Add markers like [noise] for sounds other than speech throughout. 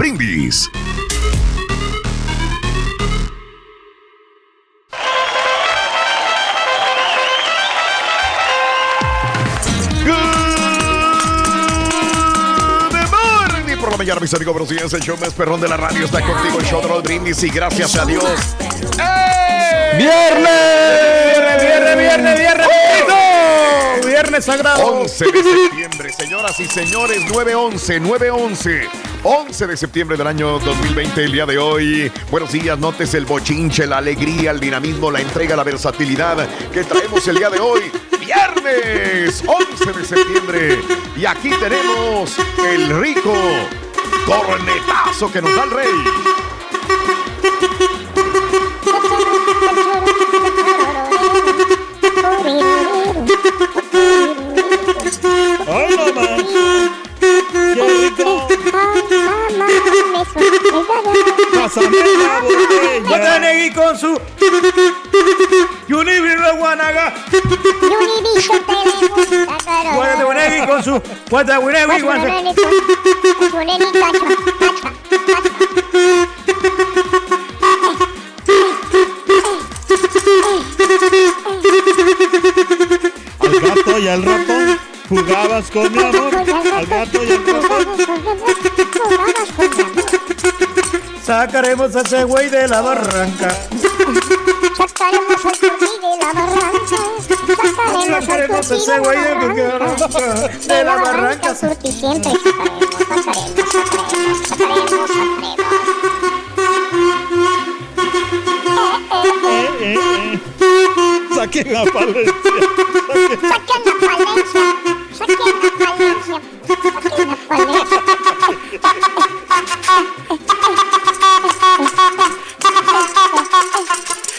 Brindis. por la mañana, mis amigos, buenos días. El show más perrón de la radio está contigo, el show de Raúl Brindis. Y gracias a Dios. ¡Viernes! ¡Viernes, viernes, viernes! ¡Oh! ¡Viernes sagrado! 11 de septiembre, señoras y señores, 9-11, 9-11. 11 de septiembre del año 2020, el día de hoy. Buenos días, notes el bochinche, la alegría, el dinamismo, la entrega, la versatilidad que traemos el día de hoy. [laughs] Viernes 11 de septiembre. Y aquí tenemos el rico cornetazo que nos da el rey. [laughs] ¡Ay, mamá! ¡Qué rico! Pásame la con su Guanaga. Con su Guanaga. Al gato y al ratón jugabas con mi amor. Al gato y al ratón. Sacaremos a ese güey de la barranca. Sacaremos al cursi de la barranca. Sacaremos a ese güey de la barranca. De la barranca sacaremos, sacaremos, sacaremos, sacaremos. Eh, eh, eh. Saquen la Palencia. Saquen la Palencia, saquen la Palencia, saquen la Palencia. Saquen la Palencia,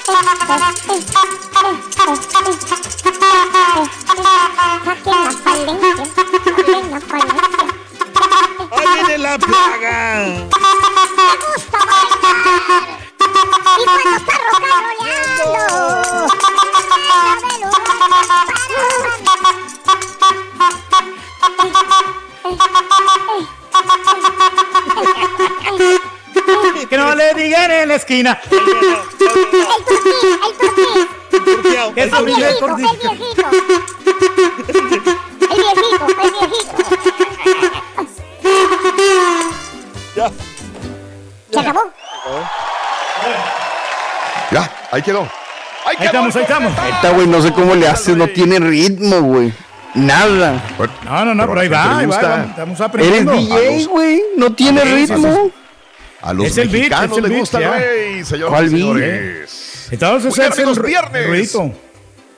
saquen la Palencia. Ahí viene la plaga. La esquina. [laughs] El turquí, el viejito, el viejito. El viejito, el [laughs] viejito. Ya. ¿Se acabó? Ya, ahí quedó. Ahí, Ahí estamos, ahí estamos. Esta, güey, no sé cómo le hace, no tiene ritmo, güey. Nada. No, no, no, pero ahí a la va, ahí va. vamos, Estamos Eres aprendiendo. DJ, güey. No tiene Sí, sí, sí. ritmo. A los Es el beat, mexicanos el les gusta el rey, señoras ¿Cuál y señores. Bien, amigos, el viernes. ruidito.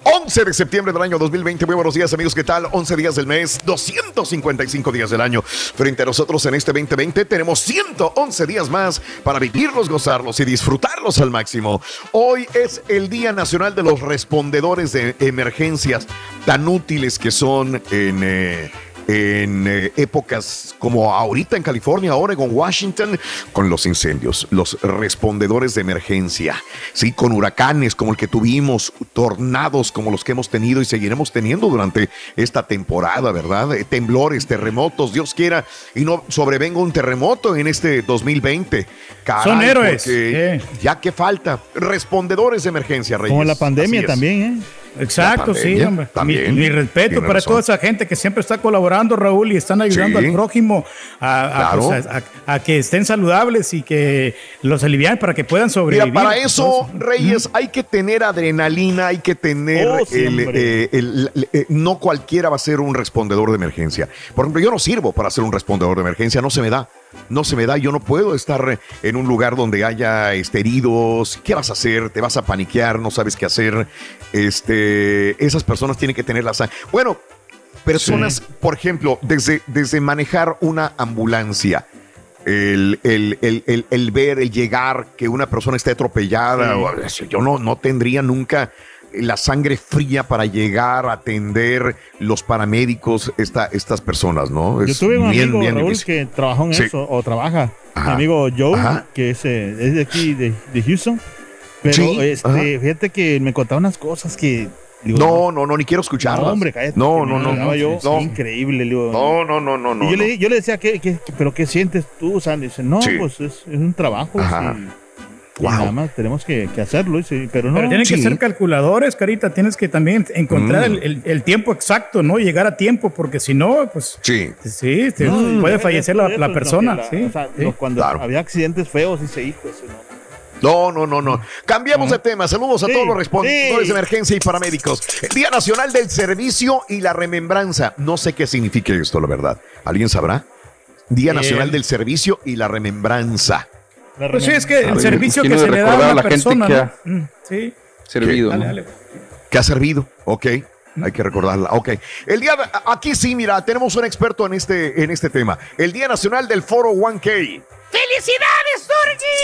11 de septiembre del año 2020. Muy buenos días, amigos. ¿Qué tal? 11 días del mes, 255 días del año. Frente a nosotros en este 2020 tenemos 111 días más para vivirlos, gozarlos y disfrutarlos al máximo. Hoy es el Día Nacional de los Respondedores de Emergencias, tan útiles que son en... eh, en eh, épocas como ahorita en California, Oregon, Washington, con los incendios, los respondedores de emergencia, sí, con huracanes como el que tuvimos, tornados como los que hemos tenido y seguiremos teniendo durante esta temporada, ¿verdad? Eh, temblores, terremotos, Dios quiera, y no sobrevenga un terremoto en este 2020. Caray, Son héroes, sí. Ya que falta, respondedores de emergencia, Reyes. Como la pandemia también, ¿eh? Exacto, sí, pandemia, hombre. también. Mi, mi respeto para razón. toda esa gente que siempre está colaborando, Raúl, y están ayudando Sí. al prójimo a, a, Claro. pues, a- que estén saludables y que los alivian para que puedan Mira, sobrevivir. para eso, Entonces, Reyes, hay que tener adrenalina, hay que tener Oh, el, eh, el- el- eh, no cualquiera va a ser un respondedor de emergencia. Por ejemplo, yo no sirvo para ser un respondedor de emergencia, no se me da. No se me da, yo no puedo estar en un lugar donde haya este, heridos. ¿Qué vas a hacer? ¿Te vas a paniquear? ¿No sabes qué hacer? Este, esas personas tienen que tener la sa- Bueno, Personas, por ejemplo, desde, desde manejar una ambulancia, el, el- el- ver, el llegar, que una persona esté atropellada, o yo no, no tendría nunca la sangre fría para llegar a atender los paramédicos, esta, estas personas, ¿no? Yo Es tuve un bien, amigo, bien Raúl, difícil. que trabajó en Sí. eso, o trabaja. Ajá. Mi amigo Joe, Ajá. que es, eh, es de aquí, de, de Houston. Pero Sí, este, ajá. fíjate que me contaba unas cosas que... digo, No, no, no, ni quiero escucharlas. No, hombre, cállate. No, no, no, no, yo no. increíble. digo, No, no, no, no, no. y yo, no. le, yo le decía, ¿qué, qué, ¿pero qué sientes tú, Sandy? Dice, no, Sí. pues es, es un trabajo. Ajá. sí, y Wow. nada más tenemos que, que hacerlo. pero no, Pero tienen que ser calculadores, Carita. Tienes que también encontrar Mm. el, el- el tiempo exacto, ¿no? Llegar a tiempo, porque si no, pues Sí. sí, te- No, puede fallecer la, persona. lo que sí, la- o sea, sí. lo- cuando Claro. había accidentes feos, dice, hijo, ese no. No, no, no, no. Cambiamos de tema. Saludos a Sí, todos los responsores sí. de emergencia y paramédicos. El Día Nacional del Servicio y la Remembranza. No sé qué significa esto, la verdad. ¿Alguien sabrá? Día Nacional del Servicio y la Remembranza. La Pues sí, es que el servicio que se le da a a una la gente persona, que ¿no? ha- Mm, Sí, Servido. dale, ¿no? dale. ¿Qué ha servido? Ok. Hay que recordarla. Ok. El día de- aquí sí, mira, tenemos un experto en este, en este tema. El Día Nacional del Foro 1K. ¡Felicidades,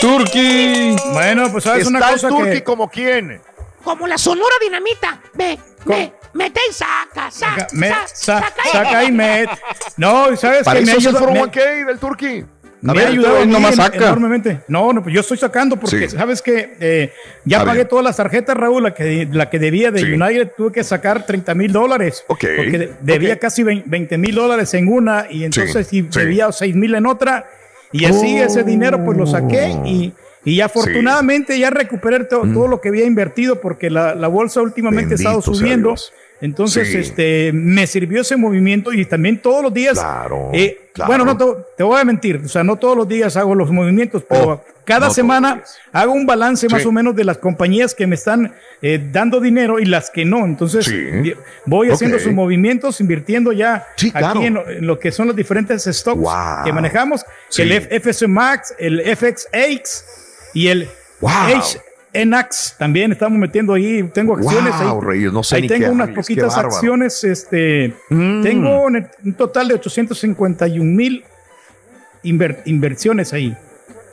Turgi! Turkey. Bueno, pues sabes Está una el cosa que... como quién. Como la sonora dinamita. Ve, ve, mete y saca, saca, Me- saca, sa- saca y- saca y met. No, ¿sabes que me eso es el Foro me- 1K del Turqui. Me ver, ha ayudado saca. enormemente. No, no, pues yo estoy sacando porque Sí. sabes que eh, ya A pagué todas las tarjetas, Raúl, la que, la que debía de Sí. United tuve que sacar 30 mil dólares. Porque de- debía casi 20 mil dólares en una y entonces Sí, y debía 6 mil en otra. Y así Oh. ese dinero pues lo saqué y, y afortunadamente ya recuperé to- todo lo que había invertido porque la, la bolsa últimamente ha estado sea subiendo. Dios. Entonces, Sí. este, me sirvió ese movimiento y también todos los días. Claro, eh, claro. Bueno, no te, te voy a mentir, o sea, no todos los días hago los movimientos, pero Oh, cada no semana hago un balance más o menos de las compañías que me están eh, dando dinero y las que no. Entonces, Sí. voy haciendo sus movimientos, invirtiendo ya claro. aquí en, lo- en lo que son los diferentes stocks Wow. que manejamos, el F- FS Max, el FXX y el Wow. HNX también estamos metiendo ahí, tengo acciones Wow, ahí. Reyes, no sé Ahí tengo qué unas poquitas acciones, este, Mm. tengo un, total de 851 mil inver- inversiones ahí.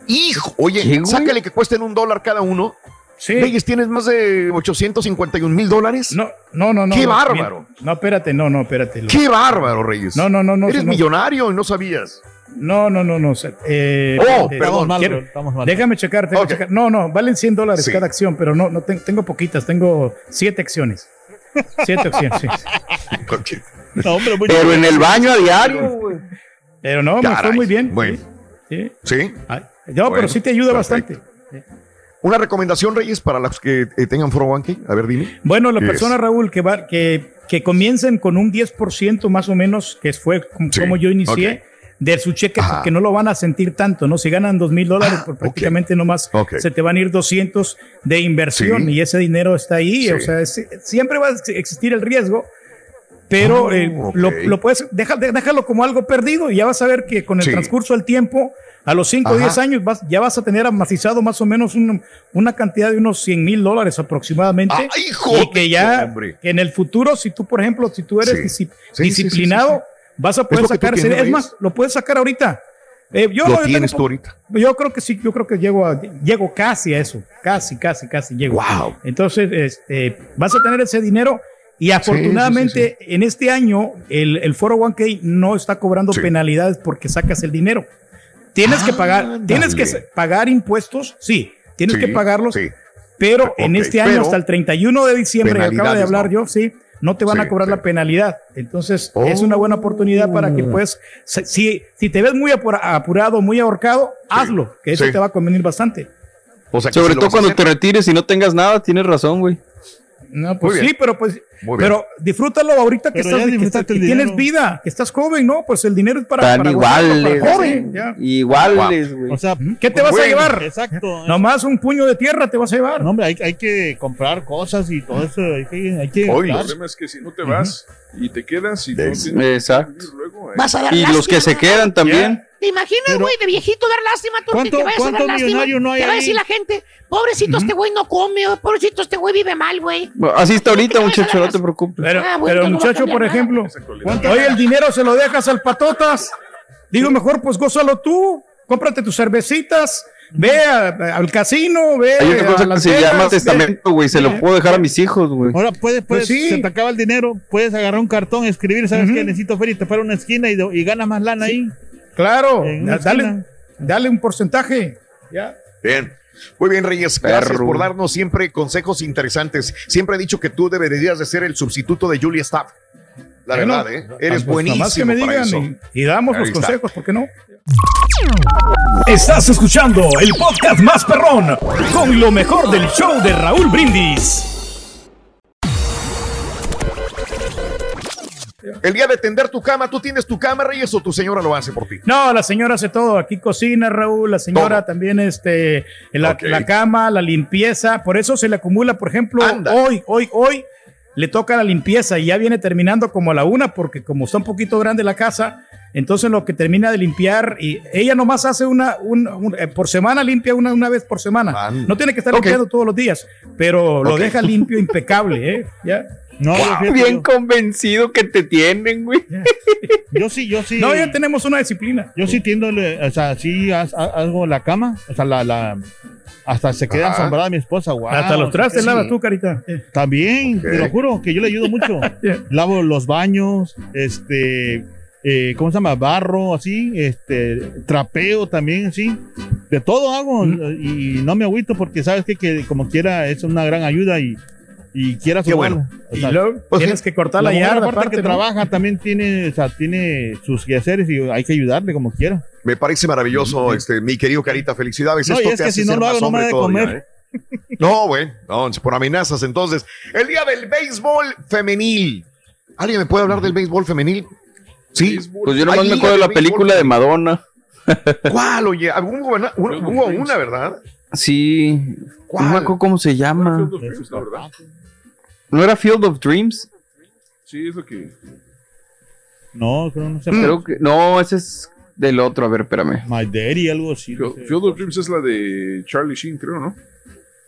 Hijo, oye, sácale que cuesten un dólar cada uno. Sí. Reyes, ¿tienes más de 851 mil dólares? No, no, no, no. ¡Qué bárbaro! bien. No, espérate, no, no, espérate. lo- ¡Qué bárbaro, Reyes! No, no, no, no. Eres no, millonario y no sabías. No, no, no, no. eh, Oh, espérate, perdón, mal, quiero- estamos mal. Déjame checar, déjame Ok. checar. No, no, valen 100 dólares Sí. cada acción, pero no, no ten- tengo poquitas, tengo siete acciones. Siete acciones, sí. [laughs] No, hombre, muy- Pero en el baño a diario, güey. Pero no, me Caray, fue muy bien. bueno. Sí, sí. ¿Sí? Ay, No, Bueno, pero sí te ayuda perfecto. bastante. ¿Una recomendación, Reyes, para los que eh, tengan Foro 1K? A ver, dime. Bueno, la persona, Raúl, que, va, que, que comiencen con un 10% más o menos, que fue como, Sí, como yo inicié. De su cheque, Ajá. porque no lo van a sentir tanto, ¿no? Si ganan dos mil dólares, Ah, pues prácticamente nomás Ok. se te van a ir 200 de inversión Sí. y ese dinero está ahí. Sí. O sea, es- siempre va a existir el riesgo, pero Oh, eh, ok. lo, lo puedes, deja- de- déjalo como algo perdido y ya vas a ver que con el Sí. transcurso del tiempo, a los 5 o Ajá. 10 años, vas, ya vas a tener amortizado más o menos un- una cantidad de unos 100 mil dólares aproximadamente. ¡Ay, hijo y que ya que en el futuro, si tú, por ejemplo, si tú eres disciplinado, vas a poder sacar. ese- es más, lo puedes sacar ahorita. Eh, yo, Lo yo tienes tengo- tú ahorita. yo creo que sí, yo creo que llego, a, llego casi a eso, casi, casi, casi llego. Wow. Entonces, este, vas a tener ese dinero y afortunadamente en este año el, el Foro 1K no está cobrando Sí. penalidades porque sacas el dinero. Tienes que pagar, tienes que pagar impuestos, sí, tienes Sí, que pagarlos, sí. pero en este año hasta el 31 de diciembre, que acaba de hablar no. yo, sí, no te van Sí, a cobrar sí. la penalidad. Entonces, Oh. es una buena oportunidad para que puedas, si- si, te ves muy apura- apurado, muy ahorcado, hazlo, que eso sí. te va a convenir bastante. O sea, que Sobre todo cuando te retires y no tengas nada, tienes razón, güey. No, pues sí, pero pues, pero disfrútalo ahorita que, Pero estás, que, que tienes vida, que estás joven, ¿no? Pues el dinero es para, Están para iguales. para joven, ya. Iguales, güey. O sea, ¿Qué te vas a Bueno, llevar? exacto. Nomás un puño de tierra te vas a llevar. No, hombre, hay, hay que comprar cosas y todo eso. Hay que, hay que Oye. El problema es que si no te vas y te quedas y no tienes Exacto. luego, ¿eh? Vas a Y los que se quedan también. ¿Te imaginas, güey, de viejito dar lástima? Tú ¿Cuánto- te vayas a dar lástima. no hay Te va a decir la gente, pobrecito este güey no come, pobrecito este güey vive mal, güey. Así está ahorita, ¿Qué te vas a muchacho, no te preocupes. Pero, Ah, pero muchacho, por nada. ejemplo, ¿Cuánto- oye, el dinero se lo dejas al patotas. Digo, mejor pues gózalo tú. Cómprate tus cervecitas. Ve a- al casino, ve Hay una a cosa que Las se llama ve- testamento, güey. Se lo puedo dejar a mis hijos, güey. Ahora puedes, puedes, Pues sí. se te acaba el dinero, puedes agarrar un cartón, escribir, ¿sabes Ujú. qué? Necesito feria y te para una esquina y, y ganas más lana ahí. Claro, dale, dale un porcentaje. Ya. Bien. Muy bien, Reyes. Gracias por darnos siempre consejos interesantes. Siempre he dicho que tú deberías de ser el sustituto de Julia Staff. La Bueno, verdad, ¿eh? Eres pues, buenísimo Nomás que me para digan eso. y, y damos Ahí los está. consejos, ¿por qué no? Estás escuchando el podcast más perrón con lo mejor del show de Raúl Brindis. El día de tender tu cama, ¿tú tienes tu cama, Reyes, o tu señora lo hace por ti? No, la señora hace todo. Aquí cocina, Raúl. La señora Todo. también, este, la, cama, la limpieza. Por eso se le acumula, por ejemplo, Anda. hoy, hoy, hoy le toca la limpieza y ya viene terminando como a la una, porque como está un poquito grande la casa, entonces lo que termina de limpiar y ella nomás hace una, un- un- eh, por semana limpia una, una vez por semana. Anda. No tiene que estar Ok. limpiando todos los días, pero lo deja limpio, impecable, ¿eh? Ya. No, Bien yo- convencido que te tienen, güey. yo sí, yo sí. No, ya tenemos una disciplina. Yo sí tiendo, o sea, sí hago la cama, o sea, la, la hasta se queda asombrada mi esposa, wow. Hasta los trastes sí. lavas tú, carita. También, te lo juro, que yo le ayudo mucho. [laughs] Yeah. Lavo los baños, este, eh, ¿cómo se llama? Barro, así, este, trapeo también, así. De todo hago y no me agüito porque sabes que, que como quiera es una gran ayuda y, y quieras Qué no, bueno. o Y sea, luego pues, tienes que cortar la la, yarda, aparte aparte, que ¿no? trabaja también tiene, o sea, tiene sus quehaceres y hay que ayudarle como quiera. Me parece maravilloso, este, mi querido Carita. Felicidades. No, y Esto es te que hace si no lo más hago, no me de todavía, comer. ¿eh? No, güey. No, por amenazas. Entonces, el día del béisbol femenil. ¿Alguien me puede hablar del béisbol femenil? Sí. Pues yo nomás me acuerdo de la película de. Madonna. ¿Cuál, oye? Una, una- hubo una, ¿verdad? Sí. No ¿Cuál? me acuerdo cómo se llama. ¿No, era Field of Dreams? Sí, es lo que. No, creo no sé. Creo que. No, ese es del otro. A ver, espérame. My Daddy, algo así. no Field, sé. Field of Dreams es la de Charlie Sheen, creo, ¿no?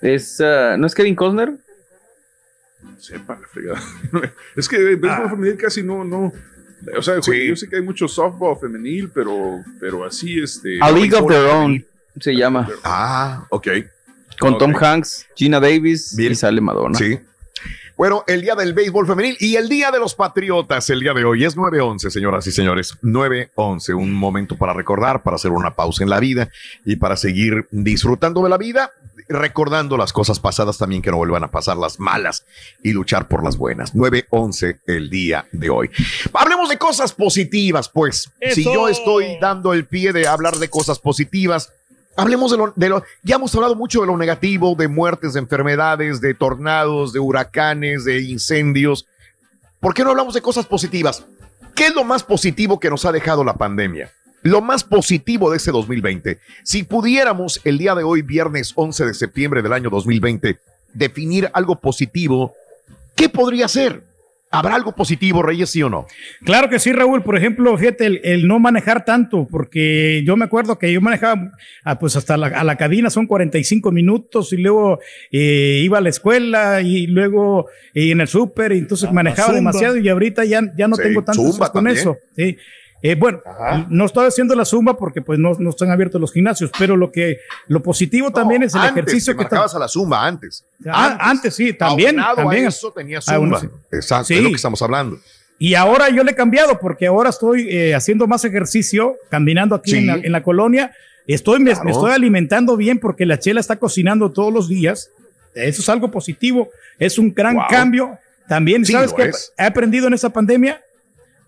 Es, ah, ¿No es Kevin Costner? Sepa la fregada. [laughs] es que el béisbol Ah. femenil casi no, no. O sea, Sí. yo sé que hay mucho softball femenil, pero, pero así este. A League of Their Own femenil. se llama. Ah, ok. Con Tom. Hanks, Gina Davis Bien. y sale Madonna. Sí. Bueno, el día del béisbol femenil y el día de los patriotas, el día de hoy es 9-11, señoras y señores. 9-11, un momento para recordar, para hacer una pausa en la vida y para seguir disfrutando de la vida, recordando las cosas pasadas también que no vuelvan a pasar las malas y luchar por las buenas. 9-11 el día de hoy. Hablemos de cosas positivas, pues. Si yo estoy dando el pie de hablar de cosas positivas, Hablemos de lo, de lo, ya hemos hablado mucho de lo negativo, de muertes, de enfermedades, de tornados, de huracanes, de incendios. ¿Por qué no hablamos de cosas positivas? ¿Qué es lo más positivo que nos ha dejado la pandemia? Lo más positivo de este 2020. Si pudiéramos el día de hoy, viernes 11 de septiembre del año 2020, definir algo positivo, ¿qué podría ser? ¿Habrá algo positivo, Reyes, sí o no? Claro que sí, Raúl. Por ejemplo, fíjate, el, el no manejar tanto, porque yo me acuerdo que yo manejaba ah, pues hasta la, a la cabina son 45 minutos y luego eh, iba a la escuela y luego eh, en el súper y entonces Ah, manejaba demasiado y ahorita ya, ya no Sí, tengo tanto con eso. Sí. Eh, bueno, Ajá. no estoy haciendo la zumba porque pues no, no están abiertos los gimnasios, pero lo que lo positivo también es el antes, ejercicio te que marcabas a la zumba antes. Ah, antes, sí, también, también. A eso tenía Ah, sí. Exacto, Sí. es lo que estamos hablando. Y ahora yo le he cambiado porque ahora estoy eh, haciendo más ejercicio, caminando aquí Sí. en, la, en la colonia. Estoy, me, Claro. me estoy alimentando bien porque la chela está cocinando todos los días. Eso es algo positivo. Es un gran Wow. cambio. También, ¿sabes qué? He aprendido en esta pandemia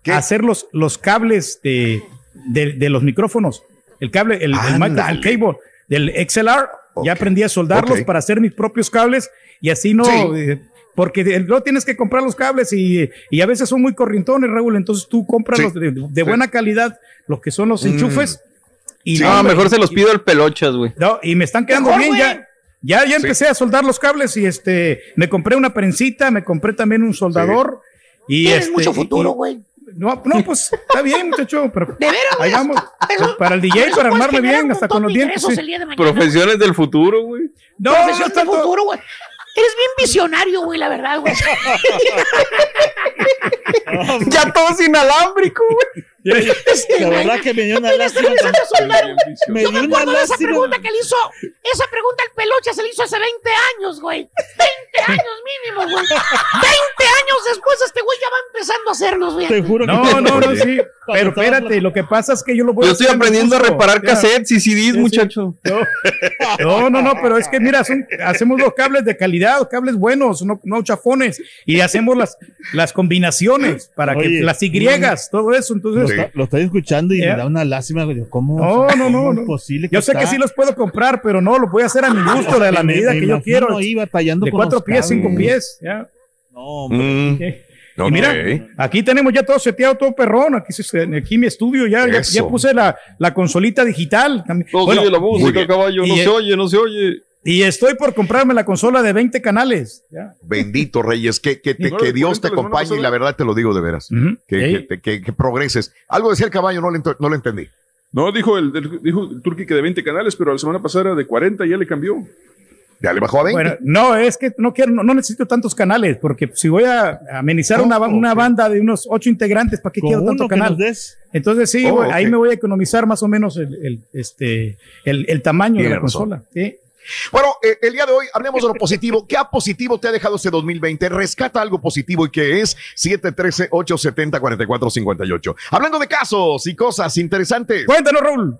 Hacer los, los cables de, de, de los micrófonos. El cable, el, el microphone cable del XLR. Ya aprendí a soldarlos para hacer mis propios cables y así no. Sí. eh, porque no tienes que comprar los cables y, y a veces son muy corrientones, Raúl. Entonces tú compras Sí. los de, de Sí. buena calidad, los que son los Mm. enchufes. Y, Sí. no, hombre, mejor se los y- pido al pelochas, güey. no, y me están quedando Mejor, bien ya. Ya, ya empecé a soldar los cables y este, me compré una prensita, me compré también un soldador. Y Tienes este, mucho y- futuro, y- güey. No, no, pues está bien, muchacho. Pero De veras, ahí güey. vamos. Eso- Para el DJ, para armarme bien, hasta con los dientes. sí. de mañana. Profesiones del futuro, güey. No, Profesiones no del futuro, güey. Eres bien visionario, güey, la verdad, güey. [laughs] [laughs] Ya todo es inalámbrico, güey. [laughs] La verdad que me dio una lástima. Me Yo dio una esa pregunta que le hizo. Esa pregunta al peluche se le hizo hace 20 años, güey. 20 [laughs] años mínimo, güey. 20 años después este güey ya va empezando a hacerlos, güey. Te juro que No, no, no, sí. Pero espérate, lo que pasa es que yo lo voy Yo a estoy hacer mi aprendiendo a reparar cassettes y CDs, sí. muchacho. No, no, no, pero es que mira, son- hacemos los cables de calidad, cables buenos, no, no chafones, y hacemos las, las combinaciones para que las Y, todo eso. Entonces, está- lo estoy escuchando y me da una lástima. ¿Cómo, No, o sea, no, no, es no. posible yo sé que sí los puedo comprar, pero no, lo voy a hacer a mi gusto, de la Me- medida me que yo quiero. ahí batallando De con cuatro pies, cinco pies. ya. No, hombre. Mm. Y mira, aquí tenemos ya todo seteado, todo perrón. Aquí, se- aquí mi estudio, ya, ya, ya puse la, la consolita digital. también. No Bueno, se oye la música, caballo. No Y, se eh, oye, no se oye. Y estoy por comprarme la consola de 20 canales. ya. Bendito Reyes, que, que, te- No, que Dios te 40 la semana acompañe y la verdad te lo digo de veras. Que, Sí. que, te- que- que progreses. Algo decía el caballo, no lo, ent- no lo entendí. No, dijo el, el- dijo el Turqui que de 20 canales, pero la semana pasada era de 40 y ya le cambió. Ya le bajó a 20. Bueno, no, es que no quiero, no, no necesito tantos canales, porque si voy a amenizar Oh, una, una banda de unos ocho integrantes, ¿para qué Con quiero tanto canal? Entonces sí, Oh, ahí me voy a economizar más o menos el, el, este, el, el tamaño Tiene de la razón. consola. ¿sí? Bueno, eh, el día de hoy hablemos de lo positivo. ¿Qué a positivo te ha dejado este 2020? Rescata algo positivo y que es 713-870-4458. Hablando de casos y cosas interesantes. Cuéntanos, Raúl.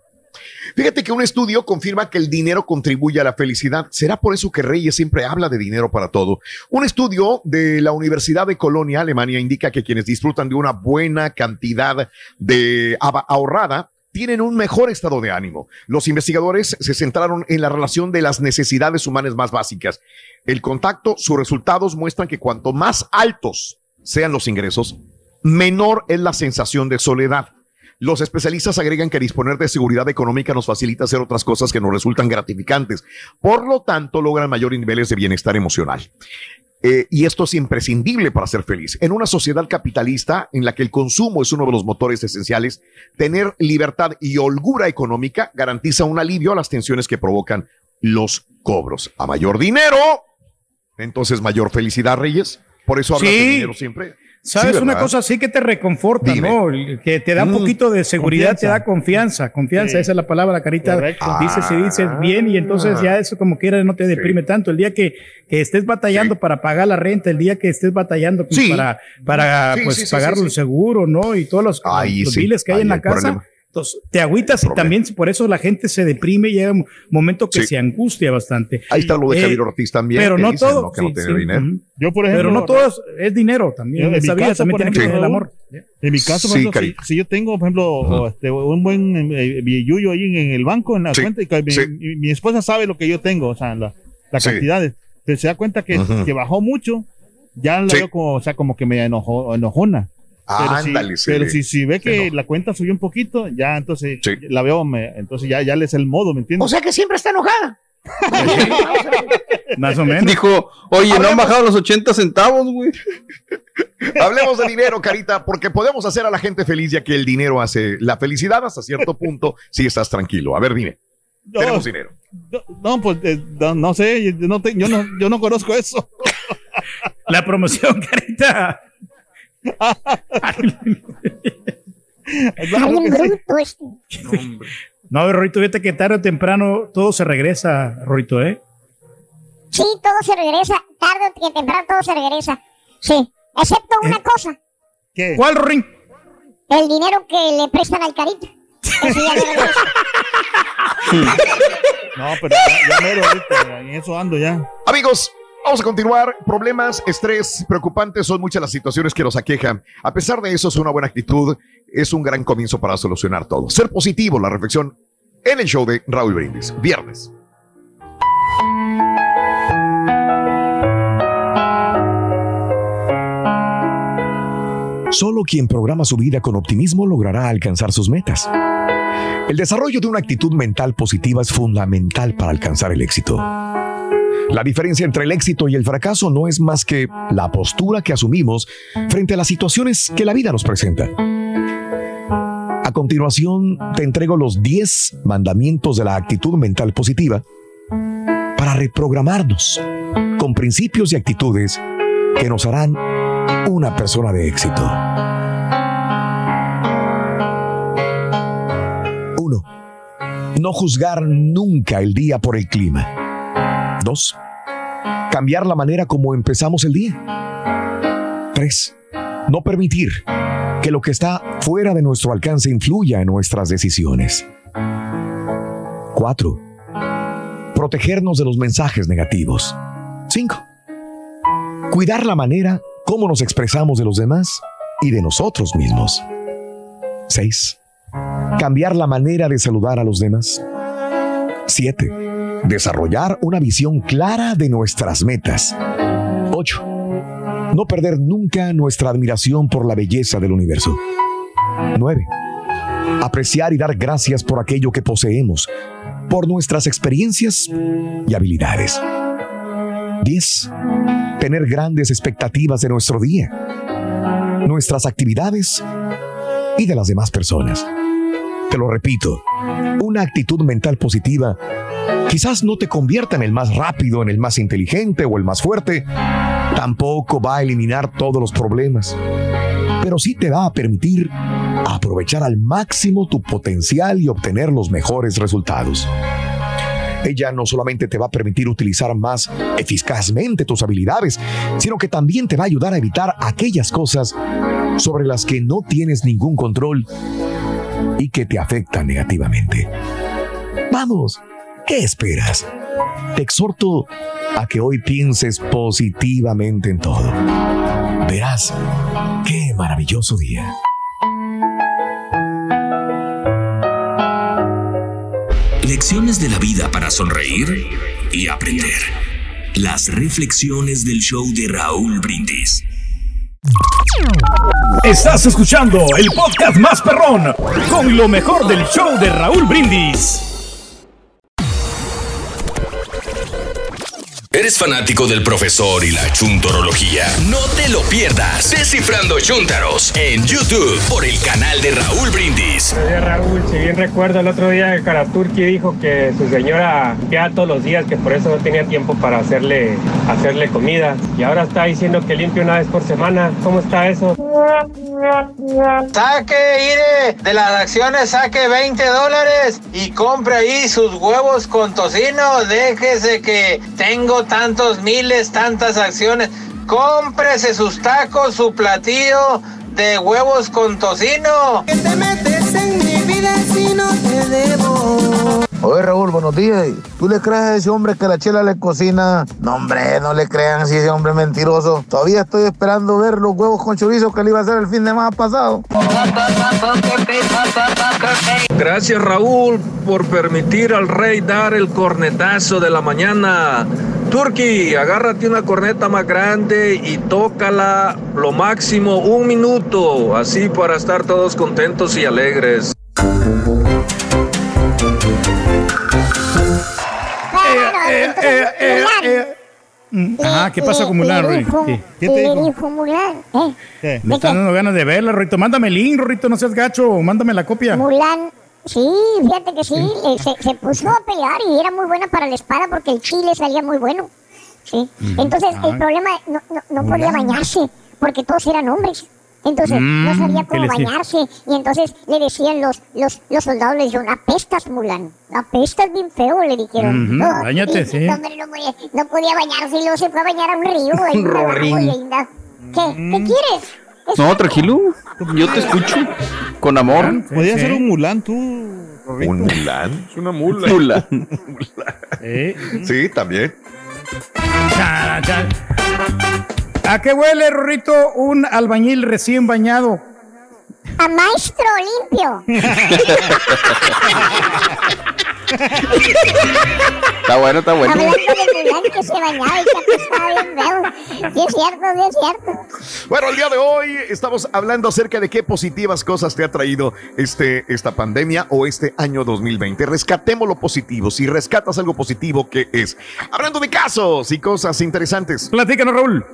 Fíjate que un estudio confirma que el dinero contribuye a la felicidad. ¿Será por eso que Reyes siempre habla de dinero para todo? Un estudio de la Universidad de Colonia, Alemania, indica que quienes disfrutan de una buena cantidad de ahorrada tienen un mejor estado de ánimo. Los investigadores se centraron en la relación de las necesidades humanas más básicas. El contacto, sus resultados muestran que cuanto más altos sean los ingresos, menor es la sensación de soledad. Los especialistas agregan que disponer de seguridad económica nos facilita hacer otras cosas que nos resultan gratificantes. Por lo tanto, logran mayores niveles de bienestar emocional. Eh, y esto es imprescindible para ser feliz. En una sociedad capitalista en la que el consumo es uno de los motores esenciales, tener libertad y holgura económica garantiza un alivio a las tensiones que provocan los cobros. A mayor dinero, entonces mayor felicidad, Reyes. Por eso hablas Sí. de dinero siempre. ¿Sabes Sí, una cosa así que te reconforta, Dime. ¿no? El- Que te da un Mm, poquito de seguridad, confianza. te da confianza, confianza, Sí. esa es la palabra, carita. Correcto. Dices y dices bien y entonces ya eso como quiera no te deprime tanto. El día que, que estés batallando Sí. para pagar la renta, el día que estés batallando pues, Sí. para, para Sí, pues, sí, sí, pagar sí, sí. el seguro, ¿no? Y todos los, Ahí los sí, biles que hay en la casa. problema. Entonces, te agüitas y también por eso la gente se deprime y llega un momento que Sí. se angustia bastante. Ahí está lo de Eh, Javier Ortiz también. Pero que no dicen, todo. Que no sí, tiene sí, dinero. ujú. Yo, por ejemplo, Pero no todo es, es dinero también. En Esa mi vida caso, también por tiene que ejemplo, tener el amor. En mi caso, por Sí, ejemplo, si, si yo tengo, por ejemplo, o, este, un buen eh, billuyo ahí en, en el banco, en la Sí, cuenta, y que mi, sí. mi- mi esposa sabe lo que yo tengo, o sea, la- las Sí. cantidades, pero se da cuenta que, Ujú. que bajó mucho, ya la Sí. veo como, o sea, como que me enojó, enojona. Pero, Ándale, si, pero si, si ve que enoja. la cuenta subió un poquito, ya entonces Sí. la veo, me- entonces ya, ya le es el modo, ¿me entiendes? O sea que siempre está enojada. [laughs] Más o menos. Dijo, oye, no han bajado los 80 centavos, güey. [laughs] Hablemos de dinero, Carita, porque podemos hacer a la gente feliz ya que el dinero hace la felicidad hasta cierto punto si estás tranquilo. A ver, dime. No, Tenemos dinero. no, no, pues eh, no, no sé, yo no, te- yo, no, yo no conozco eso. La promoción, carita. No, Rorito, fíjate que tarde o temprano todo se regresa, Rorito, ¿eh? Sí, todo se regresa. Tarde o temprano todo se regresa. Sí. Excepto una ¿Eh? cosa. ¿Qué? ¿Cuál, Rorín? El dinero que le prestan al carita. Eso ya no regresa. [laughs] No, pero ya, ya mero ahorita, en eso ando ya. Amigos, vamos a continuar. Problemas, estrés, preocupantes son muchas las situaciones que nos aquejan. A pesar de eso, es una buena actitud. Es un gran comienzo para solucionar todo. Ser positivo, la reflexión en el show de Raúl Brindis. Viernes. Solo quien programa su vida con optimismo logrará alcanzar sus metas. El desarrollo de una actitud mental positiva es fundamental para alcanzar el éxito. La diferencia entre el éxito y el fracaso no es más que la postura que asumimos frente a las situaciones que la vida nos presenta. A continuación, te entrego los 10 mandamientos de la actitud mental positiva para reprogramarnos con principios y actitudes que nos harán una persona de éxito. 1. No juzgar nunca el día por el clima. 2. Cambiar la manera como empezamos el día. 3. No permitir que lo que está fuera de nuestro alcance influya en nuestras decisiones. 4. Protegernos de los mensajes negativos. 5. Cuidar la manera como nos expresamos de los demás y de nosotros mismos. 6. Cambiar la manera de saludar a los demás. 7. Desarrollar una visión clara de nuestras metas. 8. No perder nunca nuestra admiración por la belleza del universo. 9. Apreciar y dar gracias por aquello que poseemos, por nuestras experiencias y habilidades. 10. Tener grandes expectativas de nuestro día, nuestras actividades y de las demás personas. Te lo repito, una actitud mental positiva quizás no te convierta en el más rápido, en el más inteligente o el más fuerte. Tampoco va a eliminar todos los problemas, pero sí te va a permitir aprovechar al máximo tu potencial y obtener los mejores resultados. Ella no solamente te va a permitir utilizar más eficazmente tus habilidades, sino que también te va a ayudar a evitar aquellas cosas sobre las que no tienes ningún control y que te afectan negativamente. Vamos, ¿qué esperas? Te exhorto a que hoy pienses positivamente en todo. Verás qué maravilloso día. Lecciones de la vida para sonreír y aprender. Las reflexiones del show de Raúl Brindis. Estás escuchando el podcast más perrón con lo mejor del show de Raúl Brindis. ¿Eres fanático del profesor y la chuntorología? No te lo pierdas. Descifrando Chuntaros en YouTube por el canal de Raúl Brindis. Oye, Raúl, si bien recuerdo el otro día el Karaturki dijo que su señora queda todos los días, que por eso no tenía tiempo para hacerle, hacerle comida. Y ahora está diciendo que limpia una vez por semana. ¿Cómo está eso? Saque, Ire, de las acciones saque 20 dólares y compre ahí sus huevos con tocino. Déjese que tengo tantos miles, tantas acciones. Cómprese sus tacos, su platillo de huevos con tocino. Que te metes en mi vida no te debo. Oye Raúl, buenos días. ¿Tú le crees a ese hombre que la chela le cocina? No, hombre, no le crean si ese hombre es mentiroso. Todavía estoy esperando ver los huevos con chorizo que le iba a hacer el fin de semana pasado. Gracias Raúl por permitir al rey dar el cornetazo de la mañana. Turki, agárrate una corneta más grande y tócala lo máximo un minuto, así para estar todos contentos y alegres. Eh, eh, eh, eh. Ah, ¿qué pasa con Mulan, Rory? ¿Qué? ¿Qué te dijo? dijo Mulan, ¿eh? ¿Qué? Me están dando ganas de verla, Rorito. Mándame el link, Rorito, no seas gacho. Mándame la copia. Mulan, sí, fíjate que sí, eh, se, se puso a pelear y era muy buena para la espada porque el chile salía muy bueno. Sí. Entonces, el Ah. problema, no, no, no podía bañarse porque todos eran hombres. Entonces, Mm, no sabía ¿qué cómo bañarse. Y entonces le decían los, los, los soldados, le dijeron, apestas, Mulan. Apestas bien feo, le dijeron. Ujú, Oh, báñate, y- sí. No, hombre, no, podía, no podía bañarse y luego se fue a bañar a un río. ahí, [laughs] Rorín. muy linda. ¿Qué? ¿Qué quieres? No, tranquilo. Yo te escucho. Con amor. Podía ser un Mulan tú. ¿Un Mulan? Es una mula. Mulan. [laughs] Sí, también. ¿A qué huele, Rorrito, un albañil recién bañado? A maestro limpio. Está bueno, está bueno. Hablando de que se bañaba y que bien feo. Sí es cierto, sí es cierto. Bueno, el día de hoy estamos hablando acerca de qué positivas cosas te ha traído este, esta pandemia o este año 2020. Rescatemos lo positivo. Si rescatas algo positivo, ¿qué es? Hablando de casos y cosas interesantes. Platícanos, Raúl.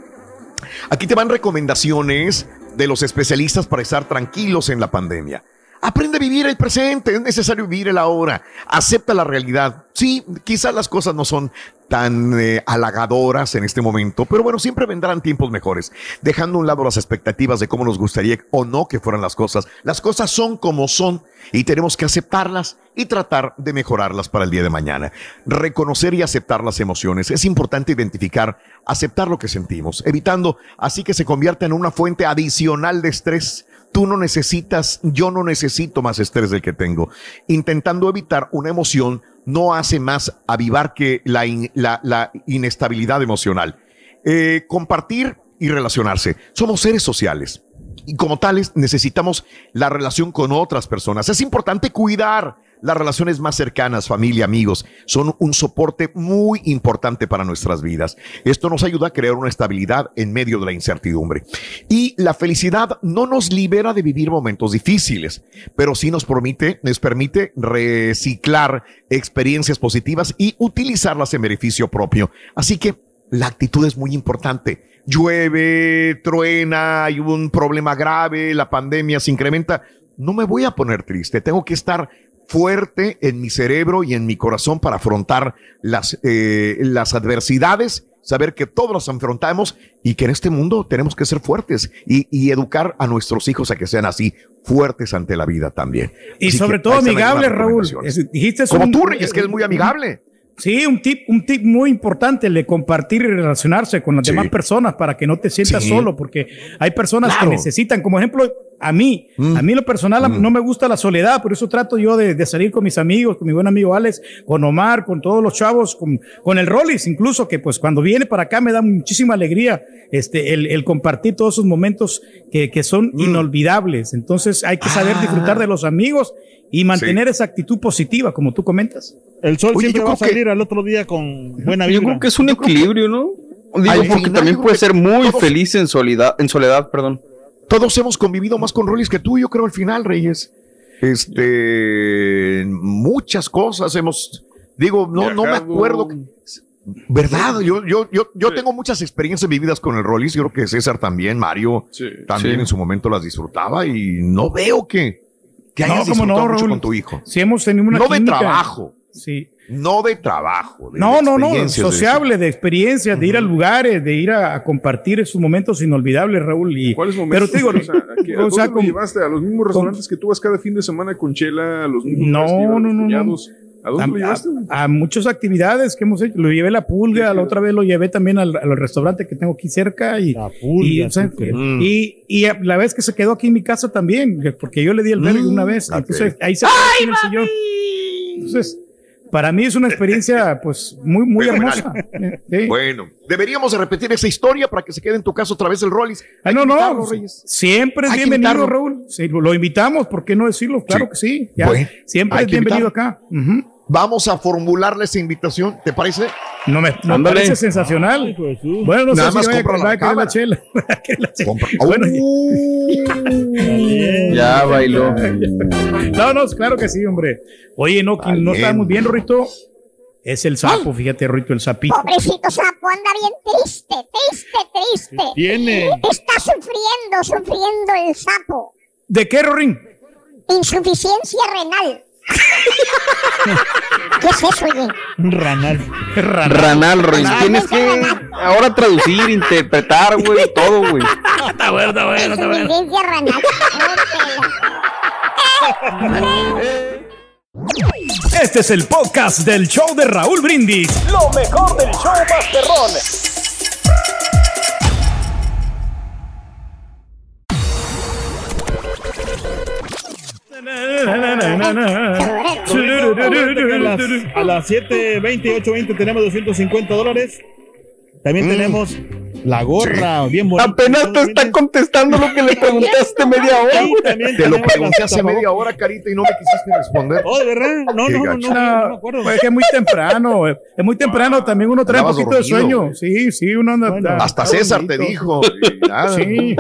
Aquí te van recomendaciones de los especialistas para estar tranquilos en la pandemia. Aprende a vivir el presente, es necesario vivir el ahora. Acepta la realidad. Sí, quizás las cosas no son tan eh, halagadoras en este momento, pero bueno, siempre vendrán tiempos mejores. Dejando a un lado las expectativas de cómo nos gustaría o no que fueran las cosas. Las cosas son como son y tenemos que aceptarlas y tratar de mejorarlas para el día de mañana. Reconocer y aceptar las emociones. Es importante identificar, aceptar lo que sentimos, evitando así que se convierta en una fuente adicional de estrés. Tú no necesitas, yo no necesito más estrés del que tengo. Intentando evitar una emoción no hace más avivar que la, la inestabilidad emocional. Eh, compartir y relacionarse. Somos seres sociales. Y como tales necesitamos la relación con otras personas. Es importante cuidar las relaciones más cercanas, familia, amigos. Son un soporte muy importante para nuestras vidas. Esto nos ayuda a crear una estabilidad en medio de la incertidumbre. Y la felicidad no nos libera de vivir momentos difíciles, pero sí nos permite, nos permite reciclar experiencias positivas y utilizarlas en beneficio propio. Así que la actitud es muy importante. Llueve, truena, hay un problema grave, la pandemia se incrementa. No me voy a poner triste, tengo que estar fuerte en mi cerebro y en mi corazón para afrontar las, eh, las adversidades, saber que todos las afrontamos y que en este mundo tenemos que ser fuertes y, y educar a nuestros hijos a que sean así, fuertes ante la vida también. Y Así sobre todo ahí están amigable, algunas Raúl. Es- dijiste Como un- tú, Reyes, que es muy amigable. Sí, un tip, un tip muy importante, el de compartir y relacionarse con las Sí. demás personas para que no te sientas Sí. solo, porque hay personas Claro. que necesitan, como ejemplo, a mí, a mí lo personal a- no me gusta la soledad, por eso trato yo de, de salir con mis amigos, con mi buen amigo Alex, con Omar, con todos los chavos, con, con el Rollis, incluso que pues cuando viene para acá me da muchísima alegría este, el, el compartir todos esos momentos que, que son inolvidables. Entonces hay que saber disfrutar de los amigos y mantener esa actitud positiva, como tú comentas. El sol Oye, siempre va a que- salir al otro día con buena vibra. Yo creo que es un equilibrio, ¿no? Digo, porque final, también puede ser muy todos- feliz en soledad, en soledad, perdón. Todos hemos convivido más con Rollis que tú, yo creo, al final, Reyes. Este, muchas cosas hemos, digo, no, no me acuerdo. ¿Verdad? Yo, yo, yo, yo tengo muchas experiencias vividas con el Rollis. Yo creo que César también, Mario también Sí. en su momento las disfrutaba y no veo que, que No, hayas no, disfrutado mucho Raúl. con tu hijo. Si hemos tenido una No de trabajo. Sí. No de trabajo. de No, no, no, experiencias, de sociable, de experiencias, de ir a lugares, de ir a, a compartir esos momentos inolvidables, Raúl. Y, ¿Cuáles Pero momentos? te digo, o sea, ¿a, qué- a o sea, dónde lo con- llevaste? ¿A los mismos restaurantes que tú vas cada fin de semana con Chela? ¿A los mismos No, no, no, no. ¿A dónde lo a, llevaste? a- a muchas actividades que hemos hecho. Lo llevé a la pulga, la otra vez lo llevé también al, al restaurante que tengo aquí cerca. Y, y, o sea, sí, Mm. y, y a- la vez que se quedó aquí en mi casa también, porque yo le di el verde una vez. Entonces ahí se en el sillón. Entonces, para mí es una experiencia pues muy, muy hermosa. [laughs] Sí. Bueno, deberíamos de repetir esa historia para que se quede en tu caso otra vez el Rollis. Ah, no, no, Reyes. siempre es bienvenido. Raúl. Sí, lo invitamos, ¿por qué no decirlo? Claro Sí. que sí. ya. Bueno, siempre es bienvenido invitarlo. acá. Vamos a formularle esa invitación, ¿te parece? No me, me Ándale. parece sensacional. Bueno, no Nada sé más si compra la va a querer la chela. La Bueno, Ya bailó. no, no, claro que sí, hombre. Oye, no, no está muy bien, Rito, es el sapo, fíjate, Rito, el sapito. Pobrecito sapo, anda bien triste, triste, triste. Tiene. Está sufriendo, sufriendo el sapo. ¿De qué, Rorín? Insuficiencia renal. [laughs] ¿Qué es eso, oye? Ranal. Ranal, Roy. Tienes que ahora traducir, interpretar, güey, todo, güey. Está bueno, está bueno, está bueno. Este es el podcast del show de Raúl Brindis. Lo mejor del show Masterrón. A las, a las 7.20 y 8.20 tenemos 250 dólares. También Mm. tenemos la gorra, bien bonita. Apenas te está contestando lo que le preguntaste media hora. También Te lo pregunté hace media hora, Carita, y no me quisiste responder. Oh, de verdad. No, no, no, no, no me acuerdo. Pues es que es muy temprano, eh, es muy temprano, también uno trae un poquito de sueño. Sí, sí, uno anda. Bueno, Hasta César te dijo. Sí.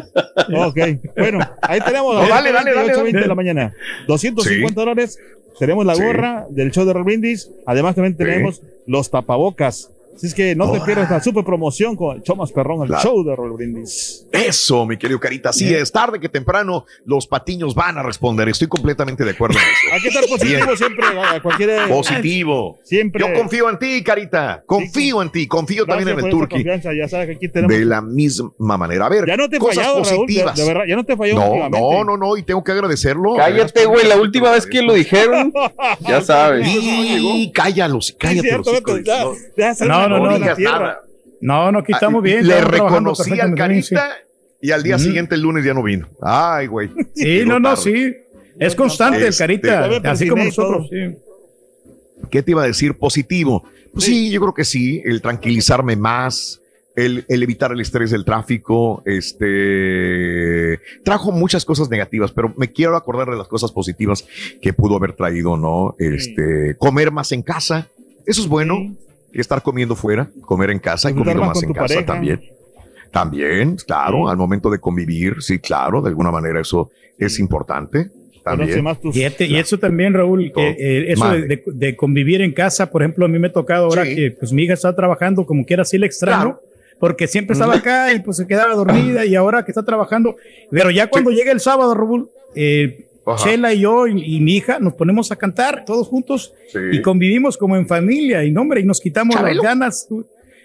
Ok, bueno, ahí tenemos. No, dale, dale, dale, 8:20 de la mañana. 250 dólares. Tenemos la Sí. gorra del show de Raúl Brindis. Además, también tenemos los tapabocas. Así es que no te pierdas la super promoción con más perrón, el Claro. show de Raúl Brindis. Eso, mi querido Carita. Sí, es tarde que temprano los patiños van a responder. Estoy completamente de acuerdo en eso. Hay que estar positivo Bien. siempre, a cualquier. Positivo. Siempre. Yo confío en ti, Carita. Confío en ti. Confío también en el Turqui. confianza. Ya sabes que aquí tenemos. De la misma manera. A ver, Ya no te cosas fallado, Raúl. De, positivas. de verdad, ya no te fallado no, no, no, no, y tengo que agradecerlo. Cállate, güey. La última vez que lo dijeron, ya sabes. Y cállalos, Sí, cállate. cierto, los hijos. Beto, ya, No, No, no, no, digas nada. No, no, aquí estamos Ah, bien. Le estamos reconocí al sí. Carita y al día Ujú. siguiente, el lunes, ya no vino. Ay, güey. Sí, no, no, sí. Es constante el Este, carita, todavía así como nosotros. Sí. ¿Qué te iba a decir positivo? Pues sí, yo creo que sí, el tranquilizarme más, el, el evitar el estrés del tráfico, este, trajo muchas cosas negativas, pero me quiero acordar de las cosas positivas que pudo haber traído, ¿no? Este, comer más en casa, eso es bueno, que estar comiendo fuera, comer en casa y comiendo más en casa pareja. también. También, claro, al momento de convivir, sí, claro, de alguna manera eso es importante. También. tus- Y, este- y eso también, Raúl, que, eh, eso de, Mande. de- de convivir en casa, por ejemplo, a mí me ha tocado ahora Sí. que pues mi hija está trabajando, como quiera, sí le extraño, Claro. porque siempre estaba acá y pues se quedaba dormida y ahora que está trabajando, pero ya cuando llega el sábado, Raúl, eh, Ajá. Chela y yo y, y mi hija nos ponemos a cantar todos juntos Sí. y convivimos como en familia y no, hombre, y nos quitamos Chabelo. las ganas.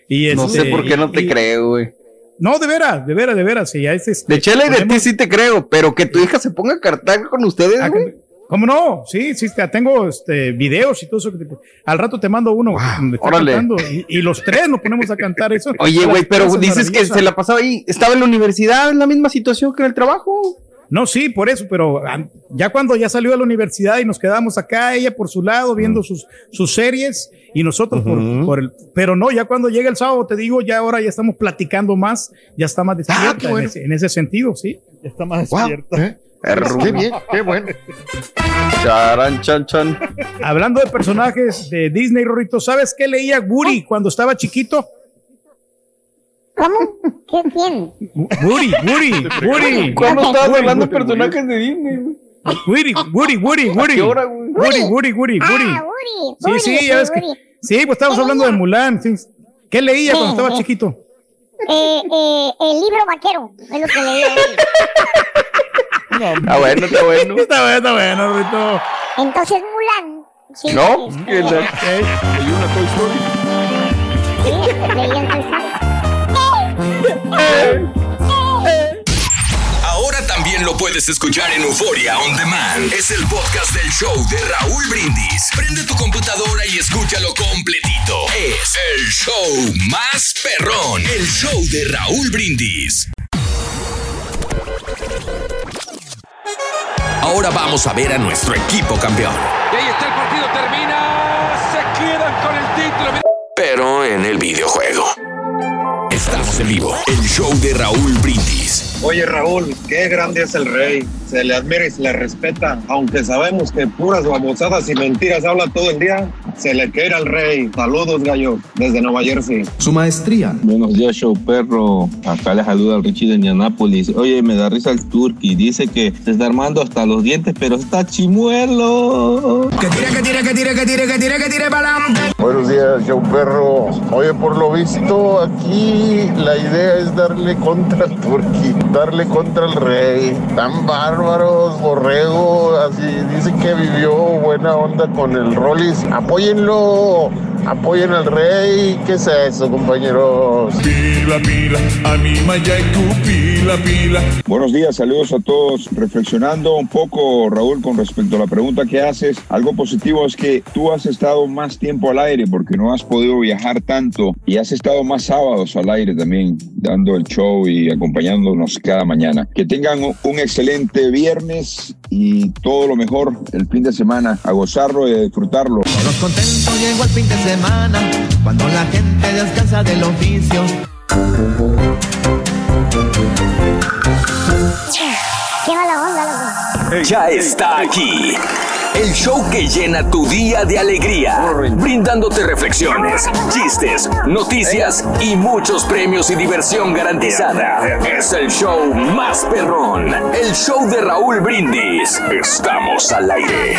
Y No sé este, por qué no te y- creo, güey. No, de veras, de veras, de veras. Y ya es, este, De Chela y de ti sí te creo, pero que tu hija se ponga a cantar con ustedes, Ah, güey. ¿Cómo no? Sí, sí, te- tengo este, videos y todo eso. que te- al rato te mando uno. órale. y, y los tres nos ponemos a cantar eso. Oye, güey, pero dices que se la pasaba ahí. Estaba en la universidad, en la misma situación que en el trabajo. No, sí, por eso, pero ah, ya cuando ya salió de la universidad y nos quedamos acá, ella por su lado viendo sus, sus series y nosotros por- por, el. Pero no, ya cuando llega el sábado, te digo, ya ahora ya estamos platicando más, ya está más despierta Ah, bueno. en, ese, en ese sentido, sí. Ya está más despierta. ¿eh? Qué bien, qué bueno. Charan, chan, chan. Hablando de personajes de Disney, Rorito, ¿sabes qué leía Woody cuando estaba chiquito? ¿Cómo? ¿Qué quién? Woody, Woody, Woody. ¿Cuándo Ok. estabas hablando de Woody, personajes de Disney, güey? Woody, Woody, Woody, Woody. qué hora, güey? Woody, Woody, Woody, Woody. Ah, Woody. Sí, Woody, sí, ya ves que. Sí, pues estábamos hablando de Mulan. sí. ¿Qué leía cuando Sí, estaba sí. chiquito? Eh, eh, el libro vaquero, es lo que leí. Ah, [laughs] bueno, está bueno. Está bueno, está bueno, Rito. Entonces Mulan. Sí, ¿No? este, ¿Qué la- Hay una Toy Story. sí, leí en Toy Story. Ahora también lo puedes escuchar en Euforia On Demand. Es el podcast del show de Raúl Brindis. Prende tu computadora y escúchalo completito. Es el show más perrón. El show de Raúl Brindis. Ahora vamos a ver a nuestro equipo campeón. Y ahí está el partido, termina. Se quedan con el título. Pero en el videojuego. Estamos en vivo. El show de Raúl Brindis. Oye Raúl, qué grande es el rey. Se le admira y se le respeta. Aunque sabemos que puras babosadas y mentiras habla todo el día, se le quiere al rey. Saludos, gallo, desde Nueva Jersey. Su maestría. Buenos días, show perro. Acá le saluda el Richie de Indianápolis. Oye, me da risa el Turkey. Dice que se está armando hasta los dientes, pero está chimuelo. Que tire, que tire, que tire, que tire, que tire, que tire para adelante. Buenos días, show perro. Oye, por lo visto, aquí la idea es darle contra el Turqui, darle contra el rey. Tan bárbaros, borrego, así dicen que vivió buena onda con el Rollis. Apóyenlo, apoyen al rey. ¿Qué es eso, compañeros? Pila, pila, anima ya y tu pila, pila. Buenos días, saludos a todos. Reflexionando un poco, Raúl, con respecto a la pregunta que haces, algo positivo es que tú has estado más tiempo al aire porque no has podido viajar tanto y has estado más sábados al aire también, dando el show y acompañándonos cada mañana. Que tengan un excelente viernes y todo lo mejor el fin de semana, a gozarlo y a disfrutarlo. Todos contentos llegó el fin de semana, cuando la gente descansa del oficio. Ya está aquí. El show que llena tu día de alegría, brindándote reflexiones, chistes, noticias y muchos premios y diversión garantizada. Es el show más perrón, el show de Raúl Brindis. Estamos al aire.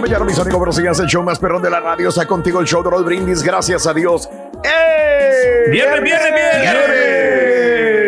Mañana, mis amigos, buenos días. El show más perrón de la radio está contigo, el show de Raúl Brindis. Gracias a Dios. ¡Eh! Viernes, viernes, viernes.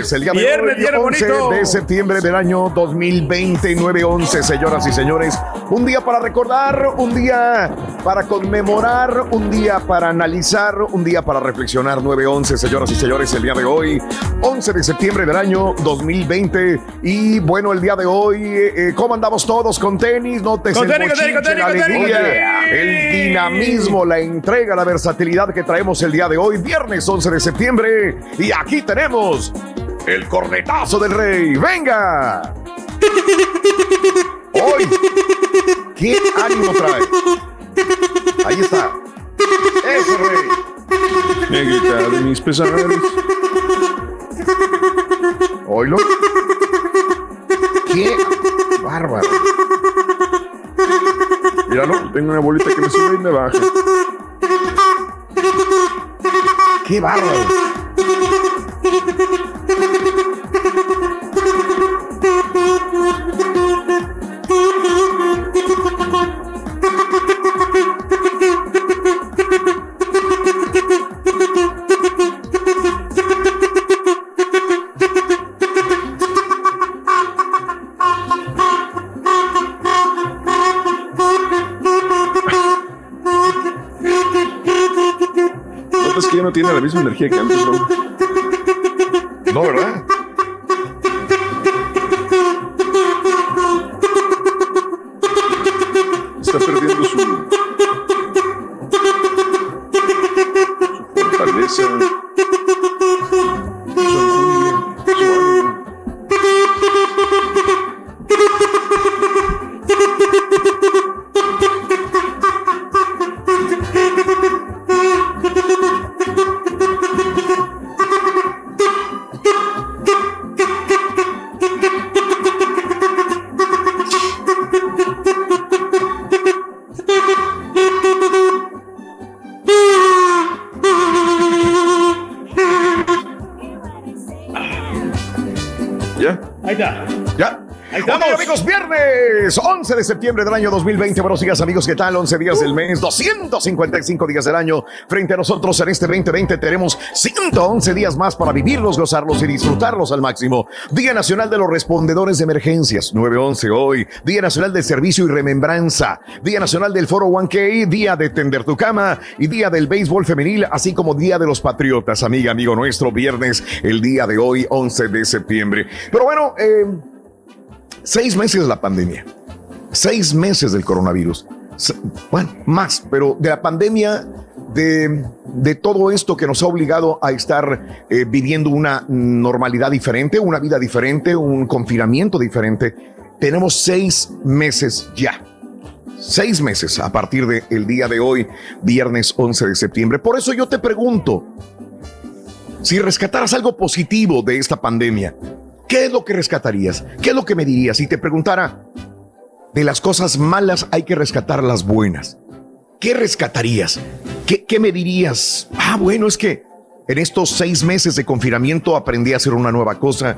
El día de Viernes, hoy, viernes 11 bonito. de septiembre del año 2020, 9-11, señoras y señores. Un día para recordar, un día para conmemorar, un día para analizar, un día para reflexionar. 9-11, señoras y señores, el día de hoy, 11 de septiembre del año 2020. Y bueno, el día de hoy, eh, ¿cómo andamos todos con tenis? No te Con tenis, con tenis, con la tenis, con tenis, alegría, con tenis. el dinamismo, la entrega, la versatilidad que traemos el día de hoy, viernes 11 de septiembre. Y aquí tenemos el cornetazo del rey. ¡Venga! [laughs] Hoy, ¿qué ánimo trae? Ahí está. Ese rey. Negrita de mis pesares. Oílo. ¡Qué bárbaro! Míralo, tengo una bolita que me sube y me baja. ¡Qué bárbaro! Notas que no tiene la misma energía que antes, Raúl. No, ¿verdad? De septiembre del año 2020. Buenos días, amigos. ¿Qué tal? 11 días del mes, 255 días del año. Frente a nosotros en este 2020 tenemos 111 días más para vivirlos, gozarlos y disfrutarlos al máximo. Día Nacional de los Respondedores de Emergencias, 911 hoy. Día Nacional del Servicio y Remembranza. Día Nacional del Foro 1K. Día de Tender tu Cama. Y Día del Béisbol Femenil, así como Día de los Patriotas, amiga, amigo nuestro. Viernes, el día de hoy, 11 de septiembre. Pero bueno, eh. Seis meses la pandemia, seis meses del coronavirus, bueno, más, pero de la pandemia, de, de todo esto que nos ha obligado a estar eh, viviendo una normalidad diferente, una vida diferente, un confinamiento diferente, tenemos seis meses ya. Seis meses a partir del día de hoy, viernes 11 de septiembre. Por eso yo te pregunto, si rescataras algo positivo de esta pandemia, ¿qué es lo que rescatarías? ¿Qué es lo que me dirías? Si te preguntara, de las cosas malas hay que rescatar las buenas. ¿Qué rescatarías? ¿Qué, me dirías? Ah, bueno, es que en estos seis meses de confinamiento aprendí a hacer una nueva cosa.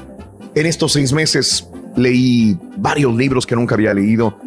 En estos seis meses leí varios libros que nunca había leído.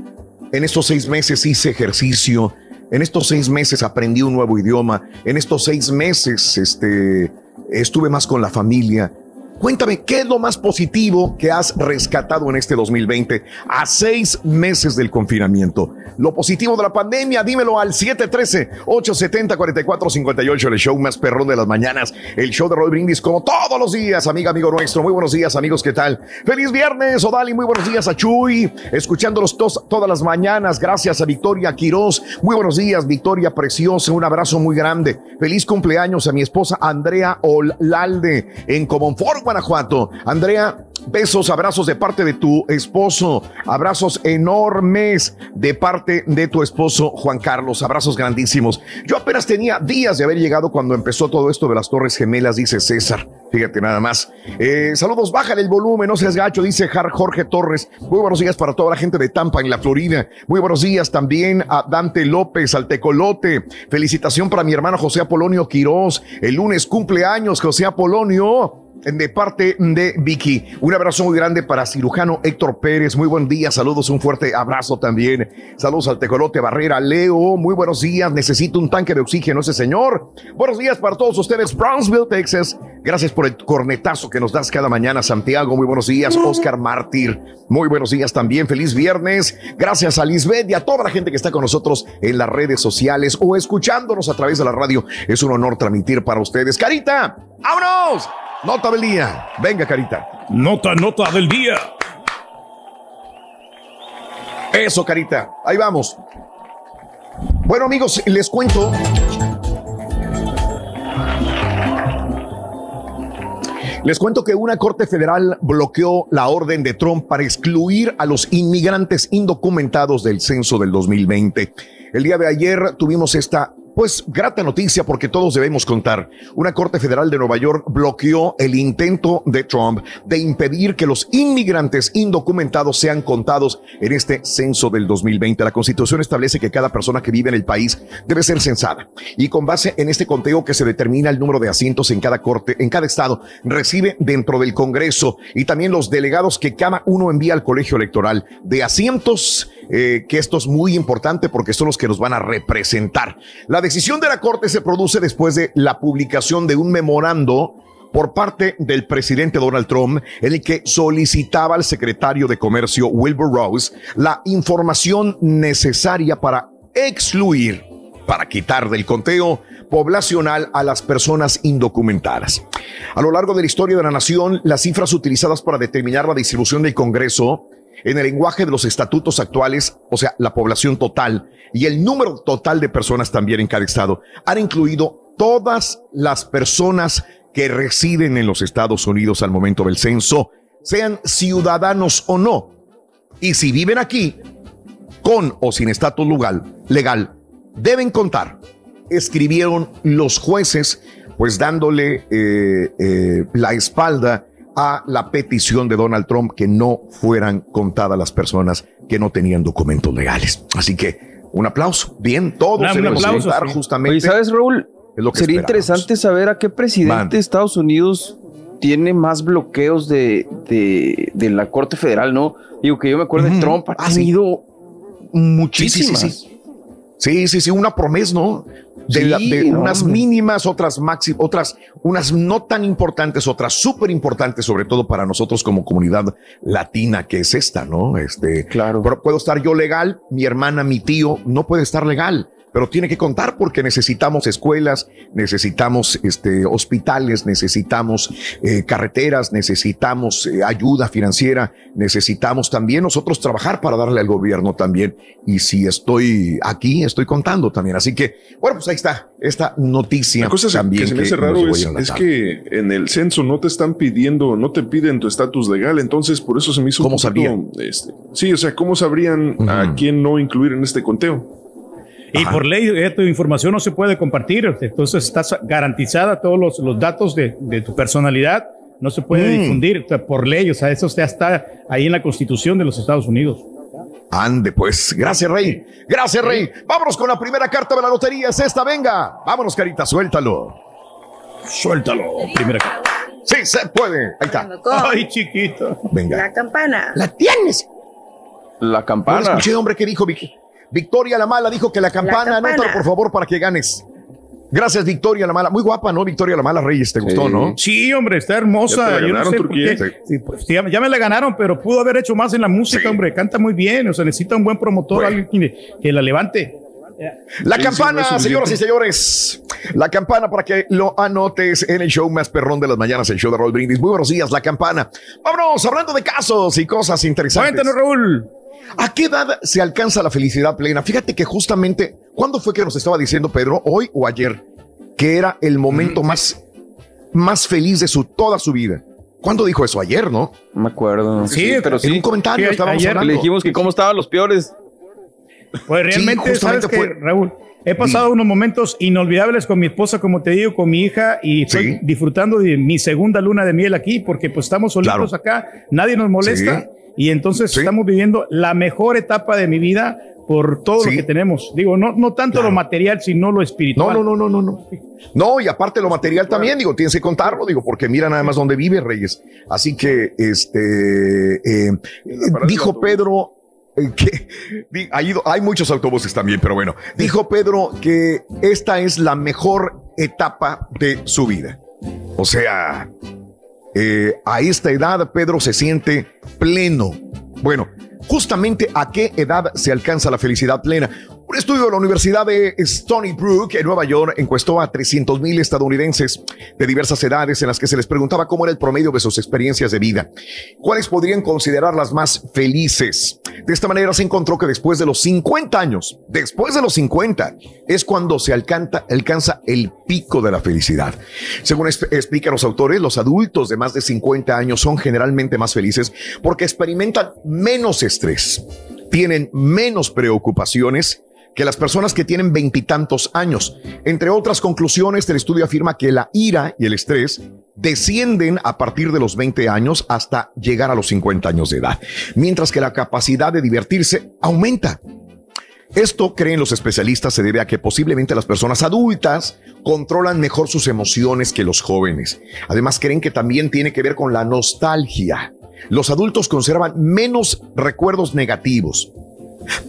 En estos seis meses hice ejercicio. En estos seis meses aprendí un nuevo idioma. En estos seis meses este, estuve más con la familia. Cuéntame, ¿qué es lo más positivo que has rescatado en este 2020 a seis meses del confinamiento? Lo positivo de la pandemia, dímelo al 713-870-4458, el show más perrón de las mañanas, el show de Roy Brindis, como todos los días, amiga, amigo nuestro. Muy buenos días, amigos, ¿qué tal? Feliz viernes, Odali, muy buenos días a Chuy, escuchándolos tos- todas las mañanas. Gracias a Victoria Quiroz. Muy buenos días, Victoria Preciosa, un abrazo muy grande. Feliz cumpleaños a mi esposa Andrea Olalde en Comonfort, Guanajuato. Andrea, besos, abrazos de parte de tu esposo, abrazos enormes de parte de tu esposo Juan Carlos, abrazos grandísimos. Yo apenas tenía días de haber llegado cuando empezó todo esto de las Torres Gemelas, dice César. Fíjate nada más. Eh, saludos, bájale el volumen, no seas gacho, dice Jorge Torres. Muy buenos días para toda la gente de Tampa, en la Florida. Muy buenos días también a Dante López, al Tecolote. Felicitación para mi hermano José Apolonio Quirós. El lunes cumpleaños, José Apolonio de parte de Vicky. Un abrazo muy grande para cirujano Héctor Pérez. Muy buen día, saludos, un fuerte abrazo también. Saludos al Tecolote Barrera. Leo, muy buenos días. Necesito un tanque de oxígeno ese señor. Buenos días para todos ustedes, Brownsville, Texas. Gracias por el cornetazo que nos das cada mañana, Santiago. Muy buenos días, Oscar Mártir. Muy buenos días también. Feliz viernes. Gracias a Lisbeth y a toda la gente que está con nosotros en las redes sociales o escuchándonos a través de la radio. Es un honor transmitir para ustedes. Carita, vámonos. Nota del día. Venga, Carita. Nota, nota del día. Eso, Carita. Ahí vamos. Bueno, amigos, les cuento. Les cuento que una corte federal bloqueó la orden de Trump para excluir a los inmigrantes indocumentados del censo del 2020. El día de ayer tuvimos esta pues grata noticia porque todos debemos contar. Una Corte Federal de Nueva York bloqueó el intento de Trump de impedir que los inmigrantes indocumentados sean contados en este censo del 2020. La Constitución establece que cada persona que vive en el país debe ser censada y con base en este conteo que se determina el número de asientos en cada corte, en cada estado, recibe dentro del Congreso y también los delegados que cada uno envía al colegio electoral de asientos, eh, que esto es muy importante porque son los que nos van a representar. Decisión de la Corte se produce después de la publicación de un memorando por parte del presidente Donald Trump en el que solicitaba al secretario de Comercio Wilbur Rose la información necesaria para excluir, para quitar del conteo poblacional a las personas indocumentadas. A lo largo de la historia de la nación, las cifras utilizadas para determinar la distribución del Congreso en el lenguaje de los estatutos actuales, o sea, la población total y el número total de personas también en cada estado, han incluido todas las personas que residen en los Estados Unidos al momento del censo, sean ciudadanos o no. Y si viven aquí, con o sin estatus legal, deben contar. Escribieron los jueces, pues dándole eh, eh, la espalda a la petición de Donald Trump que no fueran contadas las personas que no tenían documentos legales. Así que un aplauso. Bien, todos un aplauso, sí. justamente. Oye, ¿sabes, Raúl? Es lo que Sería interesante saber a qué presidente de Estados Unidos tiene más bloqueos de, de, de la Corte Federal, ¿no? Digo que yo me acuerdo de Ujú. Trump, ha Ah, sí. tenido Sí, muchísimas. sí, sí, sí. Sí, una promesa, ¿no? De, Sí, la- de no, unas hombre. mínimas, otras máximas, otras, unas no tan importantes, otras súper importantes, sobre todo para nosotros como comunidad latina, que es esta, ¿no? Este, claro. Puedo estar yo legal, mi hermana, mi tío no puede estar legal. Pero tiene que contar porque necesitamos escuelas, necesitamos este, hospitales, necesitamos eh, carreteras, necesitamos eh, ayuda financiera, necesitamos también nosotros trabajar para darle al gobierno también. Y si estoy aquí, estoy contando también. Así que, bueno, pues ahí está esta noticia La cosa también. que se me hace raro es, es que en el censo no te están pidiendo, no te piden tu estatus legal, entonces por eso se me hizo ¿Cómo sabrían? este, sí, o sea, ¿cómo sabrían a quién no incluir en este conteo? Y por ley, eh, tu información no se puede compartir, entonces estás garantizada todos los, los datos de, de tu personalidad, no se puede Mm. difundir por ley, o sea, eso ya está ahí en la Constitución de los Estados Unidos. Ande, pues. Gracias, Rey. Gracias, Rey. Vámonos con la primera carta de la lotería. Es esta, venga. Vámonos, Carita, suéltalo. Suéltalo. Primera carta. Sí, se puede. Ahí está. Ay, chiquito. Venga. La campana. La tienes. La No campana. la escuché, hombre, ¿qué dijo Vic- Victoria la Mala? Dijo que la campana, campana. anótalo, por favor, para que ganes. Gracias, Victoria la Mala. Muy guapa, ¿no? Victoria la Mala Reyes, ¿te gustó, Sí. no? Sí, hombre, está Ya hermosa. te la Yo no ganaron, sé por Turquía. qué. Sí, pues, ya, ya me la ganaron, pero pudo haber hecho más en la música, hombre. Canta muy bien. O sea, necesita un buen promotor, Bueno. alguien que, que la levante. La Sí, campana, sí, no es señoras y señores. La campana para que lo anotes en el show más perrón de las mañanas, el show de Roll Brindis. Muy buenos días, la campana. Vámonos, hablando de casos y cosas interesantes. Cuéntanos, Raúl. ¿A qué edad se alcanza la felicidad plena? Fíjate que justamente, ¿cuándo fue que nos estaba diciendo Pedro? ¿Hoy o ayer? Que era el momento más, más feliz de su, toda su vida. ¿Cuándo dijo eso? Ayer, ¿no? No me acuerdo. Sí, pero En un comentario Sí, estábamos ayer hablando. Le dijimos que cómo estaban los peores. Pues realmente, ¿sabes qué, fue- Raúl? He pasado unos momentos inolvidables con mi esposa, como te digo, con mi hija, y estoy Sí. disfrutando de mi segunda luna de miel aquí, porque pues estamos solitos Claro. acá, nadie nos molesta, Sí. Y entonces estamos viviendo la mejor etapa de mi vida por todo Sí. lo que tenemos. Digo, no, no tanto lo material, sino lo espiritual. No, no, no, no, no, no. No, y aparte lo material también, digo, tienes que contarlo, digo, porque mira nada más dónde vive Reyes. Así que, este, eh, dijo Pedro eh, que di- ha ido- hay muchos autobuses también, pero bueno, dijo Pedro que esta es la mejor etapa de su vida. O sea, eh, a esta edad Pedro se siente pleno. Bueno, justamente a qué edad se alcanza la felicidad plena. Un estudio de la Universidad de Stony Brook en Nueva York encuestó a 300 mil estadounidenses de diversas edades en las que se les preguntaba cómo era el promedio de sus experiencias de vida. ¿Cuáles podrían considerar las más felices? De esta manera se encontró que después de los 50 años, después de los 50, es cuando se alcanza, alcanza el pico de la felicidad. Según exp- explican los autores, los adultos de más de 50 años son generalmente más felices porque experimentan menos estrés, tienen menos preocupaciones que las personas que tienen veintitantos años. Entre otras conclusiones, el estudio afirma que la ira y el estrés descienden a partir de los 20 años hasta llegar a los 50 años de edad, mientras que la capacidad de divertirse aumenta. Esto, creen los especialistas, se debe a que posiblemente las personas adultas controlan mejor sus emociones que los jóvenes. Además, creen que también tiene que ver con la nostalgia. Los adultos conservan menos recuerdos negativos.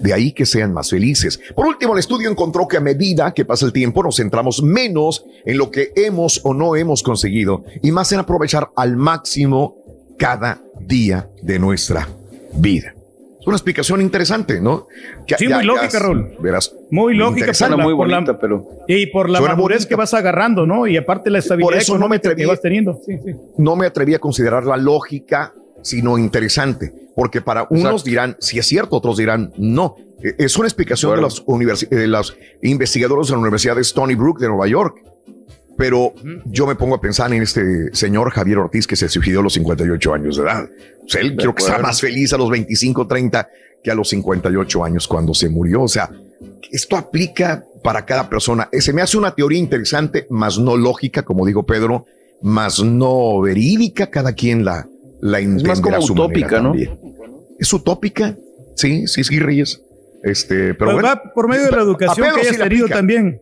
De ahí que sean más felices. Por último, el estudio encontró que a medida que pasa el tiempo nos centramos menos en lo que hemos o no hemos conseguido y más en aprovechar al máximo cada día de nuestra vida. Es una explicación interesante, ¿no? Que Sí, muy lógica, Raúl. Verás. Muy lógica, por la- por la- pero Y por la madurez bonita. que vas agarrando, ¿no? Y aparte la estabilidad Por eso no me económica que atreví- vas teniendo. Sí, sí. no me atreví a considerar la lógica, sino interesante, porque para unos dirán si es cierto, otros dirán no. Eh, Es una explicación de Bueno. los, universi- de los investigadores de la Universidad de Stony Brook de Nueva York. Pero yo me pongo a pensar en este señor Javier Ortiz que se suicidó a los 58 años de edad. O sea, él De creo que está más feliz a los 25, 30 que a los 58 años cuando se murió. O sea, esto aplica para cada persona. Eh, Se me hace una teoría interesante, más no lógica, como digo Pedro, más no verídica. Cada quien la, la entenderá más como a su utópica, ¿no? también. Es utópica. Sí, sí, sí, Reyes. Este, pero Pues bueno. va por medio de la educación que sí hayas le tenido también.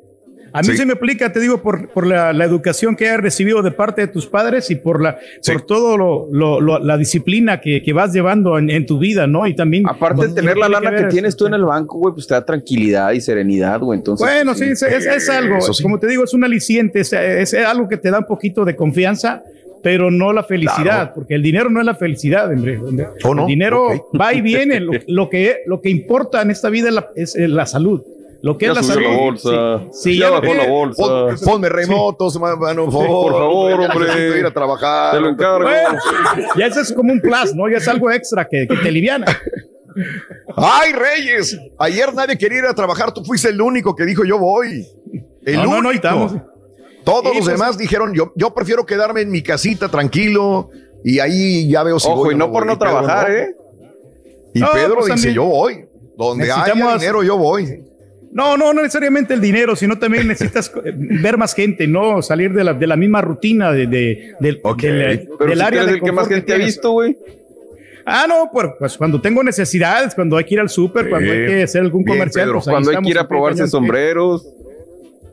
A mí Sí. se me aplica, te digo, por, por la, la educación que hayas recibido de parte de tus padres y por la Sí. por todo lo, lo- lo- la disciplina que, que vas llevando en, en tu vida, ¿no? Y también Aparte de tener la lana que, tienes tú en el banco, güey, pues te da tranquilidad y serenidad, güey. Entonces, Bueno, pues, sí, es, es- es algo, sí. como te digo, es un aliciente, es, es algo que te da un poquito de confianza, pero no la felicidad, Claro. porque el dinero no es la felicidad, hombre. ¿O no? El dinero va y viene, lo, [laughs] lo que, lo que importa en esta vida es la, es, la salud. Lo que Ya es la subió salud. la bolsa. Sí, sí, Ya bajó la bolsa. Pon- ponme remotos, mano, por favor. por favor, hombre. Ir a trabajar. Te lo encargo. Bueno, ya eso es como un plus, ¿no? Ya es algo extra que, que te liviana. Ay, Reyes, ayer nadie quería ir a trabajar, tú fuiste el único que dijo yo voy. El No, no, no, único. ahí estamos. Todos Sí, los pues- demás dijeron yo, yo prefiero quedarme en mi casita tranquilo y ahí ya veo si Ojo, voy y no por voy. no trabajar, no. ¿eh? Y No, Pedro pues dice yo voy. Donde haya dinero yo voy. No, no, no necesariamente el dinero, sino también necesitas eh, ver más gente, ¿no? Salir de la, de la misma rutina de, de- del- Ok. del, Pero del si área de que más gente ha visto, güey. Ah, no, pues, pues cuando tengo necesidades, cuando hay que ir al súper, cuando hay que hacer algún Bien, comercial, Pedro, pues Cuando hay que ir a probarse sombreros.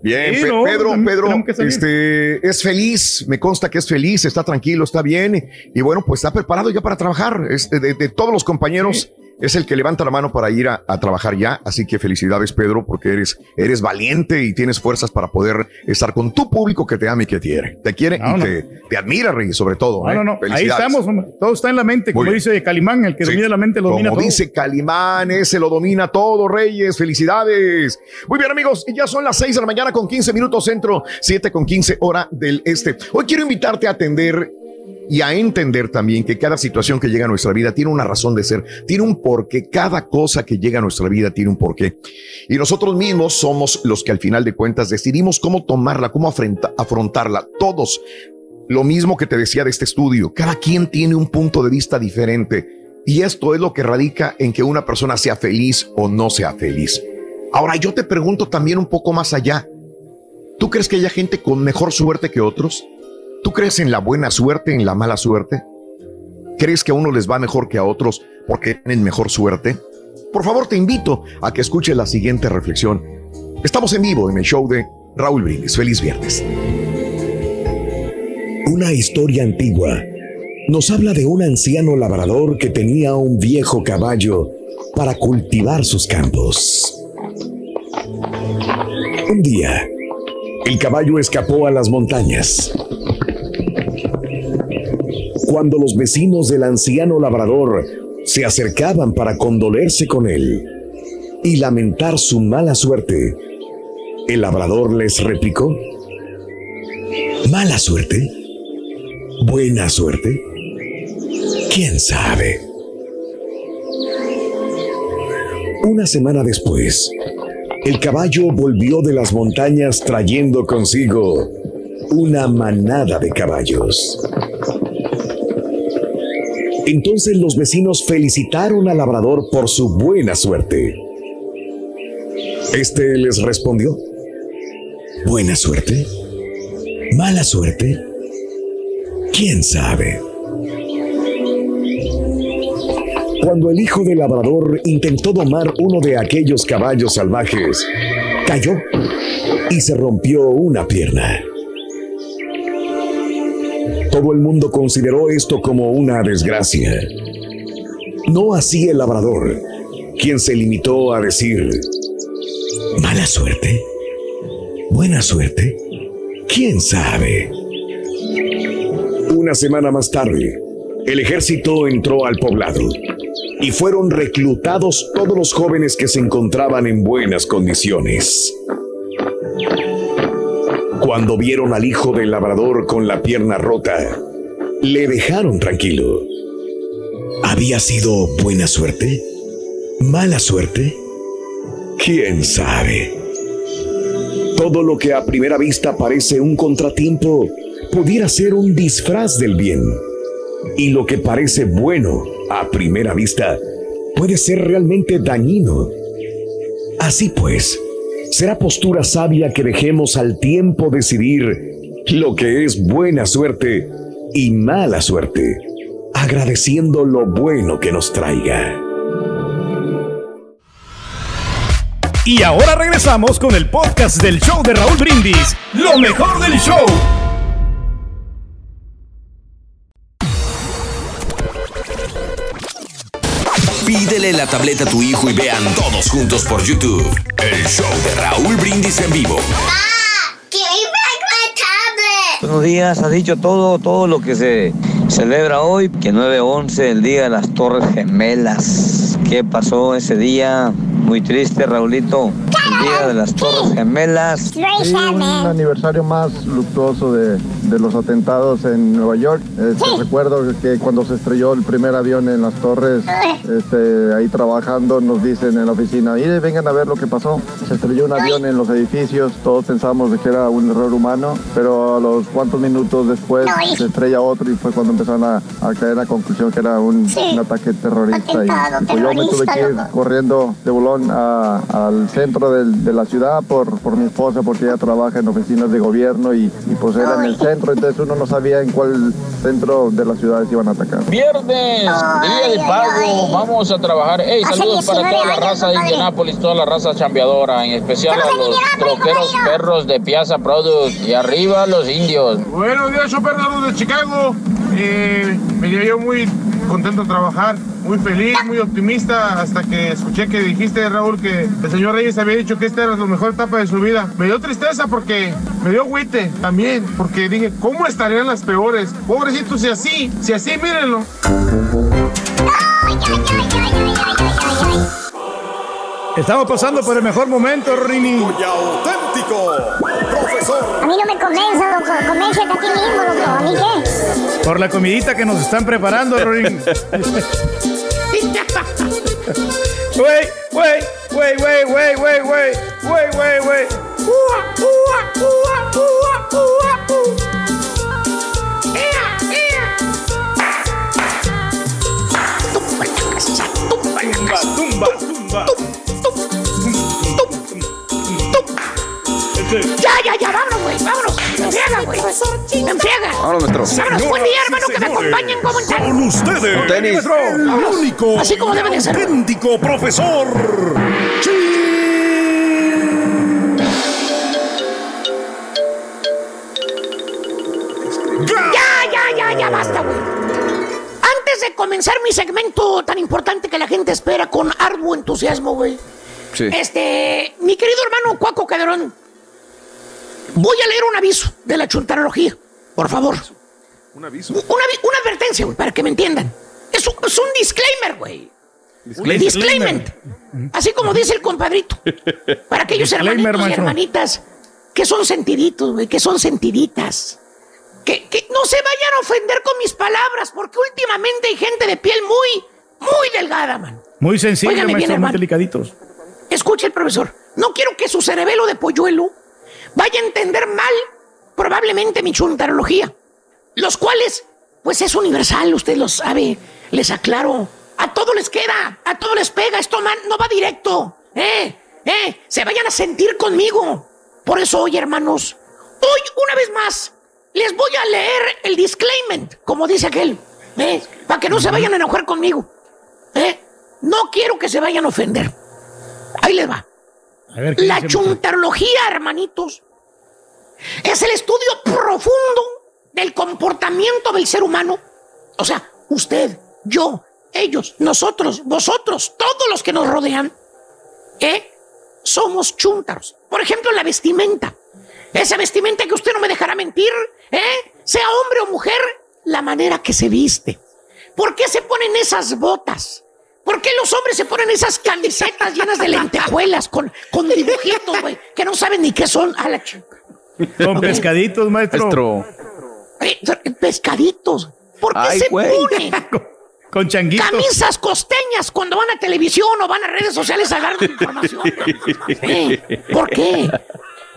Bien, Sí, Pe- no, Pedro, Pedro, este, es feliz, me consta que es feliz, está tranquilo, está bien, y bueno, pues está preparado ya para trabajar. Es de, de- de todos los compañeros, es el que levanta la mano para ir a, a trabajar ya, así que felicidades, Pedro, porque eres, eres valiente y tienes fuerzas para poder estar con tu público que te ama y que te quiere. Te quiere No, y no. Te, te admira, Rey, sobre todo. No, ¿eh? no, no. Ahí estamos, hombre. Todo está en la mente, como dice Calimán, el que Sí. domina la mente lo domina Como todo. dice Calimán, ese lo domina todo, Reyes. Felicidades. Muy bien, amigos. Ya son las 6 de la mañana con 15 minutos centro, 7 con 15 hora del este. Hoy quiero invitarte a atender y a entender también que cada situación que llega a nuestra vida tiene una razón de ser, tiene un porqué. Cada cosa que llega a nuestra vida tiene un porqué. Y nosotros mismos somos los que al final de cuentas decidimos cómo tomarla, cómo afrenta- afrontarla. Todos lo mismo que te decía de este estudio, cada quien tiene un punto de vista diferente y esto es lo que radica en que una persona sea feliz o no sea feliz. Ahora yo te pregunto también un poco más allá. ¿Tú crees que haya gente con mejor suerte que otros? ¿Tú crees en la buena suerte, en la mala suerte? ¿Crees que a uno les va mejor que a otros porque tienen mejor suerte? Por favor, te invito a que escuches la siguiente reflexión. Estamos en vivo en el show de Raúl Brindis. Feliz viernes. Una historia antigua nos habla de un anciano labrador que tenía un viejo caballo para cultivar sus campos. Un día, el caballo escapó a las montañas. Cuando los vecinos del anciano labrador se acercaban para condolerse con él y lamentar su mala suerte, el labrador les replicó, ¿mala suerte? ¿Buena suerte? ¿Quién sabe? Una semana después, el caballo volvió de las montañas trayendo consigo una manada de caballos. Entonces los vecinos felicitaron al labrador por su buena suerte. Este les respondió, ¿buena suerte? ¿Mala suerte? ¿Quién sabe? Cuando el hijo del labrador intentó domar uno de aquellos caballos salvajes, cayó y se rompió una pierna. Todo el mundo consideró esto como una desgracia. No así el labrador, quien se limitó a decir, ¿mala suerte? ¿Buena suerte? ¿Quién sabe? Una semana más tarde, el ejército entró al poblado y fueron reclutados todos los jóvenes que se encontraban en buenas condiciones. Cuando vieron al hijo del labrador con la pierna rota, le dejaron tranquilo. ¿Había sido buena suerte? ¿Mala suerte? ¿Quién sabe? Todo lo que a primera vista parece un contratiempo pudiera ser un disfraz del bien. Y lo que parece bueno a primera vista puede ser realmente dañino. Así pues, será postura sabia que dejemos al tiempo decidir lo que es buena suerte y mala suerte, agradeciendo lo bueno que nos traiga. Y ahora regresamos con el podcast del show de Raúl Brindis, lo mejor del show. Pídele la tableta a tu hijo y vean todos juntos por YouTube el show de Raúl Brindis en vivo. Buenos días, has dicho todo, todo lo que se celebra hoy, que 9-11, el día de las Torres Gemelas. ¿Qué pasó ese día? Muy triste, Raulito. El día de las Torres Gemelas. Sí, un aniversario más luctuoso de, de los atentados en Nueva York. Este, Recuerdo que cuando se estrelló el primer avión en las torres, este, ahí trabajando, nos dicen en la oficina, mire, vengan a ver lo que pasó. Se estrelló un avión en los edificios, todos pensamos de que era un error humano, pero a los cuantos minutos después se estrella otro y fue cuando empezaron a, a caer la conclusión que era un, un ataque terrorista. Y, y pues yo me tuve que ir corriendo de bolón a- al centro del- de la ciudad por, por mi esposa, porque ella trabaja en oficinas de gobierno y, y pues era en el centro, entonces uno no sabía en cuál centro de la ciudad se iban a atacar. Viernes, día de pago, vamos a trabajar. Hey, saludos para 19 toda la raza de. Indianápolis, toda la raza chambeadora, en especial a los troqueros perros de Piazza Product y arriba los indios. Buenos días, yo Fernando de Chicago. Eh, me llevé yo muy contento de trabajar, muy feliz, muy optimista, hasta que escuché que dijiste, Raúl, que el señor Reyes había dicho que esta era la mejor etapa de su vida. Me dio tristeza porque me dio agüite también, porque dije, ¿cómo estarían las peores? Pobrecitos, si así, si así, mírenlo. Estamos pasando por el mejor momento, Rini. auténtico, profesor. A mí no me convence, loco. Convéncete a ti mismo, loco. ¿A mí qué? Por la comidita que nos están preparando, Rorín. Güey, güey, güey, güey, güey, güey, güey, güey, güey, güey. Tumba, tumba, tumba. Ya, ya, ya, vámonos, güey, vámonos. Me enfriega, güey. Me enfriega. Vámonos, maestro. Vámonos, buen día, hermano, que me acompañen como en tal. Con ustedes, Tenis. el único Así como debe de ser. auténtico profesor. Ya, ya, ya, ya, basta, güey. Antes de comenzar mi segmento tan importante que la gente espera con arduo entusiasmo, güey. Sí. Este, mi querido hermano Cuaco Calderón, voy a leer un aviso de la chuntarología, por favor. Un aviso. Una, advertencia, güey, para que me entiendan. Es un, es un disclaimer, güey. Disclaimer. Disclaimer. Así como dice el compadrito. Para aquellos hermanitos y maestro. hermanitas que son sentiditos, güey, que son sentiditas. Que, que no se vayan a ofender con mis palabras, porque últimamente hay gente de piel muy, muy delgada, man. Muy sensible, Óigame bien, maestro, muy delicaditos. Escuche el profesor. No quiero que su cerebelo de polluelo vaya a entender mal, probablemente, mi chuntarología. Los cuales, pues es universal, usted lo sabe. Les aclaro. A todo les queda, a todo les pega. Esto no va directo. ¿Eh? ¿Eh? Se vayan a sentir conmigo. Por eso hoy, hermanos, hoy, una vez más, les voy a leer el disclaimer, como dice aquel. ¿Eh? Para que no se vayan a enojar conmigo. ¿Eh? No quiero que se vayan a ofender. Ahí les va. A ver, ¿qué La chuntarología, hermanitos, es el estudio profundo del comportamiento del ser humano. O sea, usted, yo, ellos, nosotros, vosotros, todos los que nos rodean, ¿eh? Somos chúntaros. Por ejemplo, la vestimenta. Esa vestimenta que usted no me dejará mentir, ¿eh? Sea hombre o mujer, la manera que se viste. ¿Por qué se ponen esas botas? ¿Por qué los hombres se ponen esas camisetas llenas de lentejuelas con, con dibujitos, güey? Que no saben ni qué son. A la ch- Con pescaditos, maestro. Maestro. Eh, pescaditos. ¿Por qué Ay, se güey. ponen [laughs] Con changuitos. camisas costeñas cuando van a televisión o van a redes sociales a dar información? [laughs] Eh, ¿Por qué?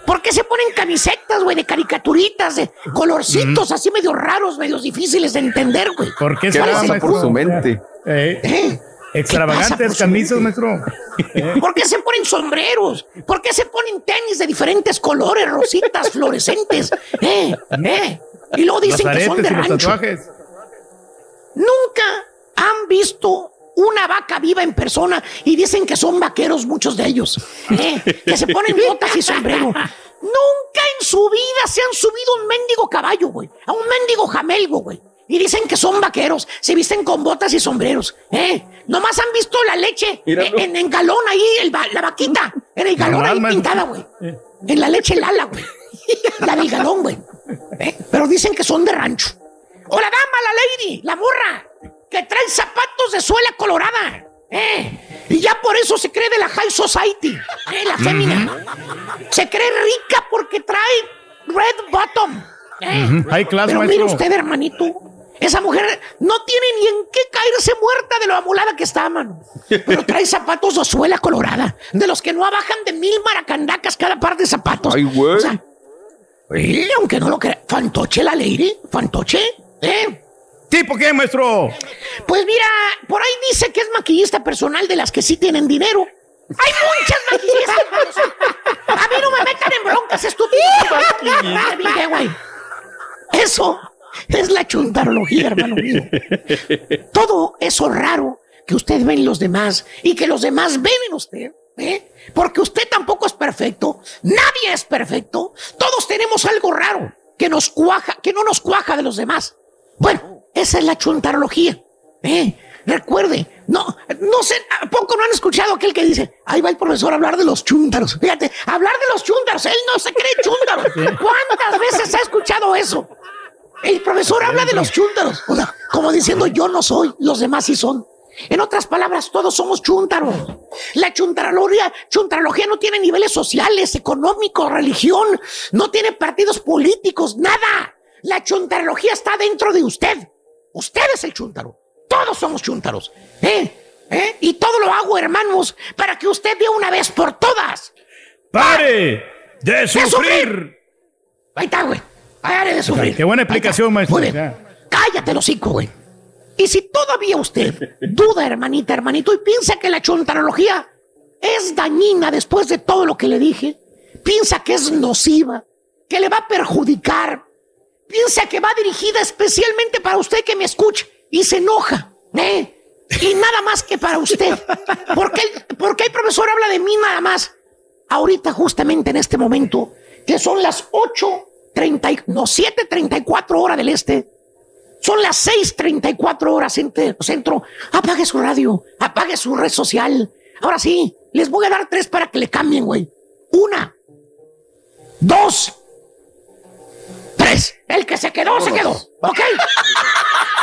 ¿Por qué se ponen camisetas, güey, de caricaturitas, de colorcitos así medio raros, medios difíciles de entender, güey? ¿Por qué ¿Qué será, pasa por su mente? Eh, ¿Eh? Extravagantes camisas, maestro. Eh, ¿Por qué se ponen sombreros? ¿Por qué se ponen tenis de diferentes colores, rositas, fluorescentes? ¿Eh? ¿Eh? Y luego dicen que son de rancho. Nunca han visto una vaca viva en persona y dicen que son vaqueros muchos de ellos. ¿eh? Que se ponen botas y sombrero. Nunca en su vida se han subido un mendigo caballo, güey. A un mendigo jamelgo, güey. Y dicen que son vaqueros, se visten con botas y sombreros. ¿eh? Nomás han visto la leche Míralo. en, en galón ahí, el la vaquita. En el galón ahí pintada, güey. En la leche Lala, güey. [laughs] La del galón, güey. ¿Eh? Pero dicen que son de rancho. O la dama, la lady, la morra, que trae zapatos de suela colorada. ¿eh? Y ya por eso se cree de la high society, ¿eh? la fémina. Se cree rica porque trae red bottom. ¿eh? High class, Pero mire usted, hermanito, esa mujer no tiene ni en qué caerse muerta de lo amulada que está, mano. Pero trae zapatos de suela colorada, de los que no abajan de mil maracandacas cada par de zapatos. Ay, güey. O sea, eh, aunque no lo crea, fantoche la lady, fantoche, ¿eh? ¿Tipo qué, maestro? Pues mira, por ahí dice que es maquillista personal de las que sí tienen dinero. Hay muchas maquillistas, [laughs] manos. A mí no me metan en broncas, estúpido. Eso es la chuntarología, hermano mío. [laughs] Todo eso raro que usted ve en los demás y que los demás ven en usted, ¿eh? Porque usted tampoco es perfecto, nadie es perfecto, todos tenemos algo raro que nos cuaja, que no nos cuaja de los demás. Bueno, esa es la chuntarología, ¿eh? Recuerde, no, no sé, ¿a poco no han escuchado aquel que dice, ahí va el profesor a hablar de los chúntaros? Fíjate, hablar de los chúntaros, él no se cree chúntaro. [laughs] ¿Cuántas veces ha escuchado eso? El profesor habla de los chúntaros, o sea, como diciendo yo no soy, los demás sí son. En otras palabras, todos somos chúntaros. La chuntarología, chuntarología no tiene niveles sociales, económicos, religión, no tiene partidos políticos, nada. La chuntarología está dentro de usted. Usted es el chúntaro. Todos somos chúntaros. ¿Eh? ¿Eh? Y todo lo hago, hermanos, para que usted de una vez por todas. ¡Pare de sufrir! sufrir! Ahí está, güey. Pare de sufrir. Qué buena explicación, maestro. Cállate los güey. Y si todavía usted duda, hermanita, hermanito, y piensa que la chontarología es dañina después de todo lo que le dije, piensa que es nociva, que le va a perjudicar, piensa que va dirigida especialmente para usted que me escucha y se enoja, ¿eh? Y nada más que para usted. Porque el, el profesor habla de mí nada más. Ahorita, justamente en este momento, que son las 8 30, no, 7.34 horas del este. Son las 6.34 horas centro. Apague su radio, apague su red social. Ahora sí, les voy a dar tres para que le cambien, güey. Una, dos, el que se quedó, se quedó. ¿Ok?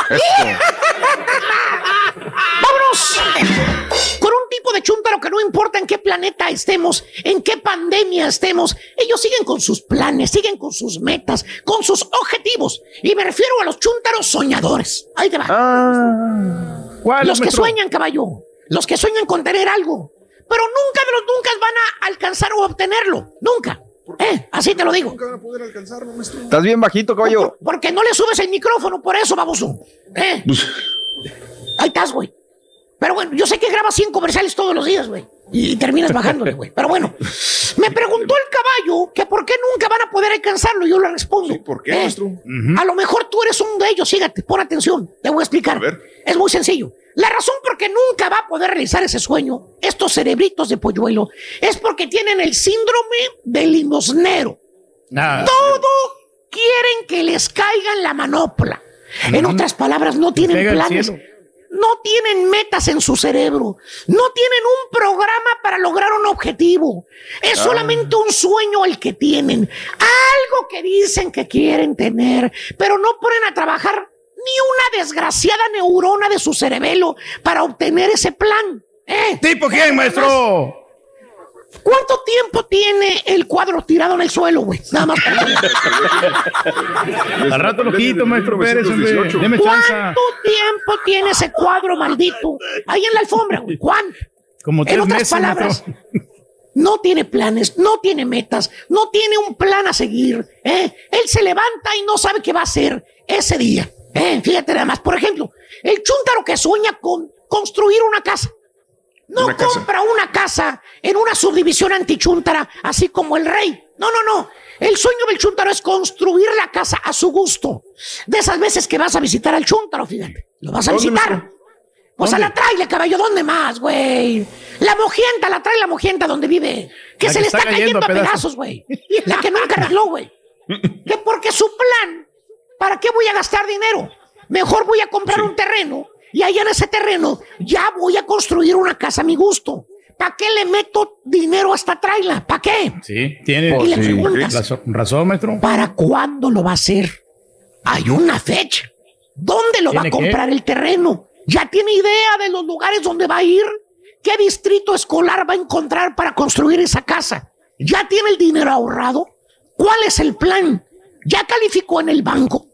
[laughs] ¡Vámonos! Con un tipo de chúntaro que no importa en qué planeta estemos, en qué pandemia estemos, ellos siguen con sus planes, siguen con sus metas, con sus objetivos. Y me refiero a los chúntaros soñadores. Ahí te va. ¿Cuál, los que sueñan, caballo. Los que sueñan con tener algo. Pero nunca de los nunca van a alcanzar o obtenerlo. Nunca. Eh, así te lo digo. Estás bien bajito, caballo. Porque no le subes el micrófono, por eso, baboso. ¿Eh? Ahí estás, güey. Pero bueno, yo sé que grabas 100 comerciales todos los días, güey. Y terminas bajándole, güey. Pero bueno, me preguntó el caballo que por qué nunca van a poder alcanzarlo. Y yo le respondo. ¿Por qué, maestro? A lo mejor tú eres uno de ellos. Fíjate, pon atención. Te voy a explicar. Es muy sencillo. La razón por qué nunca va a poder realizar ese sueño, estos cerebritos de polluelo, es porque tienen el síndrome del limosnero. Todo quieren que les caiga en la manopla. En otras palabras, no tienen planes. No tienen metas en su cerebro. No tienen un programa para lograr un objetivo. Es Ah. solamente un sueño el que tienen. Algo que dicen que quieren tener, pero no ponen a trabajar ni una desgraciada neurona de su cerebelo para obtener ese plan. ¿Eh? ¿Tipo quién, maestro? ¿Cuánto tiempo tiene el cuadro tirado en el suelo, güey? Nada más. Al rato lo quito, maestro Pérez, hombre. Deme chance. ¿Cuánto tiempo tiene ese cuadro maldito ahí en la alfombra, güey? ¿Cuánto? Como En otras meses, palabras, maestro. no tiene planes, no tiene metas, no tiene un plan a seguir. ¿eh? Él se levanta y no sabe qué va a hacer ese día. ¿Eh? Fíjate nada más, por ejemplo, el chúntaro que sueña con construir una casa. No Una casa. compra una casa en una subdivisión antichúntara, así como el rey. No, no, no. El sueño del chúntaro es construir la casa a su gusto. De esas veces que vas a visitar al chúntaro, fíjate. Lo vas a ¿Dónde, visitar. Pues a la traile, caballo, ¿dónde más, güey? La mojienta, la trae la mojienta donde vive. Que La se que le está está cayendo cayendo a pedazos, güey. La que nunca arregló, güey. [laughs] Que porque su plan, ¿para qué voy a gastar dinero? Mejor voy a comprar un terreno y ahí en ese terreno ya voy a construir una casa a mi gusto. ¿Para qué le meto dinero a esta traila? ¿Para qué? Sí, tiene le sí. razón, maestro. ¿Para cuándo lo va a hacer? Hay una fecha. ¿Dónde lo va a comprar el terreno? ¿Ya tiene idea de los lugares donde va a ir? ¿Qué distrito escolar va a encontrar para construir esa casa? ¿Ya tiene el dinero ahorrado? ¿Cuál es el plan? ¿Ya calificó en el banco?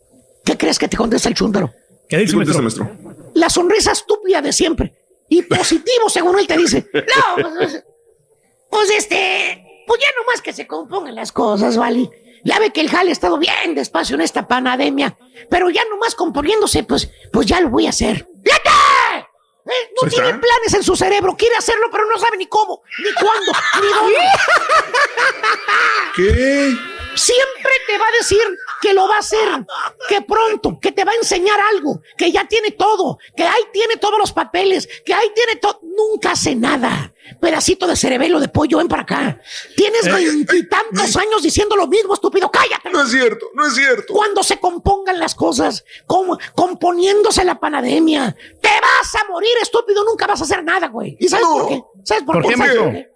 ¿Qué crees que te contesta el chúntaro? ¿Qué dice, ¿Qué maestro? maestro? La sonrisa estúpida de siempre. Y positivo, [laughs] según él te dice. No, pues, pues este, pues ya nomás que se compongan las cosas, ¿vale? Ya ve que el jale ha estado bien despacio en esta pandemia, pero ya nomás componiéndose, pues, pues ya lo voy a hacer. ¡Fíjate! ¿Eh? No Ahí tiene está. planes en su cerebro, quiere hacerlo, pero no sabe ni cómo, ni cuándo, ni dónde. [laughs] ¿Qué? Siempre te va a decir que lo va a hacer, que pronto, que te va a enseñar algo, que ya tiene todo, que ahí tiene todos los papeles, que ahí tiene todo. Nunca hace nada. Pedacito de cerebelo de pollo, ven para acá. Tienes veintitantos años diciendo lo mismo, estúpido. Cállate. No es cierto, no es cierto. Cuando se compongan las cosas, como componiéndose la pandemia, te vas a morir, estúpido. Nunca vas a hacer nada, güey. ¿Y sabes por qué? ¿Sabes por, ¿Por qué? ¿Sabes?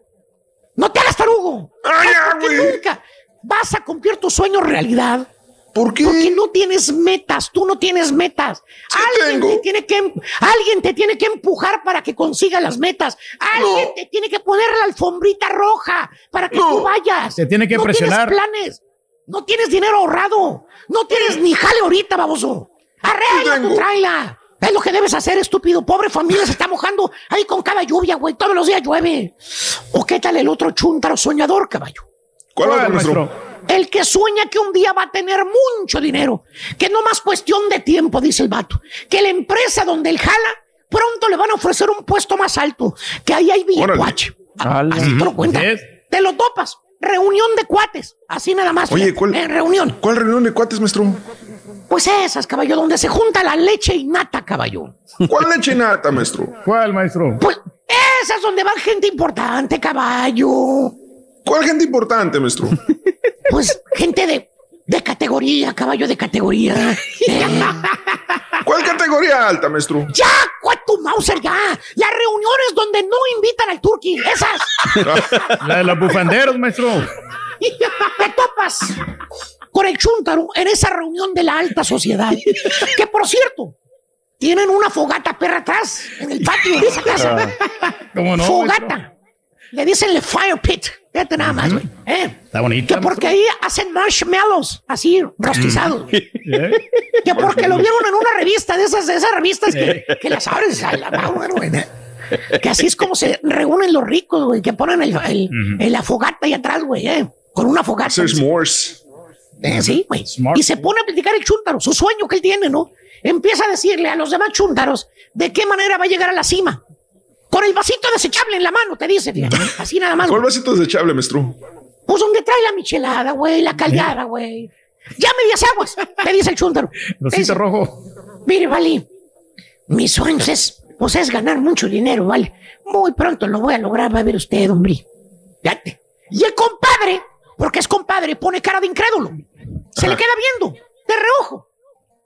No te hagas tarugo. Ay, ¿Sabes ya, por qué güey. nunca vas a cumplir tu sueño realidad? ¿Por qué? Porque no tienes metas, tú no tienes metas. alguien, tengo. te tiene que, em- alguien te tiene que empujar para que consiga las metas. Alguien No. te tiene que poner la alfombrita roja para que No. tú vayas. Te tiene que no presionar. tienes planes. No tienes dinero ahorrado. No tienes ni jale ahorita, baboso. Arregla tu tengo. traila. Es lo que debes hacer, estúpido. Pobre familia se está mojando ahí con cada lluvia, güey. Todos los días llueve. ¿O qué tal el otro chúntaro soñador, caballo? ¿Cuál ¿Cuál, otro, maestro? maestro? El que sueña que un día va a tener mucho dinero, que no más cuestión de tiempo, dice el vato, que la empresa donde él jala pronto le van a ofrecer un puesto más alto, que ahí hay billetuache. Así te lo cuenta. Te lo topas. Reunión de cuates. Así nada más. Oye, ¿cuál, eh, reunión. ¿cuál reunión de cuates, maestro? Pues esas, caballo, donde se junta la leche y nata, caballo. ¿Cuál leche nata, maestro? ¿Cuál, maestro? Pues esas donde va gente importante, caballo. ¿Cuál gente importante, maestro? [laughs] Pues gente de, de categoría, caballo de categoría. Eh, [laughs] ¿Cuál categoría alta, maestro? ya, cuatu Mauser, ya. Las reuniones donde no invitan al turqui, esas. [laughs] La de los bufanderos, maestro. Te topas con el chúntaro en esa reunión de la alta sociedad. Que por cierto, tienen una fogata perra atrás en el patio de esa casa. ¿Cómo no? fogata. Le dicen el fire pit. Fíjate nada más, güey. ¿eh? Está bonita. Que porque ahí hacen marshmallows, así, rostizados. [laughs] Que porque lo vieron en una revista de esas, de esas revistas que, que las abres a la mano, güey. Que así es como se reúnen los ricos, güey, que ponen el, el- el- la fogata ahí atrás, güey, eh, con una fogata. Hacer s'mores. Eh, sí, güey. Y se pone a platicar el chúntaro, su sueño que él tiene, ¿no? Empieza a decirle a los demás chúntaros de qué manera va a llegar a la cima. Con el vasito desechable en la mano, te dice, fíjate. Así nada más. ¿Cuál vasito desechable, maestro? Pues donde trae la michelada, güey, la caldeada, güey. Ya medias aguas, te dice el chúntaro. Rosito rojo. Mire, vale, mi sueño es, pues es ganar mucho dinero, vale. Muy pronto lo voy a lograr, va a ver usted, hombre. Fíjate. Y el compadre, porque es compadre, pone cara de incrédulo. Se le queda viendo, de reojo.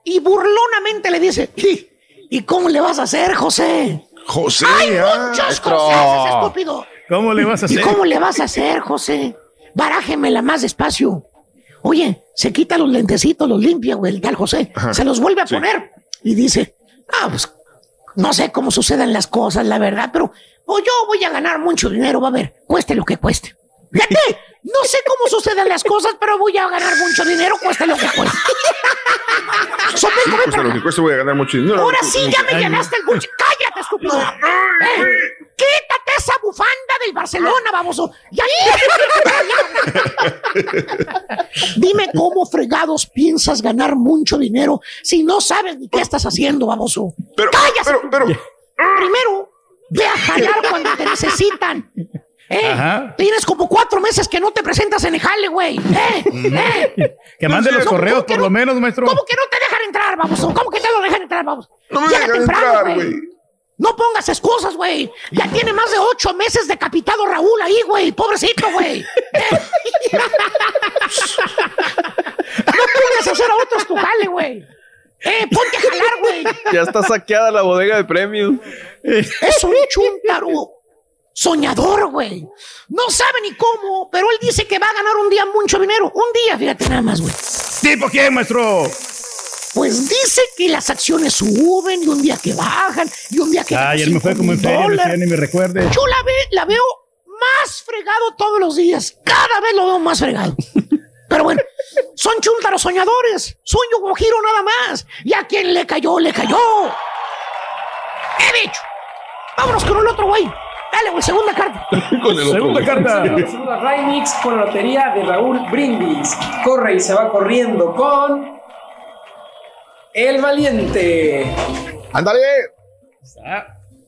Y burlonamente le dice, "¿Y- ¿y cómo le vas a hacer, José? José, ¡Hay ah, muchos maestro. José, estúpido! ¿Cómo le vas a ¿Y hacer? cómo le vas a hacer, José? Barájemela más despacio. Oye, se quita los lentecitos, los limpia, güey, el tal José. Ajá, Se los vuelve a sí. poner y dice, ah, pues no sé cómo suceden las cosas, la verdad, pero o yo voy a ganar mucho dinero, va a ver, cueste lo que cueste. Fíjate, no sé cómo suceden las cosas, pero voy a ganar mucho dinero, cueste lo que cueste. [laughs] Sí, pues a para lo acá. que cuesta voy a ganar mucho dinero. Ahora sí, ya me llenaste el buche. ¡Cállate, estúpido! Eh, ¡Quítate esa bufanda del Barcelona, baboso! ¡Y ahí! Dime cómo fregados piensas ganar mucho dinero si no sabes ni qué estás haciendo, baboso. ¡Cállate! Primero, ve a jalar cuando te necesitan. Eh, Ajá. Tienes como cuatro meses que no te presentas en el jale, güey. Eh, eh. [laughs] Que mande los ¿Cómo- correos, por no- lo menos, maestro. ¿Cómo que no te dejan entrar, baboso? ¿Cómo que te lo dejan entrar, baboso? No me dejan temprano, entrar, güey. No pongas excusas, güey. Ya tiene más de ocho meses decapitado Raúl ahí, güey. Pobrecito, güey. [laughs] no pongas a hacer a otros tu jale, güey. Eh, ponte a jalar, güey. Ya está saqueada la bodega de premios. Es un chúntaro. Soñador, güey. No sabe ni cómo, pero él dice que va a ganar un día mucho dinero. Un día, fíjate nada más, güey. ¿Tipo quién, maestro? Pues dice que las acciones suben y un día que bajan y un día que Ay, él me fue como en feria, ni me recuerde. Yo la, ve- la veo más fregado todos los días. Cada vez lo veo más fregado. [laughs] Pero bueno, son chúntaros soñadores. Sueño con giro nada más. Y a quien le cayó, le cayó. He dicho. Vámonos con el otro güey. Dale, güey, segunda carta. [laughs] Segunda carta. Segunda Remix con la lotería de Raúl Brindis. Corre y se va corriendo con. El Valiente. ¡Ándale!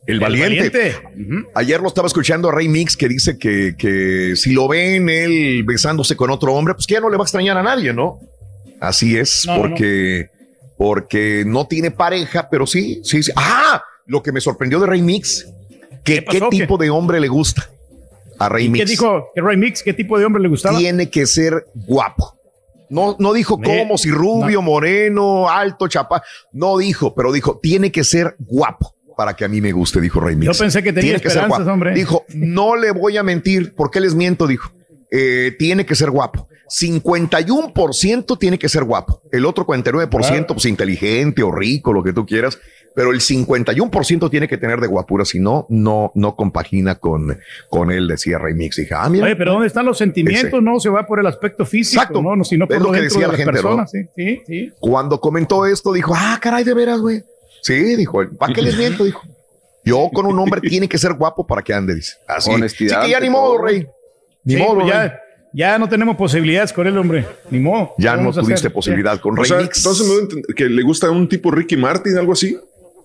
El valiente. valiente. Ayer lo estaba escuchando a Rey Mix que dice que, que si lo ven él besándose con otro hombre, pues que ya no le va a extrañar a nadie, ¿no? Así es, No, no, porque, porque no tiene pareja, pero sí, sí, sí. Ah, lo que me sorprendió de Rey Mix, que, ¿qué, pasó, qué? tipo de hombre le gusta a Rey ¿Qué Mix? dijo que Ray Mix? ¿Qué tipo de hombre le gustaba? Tiene que ser guapo. No, no dijo Me- cómo, si rubio, moreno, alto, chapa. No dijo, pero dijo, tiene que ser guapo para que a mí me guste, dijo Rey Mix. Yo pensé que tenía Tiene ser esperanzas, guapo. hombre. Dijo, no le voy a mentir. ¿Por qué les miento? Dijo, "Eh, tiene que ser guapo. 51% tiene que ser guapo. El otro 49% pues inteligente o rico, lo que tú quieras. Pero el 51% tiene que tener de guapura. Si no, no, no compagina con, con él, decía Rey Mix. Dije, ah, mira. Oye, pero ¿dónde están los sentimientos? Ese. No se va por el aspecto físico, Exacto. no, no, sino por Es lo, lo que decía de la gente, ¿no? Sí, sí, sí. Cuando comentó esto, dijo, ah, caray, de veras, güey. Sí, dijo, ¿para qué les miento? Dijo. Yo con un hombre tiene que ser guapo para que ande, dice. Así. Honestidad Así que ya ni modo, todo. rey. Ni Sí, modo, pues rey. ya, Ya no tenemos posibilidades con él, hombre. Ni modo. Ya ¿Qué no tuviste hacer? posibilidad con O sea, Remix. entonces me doy a entender que le gusta un tipo Ricky Martin, algo así.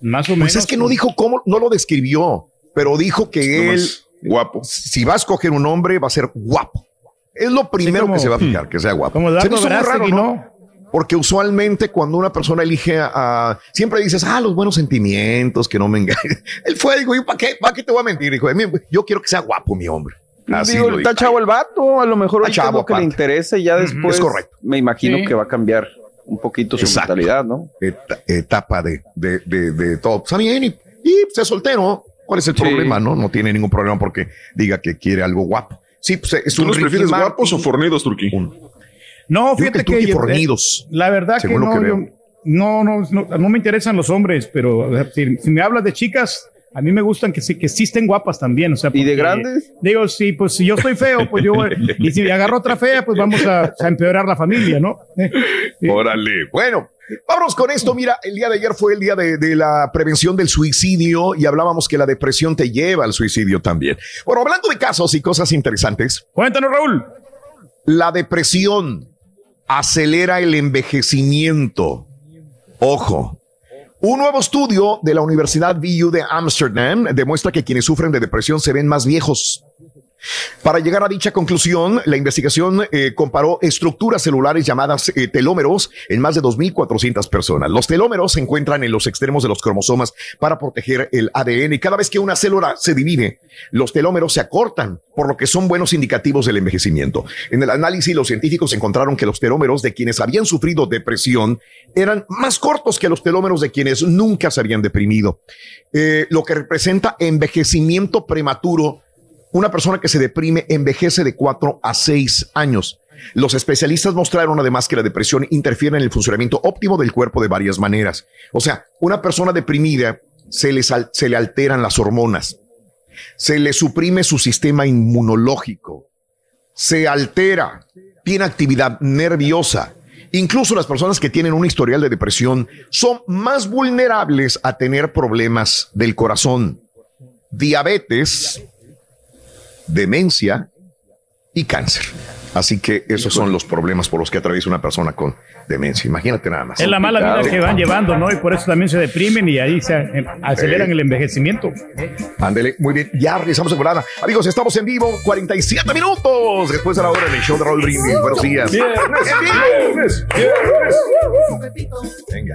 Más o Pues menos. es que no dijo cómo, no lo describió, pero dijo que él, Nomás guapo. si va a escoger un hombre, va a ser guapo. Es lo primero como- que se va a fijar, que sea guapo. Como Se me hizo muy Verástegui, ¿no? Porque usualmente cuando una persona elige a, a- siempre dices, ah, los buenos sentimientos, que no me engañen. [laughs] Él fue, digo, ¿para qué, ¿para qué te voy a mentir? Dijo, "Mira, yo quiero que sea guapo mi hombre. Así Digo, está chavo el vato, a lo mejor chavo, lo que le aparte. interesa y ya después es correcto. me imagino Sí. que va a cambiar un poquito su Exacto. mentalidad, ¿no? Eta- etapa de, de, de, de todo. Está bien, y, y es soltero. ¿Cuál es el Sí. problema? No, no tiene ningún problema porque diga que quiere algo guapo. Sí, pues es ¿Tú un los Ricky prefieres Martin. guapos o fornidos, Turquí? No, Yo creo fíjate que que. fornidos, La verdad que según lo no, que yo- veo. no, no, no, no me interesan los hombres, pero si me hablas de chicas, a mí me gustan que sí, que sí estén guapas también. O sea, ¿Y de grandes? Digo, sí, pues si yo estoy feo, pues yo. y si agarro otra fea, pues vamos a, a empeorar la familia, ¿no? Órale. Bueno, vámonos con esto. Mira, el día de ayer fue el día de, de la prevención del suicidio y hablábamos que la depresión te lleva al suicidio también. Bueno, hablando de casos y cosas interesantes, Cuéntanos, Raúl. la depresión acelera el envejecimiento. Ojo. Un nuevo estudio de la Universidad VU de Ámsterdam demuestra que quienes sufren de depresión se ven más viejos. Para llegar a dicha conclusión, la investigación eh, comparó estructuras celulares llamadas eh, telómeros en más de 2.400 personas. Los telómeros se encuentran en los extremos de los cromosomas para proteger el ADN y cada vez que una célula se divide, los telómeros se acortan, por lo que son buenos indicativos del envejecimiento. En el análisis, los científicos encontraron que los telómeros de quienes habían sufrido depresión eran más cortos que los telómeros de quienes nunca se habían deprimido, Eh, lo que representa envejecimiento prematuro una persona que se deprime envejece de 4 a 6 años. Los especialistas mostraron además que la depresión interfiere en el funcionamiento óptimo del cuerpo de varias maneras. O sea, una persona deprimida se, se le alteran las hormonas, se le suprime su sistema inmunológico, se altera, tiene actividad nerviosa. Incluso las personas que tienen un historial de depresión son más vulnerables a tener problemas del corazón, diabetes, demencia y cáncer. Así que esos son los problemas por los que atraviesa una persona con demencia. Imagínate nada más. Es la mala vida que van llevando, ¿no? Y por eso también se deprimen y ahí se eh, aceleran el envejecimiento. Ándele, muy bien. Ya regresamos en volada. Amigos, estamos en vivo, 47 minutos después de la hora del show de Raúl Brindis. Buenos días. Viernes, vivo. viernes, Venga.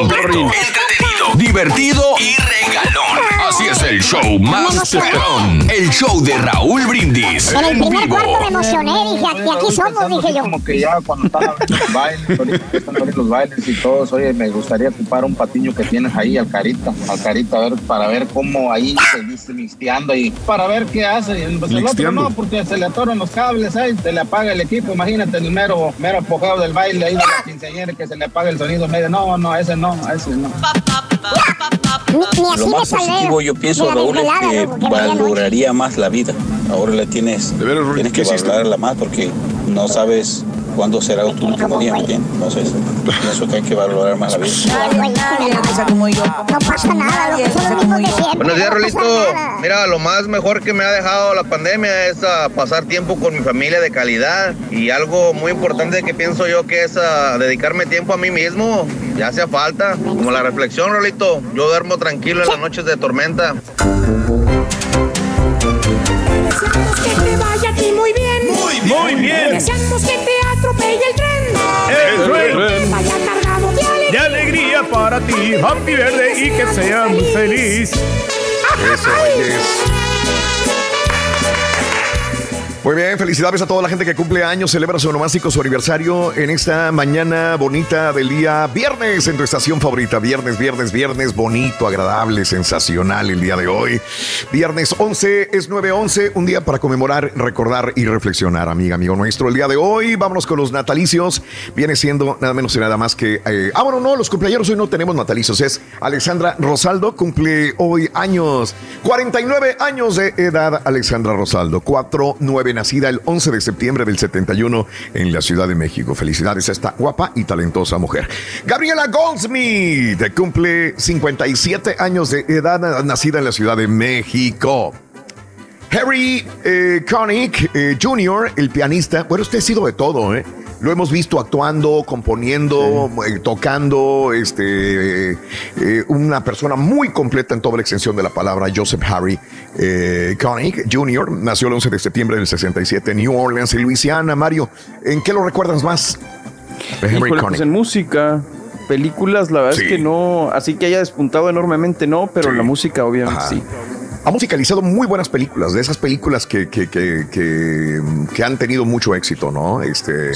Completo, entretenido, divertido y regalón. Así es el show más perrón. El show de Raúl Brindis. En el primer vivo. cuarto me emocioné, dije, aquí, aquí somos, dije yo. Como que ya cuando están abriendo los [laughs] bailes, están abriendo los bailes y todos, oye, me gustaría ocupar un patiño que tienes ahí al carita, al carita, a ver, para ver cómo ahí se dice mixteando y para ver qué hace. Y pues el otro no, porque se le atoran los cables ahí, se le apaga el equipo, imagínate el mero, mero apogeo del baile ahí de la quinceañera que se le apaga el sonido medio. No, no, ese no, no. Ni, ni así Lo más positivo yo pienso, Raúl, es que valoraría más la vida. Ahora la tienes, tienes ¿qué que valorarla más porque no sabes cuándo será tu último día, ¿me entiendes? Entonces, pienso que hay que valorar más la vida. No pasa nada, lo que son los mismos de siempre. Buenos días, Rolito. Mira, lo más mejor que me ha dejado la pandemia es ah, pasar tiempo con mi familia de calidad y algo muy importante que pienso yo que es ah, dedicarme tiempo a mí mismo. Ya hacía falta. Como la reflexión, Rolito. Yo duermo tranquilo en las noches de tormenta. Deseamos que te vaya a ti muy bien. Muy bien. Muy bien. Deseamos que te atropelle el tren. El tren. Que vaya cargado de De alegría. alegría para ti, Happy Verde, y que sea muy feliz. Eso, Reyes. Muy bien, felicidades a toda la gente que cumple años, celebra su onomástico, su aniversario en esta mañana bonita del día viernes en tu estación favorita. Viernes, viernes, viernes, bonito, agradable, sensacional el día de hoy. Viernes 11 es 9-11, un día para conmemorar, recordar y reflexionar, amiga, amigo nuestro. El día de hoy, vámonos con los natalicios. Viene siendo nada menos y nada más que. eh, ah, bueno, no, los cumpleaños hoy no tenemos natalicios. Es Alexandra Rosaldo, cumple hoy años. 49 años de edad, Alexandra Rosaldo. 4, 9, 9, nacida el 11 de septiembre del 71 en la Ciudad de México. Felicidades a esta guapa y talentosa mujer. Gabriela Goldsmith cumple 57 años de edad, nacida en la Ciudad de México. Harry eh, Connick eh, Jr., el pianista, bueno, usted ha sido de todo, ¿eh? Lo hemos visto actuando, componiendo, eh, tocando, este, eh, una persona muy completa en toda la extensión de la palabra, Joseph Harry eh, Connick Jr., nació el 11 de septiembre del 67 en New Orleans, en Luisiana. Mario, ¿en qué lo recuerdas más? pues en música, películas, la verdad Sí. es que no, así que haya despuntado enormemente, no, pero la música obviamente Ajá. sí. Ha musicalizado muy buenas películas, de esas películas que, que, que, que, que han tenido mucho éxito, ¿no? Este,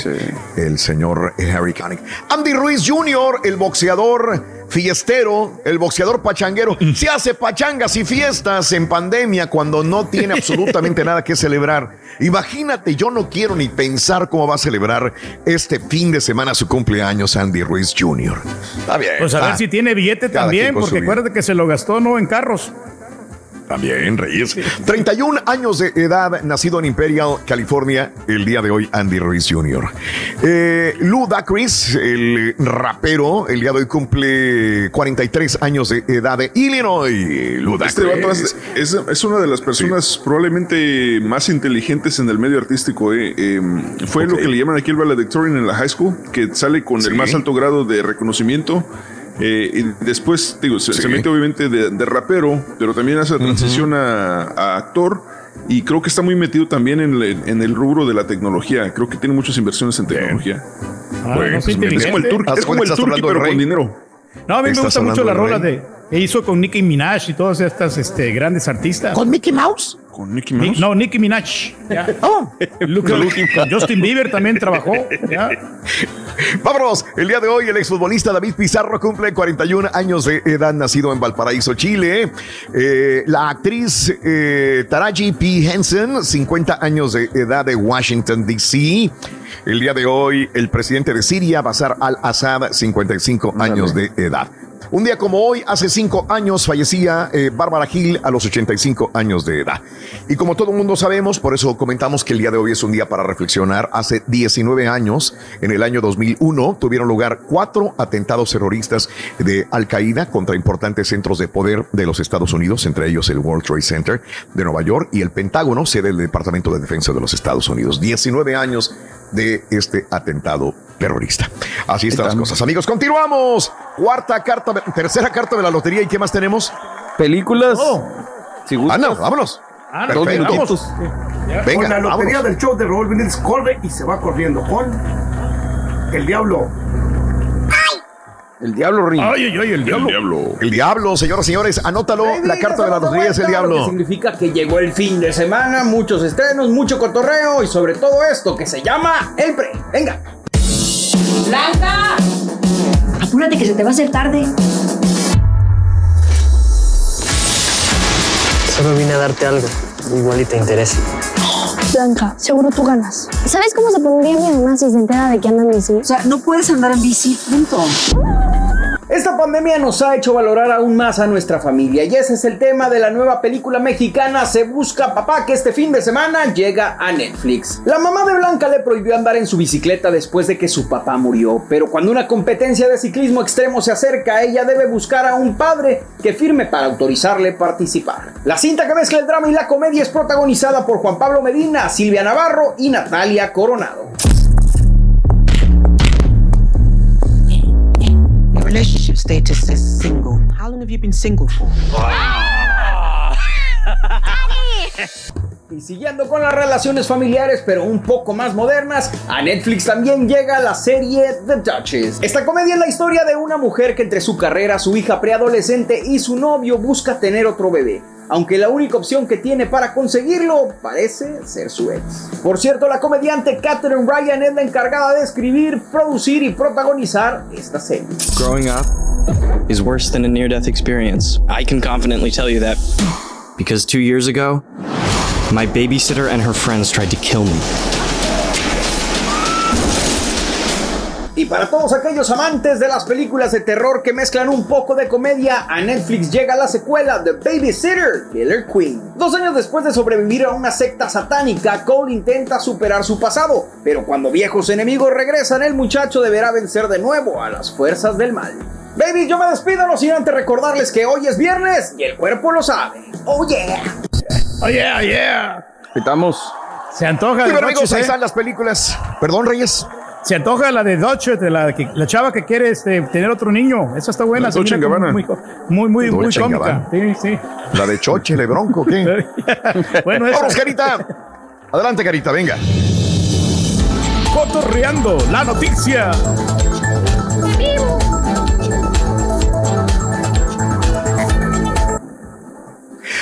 el señor Harry Connick. Andy Ruiz Jr., el boxeador fiestero, el boxeador pachanguero, se hace pachangas y fiestas en pandemia cuando no tiene [laughs] absolutamente nada que celebrar. Imagínate, yo no quiero ni pensar cómo va a celebrar este fin de semana su cumpleaños Andy Ruiz Jr. Está bien. Pues a ver está. si tiene billete también, porque acuérdate que se lo gastó, ¿no? En carros. También, Reyes. 31 años de edad, nacido en Imperial, California, el día de hoy, Andy Ruiz Jr. Eh, Lou Dacris, el rapero, el día de hoy cumple 43 años de edad de Illinois. Lou Este Dacris. es, es- es una de las personas probablemente más inteligentes en el medio artístico. eh. Eh, fue lo que le llaman aquí el valedictorian en la high school, que sale con Sí. el más alto grado de reconocimiento. Eh, y después, digo, se, se Sí. mete obviamente de, de rapero, pero también hace la transición a, a actor. Y creo que está muy metido también en, el- en el rubro de la tecnología. Creo que tiene muchas inversiones en tecnología. Ah, Bueno, no, pues, sí, es como el turqui, es como el pero con dinero. No, a mí me ¿Estás gusta mucho la rola de que hizo con Nicki Minaj y todas estas este, grandes artistas. ¿Con Mickey Mouse? Con no, Nicki Minaj. ya. [laughs] Oh, Justin Bieber también trabajó. ya. Vámonos, el día de hoy el exfutbolista David Pizarro cumple 41 años de edad, nacido en Valparaíso, Chile. Eh, la actriz eh, Taraji P. Henson, 50 años de edad de Washington, D.C. El día de hoy el presidente de Siria, Bashar al-Assad, 55 años de edad. Un día como hoy, hace cinco años, fallecía eh, Bárbara Gil a los 85 años de edad. Y como todo el mundo sabemos, por eso comentamos que el día de hoy es un día para reflexionar. Hace 19 años, en el año 2001, tuvieron lugar cuatro atentados terroristas de Al-Qaeda contra importantes centros de poder de los Estados Unidos, entre ellos el World Trade Center de Nueva York y el Pentágono, sede del Departamento de Defensa de los Estados Unidos. 19 años de este atentado terrorista. Así están las cosas. Amigos, continuamos. Cuarta carta, tercera carta de la lotería. ¿Y qué más tenemos? Películas. Si gustas. Anda, vámonos. Ah, Dos minutitos. Venga, con la lotería vámonos. del show de Raúl Brindis corre y se va corriendo con el diablo. El diablo ring. Ay, ay, ay, el diablo. El diablo, señoras y señores, anótalo. La carta de la lotería es el que diablo. significa que llegó el fin de semana, muchos estrenos, mucho cotorreo y sobre todo esto que se llama el pre. Venga. ¡Blanca! Apúrate que se te va a hacer tarde. Solo vine a darte algo. Igual y te interesa. Blanca, seguro tú ganas. ¿Sabes cómo se pondría mi mamá si se entera de que anda en bici? O sea, no puedes andar en bici, punto. Esta pandemia nos ha hecho valorar aún más a nuestra familia y ese es el tema de la nueva película mexicana Se Busca Papá que este fin de semana llega a Netflix. La mamá de Blanca le prohibió andar en su bicicleta después de que su papá murió, pero cuando una competencia de ciclismo extremo se acerca, ella debe buscar a un padre que firme para autorizarle participar. La cinta que mezcla el drama y la comedia es protagonizada por Juan Pablo Medina, Silvia Navarro y Natalia Coronado. Relationship status is single. How long have you been single for? [laughs] [laughs] Y siguiendo con las relaciones familiares, pero un poco más modernas, a Netflix también llega la serie The Duchess. Esta comedia es la historia de una mujer que entre su carrera, su hija preadolescente y su novio busca tener otro bebé. Aunque la única opción que tiene para conseguirlo parece ser su ex. Por cierto, la comediante Catherine Ryan es la encargada de escribir, producir y protagonizar esta serie. Growing up is worse than a near death experience. I can confidently tell you that because two years ago, my babysitter and her friends tried to kill me. Y para todos aquellos amantes de las películas de terror que mezclan un poco de comedia, a Netflix llega la secuela de Babysitter, Killer Queen. Dos años después de sobrevivir a una secta satánica, Cole intenta superar su pasado, pero cuando viejos enemigos regresan, el muchacho deberá vencer de nuevo a las fuerzas del mal. Baby, yo me despido, no sin antes recordarles que hoy es viernes y el cuerpo lo sabe. Oh yeah. Oh yeah, yeah. Estamos. Se antoja Y de amigos, ahí ¿eh? están las películas. Perdón, Reyes. Se antoja la de Dodge, de la, que- la chava que quiere este, tener otro niño. Esa está buena. Dolce. Muy, muy, muy, muy cómica. Sí, sí. La de Choche, de Bronco, ¿qué? [laughs] Bueno, esa. Vamos, Carita. Adelante, Carita, venga. Cotorreando la noticia.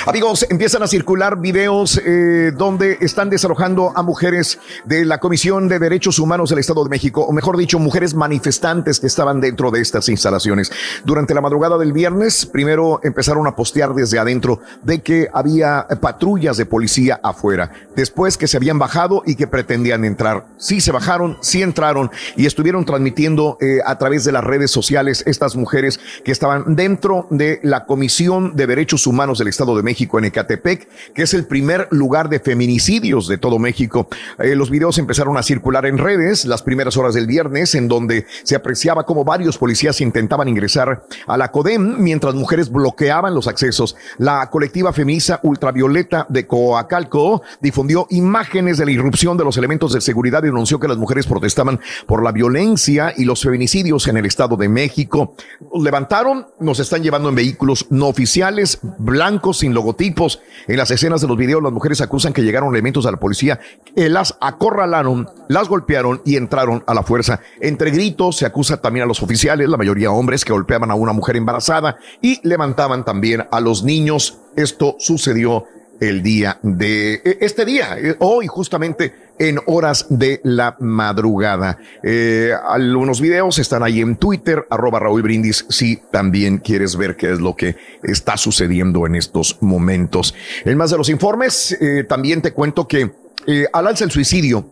Amigos, empiezan a circular videos eh, donde están desalojando a mujeres de la Comisión de Derechos Humanos del Estado de México, o mejor dicho, mujeres manifestantes que estaban dentro de estas instalaciones. Durante la madrugada del viernes, primero empezaron a postear desde adentro de que había patrullas de policía afuera, después que se habían bajado y que pretendían entrar. Sí se bajaron, sí entraron y estuvieron transmitiendo eh, a través de las redes sociales estas mujeres que estaban dentro de la Comisión de Derechos Humanos del Estado de México en Ecatepec, que es el primer lugar de feminicidios de todo México. Eh, los videos empezaron a circular en redes las primeras horas del viernes, en donde se apreciaba como varios policías intentaban ingresar a la CODEM mientras mujeres bloqueaban los accesos. La colectiva feminista ultravioleta de Coacalco difundió imágenes de la irrupción de los elementos de seguridad y denunció que las mujeres protestaban por la violencia y los feminicidios en el Estado de México. Levantaron, nos están llevando en vehículos no oficiales, blancos, sin En las escenas de los videos, las mujeres acusan que llegaron elementos a la policía, que las acorralaron, las golpearon y entraron a la fuerza. Entre gritos se acusa también a los oficiales, la mayoría hombres, que golpeaban a una mujer embarazada y levantaban también a los niños. Esto sucedió el día de eh, este día, eh, hoy justamente en horas de la madrugada. Eh, algunos videos están ahí en Twitter, arroba Raúl Brindis, si también quieres ver qué es lo que está sucediendo en estos momentos. En más de los informes, eh, también te cuento que eh, al alza el suicidio,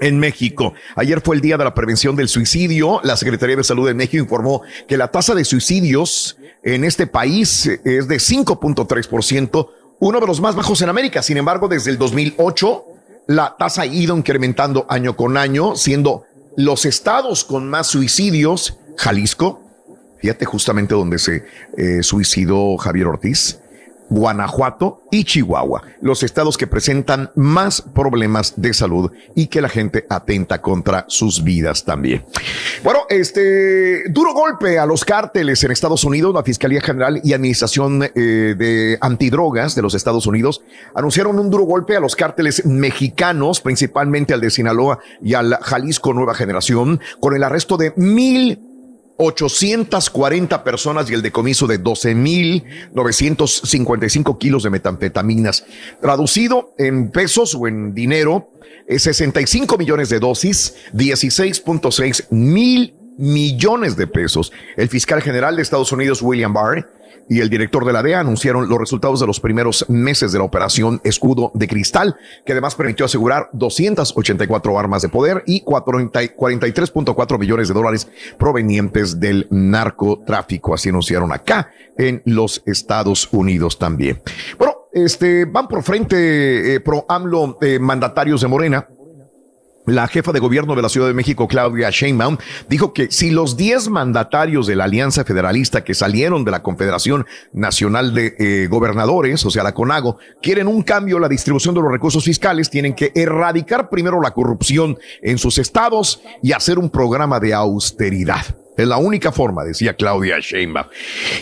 en México. Ayer fue el día de la prevención del suicidio. La Secretaría de Salud de México informó que la tasa de suicidios en este país es de 5.3%, uno de los más bajos en América. Sin embargo, desde el 2008, la tasa ha ido incrementando año con año, siendo los estados con más suicidios, Jalisco, fíjate justamente donde se eh, suicidó Javier Ortiz, Guanajuato y Chihuahua, los estados que presentan más problemas de salud y que la gente atenta contra sus vidas también. Bueno, este duro golpe a los cárteles en Estados Unidos, la Fiscalía General y Administración eh, de Antidrogas de los Estados Unidos anunciaron un duro golpe a los cárteles mexicanos, principalmente al de Sinaloa y al Jalisco Nueva Generación, con el arresto de mil 840 personas y el decomiso de 12.955 kilos de metanfetaminas. Traducido en pesos o en dinero, es 65 millones de dosis, 16.6 mil millones de pesos. El fiscal general de Estados Unidos, William Barr, y el director de la DEA anunciaron los resultados de los primeros meses de la operación Escudo de Cristal, que además permitió asegurar 284 armas de poder y 40 43.4 millones de dólares provenientes del narcotráfico. Así anunciaron acá en los Estados Unidos también. Bueno, este, van por frente eh, pro AMLO eh, mandatarios de Morena. La jefa de gobierno de la Ciudad de México, Claudia Sheinbaum, dijo que si los 10 mandatarios de la Alianza Federalista que salieron de la Confederación Nacional de eh, Gobernadores, o sea, la CONAGO, quieren un cambio en la distribución de los recursos fiscales, tienen que erradicar primero la corrupción en sus estados y hacer un programa de austeridad. Es la única forma, decía Claudia Sheinbaum.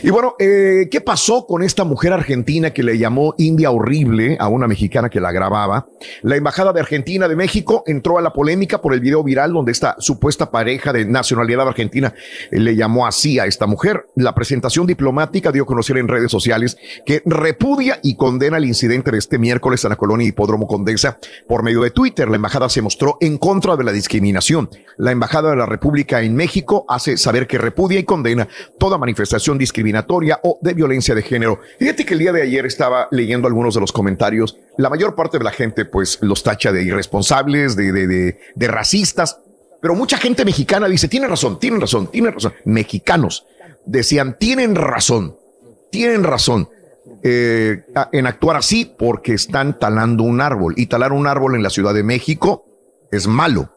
Y bueno, eh, ¿qué pasó con esta mujer argentina que le llamó India horrible a una mexicana que la grababa? La embajada de Argentina de México entró a la polémica por el video viral donde esta supuesta pareja de nacionalidad argentina eh, le llamó así a esta mujer. La presentación diplomática dio a conocer en redes sociales que repudia y condena el incidente de este miércoles en la colonia Hipódromo Condesa por medio de Twitter. La embajada se mostró en contra de la discriminación. La embajada de la República en México hace saber que repudia y condena toda manifestación discriminatoria o de violencia de género. Fíjate que el día de ayer estaba leyendo algunos de los comentarios. La mayor parte de la gente pues los tacha de irresponsables, de, de, de, racistas. Pero mucha gente mexicana dice, tiene razón, tienen razón, tienen razón. Mexicanos decían, tienen razón, tienen razón eh, en actuar así porque están talando un árbol. Y talar un árbol en la Ciudad de México es malo.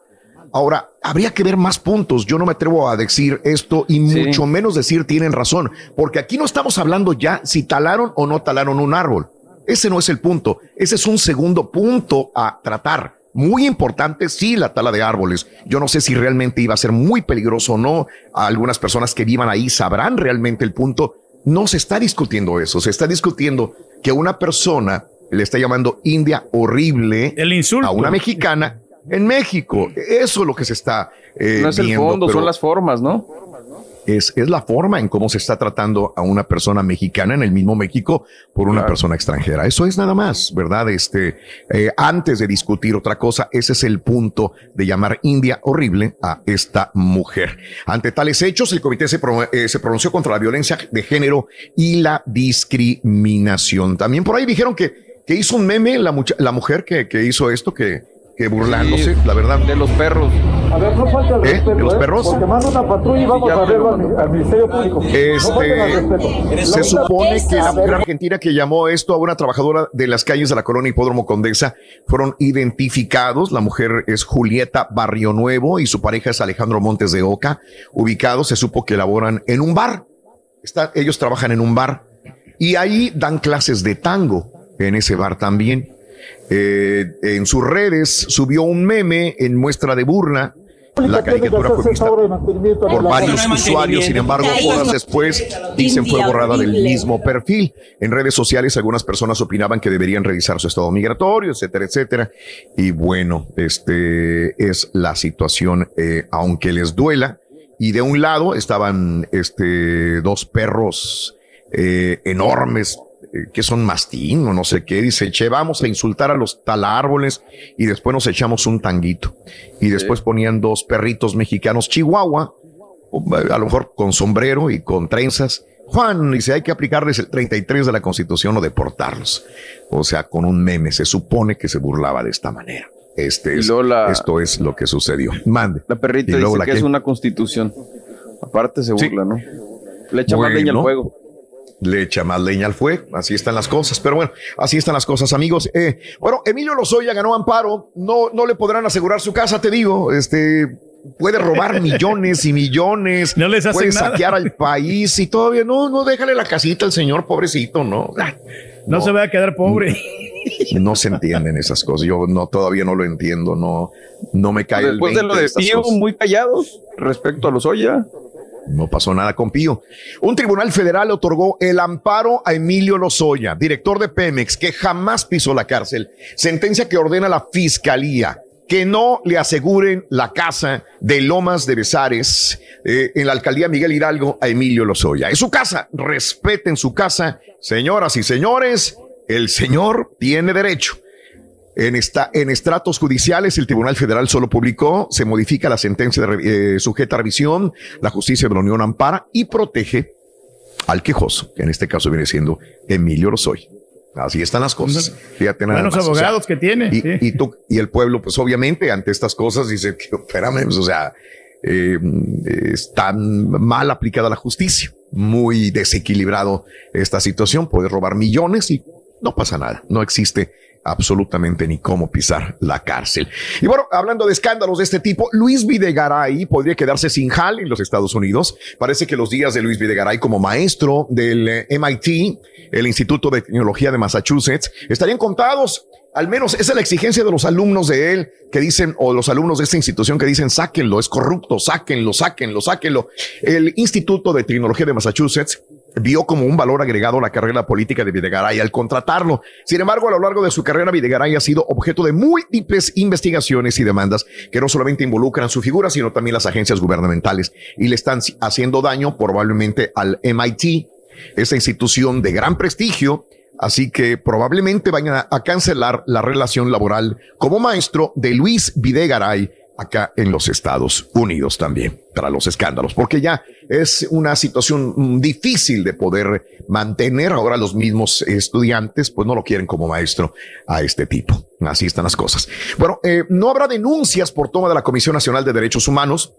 Ahora, habría que ver más puntos. Yo no me atrevo a decir esto y mucho menos decir tienen razón, porque aquí no estamos hablando ya si talaron o no talaron un árbol. Ese no es el punto. Ese es un segundo punto a tratar. Muy importante, sí, la tala de árboles. Yo no sé si realmente iba a ser muy peligroso o no. Algunas personas que vivan ahí sabrán realmente el punto. No se está discutiendo eso. Se está discutiendo que una persona le está llamando India horrible el insulto. a una mexicana en México. Eso es lo que se está eh, No es el viendo, fondo, pero son las formas, ¿no? Es, es la forma en cómo se está tratando a una persona mexicana en el mismo México por una persona extranjera. Eso es nada más, ¿verdad? Este, eh, antes de discutir otra cosa, ese es el punto de llamar India horrible a esta mujer. Ante tales hechos, el comité se, pro- eh, se pronunció contra la violencia de género y la discriminación. También por ahí dijeron que, que hizo un meme la, mucha- la mujer que, que hizo esto, que, que burlándose, Sí, la verdad. De los perros. A ver, no falta el ¿Eh? respeto, ¿De los ¿eh? perros? Porque manda una patrulla y vamos a verlo al, al Ministerio Público. No. Este, se supone que la mujer argentina que llamó esto a una trabajadora de las calles de la colonia Hipódromo Condesa fueron identificados. La mujer es Julieta Barrio Nuevo y su pareja es Alejandro Montes de Oca. Ubicados, se supo que laboran en un bar. Está- ellos trabajan en un bar y ahí dan clases de tango en ese bar también. Eh, en sus redes subió un meme en muestra de burla. La caricatura fue vista por varios usuarios, sin embargo, horas después dicen fue borrada del mismo perfil. En redes sociales algunas personas opinaban que deberían revisar su estado migratorio, etcétera, etcétera. Y bueno, este es la situación, eh, aunque les duela. Y de un lado estaban este, dos perros eh, enormes, que son mastín o no sé qué. Dice, che, vamos a insultar a los talárboles y después nos echamos un tanguito. Y después ponían dos perritos mexicanos chihuahua, a lo mejor con sombrero y con trenzas. Juan dice, hay que aplicarles el 33 de la Constitución o deportarlos. O sea, con un meme, se supone que se burlaba de esta manera. Este es, la- esto es lo que sucedió. Mande. La perrita dice la que que- es una constitución. Aparte se Sí. burla, ¿no? Le echa más leña al fuego. Le echa más leña al fuego. Así están las cosas. Pero bueno, así están las cosas, amigos. Eh, bueno, Emilio Lozoya ganó amparo. No, no le podrán asegurar su casa, te digo. Este puede robar [laughs] millones y millones. No les hacen puede nada. saquear al país y todavía no, no déjale la casita al señor, pobrecito, no. Ah, No, se va a quedar pobre. [laughs] No se entienden esas cosas. Yo no todavía no lo entiendo. No, no me cae Después el de lo 20 de estas Pío, cosas. muy callados respecto a los Oya. No pasó nada con Pío. Un tribunal federal otorgó el amparo a Emilio Lozoya, director de Pemex, que jamás pisó la cárcel. Sentencia que ordena la fiscalía que no le aseguren la casa de Lomas de Besares eh, en la alcaldía Miguel Hidalgo a Emilio Lozoya. Es su casa, respeten su casa. Señoras y señores, el señor tiene derecho. En, esta, en estratos judiciales, el Tribunal Federal solo publicó, se modifica la sentencia de eh, sujeta a revisión, la justicia de la Unión ampara y protege al quejoso, que en este caso viene siendo Emilio Lozoy. Así están las cosas. Fíjate nada Buenos más, o sea, abogados que tiene. y, sí. y tú, y el pueblo, pues obviamente ante estas cosas dice, que, [laughs] espérame, pues, o sea, eh, está mal aplicada la justicia, muy desequilibrado esta situación, puede robar millones y no pasa nada, no existe absolutamente ni cómo pisar la cárcel. Y bueno, hablando de escándalos de este tipo, Luis Videgaray podría quedarse sin jal en los Estados Unidos. Parece que los días de Luis Videgaray como maestro del eh, MIT, el Instituto de Tecnología de Massachusetts, estarían contados. Al menos esa es la exigencia de los alumnos de él que dicen, o los alumnos de esta institución que dicen, sáquenlo, es corrupto, sáquenlo, sáquenlo, sáquenlo. El Instituto de Tecnología de Massachusetts vio como un valor agregado la carrera política de Videgaray al contratarlo. Sin embargo, a lo largo de su carrera, Videgaray ha sido objeto de múltiples investigaciones y demandas que no solamente involucran su figura, sino también las agencias gubernamentales y le están haciendo daño probablemente al MIT, esa institución de gran prestigio. Así que probablemente vayan a, a cancelar la relación laboral como maestro de Luis Videgaray acá en los Estados Unidos también, para los escándalos, porque ya es una situación mm, difícil de poder mantener. Ahora los mismos estudiantes, pues no lo quieren como maestro a este tipo. Así están las cosas. Bueno, eh, no habrá denuncias por toma de la Comisión Nacional de Derechos Humanos.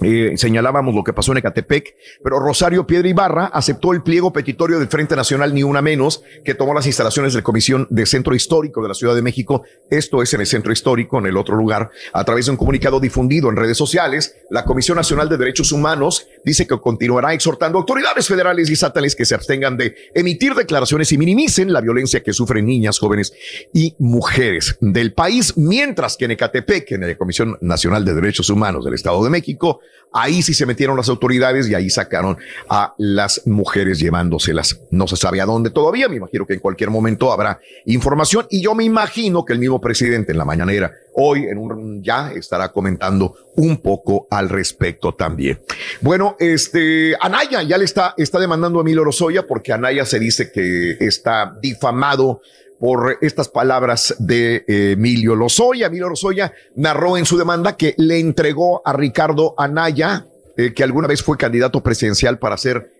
Eh, señalábamos lo que pasó en Ecatepec, pero Rosario Piedra Ibarra aceptó el pliego petitorio del Frente Nacional Ni Una Menos, que tomó las instalaciones de la Comisión de Centro Histórico de la Ciudad de México. Esto es en el Centro Histórico, en el otro lugar. A través de un comunicado difundido en redes sociales, la Comisión Nacional de Derechos Humanos dice que continuará exhortando autoridades federales y estatales que se abstengan de emitir declaraciones y minimicen la violencia que sufren niñas, jóvenes y mujeres del país, mientras que en Ecatepec, en la Comisión Nacional de Derechos Humanos del Estado de México, Ahí sí se metieron las autoridades y ahí sacaron a las mujeres llevándoselas. No se sabe a dónde todavía. Me imagino que en cualquier momento habrá información y yo me imagino que el mismo presidente en la mañanera hoy en un ya estará comentando un poco al respecto también. Bueno, este Anaya ya le está, está demandando a Emilio Lozoya porque Anaya se dice que está difamado por estas palabras de eh, Emilio Lozoya. Emilio Lozoya narró en su demanda que le entregó a Ricardo Anaya, eh, que alguna vez fue candidato presidencial para ser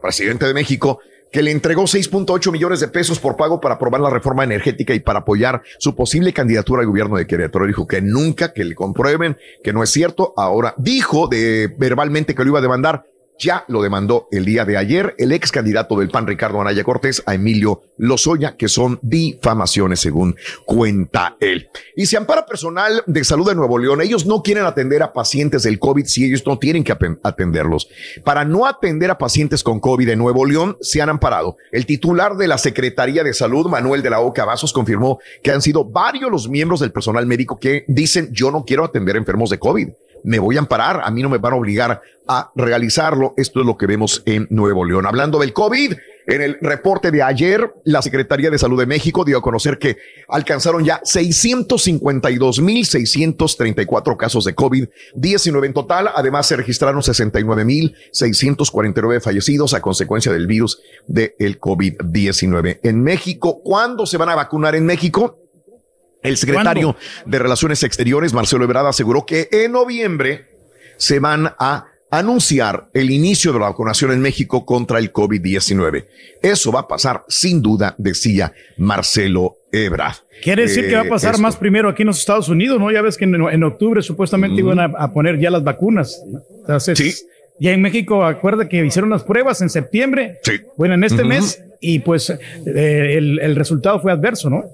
presidente de México, que le entregó 6.8 millones de pesos por pago para aprobar la reforma energética y para apoyar su posible candidatura al gobierno de Querétaro. Dijo que nunca, que le comprueben que no es cierto. Ahora dijo de verbalmente que lo iba a demandar ya lo demandó el día de ayer el ex candidato del PAN Ricardo Anaya Cortés a Emilio Lozoya, que son difamaciones según cuenta él. Y se ampara personal de salud de Nuevo León. Ellos no quieren atender a pacientes del COVID si ellos no tienen que atenderlos. Para no atender a pacientes con COVID en Nuevo León, se han amparado. El titular de la Secretaría de Salud, Manuel de la Oca Vasos, confirmó que han sido varios los miembros del personal médico que dicen yo no quiero atender enfermos de COVID me voy a amparar, a mí no me van a obligar a realizarlo. Esto es lo que vemos en Nuevo León. Hablando del COVID, en el reporte de ayer, la Secretaría de Salud de México dio a conocer que alcanzaron ya 652.634 casos de COVID-19 en total. Además, se registraron 69.649 fallecidos a consecuencia del virus del COVID-19 en México. ¿Cuándo se van a vacunar en México? El secretario de Relaciones Exteriores, Marcelo Ebrard, aseguró que en noviembre se van a anunciar el inicio de la vacunación en México contra el COVID-19. Eso va a pasar sin duda, decía Marcelo Ebrard. Quiere decir que va a pasar más primero aquí en los Estados Unidos, ¿no? Ya ves que en, octubre supuestamente iban a, poner ya las vacunas. Entonces, sí. Ya en México, acuerda que hicieron las pruebas en septiembre. Sí. Bueno, en este mes, y pues eh, el, el resultado fue adverso, ¿no?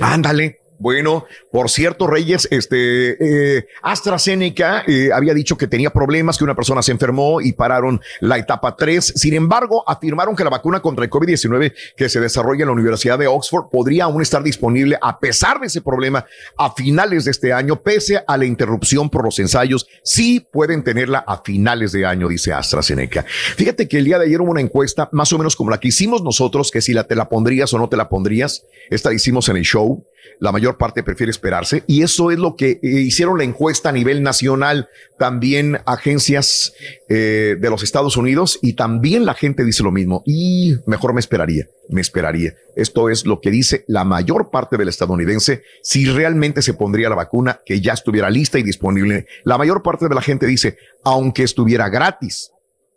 Ándale. Bueno, por cierto, Reyes, este eh, AstraZeneca eh, había dicho que tenía problemas, que una persona se enfermó y pararon la etapa 3. Sin embargo, afirmaron que la vacuna contra el COVID-19 que se desarrolla en la Universidad de Oxford podría aún estar disponible a pesar de ese problema a finales de este año, pese a la interrupción por los ensayos. Sí pueden tenerla a finales de año, dice AstraZeneca. Fíjate que el día de ayer hubo una encuesta más o menos como la que hicimos nosotros, que si la te la pondrías o no te la pondrías. Esta la hicimos en el show la mayor parte prefiere esperarse y eso es lo que eh, hicieron la encuesta a nivel nacional, también agencias eh, de los Estados Unidos y también la gente dice lo mismo y mejor me esperaría, me esperaría. Esto es lo que dice la mayor parte del estadounidense si realmente se pondría la vacuna que ya estuviera lista y disponible. La mayor parte de la gente dice, aunque estuviera gratis,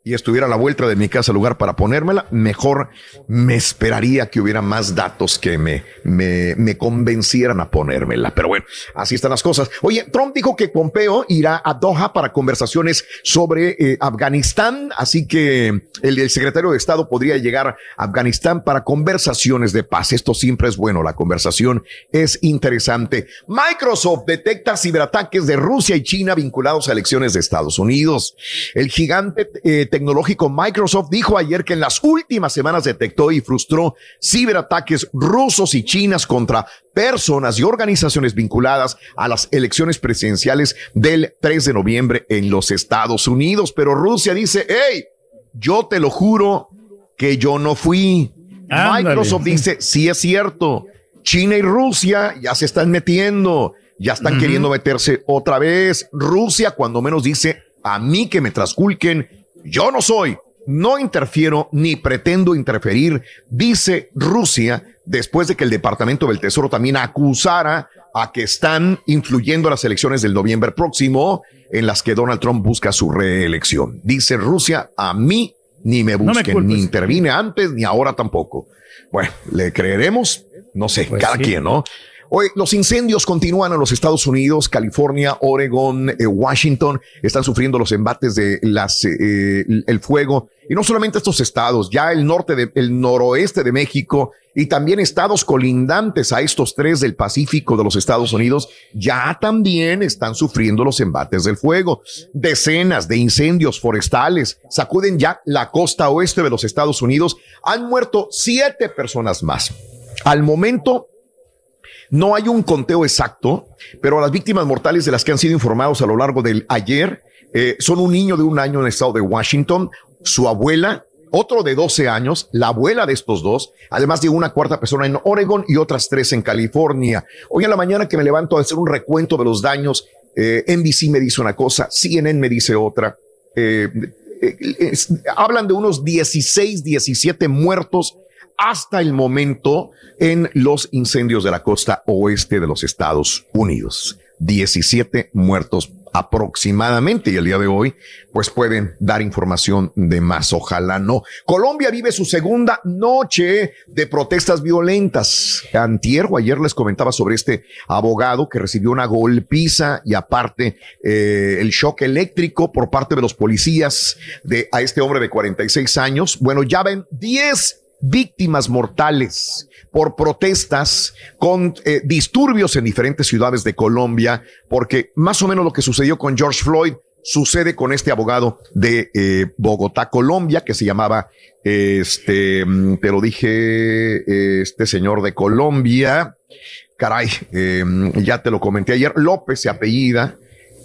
y estuviera a la vuelta de mi casa lugar para ponérmela, mejor me esperaría que hubiera más datos que me, me, me convencieran a ponérmela. Pero bueno, así están las cosas. Oye, Trump dijo que Pompeo irá a Doha para conversaciones sobre eh, Afganistán, así que el, secretario de Estado podría llegar a Afganistán para conversaciones de paz. Esto siempre es bueno, la conversación es interesante. Microsoft detecta ciberataques de Rusia y China vinculados a elecciones de Estados Unidos. El gigante eh, tecnológico Microsoft dijo ayer que en las últimas semanas detectó y frustró ciberataques rusos y chinas contra personas y organizaciones vinculadas a las elecciones presidenciales del 3 de noviembre en los Estados Unidos. Pero Rusia dice, hey, yo te lo juro que yo no fui. Microsoft dice, sí es cierto. China y Rusia ya se están metiendo, ya están queriendo meterse otra vez. Rusia, cuando menos dice, a mí que me trasculquen yo no soy, no interfiero ni pretendo interferir, dice Rusia, después de que el Departamento del Tesoro también acusara a que están influyendo las elecciones del noviembre próximo en las que Donald Trump busca su reelección. Dice Rusia, a mí ni me No me busquen, ni intervine antes ni ahora tampoco. Bueno, ¿le creeremos? No sé, Pues cada sí. quien, ¿no? Hoy los incendios continúan en los Estados Unidos, California, Oregon, eh, Washington. Están sufriendo los embates de las, eh, el fuego. Y no solamente estos estados, ya el norte, de, el noroeste de México y también estados colindantes a estos tres del Pacífico de los Estados Unidos, ya también están sufriendo los embates del fuego. Decenas de incendios forestales sacuden ya la costa oeste de los Estados Unidos. Han muerto siete personas más. Al momento, no hay un conteo exacto, pero las víctimas mortales de las que han sido informados a lo largo del ayer eh, son un niño de un año en el estado de Washington, su abuela, otro de 12 años, la abuela de estos dos, además de una cuarta persona en Oregon y otras tres en California. Hoy en la mañana que me levanto a hacer un recuento de los daños, eh, NBC me dice una cosa, CNN me dice otra. Eh, hablan de unos 16, 17 muertos hasta el momento en los incendios de la costa oeste de los Estados Unidos. 17 muertos aproximadamente y el día de hoy pues pueden dar información de más, ojalá no. Colombia vive su segunda noche de protestas violentas. Antier ayer les comentaba sobre este abogado que recibió una golpiza y aparte eh, el shock eléctrico por parte de los policías de a este hombre de 46 años. Bueno, ya ven 10 víctimas mortales por protestas con eh, disturbios en diferentes ciudades de Colombia, porque más o menos lo que sucedió con George Floyd sucede con este abogado de eh, Bogotá, Colombia, que se llamaba, este, mm, te lo dije, este señor de Colombia, caray, eh, ya te lo comenté ayer, López se apellida,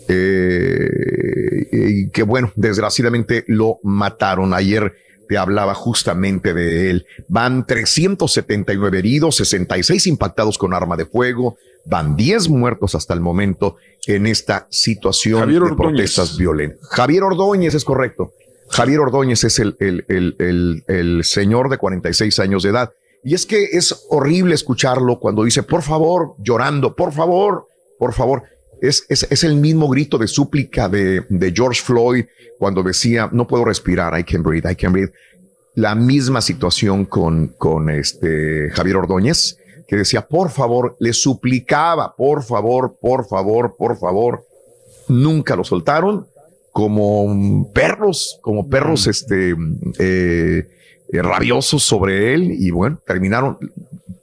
eh, que bueno, desgraciadamente lo mataron ayer. Te hablaba justamente de él. Van 379 heridos, 66 impactados con arma de fuego, van 10 muertos hasta el momento en esta situación Javier de Ordóñez. protestas violentas. Javier Ordóñez es correcto. Javier Ordóñez es el, el, el, el, el señor de 46 años de edad. Y es que es horrible escucharlo cuando dice, por favor, llorando, por favor, por favor. Es, es, es el mismo grito de súplica de, de George Floyd cuando decía, no puedo respirar, I can breathe, I can breathe. La misma situación con, con este Javier Ordóñez, que decía, por favor, le suplicaba, por favor, por favor, por favor. Nunca lo soltaron como perros, como perros este, eh, eh, rabiosos sobre él y bueno, terminaron,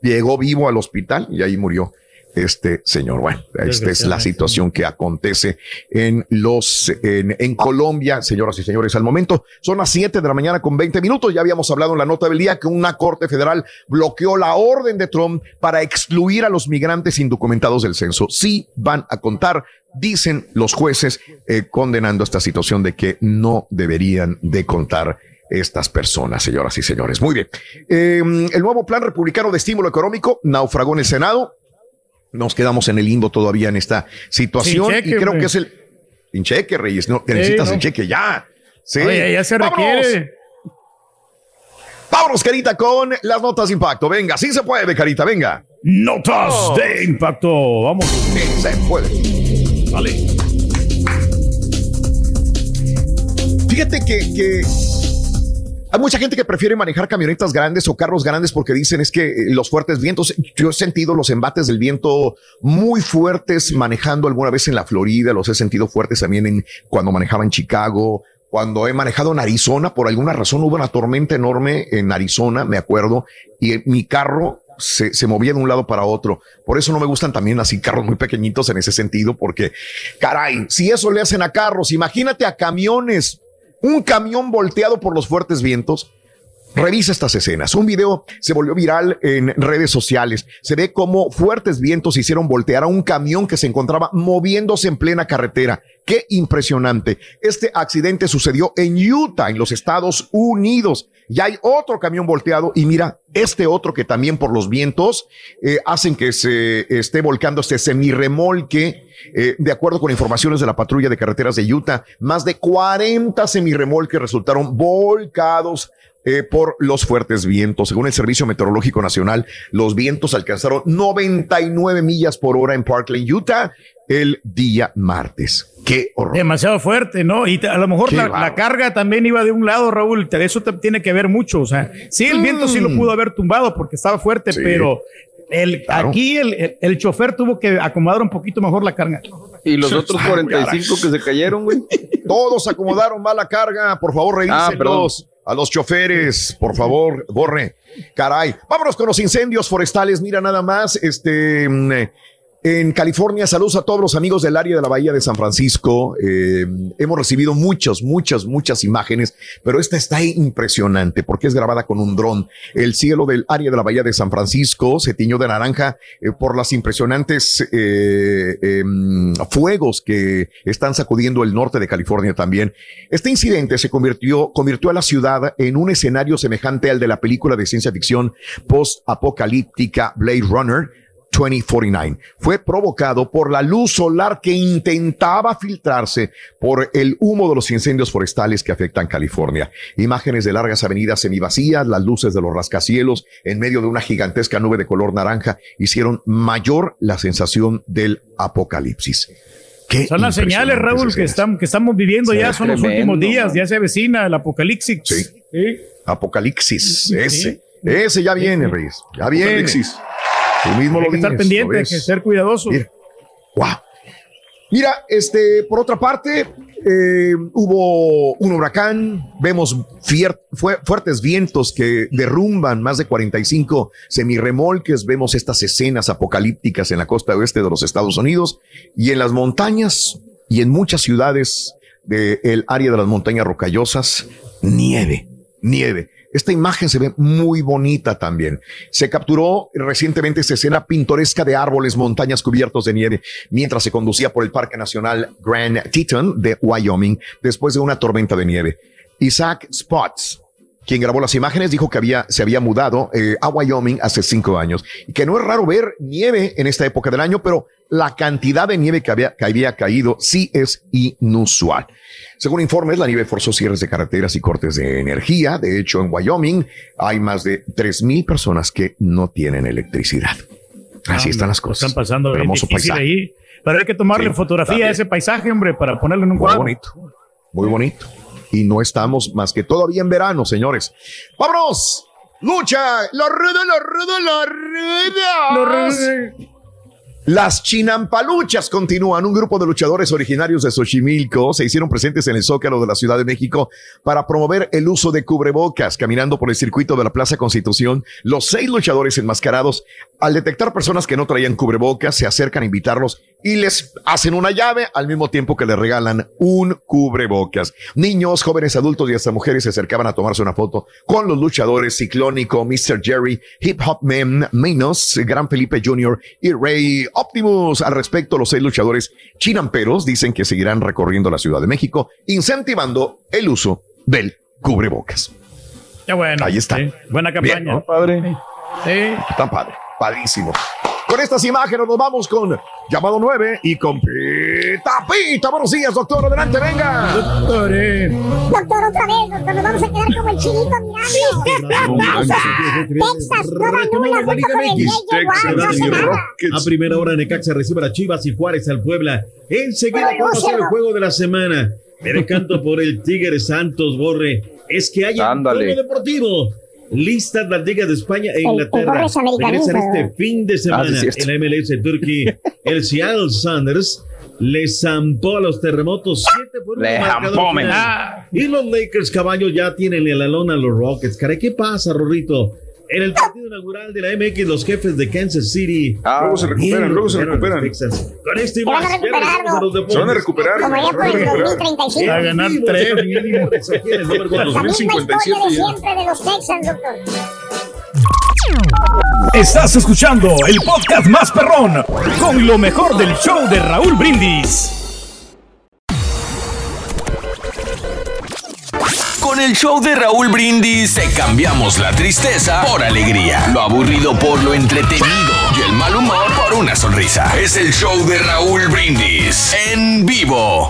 llegó vivo al hospital y ahí murió este señor. Bueno, esta es la situación que acontece en los, en, en Colombia, señoras y señores. Al momento son las 7 de la mañana con 20 minutos. Ya habíamos hablado en la nota del día que una corte federal bloqueó la orden de Trump para excluir a los migrantes indocumentados del censo. Sí van a contar, dicen los jueces, eh, condenando esta situación de que no deberían de contar estas personas, señoras y señores. Muy bien. Eh, el nuevo plan republicano de estímulo económico naufragó en el Senado. Nos quedamos en el limbo todavía en esta situación cheque, y creo que es el sin cheque, Reyes. No, Sí, necesitas no. el cheque ya. Sí. Oye, ya se Vámonos. requiere. Vámonos, Carita, con las notas de impacto. Venga, sí se puede, Carita, venga. Notas Oh. de impacto. Vamos. Sí se puede. Vale. Fíjate que, que hay mucha gente que prefiere manejar camionetas grandes o carros grandes porque dicen es que eh, los fuertes vientos, yo he sentido los embates del viento muy fuertes manejando alguna vez en la Florida, los he sentido fuertes también en, cuando manejaba en Chicago, cuando he manejado en Arizona, por alguna razón hubo una tormenta enorme en Arizona, me acuerdo, y eh, mi carro se, se movía de un lado para otro. Por eso no me gustan también así carros muy pequeñitos en ese sentido, porque caray, si eso le hacen a carros, imagínate a camiones, un camión volteado por los fuertes vientos. Revisa estas escenas. Un video se volvió viral en redes sociales. Se ve cómo fuertes vientos hicieron voltear a un camión que se encontraba moviéndose en plena carretera. Qué impresionante. Este accidente sucedió en Utah, en los Estados Unidos. Y hay otro camión volteado y mira, este otro que también por los vientos eh, hacen que se esté volcando este semirremolque. Eh, de acuerdo con informaciones de la patrulla de carreteras de Utah, más de 40 semirremolques resultaron volcados eh, por los fuertes vientos. Según el Servicio Meteorológico Nacional, los vientos alcanzaron 99 millas por hora en Parkland, Utah, el día martes. Qué horror. Demasiado fuerte, ¿no? Y a lo mejor la, carga también iba de un lado, Raúl. Eso te- tiene que ver mucho. O sea, sí, el viento sí lo Mm. pudo haber tumbado porque estaba fuerte, Sí. pero el, aquí el, el- el chofer tuvo que acomodar un poquito mejor la carga. Y los [laughs] otros Ay, 45 que se cayeron, güey. Todos acomodaron mal la carga. Por favor, Ah, revísenlos. A los choferes, por favor, borre. Caray. Vámonos con los incendios forestales. Mira nada más, este. En California, saludos a todos los amigos del área de la Bahía de San Francisco. Eh, hemos recibido muchas, muchas, muchas imágenes, pero esta está impresionante porque es grabada con un dron. El cielo del área de la Bahía de San Francisco se tiñó de naranja eh, por las impresionantes eh, em, fuegos que están sacudiendo el norte de California también. Este incidente se convirtió, convirtió a la ciudad en un escenario semejante al de la película de ciencia ficción post-apocalíptica Blade Runner 2049. Fue provocado por la luz solar que intentaba filtrarse por el humo de los incendios forestales que afectan California. Imágenes de largas avenidas semivacías, las luces de los rascacielos en medio de una gigantesca nube de color naranja hicieron mayor la sensación del apocalipsis. Qué Son las señales, Raúl, que, estamos que estamos viviendo Sí, ya, son los últimos días, ya se avecina el apocalipsis. Sí. Apocalipsis, Sí. ese. Ese ya viene, Reyes. Ya viene. Apocalipsis. Tú mismo Hay lo que estar pendiente, que ser cuidadoso. Wow. Mira, este, por otra parte, eh, hubo un huracán, vemos fuertes vientos que derrumban más de 45 semirremolques, vemos estas escenas apocalípticas en la costa oeste de los Estados Unidos y en las montañas y en muchas ciudades del área de las montañas rocallosas, nieve, nieve. Esta imagen se ve muy bonita también. Se capturó recientemente esta escena pintoresca de árboles, montañas cubiertos de nieve, mientras se conducía por el Parque Nacional Grand Teton de Wyoming después de una tormenta de nieve. Isaac Spots, quien grabó las imágenes, dijo que había, se había mudado eh, a Wyoming hace cinco años y que no es raro ver nieve en esta época del año, pero la cantidad de nieve que había, que había caído sí es inusual. Según informes, la nieve forzó cierres de carreteras y cortes de energía. De hecho, en Wyoming hay más de 3.000 personas que no tienen electricidad. Así Ah, están las cosas. Están pasando bien Hermoso paisaje. ahí. Pero hay que tomarle Sí, fotografía a ese paisaje, hombre, para ponerlo en un Muy cuadro. bonito. Muy bonito. Y no estamos más que todavía en verano, señores. ¡Vámonos! ¡Lucha! ¡La rueda, la rueda, la rueda! Las chinampaluchas continúan. Un grupo de luchadores originarios de Xochimilco se hicieron presentes en el Zócalo de la Ciudad de México para promover el uso de cubrebocas. Caminando por el circuito de la Plaza Constitución, los seis luchadores enmascarados, al detectar personas que no traían cubrebocas, se acercan a invitarlos y les hacen una llave al mismo tiempo que les regalan un cubrebocas. Niños, jóvenes, adultos y hasta mujeres se acercaban a tomarse una foto con los luchadores Ciclónico, Mr. Jerry, Hip Hop Man, Minos, Gran Felipe Jr. y Rey Optimus. Al respecto, los seis luchadores chinamperos dicen que seguirán recorriendo la Ciudad de México, incentivando el uso del cubrebocas. Ya bueno. Ahí está. sí. Buena campaña. Bien, ¿no? padre. Sí. Tan padre, padrísimo. Con estas imágenes nos vamos con llamado 9 y con Pita Pita. Buenos días, doctor. Adelante, venga. Doctor, eh. Doctor, otra vez, doctor, nos vamos a quedar como el chinito mirando. [laughs] Texas, no nula junto con el JJ Watt, no hace nada. A primera hora Necaxa recibe a Chivas y Juárez al Puebla. Enseguida Ay, vamos a hacer el juego de la semana. Me canto por el Tigre Santos Borre. Es que hay un deportivo. Listas las ligas de España e Inglaterra. Regresan este fin de semana Ah, sí, es cierto. en la MLS Turkey. El [laughs] Seattle Sanders le zampó a los terremotos 7 por 1 Le zampó. Y los Lakers, caballo, ya tienen en la lona a los Rockets. Caray, ¿qué pasa, Rorrito? En el partido inaugural de la MX, los jefes de Kansas City. Ah, Luego se recuperan, luego se recuperan. Texans. Con esto y Se van a más, ya recuperar. Se van a recuperar. Como ya por el recuperar. 2035. Va a ganar tres, aquí en el número La misma historia 2057 de ya. siempre de los Texans, doctor. Estás escuchando el podcast más perrón con lo mejor del show de Raúl Brindis. El show de Raúl Brindis te cambiamos la tristeza por alegría, lo aburrido por lo entretenido y el mal humor por una sonrisa. Es el show de Raúl Brindis en vivo.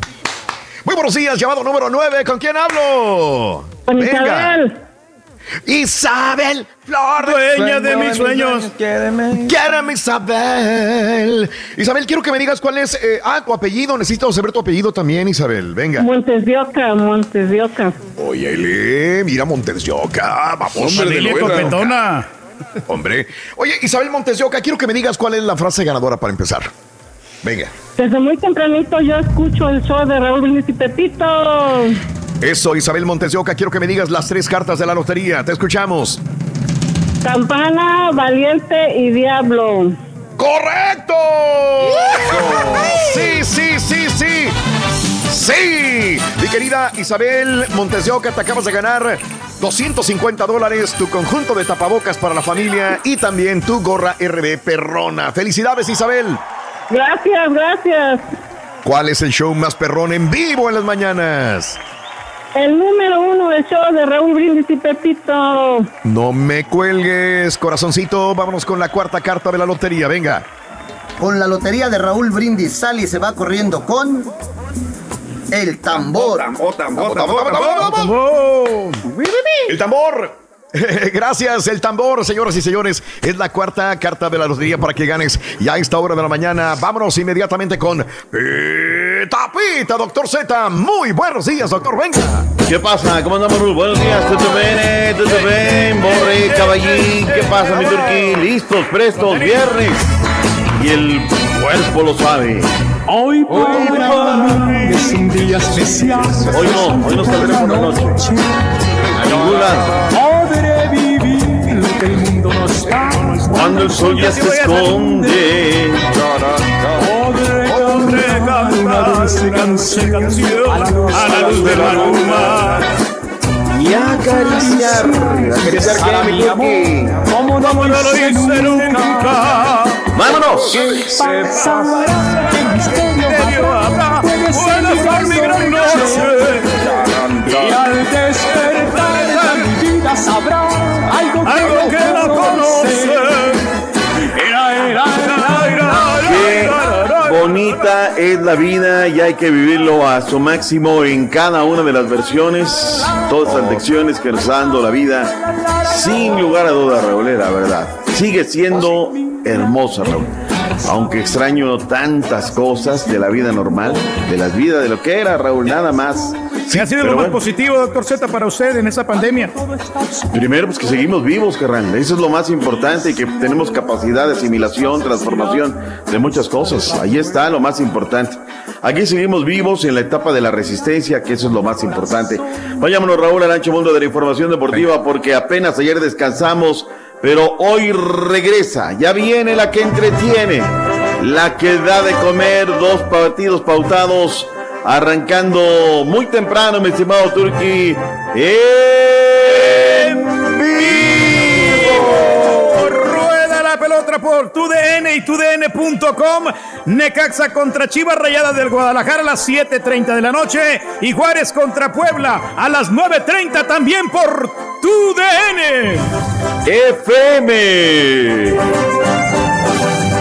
Muy buenos días, llamado número 9. ¿Con quién hablo? Con Isabel. Isabel, flor Dueña de mis sueños. Quiéreme, Isabel. Isabel, quiero que me digas cuál es. eh, ah, tu apellido. Necesito saber tu apellido también, Isabel. Venga. Montes de Oca, Montes de Oca. Oye, mira Montes de Oca. Vamos, Hombre Loera. copetona. Hombre. Oye, Isabel Montes de Oca, quiero que me digas cuál es la frase ganadora para empezar. Venga. Desde muy tempranito yo escucho el show de Raúl Brindis y Pepito. Eso, Isabel Montes de Oca, quiero que me digas las tres cartas de la lotería. Te escuchamos. Campana, Valiente y Diablo. ¡Correcto! Sí, sí, sí, sí. Sí, mi querida Isabel Montes de Oca, te acabas de ganar 250 dólares, tu conjunto de tapabocas para la familia y también tu gorra RB Perrona. Felicidades, Isabel. Gracias, gracias. ¿Cuál es el show más perrón en vivo en las mañanas? El número uno del show de Raúl Brindis y Pepito. No me cuelgues, corazoncito. Vámonos con la cuarta carta de la lotería. Venga. Con la lotería de Raúl Brindis sale y se va corriendo con el tambor. El tambor. [laughs] Gracias, el tambor, señoras y señores. Es la cuarta carta de la lotería para que ganes ya a esta hora de la mañana. Vámonos inmediatamente con Pita Pita, doctor Z. Muy buenos días, doctor. Venga. ¿Qué pasa? ¿Cómo andamos? Buenos días, ¿todo bien? ¿Todo bien? Borre, caballín, ¿qué pasa, mi turquí? Listos, prestos, viernes. Y el cuerpo lo sabe. Hoy es un día especial. Hoy no, hoy no saldremos por la noche. A Cuando el sol ya se esconde. Podré cantar una dulce canción a la luz, a la luz de la luna. Y acariciar. ¿Acariciar qué, mi turquí? Como no no lo hice nunca. ¡Vámonos! ¿Qué pasará? ¿Qué misterio habrá? Puede ser mi gran mi gran noche. Y al despertar de mi vida sabrá algo que, Bonita es la vida y hay que vivirlo a su máximo en cada una de las versiones, todas las lecciones que nos la vida, sin lugar a duda, Raúl, la verdad. Sigue siendo hermosa, Raúl. Aunque extraño tantas cosas de la vida normal, de la vida de lo que era, Raúl, nada más. ¿Qué ha sido lo más bueno. positivo, doctor Z, para usted en esa pandemia? Primero, pues que seguimos vivos, carnal. Eso es lo más importante y que tenemos capacidad de asimilación, transformación de muchas cosas. Ahí está lo más importante. Aquí seguimos vivos en la etapa de la resistencia, que eso es lo más importante. Vayámonos, Raúl, al ancho mundo de la información deportiva, porque apenas ayer descansamos, pero hoy regresa. Ya viene la que entretiene, la que da de comer dos partidos pautados. Arrancando muy temprano, mi estimado Turki. En vivo. Rueda la pelota por TUDN y TUDN.com. Necaxa contra Chivas Rayada del Guadalajara a las 7.30 de la noche. Y Juárez contra Puebla a las 9.30 también por TUDN. FM.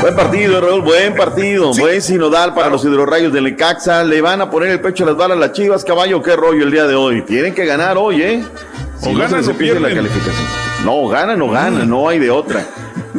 Buen partido, Raúl, buen partido, buen sinodal para los hidrorrayos del Necaxa. Le van a poner el pecho a las balas las chivas, caballo, qué rollo el día de hoy. Tienen que ganar hoy, ¿eh? Si O no ganan se o la calificación. No, ganan o ganan, no hay de otra.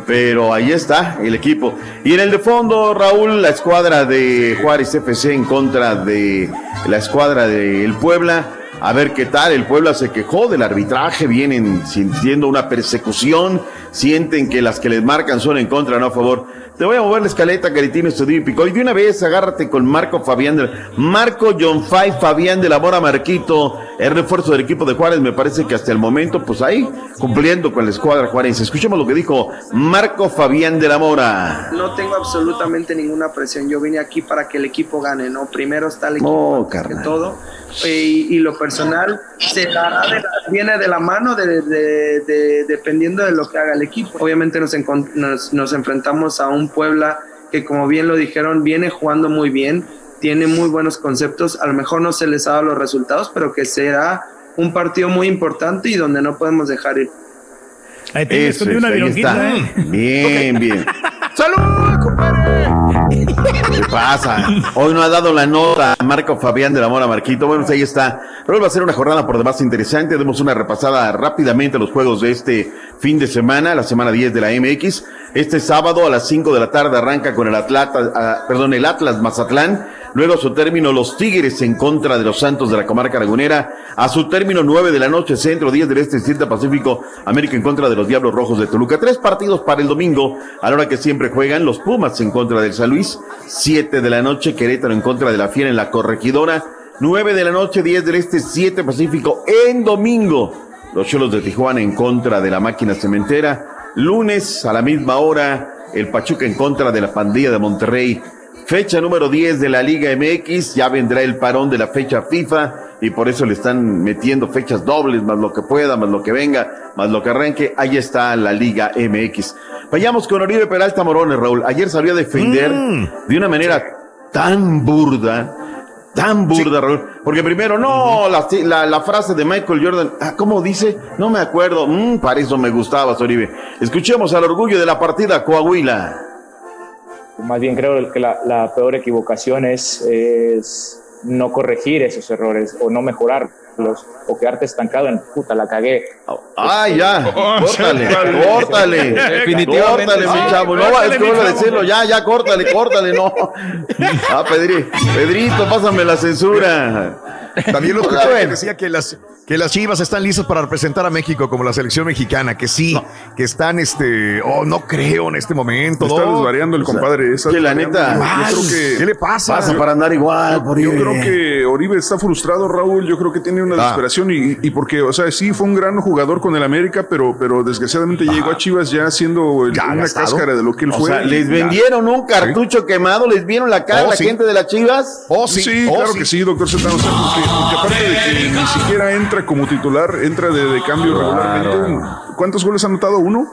Pero ahí está el equipo. Y en el de fondo, Raúl, la escuadra de Juárez FC en contra de la escuadra del Puebla. A ver qué tal, el Puebla se quejó del arbitraje, vienen sintiendo una persecución, sienten que las que les marcan son en contra, no a favor. Te voy a mover la escaleta, Caritino Estudio y Pico. Y de una vez agárrate con Marco Fabián de Marco John Fay Fabián de la Mora Marquito, el refuerzo del equipo de Juárez, me parece que hasta el momento, pues ahí, cumpliendo con la escuadra juarense. Escuchemos lo que dijo Marco Fabián de la Mora. No tengo absolutamente ninguna presión. Yo vine aquí para que el equipo gane, ¿no? Primero está el equipo antes que todo. eh, Y, y lo personal se dará de la- viene de la mano de, de- de- dependiendo de lo que haga el equipo. Obviamente nos, encon- nos, nos enfrentamos a un Puebla que, como bien lo dijeron, viene jugando muy bien, tiene muy buenos conceptos. A lo mejor no se les ha dado los resultados, pero que será un partido muy importante y donde no podemos dejar ir. Ahí Eso una ahí vironquita, está. ¿eh? Bien, bien. [laughs] [laughs] ¡Salud, compadre! [laughs] ¿Qué pasa? Hoy no ha dado la nota Marco Fabián de la Mora Marquito. Bueno, pues ahí está. Pero va a ser una jornada por demás interesante. Demos una repasada rápidamente a los juegos de este fin de semana, la semana 10 de la MX. Este sábado a las 5 de la tarde arranca con el Atlanta, ah, perdón, el Atlas Mazatlán. Luego a su término los Tigres en contra de los Santos de la comarca lagunera. A su término 9 de la noche, centro 10 del este, 7 Pacífico, América en contra de los Diablos Rojos de Toluca. Tres partidos para el domingo, a la hora que siempre juegan los Pumas en contra del San Luis. 7 de la noche, Querétaro en contra de la Fiera en la Corregidora. 9 de la noche, 10 del este, 7 Pacífico en domingo. Los Cholos de Tijuana en contra de la máquina cementera. Lunes a la misma hora, el Pachuca en contra de la pandilla de Monterrey. Fecha número 10 de la Liga MX, ya vendrá el parón de la fecha FIFA y por eso le están metiendo fechas dobles, más lo que pueda, más lo que venga, más lo que arranque. Ahí está la Liga MX. Vayamos con Oribe Peralta Morones, Raúl. Ayer salió a defender de una manera tan burda, tan burda, Raúl. Porque primero, no, la, la, la frase de Michael Jordan, ah, ¿cómo dice? No me acuerdo. Mm, para eso me gustaba, Oribe. Escuchemos al orgullo de la partida Coahuila. Más bien creo que la, peor equivocación es, es no corregir esos errores o no mejorarlos o quedarte estancado en puta, la cagué. Ah, ya, córtale, córtale. Definitivamente Córtale, mi chavo. No, es que vuelvo a decirlo. Ya, ya, córtale, córtale, no. Ah, Pedri, Pedrito, pásame la censura. También lo escuché que decía que las, que las chivas están listas para representar a México como la selección mexicana, que sí, que están, este, oh, no creo en este momento. Está no. desvariando el O sea, compadre. que la neta- Yo creo que- ¿Qué le pasa? Pasa para andar igual, por Yo creo que Oribe está frustrado, Raúl. Yo creo que tiene una Ah. desesperación y, y porque, o sea, sí fue un gran jugador con el América, pero, pero desgraciadamente llegó a Chivas ya siendo el- una gastado. cáscara de lo que él O fue. sea, les Ya. vendieron un cartucho quemado, les vieron la cara a Oh, la sí. gente de las chivas. Oh, Sí, sí, oh, claro sí. que sí, doctor Zetano. o sea, porque, porque aparte de que ni siquiera entra como titular, entra de, de cambio regularmente. ¿Cuántos goles ha anotado? ¿Uno?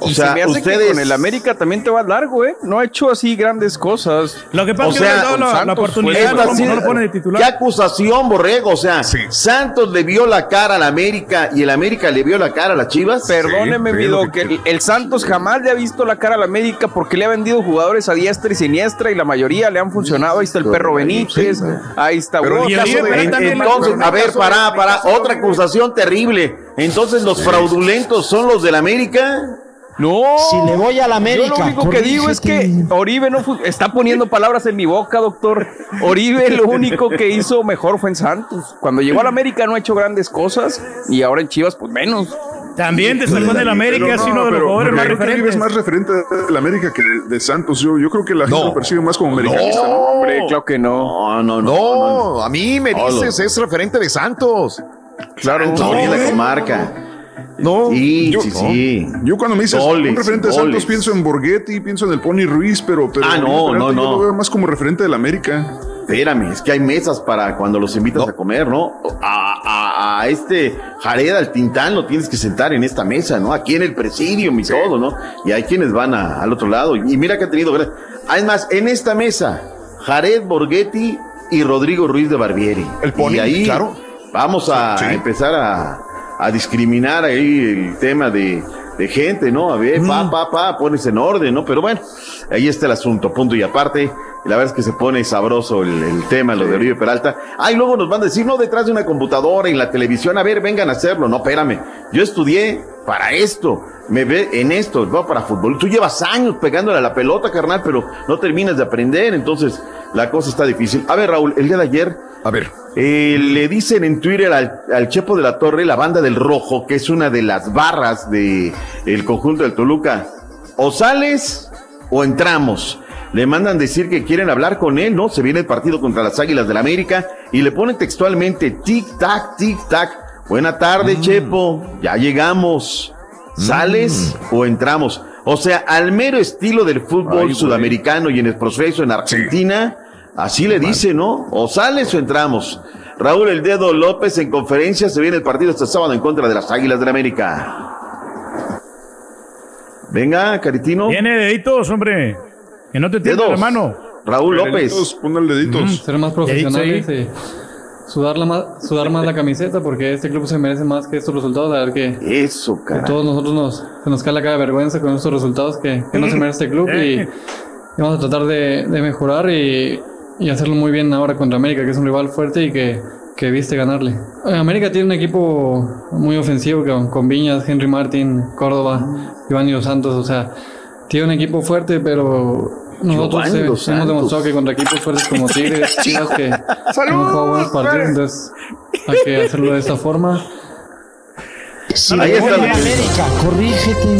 O Y sea, se me hace ustedes. que con el América también te va largo, ¿eh? No ha hecho así grandes cosas. Lo que pasa O es que sea, no le han dado con la, la oportunidad, Esta no, lo- sí- no lo pone de ¿Qué titular. acusación, Borrego? O sea, Sí. Santos le vio la cara al América y el América le vio la cara a las chivas. Perdóneme, Sí, mi que- el, el Santos jamás le ha visto la cara al América porque le ha vendido jugadores a diestra y siniestra y la mayoría le han funcionado. Ahí está el perro Benítez, ahí está Pero Hugo, el caso de- En- entonces, pero a ver, el caso otra acusación terrible. Entonces, ¿los fraudulentos son los del América? No. Si le voy a la América, Yo lo único que digo es que Oribe no está poniendo palabras en mi boca, doctor. Oribe lo único que hizo mejor fue en Santos. Cuando llegó a la América no ha hecho grandes cosas y ahora en Chivas pues menos. También destacó en el América, Pero es no, uno de los pero- jugadores más Oribe es referentes. más referente de la América que de, de Santos. Yo, yo creo que la gente No. lo percibe más como americanista. ¿no? Hombre, claro que no. No, no, no. No, a mí me dices, es referente de Santos. Claro, No, no, la comarca. No, Sí, yo- sí, no. sí. Yo cuando me dices Goles, un referente de. Santos pienso en Borghetti, pienso en el Pony Ruiz, pero, pero Ah, no, Peralta no, yo no. lo veo más como referente de la América. Espérame, es que hay mesas para cuando los invitas a comer, ¿no? A, a- a este Jared al Tintán lo tienes que sentar en esta mesa, ¿no? Aquí en el presidium y todo, ¿no? Y hay quienes van a- al otro lado. Y mira que ha tenido. Además, en esta mesa, Jared Borghetti y Rodrigo Ruiz de Barbieri. El Pony, y ahí claro. vamos a Sí. empezar a, a discriminar ahí el tema de, de gente, ¿no? A ver, pa, pa, pa, pones en orden, ¿no? Pero bueno, ahí está el asunto, punto y aparte. Y la verdad es que se pone sabroso el, el tema, lo de Oribe Peralta. Ah, y luego nos van a decir, no, detrás de una computadora y la televisión, a ver, vengan a hacerlo. No, espérame. Yo estudié para esto. Me ve en esto, va para fútbol. Tú llevas años pegándole a la pelota, carnal, pero no terminas de aprender. Entonces, la cosa está difícil. A ver, Raúl, el día de ayer. A ver. Eh, le dicen en Twitter al, al Chepo de la Torre, la banda del Rojo, que es una de las barras de el conjunto del Toluca. O sales o entramos. Le mandan decir que quieren hablar con él, ¿no? Se viene el partido contra las Águilas del América y le ponen textualmente tic-tac, tic-tac. Buena tarde, Chepo. Ya llegamos. ¿Sales o entramos? O sea, al mero estilo del fútbol Ay, sudamericano y en el proceso en Argentina, así le dice, ¿no? O sales o entramos. Raúl El Dedo López en conferencia, se viene el partido este sábado en contra de las Águilas del América. Venga, Caritino. Tiene deditos, hombre. Que no te tiemble Dedos. la mano. Raúl López. Deditos, ponle deditos. Ser más profesionales. Sí. eh. sudar, la más, sudar más la camiseta porque este club se merece más que estos resultados. A ver que, Eso, que todos nosotros nos, se nos cae la cara de vergüenza con estos resultados que, que no se merece este club y, y vamos a tratar de, de mejorar y, y hacerlo muy bien ahora contra América, que es un rival fuerte y que, que viste ganarle. Eh, América tiene un equipo muy ofensivo con, con Viñas, Henry Martin, Córdoba, Iván y Dos Santos, o sea, tiene un equipo fuerte, pero nosotros eh, hemos demostrado que contra equipos fuertes como [laughs] Tigres, Chivas, que hemos jugado buenos partidos, entonces hay que hacerlo de esta forma. Ahí está. América, corrígete.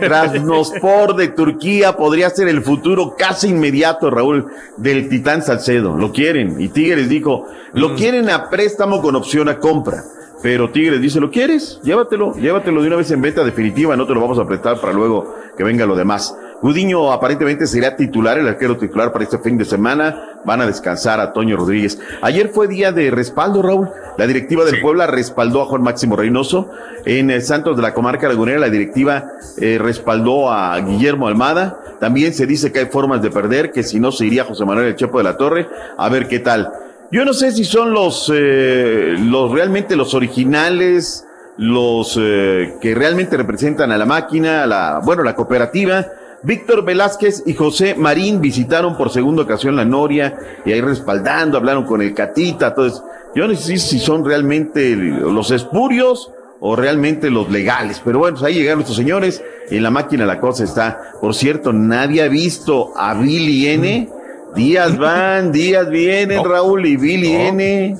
[laughs] Krasnospor de Turquía podría ser el futuro casi inmediato, Raúl, del Titán Salcedo. Lo quieren. Y Tigres dijo, lo quieren a préstamo con opción a compra. Pero Tigres dice, ¿lo quieres? Llévatelo, llévatelo de una vez en venta definitiva, no te lo vamos a prestar para luego que venga lo demás. Gudiño aparentemente será titular, el arquero titular para este fin de semana. Van a descansar a Toño Rodríguez. Ayer fue día de respaldo, Raúl. La directiva del Puebla respaldó a Juan Máximo Reynoso. En el Santos de la Comarca Lagunera, la directiva eh, respaldó a Guillermo Almada. También se dice que hay formas de perder, que si no se iría José Manuel El Chepo de la Torre. A ver qué tal. Yo no sé si son los, eh, los realmente los originales, los eh, que realmente representan a la máquina, a la, bueno, la cooperativa. Víctor Velázquez y José Marín visitaron por segunda ocasión la Noria y ahí respaldando, hablaron con el Catita. Entonces, yo no sé si son realmente los espurios o realmente los legales. Pero bueno, pues ahí llegaron estos señores en la máquina la cosa está. Por cierto, nadie ha visto a Billy N. Días van, días vienen, Raúl, y Billy N.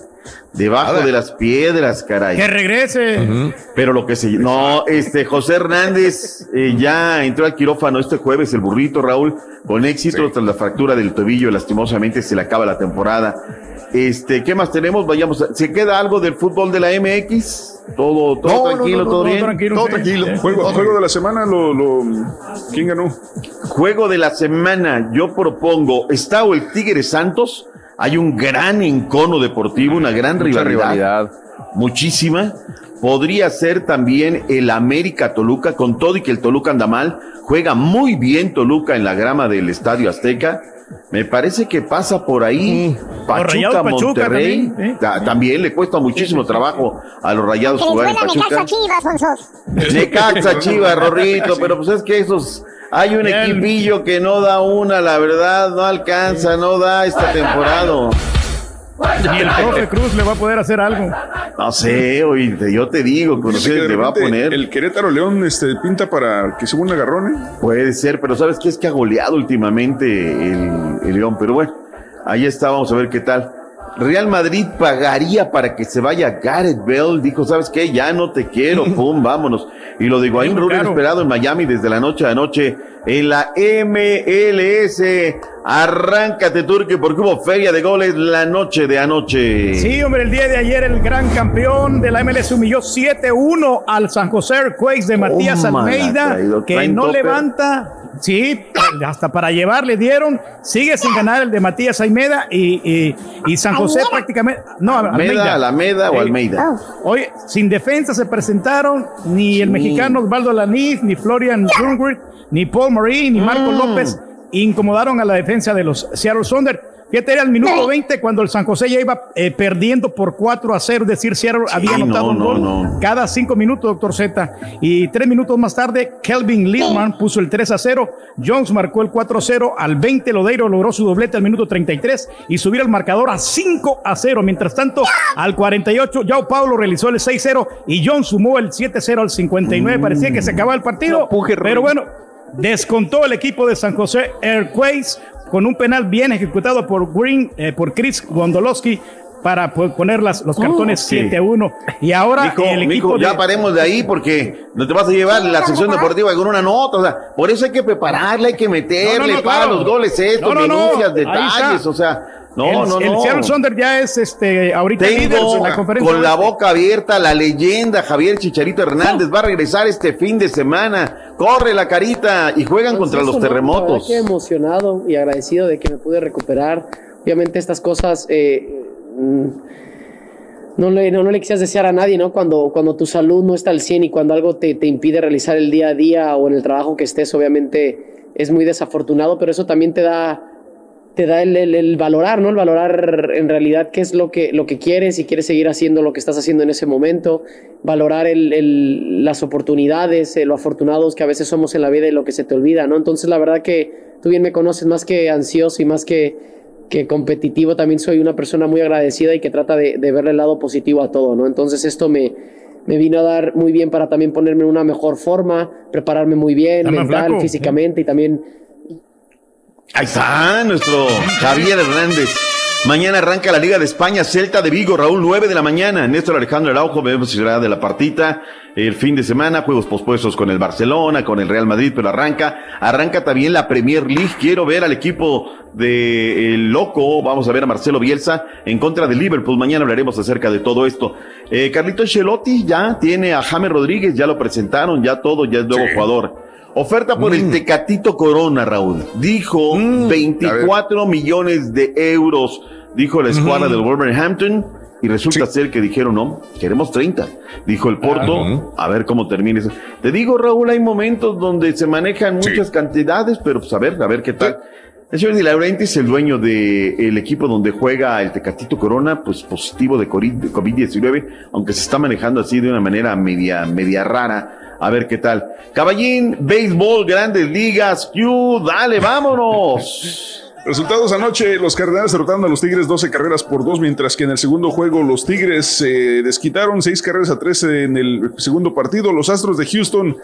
Debajo de las piedras, caray. Que regrese. Pero lo que se... No, este, José Hernández eh, ya entró al quirófano este jueves, el burrito, Raúl, con éxito tras la fractura del tobillo, lastimosamente se le acaba la temporada. Este, ¿qué más tenemos? Vayamos, a- ¿se queda algo del fútbol de la MX? Todo, todo No, tranquilo, no, no, todo no, bien. tranquilo, todo sí. tranquilo. Juego, Todo juego de la semana, lo, lo, ¿quién ganó? Juego de la semana, yo propongo, está o el Tigre Santos, hay un gran encono deportivo, una gran Mucha rivalidad, muchísima. Podría ser también el América Toluca, con todo y que el Toluca anda mal, juega muy bien Toluca en la grama del Estadio Azteca. Me parece que pasa por ahí Pachuca, Rayados Pachuca Monterrey. también, ¿eh? Ta- También le cuesta muchísimo trabajo a los Rayados jugar en Pachuca. Necaxa Chivas, Sonsos. Necaxa, Chivas, Rorrito, pero pues es que esos, hay un equipillo que no da una, la verdad, no alcanza, no da esta temporada. Ni el profe Cruz le va a poder hacer algo. No sé, oye, te- yo te digo, de ustedes le va a poner. El Querétaro León este, pinta para que se un agarrón, ¿eh? Puede ser, pero ¿sabes qué? Es que ha goleado últimamente el, el León, pero bueno, ahí está, vamos a ver qué tal. Real Madrid pagaría para que se vaya Gareth Bell, dijo, ¿sabes qué? Ya no te quiero, [laughs] pum, vámonos. Y lo de Higuaín muy Rubén caro. esperado en Miami desde la noche a noche en la MLS. Arráncate, Turque, porque hubo feria de goles la noche de anoche. Sí, hombre, el día de ayer el gran campeón de la MLS humilló 7-1 al San José Earthquakes de Matías Almeida, traído, que no levanta. Sí, hasta para llevar le dieron. Sigue sin ganar el de Matías Almeida y, y, y San José prácticamente. No, Almeida, Alameda o Eh, Almeida. Oye, sin defensa se presentaron ni el mexicano Osvaldo Alaniz, ni Florian Jungwirth, ni Paul Marie, ni Marco Mm. López. Incomodaron a la defensa de los Seattle Sounders. Fíjate, era el minuto 20 cuando el San José ya iba eh, perdiendo por 4 a 0. Es decir, Seattle había anotado no, un no, gol no. cada 5 minutos, doctor Z. Y 3 minutos más tarde, Kelvin Lidman puso el 3 a 0. Jones marcó el 4 a 0. Al 20, Lodeiro logró su doblete al minuto 33 y subir el marcador a 5 a 0. Mientras tanto, al 48, Yao Paulo realizó el 6 0 y Jones sumó el 7 0 al 59. Parecía que se acababa el partido. pero bueno, descontó el equipo de San José Airways con un penal bien ejecutado por Green, eh, por Chris Gondolowski para poner las, los cartones sí. 7 a 1. Y ahora el equipo ya de- paremos de ahí porque no te vas a llevar la sección deportiva con una nota. O sea, por eso hay que prepararla, hay que meterle No, no, no, para claro. los goles estos, No, no, no, denuncias, ahí detalles. O sea, no, el, no, el no. Seattle Sonder ya es este ahorita Tengo en la conferencia. con la boca abierta la leyenda Javier Chicharito Hernández va a regresar este fin de semana. Corre la carita y juegan contra los Pues eso, ¿no? La terremotos. que emocionado y agradecido de que me pude recuperar. Obviamente estas cosas eh, mm, no, le, no, no le quisieras desear a nadie, ¿no? Cuando, cuando tu salud no está al 100 y cuando algo te, te impide realizar el día a día o en el trabajo que estés, obviamente es muy desafortunado, pero eso también te da te da el, el- el valorar, ¿no? El valorar en realidad qué es lo que, lo que quieres y quieres seguir haciendo lo que estás haciendo en ese momento, valorar el- el- las oportunidades, eh, lo afortunados que a veces somos en la vida y lo que se te olvida, ¿no? Entonces la verdad que tú bien me conoces, más que ansioso y más que, que competitivo, también soy una persona muy agradecida y que trata de, de verle el lado positivo a todo, ¿no? Entonces esto me, me vino a dar muy bien para también ponerme en una mejor forma, prepararme muy bien, Está mental, físicamente y también Ahí está nuestro Javier Hernández. Mañana arranca la Liga de España, Celta de Vigo, Raúl, 9 de la mañana. Néstor Alejandro Araujo, vemos si será de la partita. El fin de semana, juegos pospuestos con el Barcelona, con el Real Madrid, pero arranca. Arranca también la Premier League. Quiero ver al equipo de El Loco. Vamos a ver a Marcelo Bielsa en contra de Liverpool. Mañana hablaremos acerca de todo esto. Eh, Carlito Chelotti ya tiene a James Rodríguez, ya lo presentaron, ya todo, ya es nuevo jugador. Oferta por el Tecatito Corona, Raúl. Dijo 24 millones de euros, dijo la escuadra Mm. del Wolverhampton. Y resulta ser que dijeron, no, queremos 30. Dijo el Porto, a ver cómo termina eso. Te digo, Raúl, hay momentos donde se manejan muchas cantidades, pero pues a ver, a ver qué tal. El señor Di Laurentiis, el dueño del equipo donde juega el Tecatito Corona, pues positivo de de COVID-19, aunque se está manejando así de una manera media, media rara. A ver qué tal. Caballín, béisbol, grandes ligas, Q, dale, vámonos. Resultados anoche, los Cardenales derrotaron a los Tigres 12 carreras por 2, mientras que en el segundo juego los Tigres se desquitaron 6 carreras a 13 en el segundo partido. Los Astros de Houston,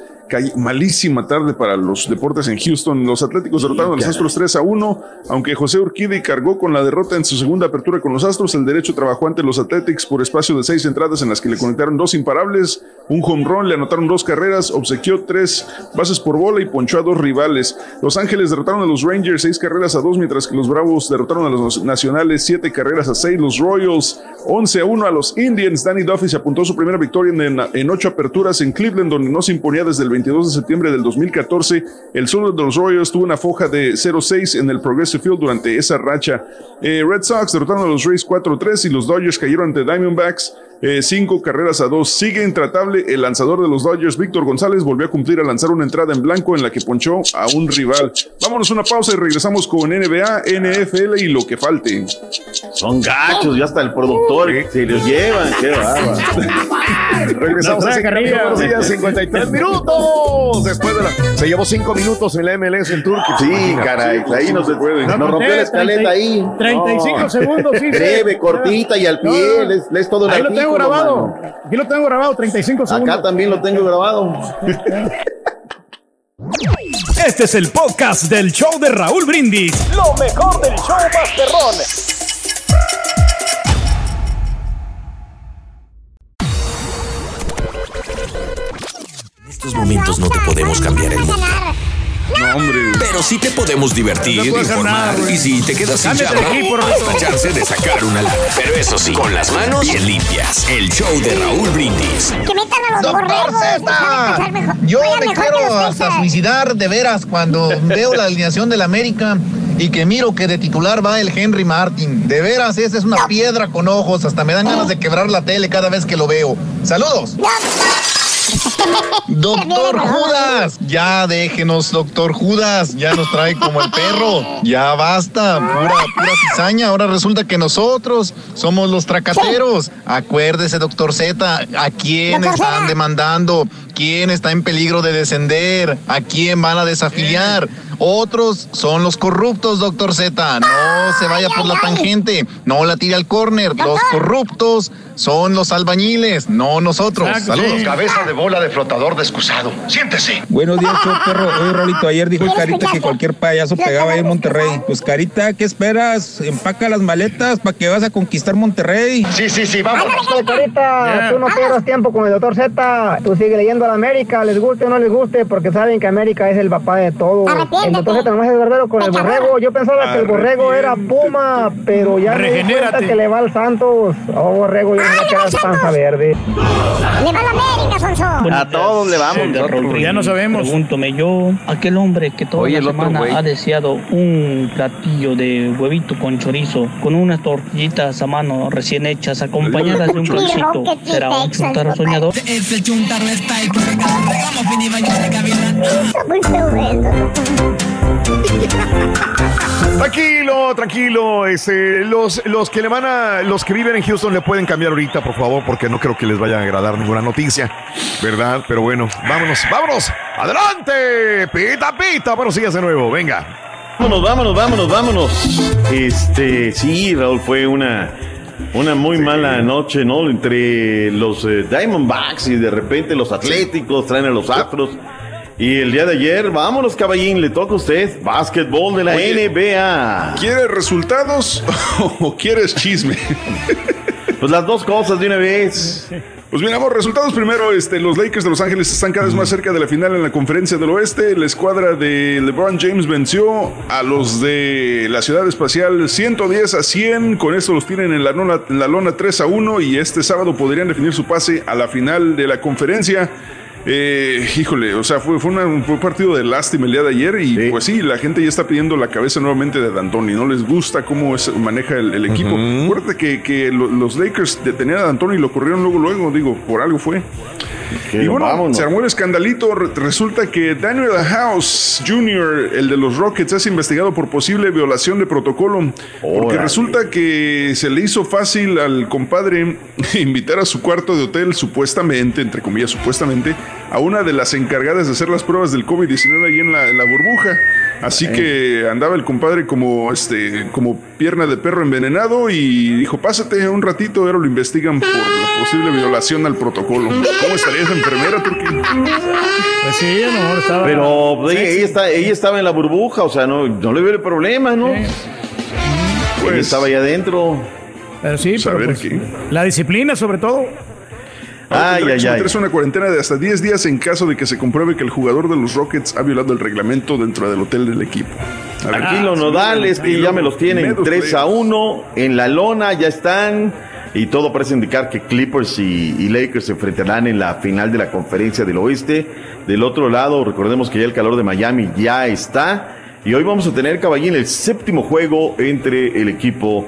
malísima tarde para los deportes en Houston. Los Atléticos derrotaron a los Astros 3 a 1, aunque José Urquide cargó con la derrota en su segunda apertura con los Astros. El derecho trabajó ante los Athletics por espacio de 6 entradas en las que le conectaron dos imparables, un home run, le anotaron dos carreras, obsequió tres bases por bola y ponchó a dos rivales. Los Ángeles derrotaron a los Rangers 6 carreras a 2, mientras que los Bravos derrotaron a los Nacionales 7 carreras a 6. Los Royals 11 a 1 a los Indians. Danny Duffy se apuntó su primera victoria en, en 8 aperturas en Cleveland, donde no se imponía desde el 22 de septiembre del 2014. El sur de los Royals tuvo una foja de 0-6 en el Progressive Field durante esa racha. Eh, Red Sox derrotaron a los Rays 4-3 y los Dodgers cayeron ante Diamondbacks. Eh, cinco carreras a dos. Sigue intratable el lanzador de los Dodgers, Víctor González, volvió a cumplir a lanzar una entrada en blanco en la que ponchó a un rival. Vámonos a una pausa y regresamos con NBA, NFL y lo que falte. Son gachos, ya hasta el productor se los llevan, qué bárbaro. [laughs] Regresamos No, a Carrillo. buenos días, 53 minutos. Después de la. Se llevó 5 minutos en la MLS el Tour. Sí, caray, ahí no se puede. Nos rompió la escaleta ahí. 35 No. segundos, sí. [laughs] Breve, cortita y al pie, lees todo el Ahí lo tengo grabado. mano. Aquí lo tengo grabado, 35 segundos. Acá también lo tengo grabado. Este es el podcast del show de Raúl Brindis. Lo mejor del show Masterrón. En estos momentos no te podemos cambiar el mundo. Pero sí te podemos divertir, No informar nada, y si te quedas sin chamba, Roberto. chance de sacar una lana. Pero eso sí, con las manos bien limpias. El show de Raúl Brindis. Que metan a los Doctor borregos. Mejor. Yo me quiero hasta suicidar de veras cuando veo la alineación del América y que miro que de titular va el Henry Martin. De veras, esa es una piedra con ojos. Hasta me dan ganas de quebrar la tele cada vez que lo veo. ¡Saludos! Doctor Judas, ya déjenos, doctor Judas, ya nos trae como el perro, ya basta, pura, pura cizaña, ahora resulta que nosotros somos los tracateros. Acuérdese, doctor Z, ¿a quién están demandando? ¿Quién está en peligro de descender? ¿A quién van a desafiliar? Otros son los corruptos, doctor Z. No se vaya por la tangente, no la tire al córner. Los corruptos son los albañiles, no nosotros. Saludos. Cabeza de bola de flotador descusado. Siéntese. Buenos días, [laughs] show perro. Oye, Rolito, ayer dijo el Carita que cualquier payaso pegaba ahí en Monterrey. Pues, Carita, ¿qué esperas? Empaca las maletas para que vas a conquistar Monterrey. Sí, sí, sí, vamos. Carita, tú no pierdas tiempo con el doctor Z. Tú sigue leyendo a la América, les guste o no les guste, porque saben que América es el papá de todo. Doctor Z nomás es verdadero con el borrego. Yo pensaba que el borrego era Puma, pero ya me di cuenta que le va al Santos. Oh, borrego, yo no que eras panza verde. Le va a la América, Sonso. A todos le vamos. Ya no sabemos. Pregúntome yo, aquel hombre que toda Oye, la el semana ha deseado un platillo de huevito con chorizo, con unas tortillitas a mano recién hechas, acompañadas de un calcito. ¿Será un Texas, chuntaro papá. soñador? Muy. [laughs] Tranquilo, tranquilo. Este, los, los que le van a, los que viven en Houston le pueden cambiar ahorita, por favor, porque no creo que les vaya a agradar ninguna noticia, ¿verdad? Pero bueno, vámonos, vámonos, adelante, pita, pita, pero sigas de nuevo, venga. Vámonos, vámonos, vámonos, vámonos. Este, sí, Raúl, fue una, una muy mala noche, ¿no? Entre los eh, Diamondbacks y de repente los Atléticos traen a los Astros. Y el día de ayer, vámonos, caballín, le toca a usted, básquetbol de la Oye, NBA. ¿Quieres resultados [laughs] o quieres chisme? [laughs] Pues las dos cosas de una vez. Pues miramos resultados primero. Este, los Lakers de Los Ángeles están cada vez más cerca de la final en la conferencia del oeste. La escuadra de LeBron James venció a los de la ciudad espacial 110 a 100. Con esto los tienen en la, lona, en la lona 3 a 1 y este sábado podrían definir su pase a la final de la conferencia. Eh, híjole, o sea, fue, fue, una- fue un partido de lástima el día de ayer y pues sí, la gente ya está pidiendo la cabeza nuevamente de D'Antoni, no les gusta cómo es- maneja el, el equipo. Acuérdate que, que lo- los Lakers detenían a D'Antoni y lo corrieron luego, luego, digo, por algo fue. Y bueno, vámonos. se armó el escandalito. Re- Resulta que Daniel House Jr., el de los Rockets, es investigado por posible violación de protocolo. Porque resulta que se le hizo fácil al compadre [laughs] invitar a su cuarto de hotel, supuestamente, entre comillas, supuestamente, a una de las encargadas de hacer las pruebas del COVID-19 ahí en la, en la burbuja. Así que andaba el compadre como este como pierna de perro envenenado y dijo, pásate un ratito, ahora lo investigan por la posible violación al protocolo. ¿Cómo estaría esa enfermera, Turquía? Pues sí, a lo mejor estaba. Pero pues, ella, ella está, ella estaba en la burbuja, o sea, no, no le veo el problema, ¿no? Pues, Ella estaba ahí adentro. Pero sí, pero pues, qué. la disciplina sobre todo. Ahora Ay, ay, una cuarentena de hasta 10 días en caso de que se compruebe que el jugador de los Rockets ha violado el reglamento dentro del hotel del equipo. A ver, Aquí ah, los nodales que y ya me los tienen medos 3 a players. 1 en la lona, ya están. Y todo parece indicar que Clippers y, y Lakers se enfrentarán en la final de la conferencia del oeste. Del otro lado, recordemos que ya el calor de Miami ya está. Y hoy vamos a tener, caballín, el séptimo juego entre el equipo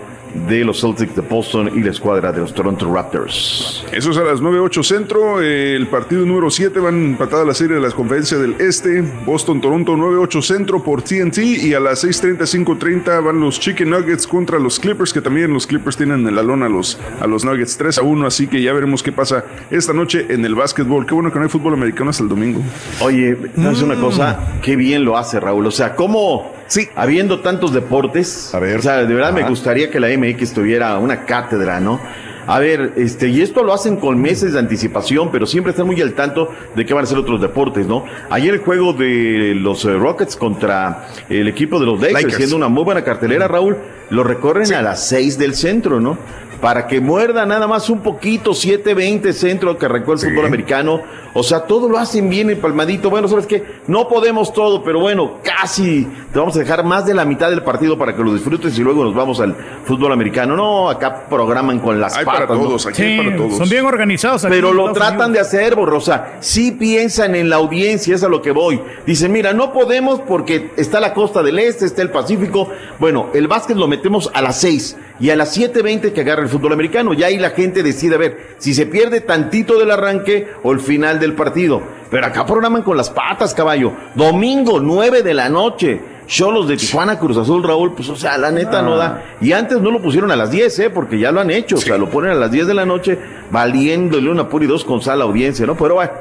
de los Celtics de Boston y la escuadra de los Toronto Raptors. Eso es a las 9-8 centro. El partido número 7 van empatada la serie de las conferencias del Este. Boston-Toronto 9-8 centro por TNT. Y a las 6:30-5:30 van los Chicken Nuggets contra los Clippers, que también los Clippers tienen en la lona a los, a los Nuggets 3 a 1. Así que ya veremos qué pasa esta noche en el básquetbol. Qué bueno que no hay fútbol americano hasta el domingo. Oye, ¿sabes Mm. una cosa? Qué bien lo hace Raúl. O sea, ¿cómo Sí. habiendo tantos deportes? A ver. O sea, de verdad me gustaría que la MX tuviera una cátedra, ¿no? A ver, este, y esto lo hacen con meses de anticipación, pero siempre están muy al tanto de qué van a ser otros deportes, ¿no? Ayer el juego de los eh, Rockets contra el equipo de los Lakers, Lakers. siendo una muy buena cartelera, Raúl, lo recorren a las 6 del centro, ¿no? Para que muerda nada más un poquito, 7-20 centro que arrancó el fútbol americano. O sea, todo lo hacen bien empalmadito. Bueno, ¿sabes qué? No podemos todo, pero bueno, casi te vamos a dejar más de la mitad del partido para que lo disfrutes y luego nos vamos al fútbol americano. No, acá programan con las Hay patas. para ¿no? todos, aquí hay para todos. son bien organizados. aquí Pero lo tratan de hacer, Borrosa. Sí piensan en la audiencia, es a lo que voy. Dicen, mira, no podemos porque está la costa del este, está el Pacífico. Bueno, el básquet lo metemos a las 6 y a las 7.20 que agarra el fútbol americano. Ya ahí la gente decide a ver si se pierde tantito del arranque o el final del partido. Pero acá programan con las patas, caballo. Domingo, 9 de la noche. Cholos de Tijuana, Cruz Azul, Raúl, pues o sea, la neta no da. Y antes no lo pusieron a las 10, ¿eh? Porque ya lo han hecho. O sea, lo ponen a las 10 de la noche, valiéndole una pura y dos con sal a la audiencia, ¿no? Pero bueno,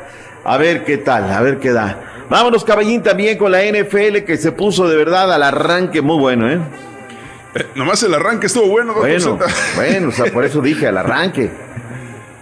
a ver qué tal, a ver qué da. Vámonos, caballín, también con la NFL que se puso de verdad al arranque muy bueno, ¿eh? Eh, nomás el arranque estuvo bueno, doctor Bueno, bueno, o sea, por eso dije al arranque. [laughs]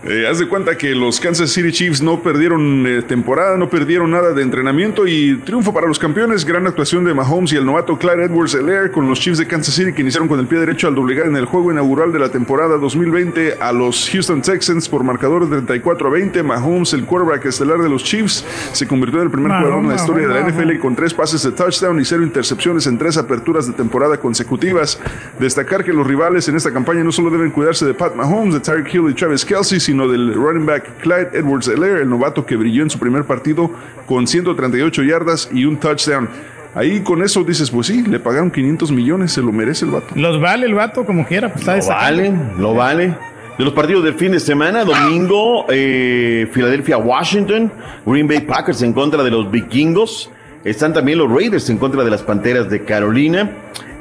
Eh, haz de cuenta que los Kansas City Chiefs no perdieron eh, temporada, no perdieron nada de entrenamiento y triunfo para los campeones. Gran actuación de Mahomes y el novato Clyde Edwards Helaire con los Chiefs de Kansas City que iniciaron con el pie derecho al doblegar en el juego inaugural de la temporada 2020 a los Houston Texans por marcador de 34 a 20. Mahomes, el quarterback estelar de los Chiefs, se convirtió en el primer jugador en la historia de la. NFL con tres pases de touchdown y cero intercepciones en tres aperturas de temporada consecutivas. Destacar que los rivales en esta campaña no solo deben cuidarse de Pat Mahomes, de Tyreek Hill y Travis Kelsey, sino del running back Clyde Edwards Helaire, el novato que brilló en su primer partido con 138 yardas y un touchdown. Ahí con eso dices, pues sí, le pagaron 500 millones, se lo merece el vato. Los vale el vato como quiera, pues está Lo vale, lo vale. De los partidos del fin de semana, domingo, eh, Filadelfia, Washington, Green Bay Packers en contra de los vikingos. Están también los Raiders en contra de las Panteras de Carolina.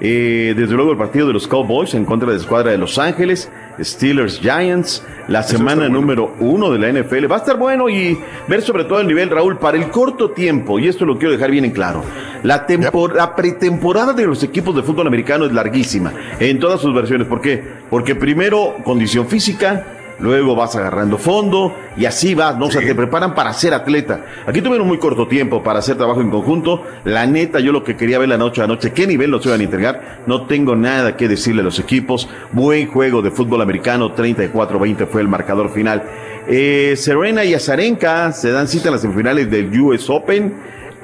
Eh, desde luego el partido de los Cowboys en contra de la escuadra de Los Ángeles, Steelers Giants, la semana número uno de la NFL. Va a estar bueno y ver sobre todo el nivel, Raúl, para el corto tiempo, y esto lo quiero dejar bien en claro. La, tempor- la pretemporada de los equipos de fútbol americano es larguísima, en todas sus versiones. ¿Por qué? Porque primero condición física, luego vas agarrando fondo y así vas, ¿no? O sea, te preparan para ser atleta. Aquí tuvieron muy corto tiempo para hacer trabajo en conjunto. La neta, yo lo que quería ver la noche a noche, qué nivel nos iban a entregar, no tengo nada que decirle a los equipos. Buen juego de fútbol americano, 34-20 fue el marcador final. Eh, Serena y Azarenka se dan cita en las semifinales del US Open.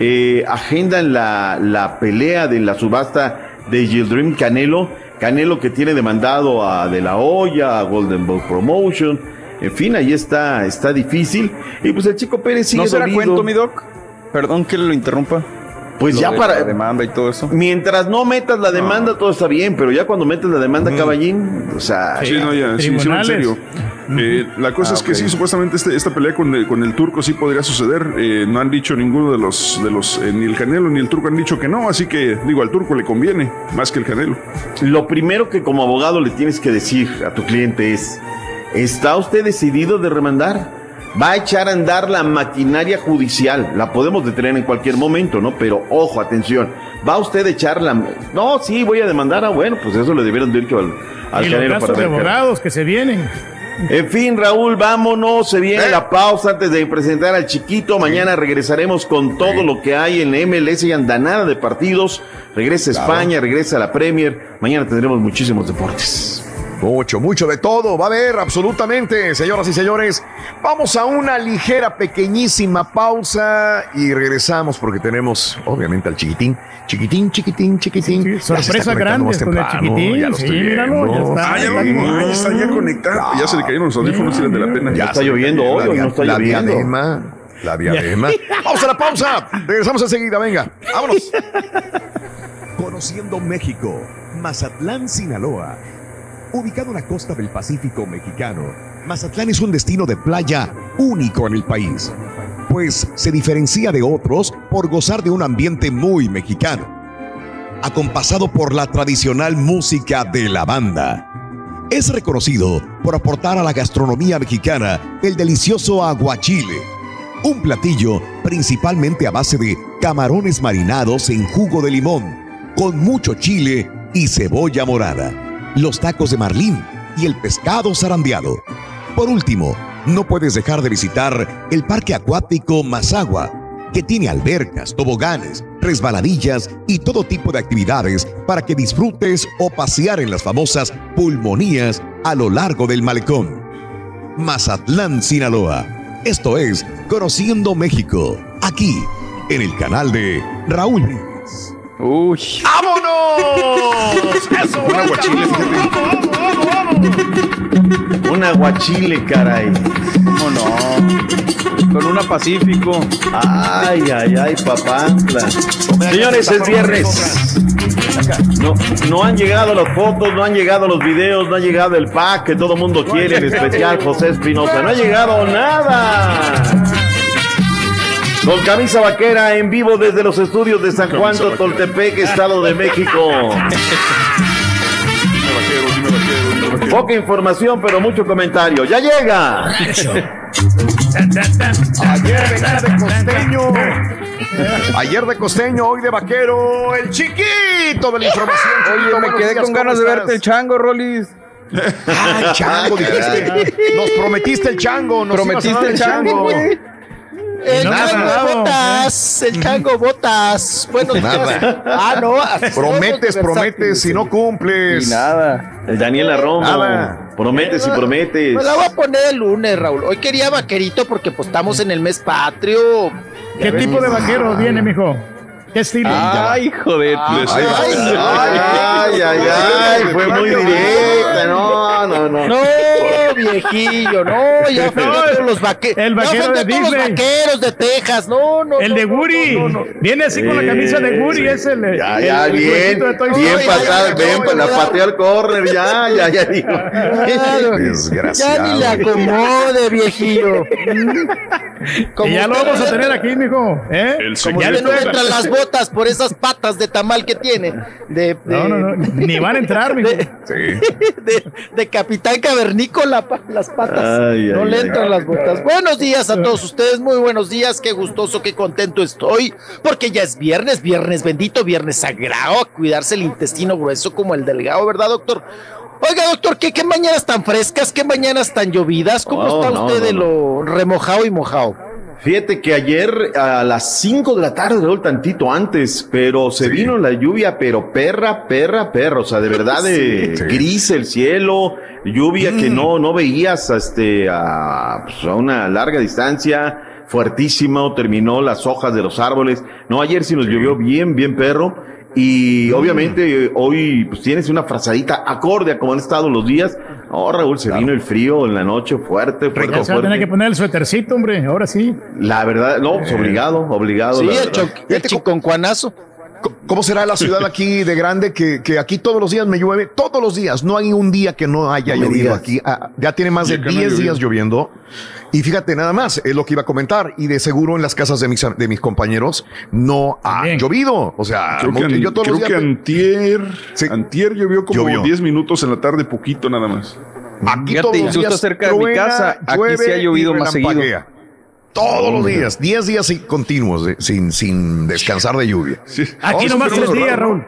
Eh, agendan la, la pelea de la subasta de Gildrim Canelo. Canelo que tiene demandado a De La Hoya, a Golden Boy Promotion. En fin, ahí está, está difícil. Y pues el chico Pérez sigue ¿No será dolido. cuento, mi doc? Perdón que lo interrumpa. Pues Lo ya de para- La demanda y todo eso. Mientras no metas la demanda, todo está bien, pero ya cuando metes la demanda, caballín, o sea, Sí, no, ya, sí, sí, en serio. Eh, la cosa Ah, es que sí, supuestamente este- esta pelea con el, con el turco sí podría suceder. Eh, no han dicho ninguno de los, de los eh, ni el Canelo ni el turco han dicho que no, así que digo, al turco le conviene más que el Canelo. Lo primero que como abogado le tienes que decir a tu cliente es, ¿está usted decidido de remandar? Va a echar a andar la maquinaria judicial, la podemos detener en cualquier momento, ¿no? Pero ojo, atención, ¿va usted a echar la... No, sí, voy a demandar, ah, bueno, pues eso le debieron de dicho al, al y los Canelo gastos de ver qué- abogados que se vienen. En fin, Raúl, vámonos. Se viene ¿Eh? la pausa antes de presentar al chiquito. Mañana regresaremos con todo lo que hay en la MLS y andanada de partidos. Regresa Claro. España, regresa la Premier. Mañana tendremos muchísimos deportes. Mucho, mucho de todo. Va a haber absolutamente, señoras y señores. Vamos a una ligera, pequeñísima pausa y regresamos porque tenemos, obviamente, al chiquitín. Chiquitín, chiquitín, chiquitín. Se está sorpresa grande con el chiquitín. Ya lo Sí, estoy míralo, ya viendo. está. Ah, ya lo vi, ah, ya está ya conectado. Ya se le cayeron los audífonos y de la pena. Ya está lloviendo hoy, la hoy no dia- está la lloviendo. diadema, la diadema. Vamos a la pausa. Regresamos enseguida, venga. Vámonos. Conociendo México, Mazatlán, Sinaloa. Ubicado en la costa del Pacífico mexicano, Mazatlán es un destino de playa único en el país, pues se diferencia de otros por gozar de un ambiente muy mexicano, acompasado por la tradicional música de la banda. Es reconocido por aportar a la gastronomía mexicana el delicioso aguachile, un platillo principalmente a base de camarones marinados en jugo de limón, con mucho chile y cebolla morada, los tacos de marlín y el pescado zarandeado. Por último, no puedes dejar de visitar el Parque Acuático Mazagua, que tiene albercas, toboganes, resbaladillas y todo tipo de actividades para que disfrutes o pasear en las famosas pulmonías a lo largo del malecón. Mazatlán, Sinaloa. Esto es Conociendo México, aquí, en el canal de Raúl. Uy. ¡Vámonos! [laughs] ¡Eso! Un aguachile, Un aguachile, caray. ¿Cómo no? Con una Pacífico. Ay, ay, ay, papá. Señores, es viernes. No, no han llegado las fotos, no han llegado los videos, no ha llegado el pack que todo mundo quiere, en especial José Espinosa. No ha llegado nada. Con camisa vaquera en vivo desde los estudios de San Juan Toltepec, Estado de México. Poca información, pero mucho comentario. ¡Ya llega! Ayer venía de costeño. Ayer de costeño, hoy de vaquero. El chiquito de la información. Oye, me quedé días, con ¿cómo ganas de verte el chango, Rolis. Ay, chango, dijiste. Nos prometiste el chango. Nos Prometiste el chango. El Nada, chango nada. botas, el chango botas. Buenos días. Nada. Ah, no. Prometes, prometes y no cumples. Y nada. El Daniela Romo. Nada. Prometes y prometes. Me la voy a poner el lunes, Raúl. Hoy quería vaquerito porque pues estamos en el mes patrio. ¿Qué tipo de vaquero viene, mijo? ¿Qué estilo? Ay, joder. Ay, Ay, ay, ay, fue muy directa. No, no, no. No, viejillo, no, ya [laughs] todos los vaqueros. El vaquero de a todos los vaqueros de Texas, no, no. El no, de no, no. Viene así con la camisa de Woody, es el. Ya, el- ya, el bien, Toy bien pasada, bien, la pateó al córner, ya, ya, ya digo. Claro. Ya ni le Desgraciado. acomode, viejillo. Y ya lo vamos a tener aquí, mijo. ¿eh? Como Ya que le no entran las botas por esas patas de tamal que tiene. De, de- No, no, no, ni van a entrar, mijo. de, [laughs] de capitán cavernícola, las patas. Ay, no ay, le ay. entran las botas. Buenos días a todos ustedes, muy buenos días, qué gustoso, qué contento estoy, porque ya es viernes, viernes bendito, viernes sagrado, a cuidarse el intestino grueso como el delgado, ¿verdad, doctor? Oiga, doctor, ¿qué, qué mañanas tan frescas, qué mañanas tan llovidas? ¿Cómo está usted no, de lo remojado y mojado? Fíjate que ayer a las 5 de la tarde, Raúl, tantito antes, pero se vino la lluvia, pero perra, perra, perra, o sea, de verdad de Sí, sí. gris el cielo, lluvia Mm. que no, no veías este, a, pues, a una larga distancia, fuertísimo, terminó las hojas de los árboles. No, ayer sí nos llovió bien, bien perro. Y obviamente eh, hoy pues tienes una frazadita acorde a como han estado los días. Oh, Raúl, se vino el frío en la noche fuerte, fuerte, Ya se va a tener fuerte. que poner el suétercito, hombre. Ahora sí. La verdad, no, pues obligado, obligado. Sí, el, verdad. cho- el chiconcuanazo. ¿Cómo será la ciudad aquí de grande que, que aquí todos los días me llueve? Todos los días. No hay un día que no haya No llovido aquí. Ah, ya tiene más de acá no ha 10 días lloviendo. Y fíjate, nada más, es lo que iba a comentar. Y de seguro en las casas de mis, de mis compañeros no ha llovido. O sea, Creo que, yo todos creo los que días. antier, Sí. antier llovió como Llovió. 10 minutos en la tarde, poquito nada más. Aquí Fíjate, todos los días cerca de mi casa, aquí sí ha llovido más seguido. Todos los días, 10 días continuos, de- sin, sin descansar de lluvia. Sí. Aquí Oh, nomás tres días, Raúl.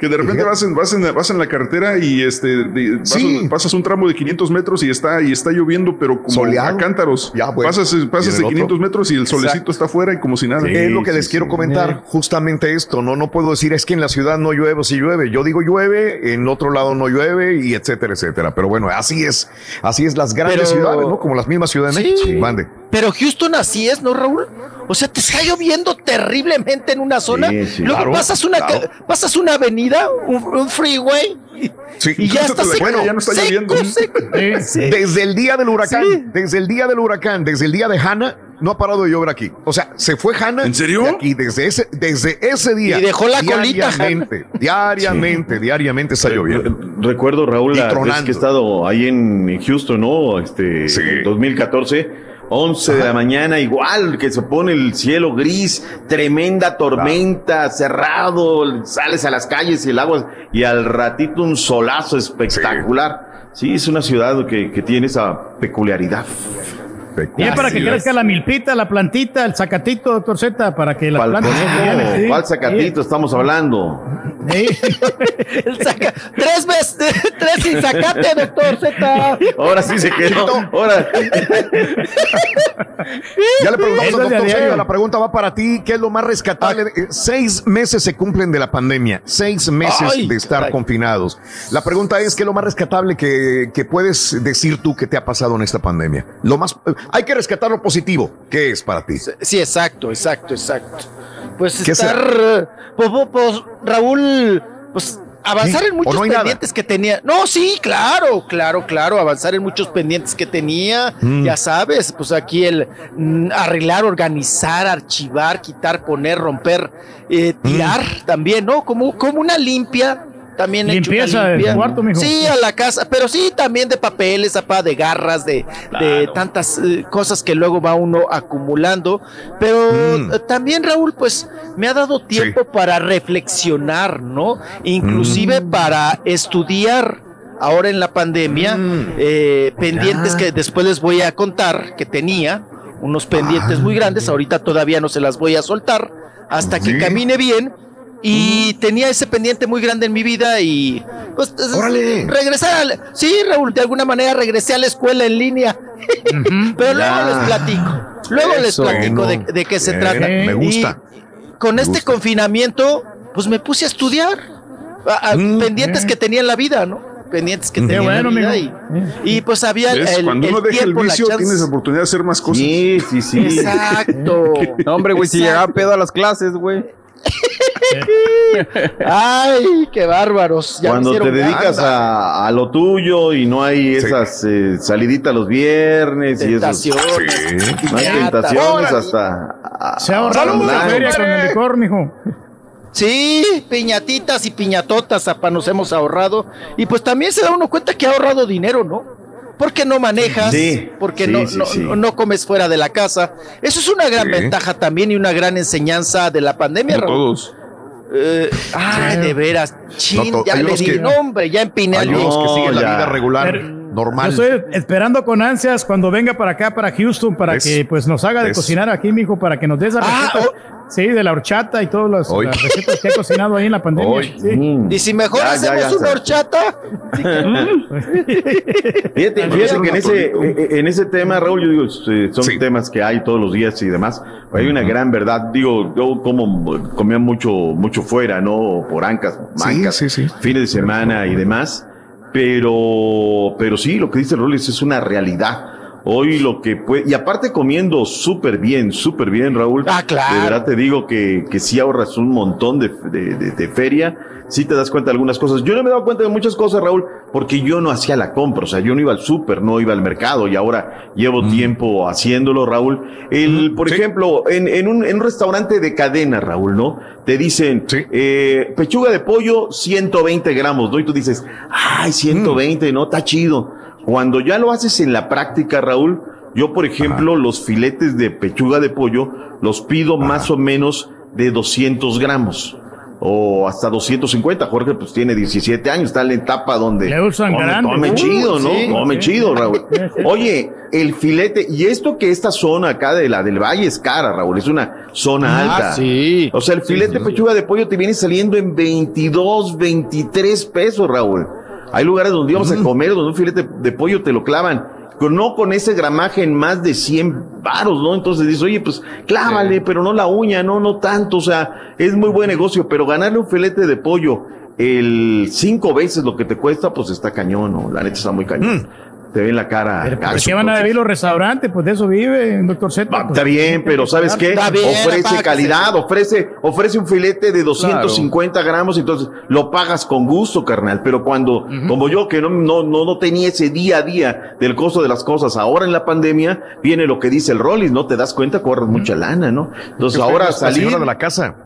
Que de repente vas en, vas en, vas en la carretera y este de- vas- Sí. pasas un tramo de 500 metros y está y está lloviendo, pero como Soleado. a cántaros. Ya, bueno. Pasas, pasas en de el 500 otro. metros y el solecito está afuera y como si nada. es lo que sí, les sí, quiero sí. comentar, justamente esto, no no puedo decir es que en la ciudad no llueve, si llueve, yo digo llueve, en otro lado no llueve y etcétera, etcétera, pero bueno, así es, así es las grandes Pero- ciudades, ¿no? Como las mismas ciudades de Sí. México, mande. Pero Houston así es, ¿no, Raúl? O sea, te está lloviendo terriblemente en una zona. Sí, sí. luego Claro, pasas una claro. pasas una avenida, un, un freeway, y, Sí. y ya está Bueno, ya no está seco, lloviendo. seco. Sí. Desde el día del huracán, Sí. desde el día del huracán, desde el día de Hanna, no ha parado de llover aquí. O sea, se fue Hanna. ¿En serio? de Aquí, desde ese, desde ese día. Y dejó la colita, Diariamente, [laughs] diariamente, diariamente está lloviendo. Recuerdo, Raúl, Y la vez que he estado ahí en Houston, ¿no? Este, Sí. 2014. 11 de la mañana, igual que se pone el cielo gris, tremenda tormenta, cerrado, sales a las calles y el agua, y al ratito un solazo espectacular. Sí, es una ciudad que, que tiene esa peculiaridad. Y es para que crezca la milpita, la plantita, el zacatito, doctor Z, para que las ¿Cuál plantas se conejo? llenen, sí. ¿Cuál sacatito estamos hablando? Sí. [laughs] El saca- tres veces, [laughs] tres sin sacate, doctor Z. Ahora sí se quedó. Ahora. [laughs] Ya le preguntamos al doctor. Zeta, la pregunta va para ti, ¿qué es lo más rescatable? Eh, Seis meses se cumplen de la pandemia, seis meses Ay, de estar confinados. La pregunta es, ¿qué es lo más rescatable que, que puedes decir tú que te ha pasado en esta pandemia? Lo más, eh, hay que rescatar lo positivo. ¿Qué es para ti? Sí, exacto, exacto, exacto. Pues ¿Qué estar, eh, pues, pues, pues, Raúl, pues avanzar en muchos pendientes que tenía. No, sí, claro, claro, claro, avanzar en muchos pendientes que tenía. Mm. Ya sabes, pues aquí el mm, arreglar, organizar, archivar, quitar, poner, romper, eh, Mm. tirar también, ¿no? Como, como una limpia. También Limpieza del limpia. cuarto, mijo. Sí, a la casa, pero sí también de papeles, apá, de garras, de, de tantas eh, cosas que luego va uno acumulando. Pero Mm. eh, también, Raúl, pues me ha dado tiempo para reflexionar, ¿no? Inclusive Mm. para estudiar. Ahora en la pandemia, Mm. eh, pendientes que después les voy a contar que tenía, unos pendientes muy grandes, ahorita todavía no se las voy a soltar hasta que Ah. Camine bien. Y tenía ese pendiente muy grande en mi vida y pues es- Órale. regresar al, sí Raúl, de alguna manera regresé a la escuela en línea, [laughs] pero luego les platico, luego les platico de, qué se trata. me gusta. Y con Me este gusta. confinamiento, pues me puse a estudiar a- a Mm, pendientes que tenía en la vida, ¿no? Pendientes que tenía bueno, en la vida mijo. y, y pues había el, ¿Ves? el- Cuando el uno deja el tiempo, la vicio, tienes oportunidad de hacer más cosas. Sí, sí, sí. Exacto. [laughs] No, hombre, güey, si llegaba pedo a las clases, güey. Ay, qué bárbaros. Ya Cuando te dedicas a, a lo tuyo y no hay Sí. esas eh, saliditas los viernes y esas Tentaciones. Sí. no hay tentaciones hasta a- Se ahorraron a- la a- feria con el licor, mijo. Sí, piñatitas y piñatotas apa, nos hemos ahorrado. Y pues también se da uno cuenta que ha ahorrado dinero, ¿no? Porque no manejas, Sí, porque sí, no, sí, no, sí. no comes fuera de la casa. Eso es una gran Sí. ventaja también y una gran enseñanza de la pandemia. Raúl. todos. Eh, ay, de veras. Chin, No ya le di que- nombre, ya empiné Hay unos que siguen la ya. vida regular, Pero- normal. Yo estoy esperando con ansias cuando venga para acá, para Houston, para ¿Ves? que pues nos haga de ¿Ves? cocinar aquí, mijo, para que nos dé esa Ah, receta. Sí, de la horchata y todas las, las recetas que ha cocinado ahí en la pandemia. Sí. Mm. Y si mejor Ya, ya, hacemos ya una está. horchata. [laughs] Fíjate, fíjate que en ese, eh, en ese tema, Raúl, yo digo, eh, son Sí. temas que hay todos los días y demás. Hay una gran verdad. Digo, yo como comía mucho, mucho fuera, ¿no? Por ancas, mancas, sí, sí. fines de semana y demás. Pero, pero sí, lo que dice Roles es una realidad. Hoy lo que puede, y aparte comiendo súper bien, súper bien, Raúl. Ah, claro. De verdad te digo que, que sí ahorras un montón de, de, de- de feria, sí te das cuenta de algunas cosas. Yo no me he dado cuenta de muchas cosas, Raúl, porque yo no hacía la compra, o sea, yo no iba al súper, no iba al mercado, y ahora llevo tiempo haciéndolo, Raúl. El, por Sí. ejemplo, en, en, un, en un restaurante de cadena, Raúl, ¿no? Te dicen, Sí. eh, pechuga de pollo, 120 gramos, ¿no? Y tú dices, ay, 120, ¿no? Está chido. Cuando ya lo haces en la práctica, Raúl, yo, por ejemplo, los filetes de pechuga de pollo los pido más o menos de 200 gramos. O hasta 250. Jorge, pues tiene 17 años, está en la etapa donde. Le usan come, grande. come Uh, chido, ¿no? sí, come sí. chido, Raúl. [laughs] Sí, sí. Oye, el filete, y esto que esta zona acá de la del Valle es cara, Raúl, es una zona Ah, alta. sí. O sea, el filete de pechuga de pollo te viene saliendo en 22, 23 pesos, Raúl. Hay lugares donde íbamos a comer, donde un filete de pollo te lo clavan, con- no con ese gramaje en más de 100 varos, ¿no? Entonces dices, oye, pues clávale, pero no la uña, no, no tanto, o sea, es muy buen negocio, pero ganarle un filete de pollo el cinco veces lo que te cuesta, pues está cañón, ¿no? La neta está muy cañón. Te ven la cara. Pero ¿por qué van a vivir los restaurantes? Pues de eso vive, doctor Z. Va, Pues, Está bien, pero ¿sabes qué? Está bien, ofrece calidad, ofrece, ofrece un filete de 250 gramos, entonces lo pagas con gusto, carnal. Pero cuando, como yo, que no, no, no, no tenía ese día a día del costo de las cosas, ahora en la pandemia, viene lo que dice el Rollis, ¿no? Te das cuenta, corres mucha lana, ¿no? Entonces ahora salir. señora de la casa.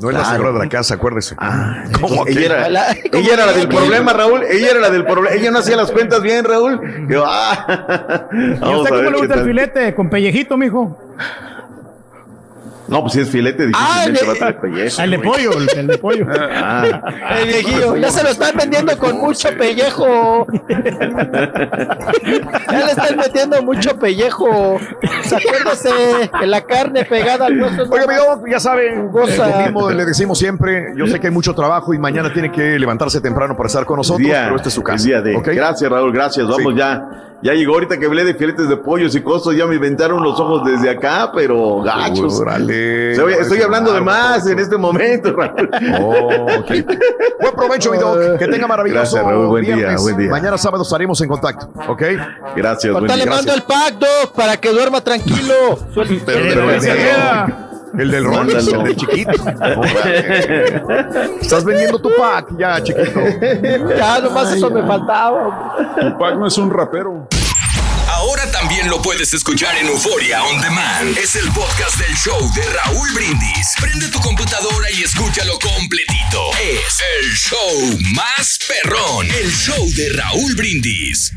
No es la señora de la casa, acuérdese. Ah, ¿Cómo ella que? era, La- ella era la del problema, Raúl. Ella era la del problema. Ella no hacía las cuentas bien, Raúl. Yo, ah, ¿Y a vamos usted a cómo ver le qué gusta el filete? ¿Con pellejito, mijo? No, pues si es filete, Ah, difícilmente el- va a tener pellejo. El de pollo, el, el de pollo. Ah. El viejillo, ya se lo están vendiendo con mucho pellejo. Ya le están metiendo mucho pellejo. Pues acuérdese que la carne pegada al hueso. es Oiga, amigo, ya saben, Goza. lo mismo le decimos siempre. Yo sé que hay mucho trabajo y mañana tiene que levantarse temprano para estar con nosotros, día, pero este es su casa. el día de. Gracias, Raúl, gracias. Vamos Sí. ya. Ya llegó ahorita que hablé de filetes de pollos y cosas, ya me inventaron los ojos desde acá, pero gachos. Órale. Estoy, hablando de más en este momento, [laughs] Raúl. Oh, ok. Buen provecho, mi doc. Que tenga maravilloso Gracias, Raúl. Buen día, buen día. Mañana sábado estaremos en contacto, ¿ok? Gracias, buen Ahorita le mando el pack, Doc, para que duerma tranquilo. Pero, pero el, del, queda. el del chiquito. [laughs] Estás vendiendo tu pack ya, chiquito. Ya, nomás eso me faltaba. Tupac no es un rapero. Ahora también lo puedes escuchar en Euforia On Demand. Es el podcast del show de Raúl Brindis. Prende tu computadora y escúchalo completito. Es el show más perrón. El show de Raúl Brindis.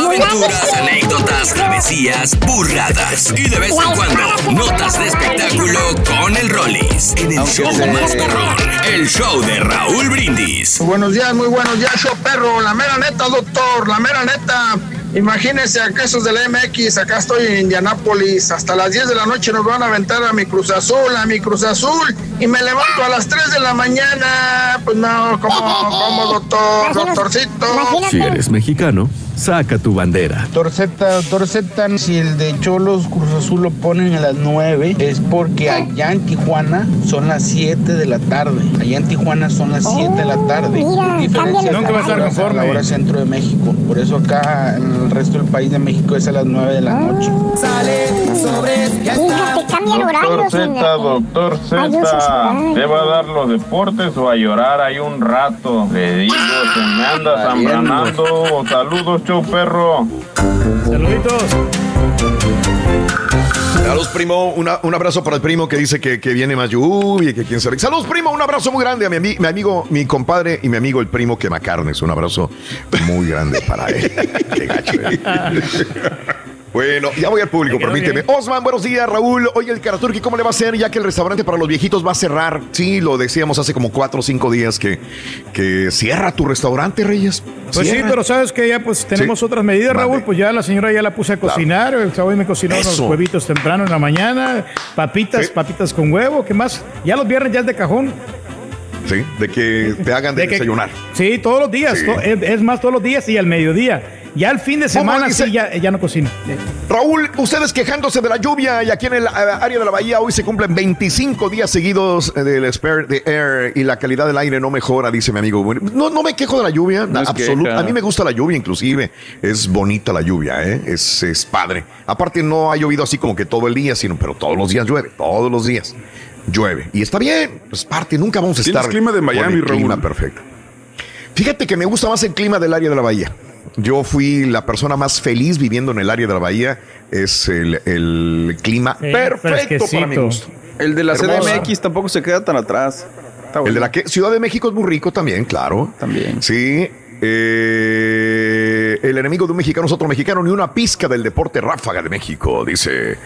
Aventuras, anécdotas, travesías, burradas y de vez en cuando notas de espectáculo con el Rollis. En el show más perrón. El show de Raúl Brindis. Buenos días, muy buenos días, show perro. La mera neta, doctor, la mera neta. Imagínense acá esos del MX, acá estoy en Indianápolis. Hasta las 10 de la noche nos van a aventar a mi Cruz Azul, a mi Cruz Azul. Y me levanto a las 3 de la mañana. Pues no, como, como doctor, doctorcito. Si eres mexicano, saca tu bandera. Torceta, Torceta, si el de Cholos Cruz Azul lo ponen a las 9 es porque allá en Tijuana son las 7 de la tarde. Allá en Tijuana son las 7 de la tarde. mira, Diferencia Nunca va a estar a conforme. la hora centro de México. Por eso acá en el resto del país de México es a las 9 de la noche. Fíjate, cambian horarios. en la- doctor Ay, Dios, ay. ¿Te va a dar los deportes o a llorar ahí un rato? Le digo, se me anda Valiendo. zambranando. Saludos, perro. Saluditos. Saludos, primo. Una- un abrazo para el primo que dice que, que viene más lluvia y que quién sabe. Saludos, primo. Un abrazo muy grande a mi, ami- mi amigo, mi compadre y mi amigo el primo Quemacarnes. Un abrazo muy grande para él. [laughs] Qué gacho. Bueno, ya voy al público, permíteme. Osman, buenos días, Raúl. Oye, el Karaturki, ¿cómo le va a hacer ya que el restaurante para los viejitos va a cerrar? Sí, lo decíamos hace como cuatro o cinco días que, que cierra tu restaurante, Reyes. Pues sí, pero sabes que ya pues tenemos Sí. otras medidas. Raúl. Pues ya la señora ya la puse a cocinar. O sea, Hoy me cocinó unos Eso. huevitos temprano en la mañana, papitas, papitas con huevo, ¿qué más? Ya los viernes ya es de cajón. Sí, de que te hagan de, [laughs] De que- desayunar. Sí, todos los días. Sí. to- es, es más, todos los días y al mediodía. Ya el fin de ¿Cómo semana dice? sí, ya, ya no cocino. Raúl, ustedes quejándose de la lluvia y aquí en el eh, área de la bahía hoy se cumplen 25 días seguidos eh, del spare de air y la calidad del aire no mejora, dice mi amigo. Bueno, No, no me quejo de la lluvia, No. A mí me gusta la lluvia, inclusive. Es bonita la lluvia, ¿eh? es, es padre. Aparte no ha llovido así como que todo el día, sino pero todos los días llueve, todos los días llueve. Y está bien, es parte, nunca vamos a Tienes estar clima de con Miami, el clima Raúl. perfecto. Fíjate que me gusta más el clima del área de la bahía. Yo fui la persona más feliz viviendo en el área de la bahía. Es el, el clima Sí, perfecto para mi gusto. El de la Hermosa. CDMX tampoco se queda tan atrás. El de la que Ciudad de México es muy rico también, claro. También. Sí. eh, el enemigo de un mexicano es otro mexicano, ni una pizca del deporte ráfaga de México, dice.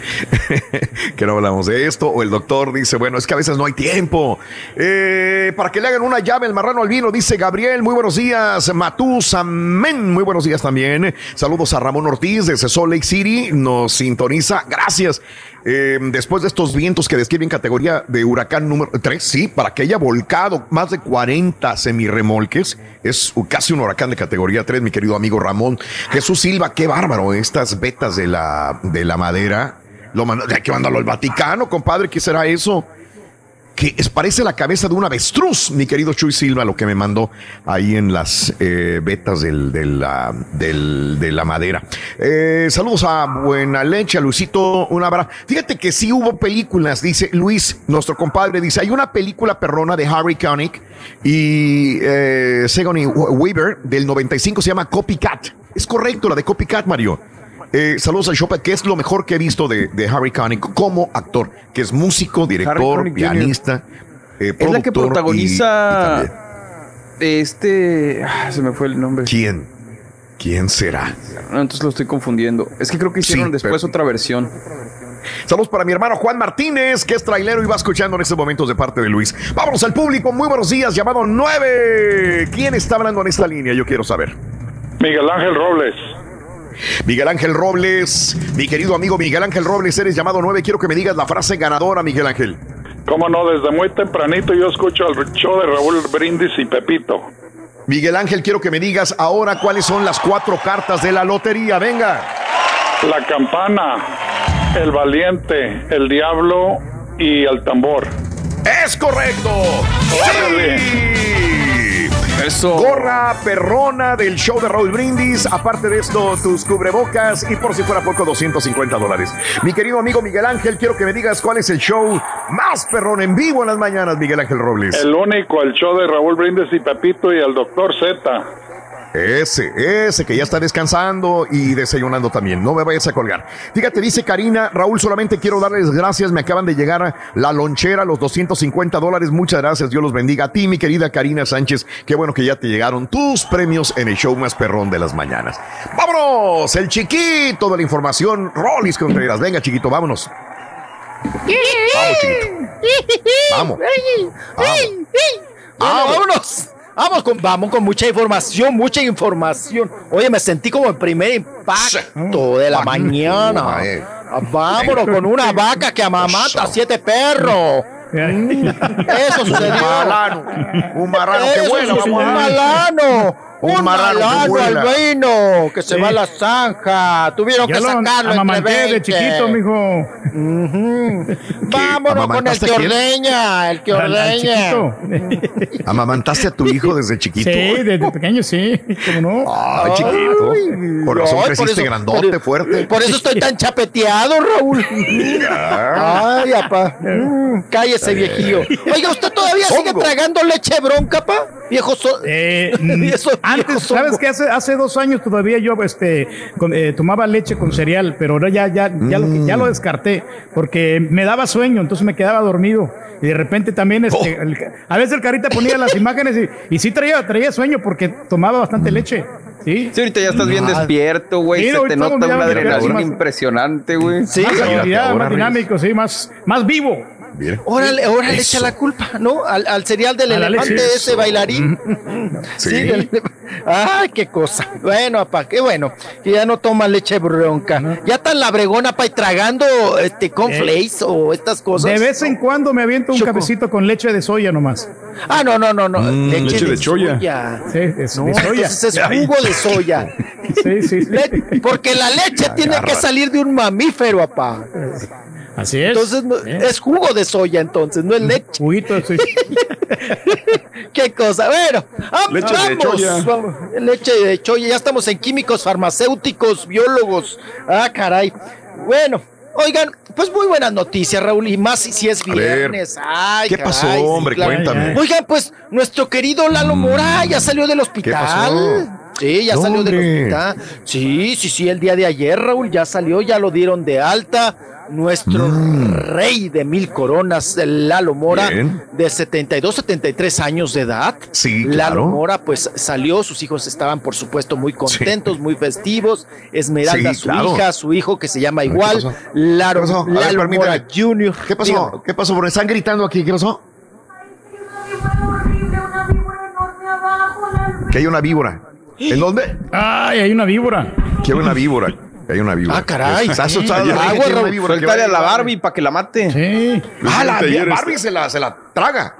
[laughs] que no hablamos de esto. O el doctor dice, bueno, es que a veces no hay tiempo. Eh, para que le hagan una llave el marrano al vino, dice Gabriel. Muy buenos días, Matus, amén. Muy buenos días también. Saludos a Ramón Ortiz desde Salt Lake City. Nos sintoniza. Gracias. Eh, después de estos vientos que describen categoría de huracán número 3, sí, para que haya volcado más de 40 semirremolques, es casi un huracán de categoría 3, mi querido amigo Ramón. Jesús Silva, qué bárbaro, estas vetas de la, de la madera. Lo hay que mandarlo al Vaticano, compadre, ¿qué será eso? Que es, parece la cabeza de un avestruz, mi querido Chuy Silva, lo que me mandó ahí en las eh, vetas de, la, madera. Eh, saludos a Buena Leche, a Luisito, un abrazo. Fíjate que sí hubo películas, dice Luis, nuestro compadre, dice, hay una película perrona de Harry Connick y eh, Sigourney Weaver del 95, se llama Copycat. Es correcto, la de Copycat, Mario. Eh, saludos a Chopin, que es lo mejor que he visto de, de Harry Connick como actor, que es músico, director, pianista, eh, Es la que productor y- protagoniza este. ah, Se me fue el nombre. ¿Quién? ¿Quién será? No, entonces lo estoy confundiendo. Es que creo que hicieron Sí, después pero- otra versión. Saludos para mi hermano Juan Martínez, que es trailero y va escuchando en estos momentos de parte de Luis. Vámonos al público, muy buenos días, llamado 9. ¿Quién está hablando en esta línea? Yo quiero saber. Miguel Ángel Robles. Miguel Ángel Robles, mi querido amigo Miguel Ángel Robles, eres llamado 9. Quiero que me digas la frase ganadora, Miguel Ángel. Cómo no, desde muy tempranito yo escucho el show de Raúl Brindis y Pepito. Miguel Ángel, quiero que me digas ahora cuáles son las cuatro cartas de la lotería. Venga. La campana, el valiente, el diablo y el tambor. ¡Es correcto! ¡Órale! Eso. Gorra perrona del show de Raúl Brindis. Aparte de esto, tus cubrebocas y por si fuera poco, 250 dólares. Mi querido amigo Miguel Ángel, quiero que me digas cuál es el show más perrón en vivo en las mañanas, Miguel Ángel Robles. El único, el show de Raúl Brindis y Pepito y el doctor Z. Ese, ese que ya está descansando y desayunando también. No me vayas a colgar. Fíjate, dice Karina, Raúl, solamente quiero darles gracias. Me acaban de llegar la lonchera, los 250 dólares. Muchas gracias. Dios los bendiga. A ti, mi querida Karina Sánchez. Qué bueno que ya te llegaron tus premios en el show más perrón de las mañanas. ¡Vámonos! El chiquito de la información, Rollis Contreras. Venga, chiquito, vámonos. Vamos, chiquito. [laughs] Vamos. Bueno, vámonos. Vamos con, vamos con mucha información, mucha información. Oye, me sentí como el primer impacto de la mañana. Vámonos con una vaca que amamanta a siete perros. Eso sucedió. Un marrano. Un marrano sucedió. vamos. Un malano. Un Un marrano albino que se Sí. va a la zanja. Tuvieron Ya que lo sacarlo. entre amamanté de 20. chiquito, mijo. Vámonos con el ¿Amamantaste que ordeña, el que ordeña. [laughs] ¿Amamantaste a tu hijo desde chiquito? Sí, desde pequeño sí. ¿Cómo no? Ay, chiquito. Por razón Ay, creciste eso- grandote, por- fuerte. Por eso estoy tan chapeteado, Raúl. Ay, apá. Mm, cállese, viejillo. Oiga, ¿usted todavía sigue Hongo. tragando leche bronca, pa? Viejo so eh, [laughs] antes, ¿sabes que hace, hace dos años todavía yo este, eh, tomaba leche con cereal, pero ahora ya, ya, ya, lo, ya lo mm. descarté porque me daba sueño, entonces me quedaba dormido. Y de repente también, este, oh. a veces el carita ponía las imágenes y, y sí traía, traía sueño porque tomaba bastante mm. leche. Sí. sí, ahorita ya estás bien despierto, güey. Se te nota una adrenalina impresionante, güey. Sí, más, más dinámico, sí, más, más vivo. Órale, órale, echa la culpa, ¿no? Al, al cereal del elefante ese bailarín. [laughs] sí. Ay, qué cosa. Bueno, papá, qué bueno. Que ya no toma leche bronca. Ya tan la bregona, pa, y tragando este cornflakes eh. o estas cosas. De vez en cuando me aviento un cafecito con leche de soya nomás. Ah, no, no, no, no. Mm, leche, de, soya. Sí, es de soya. es jugo de soya. sí, sí, sí. porque la leche tiene que salir de un mamífero, papá. Así es. Entonces es jugo de soya, entonces, no es leche. Juguito de [laughs] Qué cosa. Bueno, leche de choya. Leche de choya. Ya estamos en químicos, farmacéuticos, biólogos. Ah, caray. Bueno, Oigan, pues muy buenas noticias, Raúl, y más si es viernes. Ay, ¿Qué pasó, hombre? Cuéntame. Oigan, pues nuestro querido Lalo Mora ya salió del hospital. Sí, ya salió del hospital. Sí, sí, sí, el día de ayer, Raúl, ya salió, ya lo dieron de alta nuestro mm. rey de mil coronas, Lalo Mora, de 72, 73 años de edad. Sí, Lalo Mora, pues salió, sus hijos estaban, por supuesto, muy contentos, muy festivos. Esmeralda, su hija, su hijo, que se llama igual, Lalo, Mora Jr. ¿Qué pasó? ¿Qué pasó? Porque están gritando aquí, ¿qué pasó? Que hay una víbora. ¿En dónde? Ay, hay una víbora. Que hay una víbora. Hay una víbora. Ah, caray. Está asustada. Agua, Suéltale a la Barbie para que la mate. Sí. Ah, la, Barbie se la, se la traga.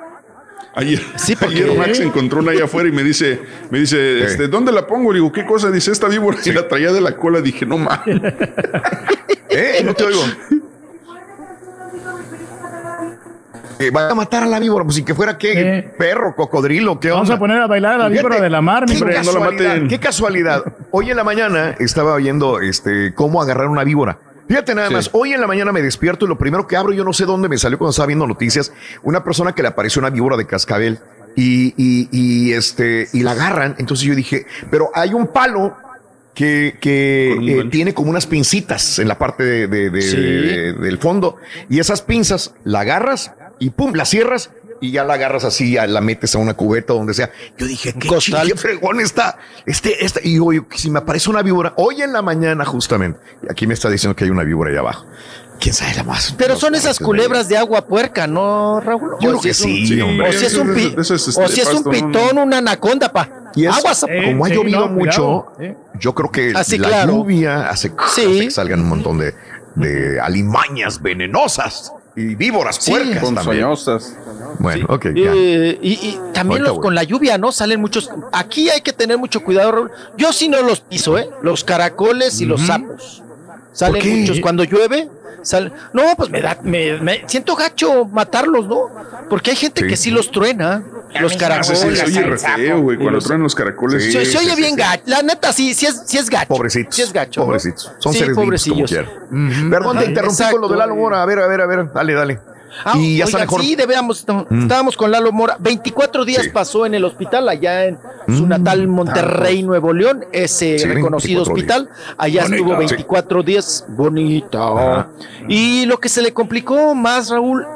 Ayer, sí, [laughs] ayer Max encontró una ahí afuera y me dice, me dice, este, ¿dónde la pongo? Le digo, ¿qué cosa? Dice, esta víbora y la traía de la cola. Dije, no mames. [laughs] ¿Eh? [laughs] No te oigo. Eh, va a matar a la víbora, pues si que fuera qué, perro, cocodrilo, qué Vamos a poner a bailar a la víbora de la mar, qué casualidad, qué casualidad. Hoy en la mañana estaba viendo este cómo agarrar una víbora. Fíjate nada más, hoy en la mañana me despierto y lo primero que abro, yo no sé dónde me salió cuando estaba viendo noticias, una persona que le apareció una víbora de cascabel y, y, y este, y la agarran. Entonces yo dije, pero hay un palo que, que eh, tiene como unas pincitas en la parte de, del fondo. Y esas pinzas la agarras y pum, la cierras y ya la agarras así, ya la metes a una cubeta donde sea. Yo dije, qué, qué fregón está. Este, este, y hoy, si me aparece una víbora, hoy en la mañana justamente, y aquí me está diciendo que hay una víbora ahí abajo. ¿Quién sabe la más? Pero son esas culebras de agua puerca, ¿no, Raúl? Yo creo que sí, hombre. O si es un, o si es un pitón, una anaconda, pa. Y Aguas, como ha llovido mucho, yo creo que la lluvia hace, que salgan un montón de, de alimañas venenosas y víboras puercas también. Bueno, ok. Eh, y, también los, con la lluvia, ¿no? Salen muchos. Aquí hay que tener mucho cuidado. Yo sí no los piso, ¿eh? Los caracoles y los sapos. Salen muchos. Cuando llueve, no, pues me da, me, siento gacho matarlos, ¿no? Porque hay gente que sí los truena, los caracoles. se oye re feo, güey, cuando truenan los caracoles. se, oye bien gacho, la neta sí, sí es, sí es gacho. Pobrecitos. Sí es gacho. Pobrecitos. Son seres pobrecillos. Perdón, te interrumpí con lo de la Mora. A ver, a ver, a ver, dale, dale. Ah, y ya está mejor. Sí, debíamos, mm. estábamos con Lalo Mora. 24 días pasó en el hospital, allá en su mm. natal Monterrey, ah, Nuevo León, ese reconocido hospital. Allá estuvo 24 días. Bonita. Y lo que se le complicó más, Raúl,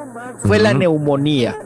fue la neumonía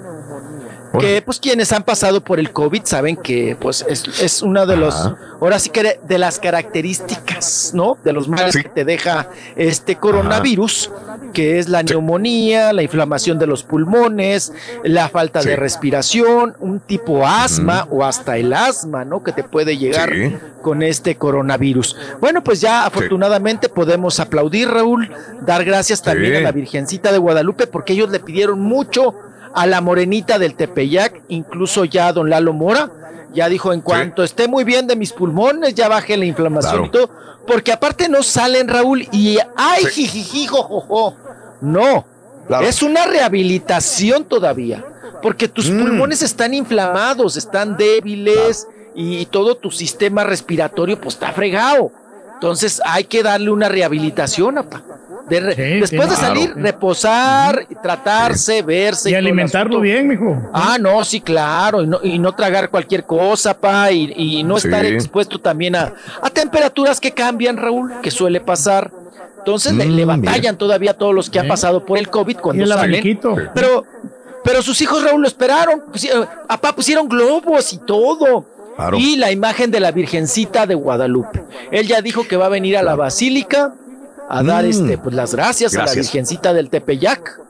que pues quienes han pasado por el COVID saben que pues es, es una de los, ahora sí que de, las características, ¿no? De los males que te deja este coronavirus, que es la neumonía, la inflamación de los pulmones, la falta de respiración, un tipo asma o hasta el asma, ¿no? Que te puede llegar con este coronavirus. Bueno, pues ya afortunadamente podemos aplaudir, Raúl, dar gracias también a la Virgencita de Guadalupe porque ellos le pidieron mucho a la morenita del Tepeyac, incluso ya don Lalo Mora, ya dijo, en cuanto esté muy bien de mis pulmones, ya baje la inflamación y todo, porque aparte no salen, Raúl, y ay, sí. no, es una rehabilitación todavía, porque tus mm. pulmones están inflamados, están débiles y todo tu sistema respiratorio pues está fregado. Entonces hay que darle una rehabilitación, apa De re- Sí, después de claro. salir, reposar, tratarse, verse. Y alimentarlo bien, mijo. Ah, no, sí, claro, y no, y no tragar cualquier cosa, pa, y, y no Sí. estar expuesto también a, a temperaturas que cambian, Raúl, que suele pasar. Entonces le, Mm, le batallan todavía todos los que han pasado por el COVID cuando el salen. Pero, pero sus hijos, Raúl, lo esperaron. Pusi- Papá, pusieron globos y todo. Y la imagen de la Virgencita de Guadalupe. Él ya dijo que va a venir a la Basílica a dar Mm. este, pues, las gracias, a la. Virgencita del Tepeyac.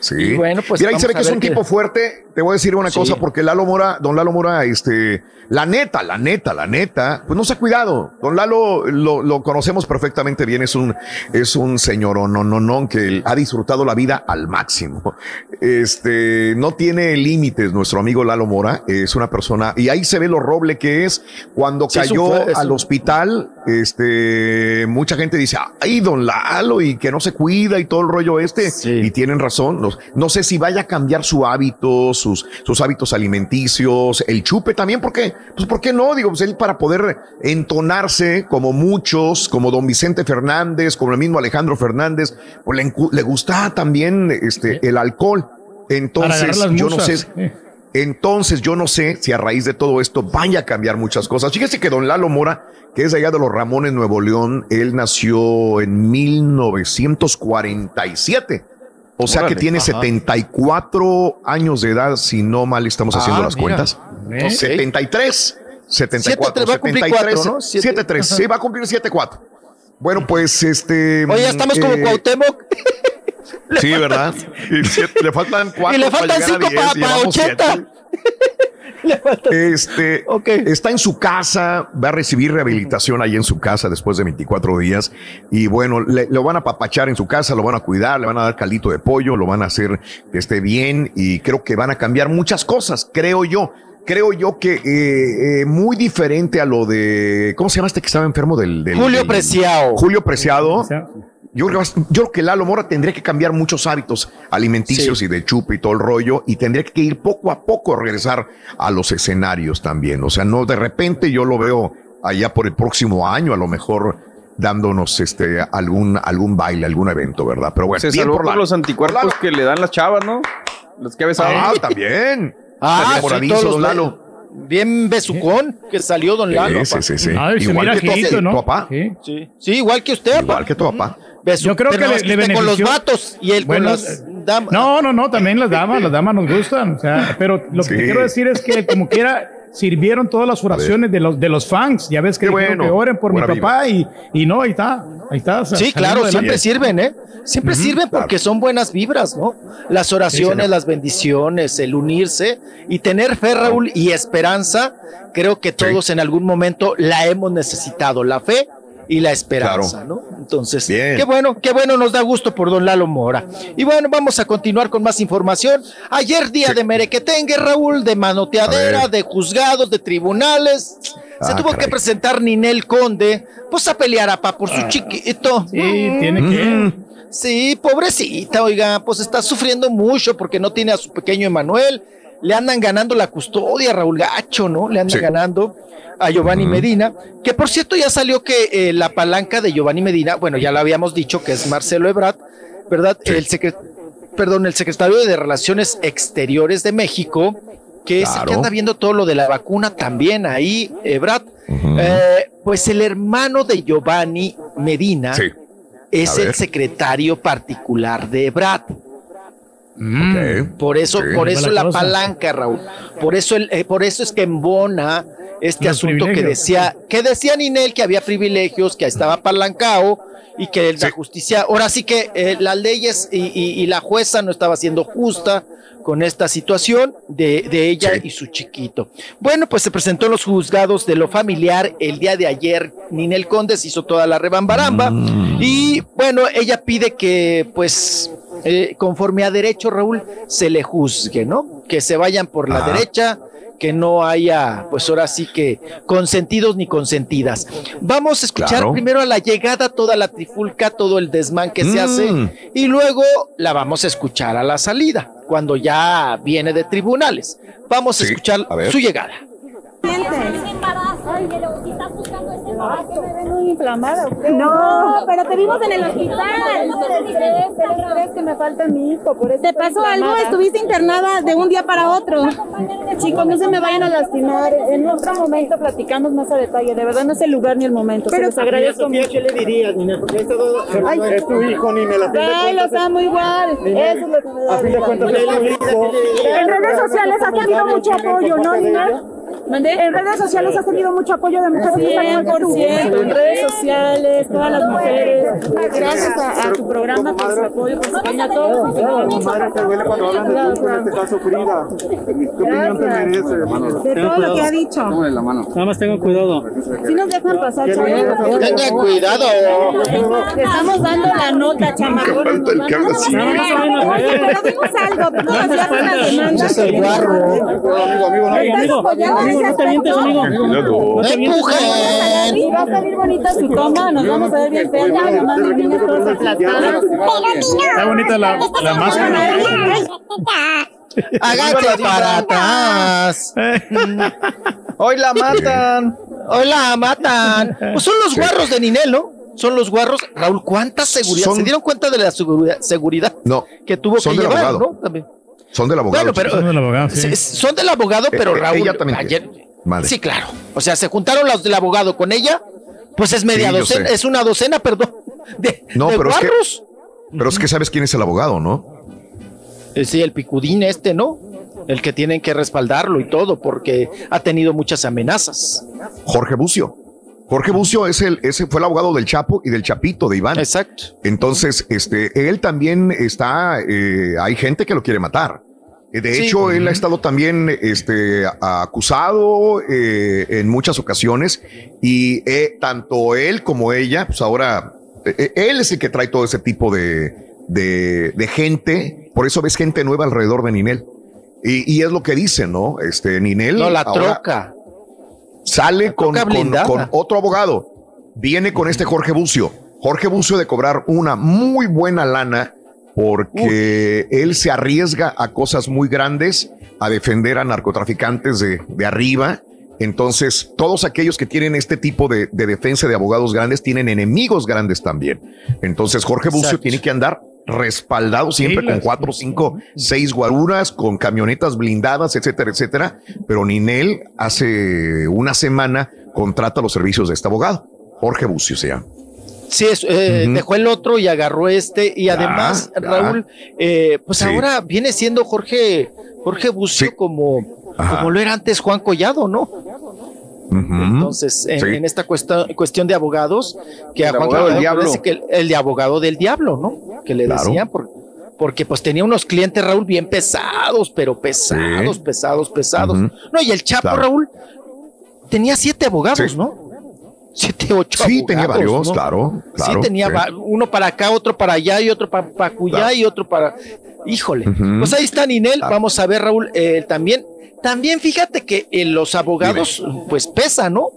Sí. Y bueno, pues Mira, ahí se ve que es un tipo fuerte. Te voy a decir una Sí. cosa, porque Lalo Mora, don Lalo Mora, este, la neta, la neta, la neta, pues no se ha cuidado. Don Lalo lo, lo conocemos perfectamente bien, es un, es un señor no, no, no, que ha disfrutado la vida al máximo. Este, no tiene límites nuestro amigo Lalo Mora, es una persona, y ahí se ve lo roble que es cuando Sí, cayó fue- al un- hospital, este, mucha gente dice, ay, don Lalo, y que no se cuida y todo el rollo este, y tienen razón, no, no sé si vaya a cambiar su hábito, sus, sus hábitos alimenticios, el chupe también, porque, pues, ¿por qué no? Digo, pues él para poder entonarse como muchos, como don Vicente Fernández, como el mismo Alejandro Fernández, pues le, le gusta también este, el alcohol. Entonces, yo no sé. Eh. Entonces, yo no sé si a raíz de todo esto vaya a cambiar muchas cosas. Fíjese que don Lalo Mora, que es de allá de los Ramones, Nuevo León, él nació en 1947. O sea que tiene ajá. 74 años de edad, si no mal estamos Ah, haciendo las mira. cuentas. ¿Eh? 73, 74, Siete, va a cumplir 73, cuatro, ¿no? Siete. 73, Ajá. sí, va a cumplir 74. Bueno, pues este. Oye, ya estamos como eh, Cuauhtémoc. Sí, ¿verdad? Y le faltan cuatro Y le para faltan llegar a cinco 10, para, para llevamos 80. siete. [laughs] Este está en su casa, va a recibir rehabilitación ahí en su casa después de 24 días. Y bueno, le- lo van a papachar en su casa, lo van a cuidar, le van a dar caldito de pollo, lo van a hacer que esté bien y creo que van a cambiar muchas cosas, creo yo. Creo yo que eh, eh, muy diferente a lo de. ¿Cómo se llama este que estaba enfermo del. del- Julio del- Preciado. Julio Preciado. Yo creo, yo creo que Lalo Mora tendría que cambiar muchos hábitos alimenticios y de chupe y todo el rollo y tendría que ir poco a poco a regresar a los escenarios también. O sea, no de repente yo lo veo allá por el próximo año, a lo mejor dándonos este algún algún baile, algún evento, ¿verdad? Pero bueno, Se bien salvó por por los anticuerpos que le dan las chavas, ¿no? Los que ha besado. Ah, también. Ah, sí, todos don Lalo. Bien besucón que salió don Lalo. Sí, sí, sí. Ay, Igual que tu, ¿no? tu papá. Sí. Sí, igual que usted, Igual que tu papá. Besu- Yo creo pero que le, le con los vatos y él Bueno, con las damas. No, no, no, también las damas, las damas nos gustan. O sea, pero lo que quiero decir es que como quiera sirvieron todas las oraciones de los de los fans. Ya ves que bueno. oren por mi papá y, y no, ahí está, ahí está. Sí, claro, adelante. siempre sirven, ¿eh? Siempre sirven porque son buenas vibras, ¿no? Las oraciones, las bendiciones, el unirse y tener fe, Raúl, y esperanza. Creo que todos en algún momento la hemos necesitado, la fe y la esperanza, ¿no? Entonces, Bien. qué bueno, qué bueno, nos da gusto por don Lalo Mora. Y bueno, vamos a continuar con más información. Ayer día de merequetengue, Raúl, de manoteadera, de juzgados, de tribunales. Se Ah, tuvo que presentar Ninel Conde, pues a pelear a pa por su chiquito. Ah. Sí, tiene que. Mm. Sí, pobrecita, oiga, pues está sufriendo mucho porque no tiene a su pequeño Emanuel. Le andan ganando la custodia, Raúl Gacho, ¿no? Le andan Sí. ganando a Giovanni Medina, que por cierto ya salió que eh, la palanca de Giovanni Medina, bueno, ya lo habíamos dicho que es Marcelo Ebrard, ¿verdad? El secre- perdón, el secretario de Relaciones Exteriores de México, que es el que Claro. anda viendo todo lo de la vacuna también ahí, Ebrard. Eh, pues el hermano de Giovanni Medina Sí. es A el secretario particular de Ebrard. Ok. Por eso, Sí. por eso la cosa. palanca, Raúl. Por eso, el, eh, por eso es que embona este Los asunto que decía, que decía Ninel que había privilegios, que estaba apalancado y que la justicia, ahora sí que eh, las leyes y, y- y la jueza no estaba siendo justa con esta situación de, de ella Sí. y su chiquito. Bueno, pues se presentó en los juzgados de lo familiar el día de ayer. Ninel Condes hizo toda la rebambaramba Mm. y bueno, ella pide que pues eh, conforme a derecho, Raúl, se le juzgue, ¿no? Que se vayan por la derecha, que no haya, pues ahora sí que consentidos ni consentidas. Vamos a escuchar Claro. primero a la llegada, toda la trifulca, todo el desmán que se Mm. hace, y luego la vamos a escuchar a la salida, cuando ya viene de tribunales. Vamos a escuchar a ver. su llegada. Muy inflamada. No, pero te vimos en el hospital. Que me falta mi hijo. Por eso ¿Te pasó algo? ¿Estuviste internada de un día para otro? Chicos, no se me vayan a lastimar. En otro momento platicamos más a detalle. De verdad no es el lugar ni el momento. Pero, se los agradezco Sofía, mucho. ¿qué le dirías, Ninel? Porque es tu hijo, Ninel. Ay, los amo igual. Eso es lo que me da. a fin de cuentas, es tu hijo. En redes sociales has tenido mucho apoyo, ¿no, Nina? En redes sociales has tenido mucho apoyo de mujeres que están igual que tú. 100%, en redes sociales, todas las mujeres. Gracias a, a tu programa por su apoyo, por su cariño a todos. Madre, te duele cuando hablan de en este caso Frida. ¿Qué opinión te merece, hermano? De todo lo que ha dicho. la mano. Nada más tengo cuidado. Si nos dejan pasar, chamacos. Tengan cuidado. Estamos dando la nota, chamacos. falta el que habla así. Oye, pero dimos algo. Tú nos hacías una demanda. Es el guarro. Amigo, amigo, no. ¿Estás apoyando ese no te avientes, aspecto? amigo. No te. Y va a salir bonita su toma, nos vamos a ver bien feas, ya, nomás mis niñas todas aplastadas. Está bonita la, la máscara. Hágate para atrás. Hoy la matan. Hoy la matan. Pues son los guarros de Ninel, ¿no? Son los guarros. Raúl, ¿cuánta seguridad? Son- ¿Se dieron cuenta de la seguridad, seguridad No, que tuvo son que llevar, abogado. no? También. Son del abogado. Bueno, pero Son del abogado, sí. se- son del abogado, pero Raúl. ella también ayer- sí, claro. O sea, se juntaron los del abogado con ella. Pues es media Sí, docena, es una docena, perdón. De, No, de pero es que, pero es que sabes quién es el abogado, ¿no? Eh, Sí, el picudín este, ¿no? El que tienen que respaldarlo y todo, porque ha tenido muchas amenazas. Jorge Bucio. Jorge Bucio es el, ese fue el abogado del Chapo y del Chapito de Iván. Exacto. Entonces, este, él también está, eh, hay gente que lo quiere matar. Eh, De Sí. hecho, él ha estado también este, acusado eh, en muchas ocasiones y eh, tanto él como ella, pues ahora, eh, él es el que trae todo ese tipo de, de, de gente. Por eso ves gente nueva alrededor de Ninel. Y, y es lo que dicen, ¿no? Este, Ninel. No, la troca. Sale con, con otro abogado. Viene con este Jorge Bucio. Jorge Bucio de cobrar una muy buena lana porque él se arriesga a cosas muy grandes, a defender a narcotraficantes de, de arriba. Entonces, todos aquellos que tienen este tipo de, de defensa de abogados grandes tienen enemigos grandes también. Entonces, Jorge Bucio Exacto. tiene que andar respaldado siempre Sí, con cuatro, cinco, seis guaruras, con camionetas blindadas, etcétera, etcétera. Pero Ninel hace una semana contrata los servicios de este abogado. Jorge Bucio se llama. Sí, es, eh, dejó el otro y agarró este. Y además. Raúl, eh, pues Sí. ahora viene siendo Jorge, Jorge Bucio Sí. como, Ajá. como lo era antes Juan Collado, ¿no? Entonces, en, Sí. en esta cuesta- cuestión de abogados, que a El Juan abogado del Collado que el, el de abogado del diablo, ¿no? Que le Claro. decían, por- porque pues tenía unos clientes, Raúl, bien pesados, pero pesados, Sí. pesados, pesados. No, y el Chapo, Claro. Raúl, tenía siete abogados, Sí. ¿no? Siete, ocho Sí, abogados, tenía varios, ¿no? claro, claro. sí, tenía sí. uno para acá, otro para allá y otro para acullá Claro. y otro para. Híjole. Pues ahí está Ninel. Claro. Vamos a ver, Raúl, eh, también. También fíjate que eh, los abogados, pues pesan, ¿no?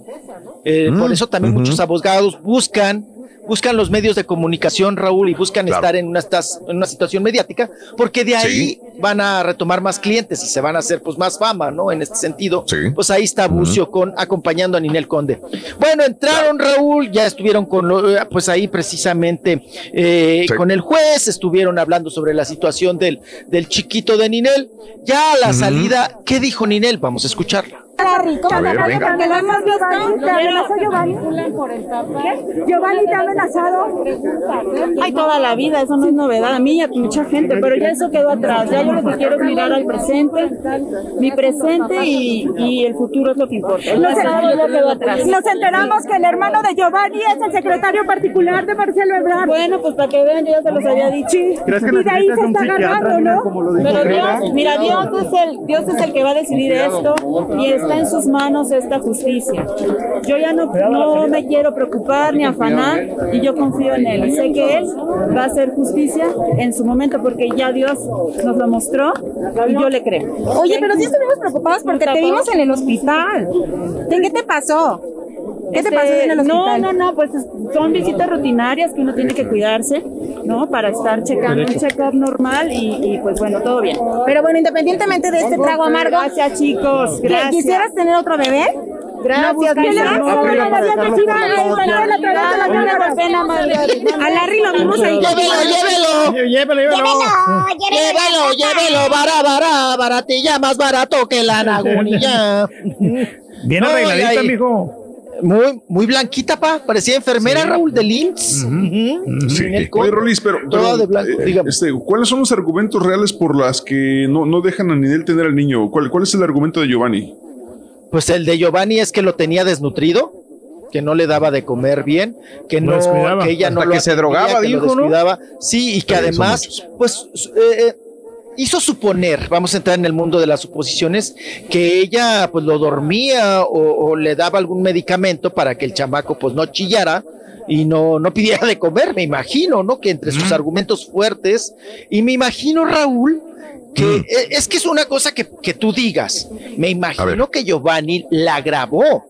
Eh, Mm, Por eso también muchos abogados buscan, buscan los medios de comunicación, Raúl, y buscan Claro. estar en una, en una situación mediática, porque de ahí Sí. van a retomar más clientes y se van a hacer pues más fama, ¿no? En este sentido. Sí. Pues ahí está Bucio con, acompañando a Ninel Conde. Bueno, entraron Raúl, ya estuvieron con lo- eh, pues ahí precisamente eh, Sí. con el juez, estuvieron hablando sobre la situación del, del chiquito de Ninel. Ya a la salida, ¿qué dijo Ninel? Vamos a escucharla. ¿Cómo A ver, le venga. Porque lo hemos visto. ¿Te amenazó Giovanni? ¿Qué? ¿Giovanni te amenazado? Ay, toda la vida, eso no es novedad a mí y a mucha gente, pero ya eso quedó atrás. Ya yo lo que quiero es mirar al presente, mi presente y, y el futuro es lo que importa. El Nos, pasado ya quedó atrás. nos enteramos que el hermano de Giovanni es el secretario particular de Marcelo Ebrard. Bueno, pues para que vean, yo ya se los había dicho. ¿Crees que y de ahí se está Ninel, ¿no? como lo dijo Pero? Dios, mira, Dios es el, Dios es el que va a decidir esto y está en sus manos esta justicia. Yo ya no, no me quiero preocupar ni afanar y yo confío en él y sé que él va a hacer justicia en su momento porque ya Dios nos lo mostró y yo le creo. Oye, pero sí estuvimos preocupados porque te vimos en el hospital. ¿Qué qué te pasó? ¿Qué te Este, pasó en el No, hospital? no, no, pues es- son visitas rutinarias que uno tiene que cuidarse, ¿no? Para estar checando un check-up normal y, y, pues bueno, todo bien. Pero bueno, independientemente de este trago amargo, Gracias, chicos. ¿qué- Gracias. ¿quisieras tener otro bebé? Gracias. A Larry lo vimos ahí. Llévelo, llévelo. Llévelo, Llévelo, llévelo, bara, bara, baratilla, más barato que la nagunilla. Bien arregladita, mijo. Muy, muy blanquita, pa. Parecía enfermera Raúl de Linz. Sí. Oye, Rolis, pero, Toda pero, de blanco, eh, este, ¿cuáles son los argumentos reales por las que no, no dejan a Ninel tener al niño? ¿Cuál, ¿Cuál es el argumento de Giovanni? Pues el de Giovanni es que lo tenía desnutrido, que no le daba de comer bien, que no, que ella no lo que se drogaba, que lo descuidaba. Sí, y que además, pues, eh, eh, hizo suponer, vamos a entrar en el mundo de las suposiciones, que ella pues lo dormía o, o le daba algún medicamento para que el chamaco pues no chillara y no, no pidiera de comer, me imagino, ¿no? Que entre sus argumentos fuertes, y me imagino, Raúl, que e- es que es una cosa que, que tú digas, me imagino que Giovanni la grabó.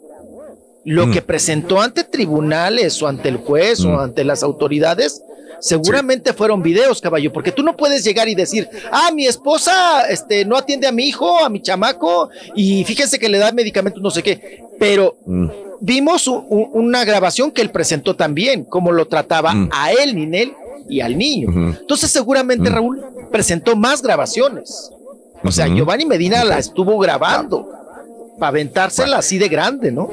Lo que presentó ante tribunales o ante el juez o ante las autoridades, seguramente fueron videos, caballo, porque tú no puedes llegar y decir, ah, mi esposa este, no atiende a mi hijo, a mi chamaco, y fíjense que le da medicamentos, no sé qué, pero vimos u- u- una grabación que él presentó también, cómo lo trataba a él, Ninel, y al niño. Entonces seguramente Raúl presentó más grabaciones. O sea, Giovanni Medina la estuvo grabando para aventársela así de grande, ¿no?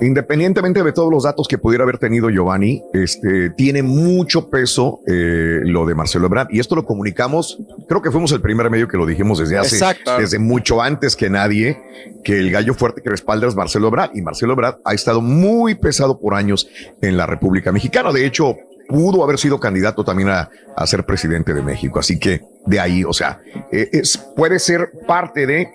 Independientemente de todos los datos que pudiera haber tenido Giovanni, este, tiene mucho peso eh, lo de Marcelo Ebrard. Y esto lo comunicamos, creo que fuimos el primer medio que lo dijimos desde hace, Exacto. desde mucho antes que nadie, que el gallo fuerte que respalda es Marcelo Ebrard. Y Marcelo Ebrard ha estado muy pesado por años en la República Mexicana. De hecho, pudo haber sido candidato también a, a ser presidente de México. Así que de ahí, o sea, eh, es, puede ser parte de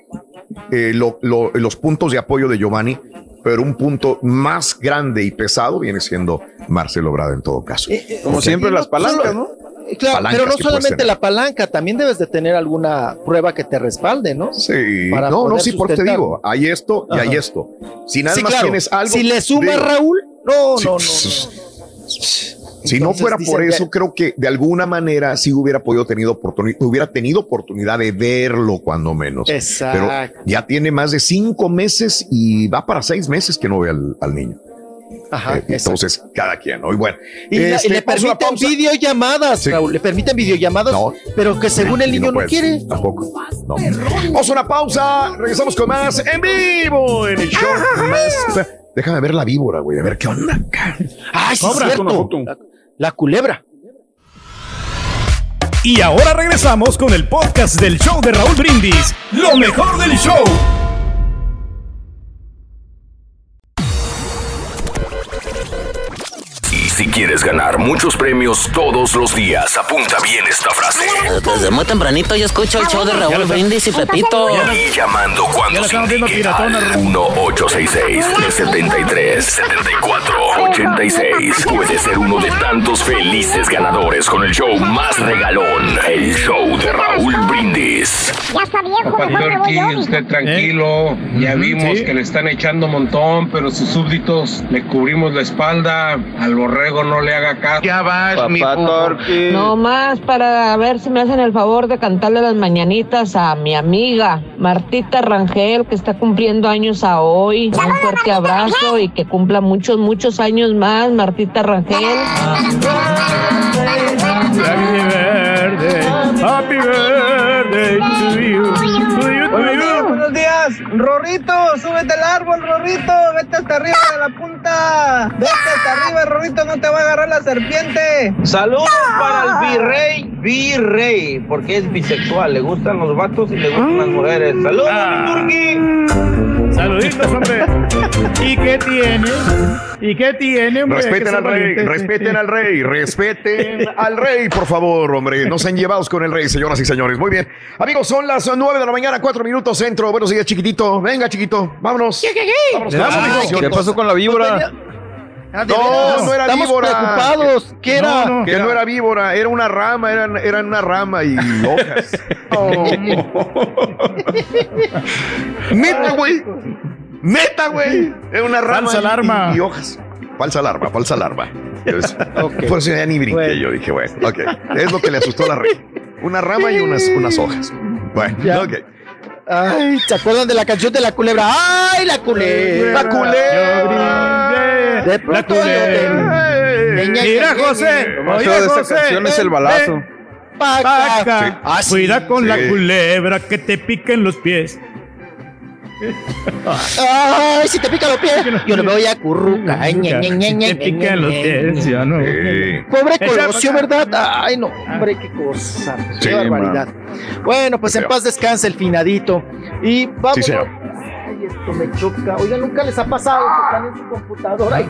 eh, lo- lo- los puntos de apoyo de Giovanni, pero un punto más grande y pesado viene siendo Marcelo Ebrard en todo caso. Como Ok. siempre, las palancas, solo- ¿no? Eh, Claro, Palancas pero no solamente la palanca, también debes de tener alguna prueba que te respalde, ¿no? Sí, Para no, no, sí, porque te sustentar. digo, hay esto y hay esto. Si nada Sí, más claro. tienes algo. Si le sumas, digo, Raúl, no, Sí, no, no, no. [laughs] Si no fuera por que- eso, creo que de alguna manera sí hubiera podido tenido oportunidad, hubiera tenido oportunidad de verlo cuando menos. Exacto. Pero ya tiene más de cinco meses y va para seis meses que no ve al, al niño. Ajá, Eh, entonces, cada quien, ¿no? Y bueno, Y, este, le pausa, permiten videollamadas, Sí. Raúl, le permiten videollamadas, pero que según el niño no, puede, quiere. Tampoco. No. Vamos a una pausa. Regresamos con más en vivo en el show. más- Déjame ver la víbora, güey. A ver qué onda. Ay, sí, Cobra. cierto. La, culebra. Y ahora regresamos con el podcast del show de Raúl Brindis. Lo mejor del show. Quieres ganar muchos premios todos los días, apunta bien esta frase. Desde muy tempranito yo escucho el show de Raúl Brindis y Pepito. Y llamando cuando se indique al 1-866-373-74-86. Puede ser uno de tantos felices ganadores con el show más regalón, el show de Raúl Brindis. Ya está viejo, usted tranquilo. Ya vimos que le están echando un montón, pero sus súbditos le cubrimos la espalda. Al borrego no le haga caso. Ya vas, No más para ver si me hacen el favor de cantarle las mañanitas a mi amiga Martita Rangel, que está cumpliendo años a hoy. Un fuerte abrazo y que cumpla muchos, muchos años más, Martita Rangel. Rorrito, súbete al árbol, Rorrito. Vete hasta arriba de la punta. Vete hasta arriba, Rorrito, no te va a agarrar la serpiente. Saludos para el virrey, virrey, porque es bisexual. Le gustan los vatos y le gustan las mujeres. Saludos, mi Turqui. Saluditos, hombre. ¿Y qué tiene? ¿Y qué tiene, hombre? Respeten al rey, respeten al rey, respeten al rey, por favor, hombre. No sean llevados con el rey, señoras y señores. Muy bien. Amigos, son las nueve de la mañana, cuatro minutos centro. Buenos días, chiquitito. Venga, chiquito. Vámonos. Vámonos damos, las mijo. canciones. ¿Qué pasó con la víbora? Ah, ¿de No, no era Estamos víbora. preocupados. ¿Qué era? No, no, que no era víbora, era una rama, era, era una rama y hojas. [laughs] [laughs] Neta, güey. Neta, güey. Era una rama Falsa y- alarma. Y, y hojas. Falsa alarma, falsa alarma. Entonces, Por eso ya ni brinqué. Yo dije, bueno, ok. Es lo que le asustó a la rey. Una rama y unas, unas hojas. Bueno, ok. Ay, ¿se acuerdan de la canción de la culebra? ¡Ay, la culebra! La culebra. De La culebra. Mira, José. Lo más feo de esa José, canción es el balazo. ven. Paca. Ah, sí. Cuida con la culebra que te piquen los pies. ¡Ay, si te pica los pies! Yo no me voy a curruca. Ay, ñe, ñe, ñe, ñe, te piquen los pies, ya no. Sí. Pobre Colosio. ¿verdad? Ay, no, hombre, qué cosa. Qué Sí, barbaridad. Bueno, pues en paz descanse el finadito. Y vamos. Sí, señor. Ay, esto me choca. Oiga, nunca les ha pasado que están en su computadora. Ay,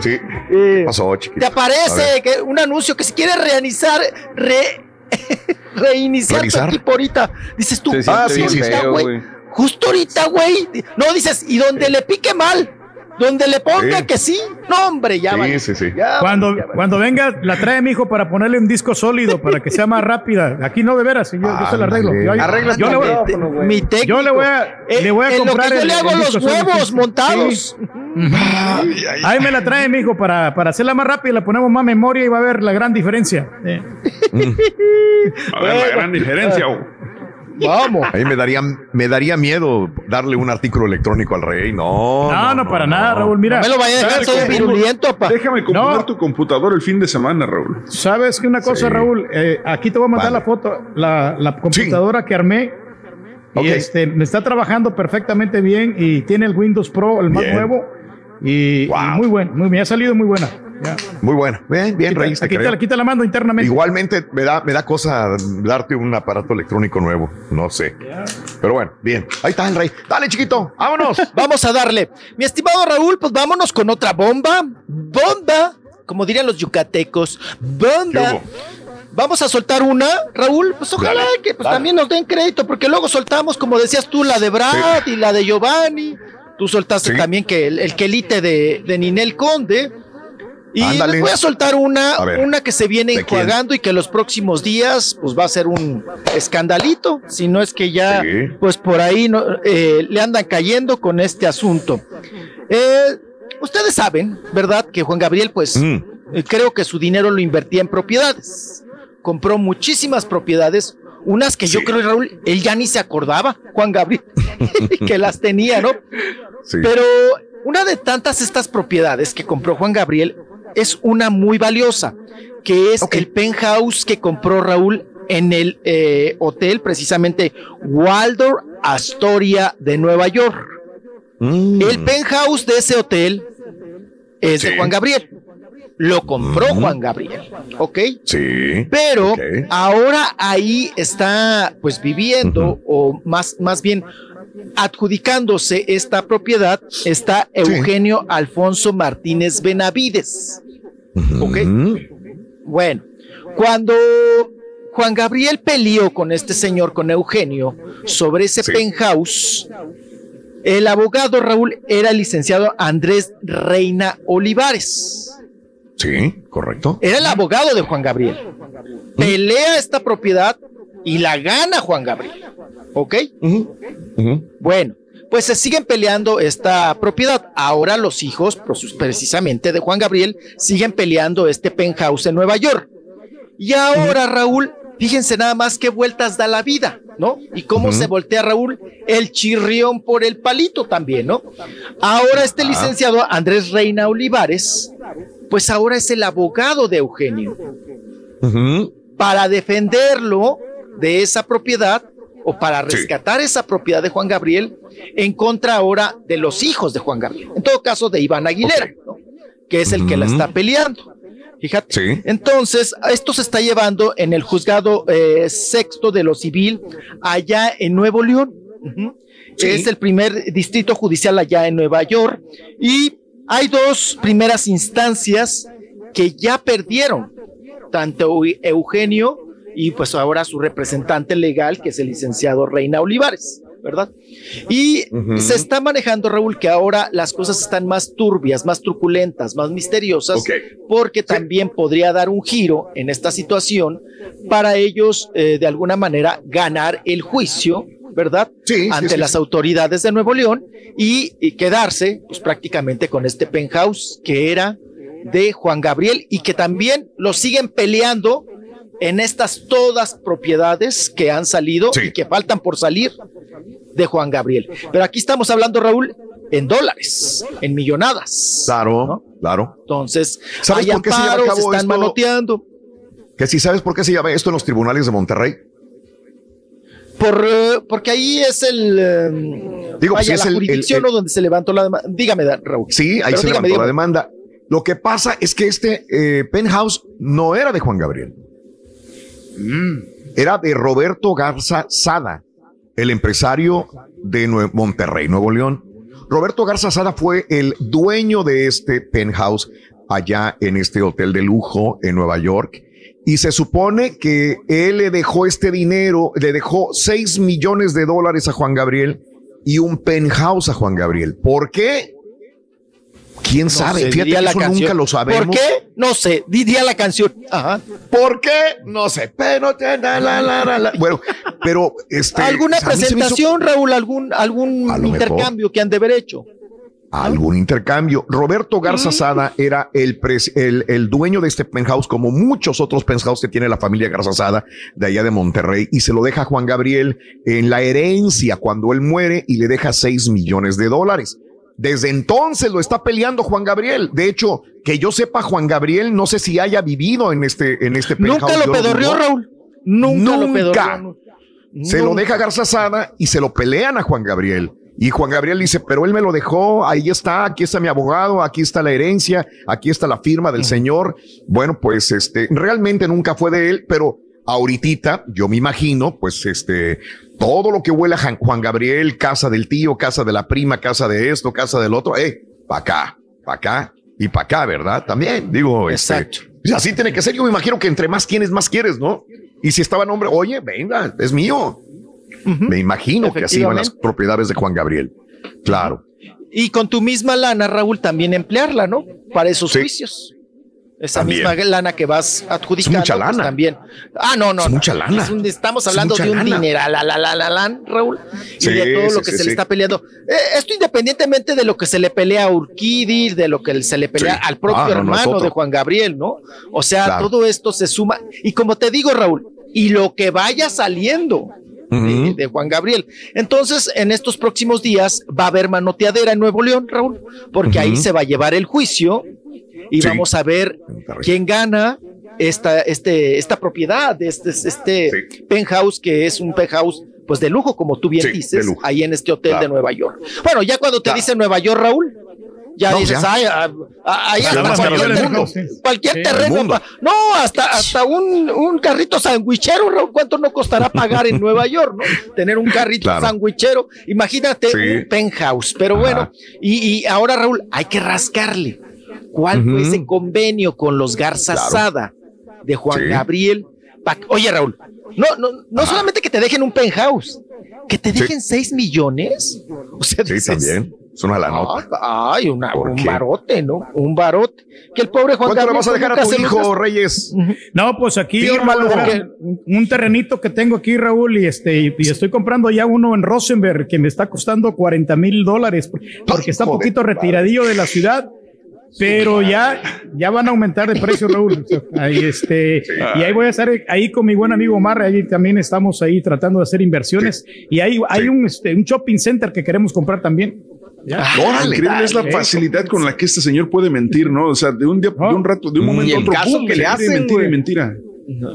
Sí. [laughs] eh, Pasó, chiquito. te aparece que un anuncio que si quieres [laughs] reiniciar, re, reiniciar ¿Realizar? tu equipo ahorita. Dices tú, Ah, sí, sí, güey. Justo ahorita, güey. No, dices, y donde le pique mal, donde le ponga Sí. que sí. No, hombre, ya Sí, vale. sí, sí. Ya Cuando, vale, ya vale. cuando venga, la trae mi hijo para ponerle un disco sólido para que sea más rápida. Aquí no, de veras, yo, yo se la arreglo. Yo, yo- Arregla yo le voy, micrófono, güey. mi técnico. yo le voy a, Eh, le voy a en lo comprar que yo el- le hago el los sólido. huevos Sí. montados. Ahí me la trae mi hijo para, para hacerla más rápida, le ponemos más memoria y va a ver la gran diferencia. [laughs] [laughs] Eh. A ver, la gran diferencia. Vamos. Ahí me daría, me daría miedo darle un artículo electrónico al rey. No. No, no, para nada, Raúl. Mira, No me lo vaya a dejar, ¿sabes soy qué? virulento, pa. Déjame componer No. tu computadora el fin de semana, Raúl. ¿Sabes que una cosa, Sí. Raúl? Eh, aquí te voy a mandar Vale. la foto, la, la computadora que armé. Y este, me está trabajando perfectamente bien y tiene el Windows Pro, el más Bien. nuevo. Y, Wow. y muy bueno, muy bien, ha salido muy buena. Muy bueno. Bien, bien, Aquí, Rey. te, te la mando internamente. Igualmente me da, me da cosa darte un aparato electrónico nuevo. No sé. Pero bueno, bien. Ahí está el rey. Dale, chiquito. Vámonos. [laughs] Vamos a darle. Mi estimado Raúl, pues vámonos con otra bomba. Bomba. Como dirían los yucatecos. ¿Qué Bomba. Vamos a soltar una, Raúl. Pues ojalá Dale, que pues, dale. también nos den crédito, porque luego soltamos, como decías tú, la de Brad y la de Giovanni. Tú soltaste Sí. también que el, el quelite de, de Ninel Conde. Y Ándale. les voy a soltar una, A ver, una que se viene enjuagando y que los próximos días pues va a ser un escandalito, si no es que ya Sí. pues por ahí no, eh, le andan cayendo con este asunto. Eh, ustedes saben, ¿verdad? Que Juan Gabriel pues Mm. eh, creo que su dinero lo invertía en propiedades. Compró muchísimas propiedades, unas que yo creo, Raúl, él ya ni se acordaba, Juan Gabriel, [laughs] que las tenía, ¿no? Sí. Pero una de tantas estas propiedades que compró Juan Gabriel es una muy valiosa, que es el penthouse que compró Raúl en el eh, hotel, precisamente Waldorf Astoria de Nueva York. Mm. El penthouse de ese hotel es de. Juan Gabriel. Lo compró Mm. Juan Gabriel, ¿ok? Sí. Pero ahora ahí está pues viviendo o más, más bien adjudicándose esta propiedad está Eugenio Alfonso Martínez Benavides. ¿Ok? Bueno, cuando Juan Gabriel peleó con este señor, con Eugenio, sobre ese Sí. penthouse, el abogado Raúl era el licenciado Andrés Reina Olivares. Sí, correcto. Era el abogado de Juan Gabriel. Pelea esta propiedad y la gana Juan Gabriel. ¿Ok? Bueno, pues se siguen peleando esta propiedad. Ahora los hijos, precisamente de Juan Gabriel, siguen peleando este penthouse en Nueva York. Y ahora, Raúl, fíjense nada más qué vueltas da la vida, ¿no? Y cómo se voltea Raúl el chirrión por el palito también, ¿no? Ahora este Ah. licenciado Andrés Reina Olivares, pues ahora es el abogado de Eugenio para defenderlo de esa propiedad o para Sí. rescatar esa propiedad de Juan Gabriel en contra ahora de los hijos de Juan Gabriel. En todo caso, de Iván Aguilera, ¿no? que es el que la está peleando. Fíjate. Sí. Entonces, esto se está llevando en el juzgado eh, sexto de lo civil allá en Nuevo León. Sí. Es el primer distrito judicial allá en Nueva York. Y hay dos primeras instancias que ya perdieron, tanto Eu- Eugenio y pues ahora su representante legal, que es el licenciado Reina Olivares, ¿verdad? Y se está manejando, Raúl, que ahora las cosas están más turbias, más truculentas, más misteriosas, porque también podría dar un giro en esta situación para ellos, eh, de alguna manera, ganar el juicio, ¿verdad? Sí, Ante sí, las autoridades de Nuevo León y, y quedarse, pues prácticamente con este penthouse que era de Juan Gabriel y que también lo siguen peleando en estas todas propiedades que han salido y que faltan por salir de Juan Gabriel. Pero aquí estamos hablando, Raúl, en dólares, en millonadas. Claro, claro. Entonces, ¿Sabes hay por qué se lleva a amparos, cabo están esto? manoteando. Que si sabes por qué se llama esto en los tribunales de Monterrey. Por, eh, porque ahí es el. eh, Digo, vaya, si es la el- jurisdicción donde se levantó la demanda. Dígame, Raúl. Sí, ahí se dígame, levantó la demanda. Lo que pasa es que este eh, penthouse no era de Juan Gabriel. Era de Roberto Garza Sada, el empresario de Monterrey, Nuevo León. Roberto Garza Sada fue el dueño de este penthouse allá en este hotel de lujo en Nueva York. Y se supone que él le dejó este dinero, le dejó 6 millones de dólares a Juan Gabriel y un penthouse a Juan Gabriel. ¿Por qué? ¿Quién sabe? sé, Fíjate que eso canción. nunca lo sabemos. ¿Por qué? No sé, diría la canción. Ajá. ¿Por qué? No sé, pero te la, la, la, la, la. Bueno, pero este. ¿Alguna hizo presentación, Raúl? ¿Algún, algún intercambio que han de haber hecho? Algún intercambio. Roberto Garza Sada era el, pres- el, el dueño de este penthouse, como muchos otros penthouse que tiene la familia Garza Sada de allá de Monterrey, y se lo deja a Juan Gabriel en la herencia cuando él muere y le deja 6 millones de dólares. Desde entonces lo está peleando Juan Gabriel. De hecho, que yo sepa, Juan Gabriel no sé si haya vivido en este, en este. Nunca lo dudo. Raúl. Nunca, lo pedorreó. Nunca. Se lo deja Garza Sada y se lo pelean a Juan Gabriel. Y Juan Gabriel dice, pero él me lo dejó, ahí está, aquí está mi abogado, aquí está la herencia, aquí está la firma del señor. Bueno, pues este, realmente nunca fue de él, pero ahorita yo me imagino, pues este, todo lo que huele a Jan- Juan Gabriel, casa del tío, casa de la prima, casa de esto, casa del otro, eh, pa' acá, pa' acá y pa' acá, ¿verdad? También, digo, Exacto. así tiene que ser. Yo me imagino que entre más tienes, más quieres, ¿no? Y si estaba nombre, oye, venga, es mío. Me imagino que así van las propiedades de Juan Gabriel. Claro. Y con tu misma lana, Raúl, también emplearla, ¿no? Para esos juicios. Esa También. misma lana que vas adjudicando. mucha pues, lana. también. Ah, no, no. Es no. mucha lana. Es un- estamos Es hablando de un dinero, la, la, la, la, la, Raúl. Sí, y de todo sí, lo que sí, se le está peleando. Eh, esto independientemente de lo que se le pelea a Urquidi, de lo que se le pelea al propio Ah, no, hermano de Juan Gabriel, ¿no? O sea, Claro. todo esto se suma. Y como te digo, Raúl, y lo que vaya saliendo de, de Juan Gabriel. Entonces, en estos próximos días va a haber manoteadera en Nuevo León, Raúl, porque ahí se va a llevar el juicio y Sí. vamos a ver quién gana esta, este, esta propiedad, este, este penthouse, que es un penthouse pues de lujo, como tú bien Sí, dices, ahí en este hotel Claro. de Nueva York. Bueno, ya cuando te Claro. dicen Nueva York, Raúl, ya No, dices, ya. ay, ah, ah, ahí Ya hasta cualquier, mundo. cualquier Sí, terreno. no, hasta, hasta un, un carrito sandwichero, Raúl, ¿cuánto no costará pagar en Nueva York, no? Tener un carrito Claro. sandwichero, imagínate Sí. un penthouse, pero bueno, y, y ahora Raúl, hay que rascarle. ¿Cuál fue Ujú. ese convenio con los Garza Claro. Sada de Juan Sí. Gabriel? Pa- Oye, Raúl, no, no, no solamente que te dejen un penthouse, que te Sí. dejen 6 millones. O sea, Sí, dices, también. Es una la nota. Ah, Ay, una- ¿Por un qué? barote, ¿no? Un barote. Que el pobre Juan ¿Cuánto le vas a dejar a tu hijo. Reyes? No, pues aquí un, un terrenito que tengo aquí, Raúl, y este, y, y estoy comprando ya uno en Rosenberg que me está costando 40 mil dólares porque está un poquito retiradillo de la ciudad. Pero ya, ya van a aumentar de precio, Raúl. [laughs] Ahí, este, y ahí voy a estar ahí con mi buen amigo Omar. Ahí también estamos ahí tratando de hacer inversiones. Y hay, hay un, este, un shopping center que queremos comprar también. Ya. Órale, increíble es la dale. facilidad con la que este señor puede mentir, ¿no? O sea, de un día, de un rato, de un momento a otro, caso ¡pum! que le hacen, mentira y mentira.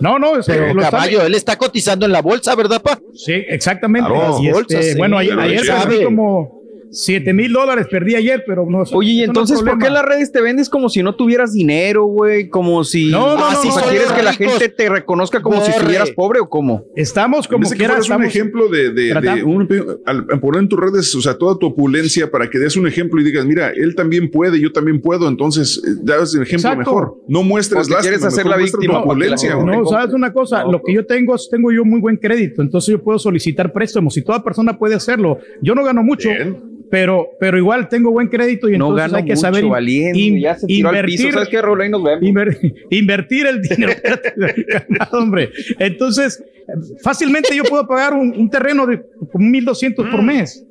No, no, es- Pero lo está- caballo, él está cotizando en la bolsa, ¿verdad, pa? Sí, exactamente. Claro. Y este, Bolsas, sí, bueno, ayer, ayer como 7 mil dólares, perdí ayer, pero no Oye, y eso no entonces, ¿por qué en las redes te vendes como si no tuvieras dinero, güey? Como si. No, no, Ah, no, si no, no, ¿Quieres no, que la gente te reconozca como si estuvieras pobre o cómo? Estamos como que un ejemplo de, de- un, al, al poner en tus redes, o sea, toda tu opulencia para que des un ejemplo y digas, mira, él también puede, yo también puedo, entonces eh, das el ejemplo Exacto. mejor. No muestres lástima, quieres hacer la víctima opulencia. güey. No, sabes una cosa, lo que yo tengo es, tengo yo muy buen crédito, entonces yo puedo solicitar préstamos y toda persona puede hacerlo. Yo no gano mucho, pero, pero igual tengo buen crédito y No entonces hay que mucho, saber valiendo, in- ya se tiró al invertir, piso. ¿Sabes qué, Raúl? Ahí nos vemos. inver- invertir el dinero. [laughs] Hombre, entonces fácilmente yo puedo pagar un, un terreno de como 1200 por mes.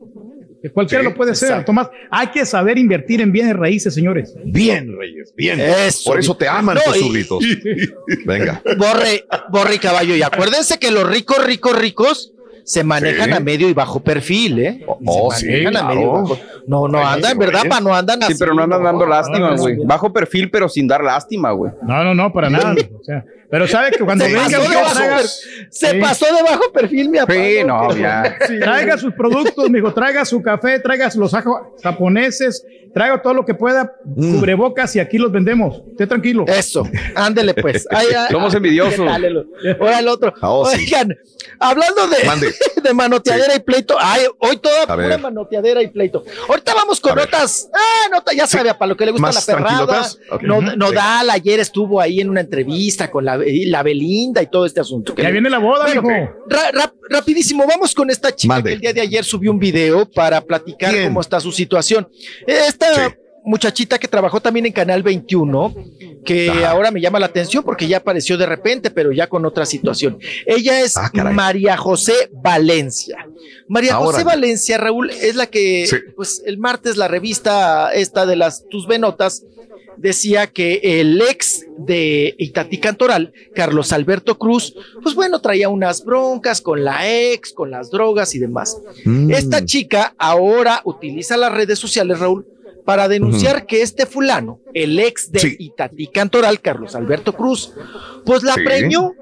Que cualquiera Sí, lo puede ser, exacto. Tomás. Hay que saber invertir en bienes raíces, señores. Bien, Reyes, bien. Eso. Por eso te aman No, tus y-. [laughs] Venga. Borre, borre y caballo. Y acuérdense que los ricos, ricos, ricos se manejan Sí. a medio y bajo perfil, ¿eh? Oh, se sí, manejan a claro. medio y bajo. No, no Oye, andan, ¿verdad? Pa, no andan Sí, así, pero no andan dando no, lástima, no, güey. no. Bajo perfil, pero sin dar lástima, güey. No, no, no, para nada. O sea, pero sabe que cuando Se venga pasó usted, de bajo- traiga, Se Sí. pasó de bajo perfil, mi papá. Sí, no, pero- ya. traiga sus productos, mijo, traiga su café, traiga los ajo- japoneses, traiga todo lo que pueda, Mm. cubrebocas y aquí los vendemos. Esté tranquilo. Eso, ándele pues. [laughs] Ay, ay, Somos ay, envidiosos. ¿qué tal el- Ahora el otro. Ah, oh, sí. Oigan, hablando de, [laughs] de manoteadera y pleito, ay, hoy toda A pura ver. manoteadera y pleito. Ahorita vamos con A ver. notas, ah, nota, ya sabe, para lo que le gusta ¿Más la perrada. tranquilotas? Ok. No-. Nodal ayer estuvo ahí en una entrevista con la, la Belinda y todo este asunto. Ya le- viene la boda, Bueno, ra- rap- rapidísimo, vamos con esta chica que el día de ayer subió un video para platicar cómo está su situación. Esta Sí. muchachita que trabajó también en Canal 21, que Ajá. ahora me llama la atención porque ya apareció de repente, pero ya con otra situación. Ella es Ah. María José Valencia. María Ahora. José Valencia, Raúl, es la que, Sí. pues el martes la revista esta de las Tus Venotas decía que el ex de Itatí Cantoral, Carlos Alberto Cruz, pues bueno, traía unas broncas con la ex, con las drogas y demás. Mm. Esta chica ahora utiliza las redes sociales, Raúl, para denunciar que este fulano, el ex de Sí. Itatí Cantoral, Carlos Alberto Cruz, pues la Sí. preñó,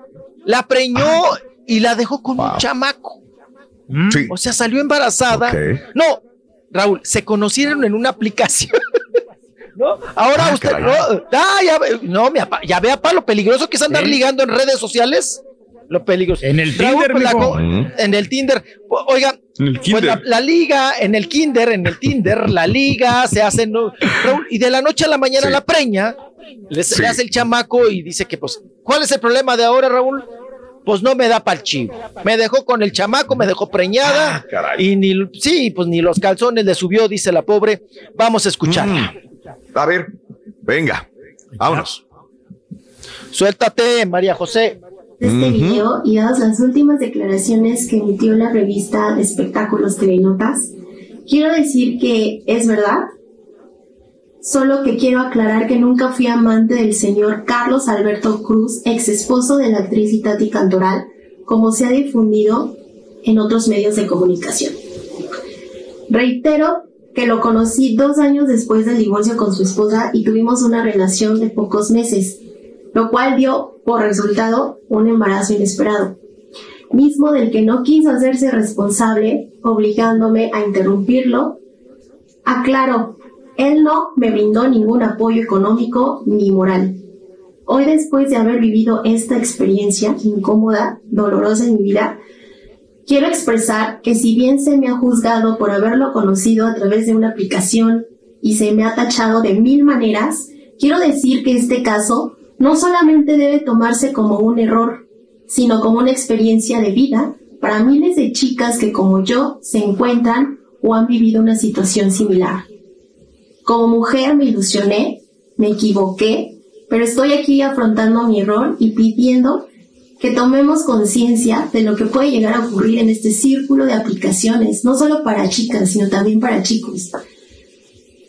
la preñó y la dejó con un chamaco. Sí. O sea, salió embarazada. No, Raúl, se conocieron en una aplicación. ¿No? Ahora Ah, usted, no, ah, ya, ve- no, mi apa- ya vea pa lo peligroso que es andar ligando en redes sociales. Lo peligroso. En el Raúl, Tinder, pues, la. En el Tinder. O- Oiga, En el pues la, la liga, en el Kinder, en el Tinder, la liga se hace, ¿no? Raúl, y de la noche a la mañana Sí. la preña, le, Sí. le hace el chamaco y dice que, pues, ¿cuál es el problema de ahora, Raúl? Pues no me da para el chivo. Me dejó con el chamaco, me dejó preñada. Ah, caray. y ni, sí, pues ni los calzones le subió, dice la pobre. Vamos a escucharla. Mm. A ver, venga, vámonos. Suéltate, María José. de este Ujú. video y dadas las últimas declaraciones que emitió la revista de espectáculos TV Notas, quiero decir que es verdad, solo que quiero aclarar que nunca fui amante del señor Carlos Alberto Cruz, ex esposo de la actriz Itati Cantoral, como se ha difundido en otros medios de comunicación. Reitero que lo conocí dos años después del divorcio con su esposa y tuvimos una relación de pocos meses, lo cual dio por resultado un embarazo inesperado, mismo del que no quiso hacerse responsable, obligándome a interrumpirlo. Aclaro, él no me brindó ningún apoyo económico ni moral. Hoy después de haber vivido esta experiencia incómoda, dolorosa en mi vida, Quiero expresar que si bien se me ha juzgado por haberlo conocido a través de una aplicación y se me ha tachado de mil maneras, quiero decir que este caso no solamente debe tomarse como un error, sino como una experiencia de vida para miles de chicas que como yo se encuentran o han vivido una situación similar. Como mujer me ilusioné, me equivoqué, pero estoy aquí afrontando mi error y pidiendo que tomemos conciencia de lo que puede llegar a ocurrir en este círculo de aplicaciones, no solo para chicas, sino también para chicos,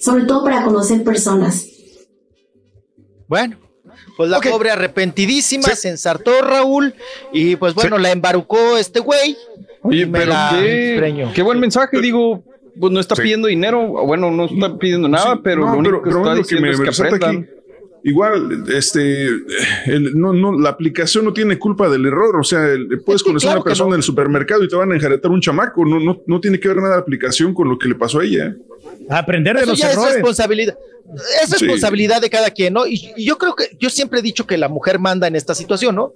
sobre todo para conocer personas. Bueno, pues la pobre arrepentidísima se ensartó Raúl y pues bueno, la embarucó este güey. Oye, y me pero la qué, buen mensaje, digo, pues no está pidiendo dinero, bueno, no está pidiendo nada, Sí, pero no, lo único pero- que pero está lo que diciendo me es que aprendan. aquí, Igual, este, el- no, no, la aplicación no tiene culpa del error. O sea, el- puedes conocer a una persona no. en el supermercado y te van a enjaretar un chamaco. No, no, no tiene que ver nada la aplicación con lo que le pasó a ella. Aprender de Eso los ya es errores. responsabilidad. Es Sí. responsabilidad de cada quien, ¿no? Y, y yo creo que, yo siempre he dicho que la mujer manda en esta situación, ¿no?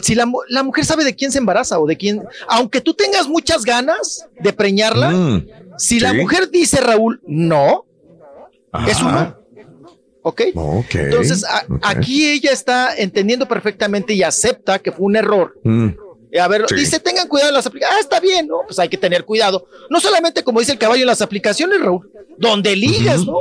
Si la, la mujer sabe de quién se embaraza o de quién, aunque tú tengas muchas ganas de preñarla, Mm, si la mujer dice, Raúl, no, es un Ajá. no. ¿Ok? Ok. Entonces, a- aquí ella está entendiendo perfectamente y acepta que fue un error. Mm, Eh, A ver, Sí. dice, tengan cuidado en las aplicaciones. Ah, está bien, ¿no? Pues hay que tener cuidado. No solamente, como dice el caballo, en las aplicaciones, Raúl, donde ligas, ¿no?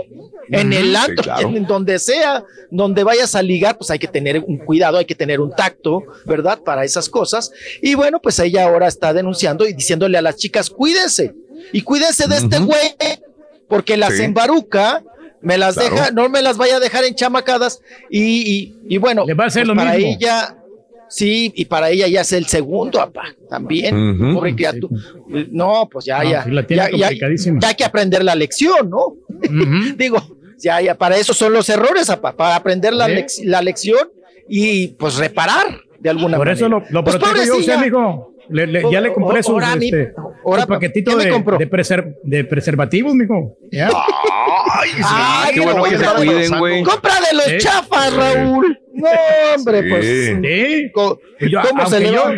En el sí, antro, claro. en donde sea, donde vayas a ligar, pues hay que tener un cuidado, hay que tener un tacto, ¿verdad? Para esas cosas. Y bueno, pues ella ahora está denunciando y diciéndole a las chicas, cuídense. Y cuídense de este güey, porque las Sí. embaruca, me las Claro. deja, no me las vaya a dejar enchamacadas. Y, y, y bueno, Le va a hacer pues lo para mismo. ella, sí, y para ella ya es el segundo, papá, también. Ujú. Pobre criatura. No, pues ya, No, ya. sí la tiene ya, ya- ya hay que aprender la lección, ¿no? [laughs] Digo, ya, ya, para eso son los errores, papá, para aprender la, lec- la lección y pues reparar de alguna Por manera. eso lo, lo Pues, protejo yo usted, amigo. Le- le- ya le compré sus, Ahora, este, ahora, su paquetito ¿qué me de, de, preser- de preservativos, mijo. [laughs] Ay, sí, Ay, qué qué bueno bueno que se que cuiden, está güey. Compra de los chafas, Raúl. No, hombre, pues. Sí. Pues yo- ¿Cómo se le va?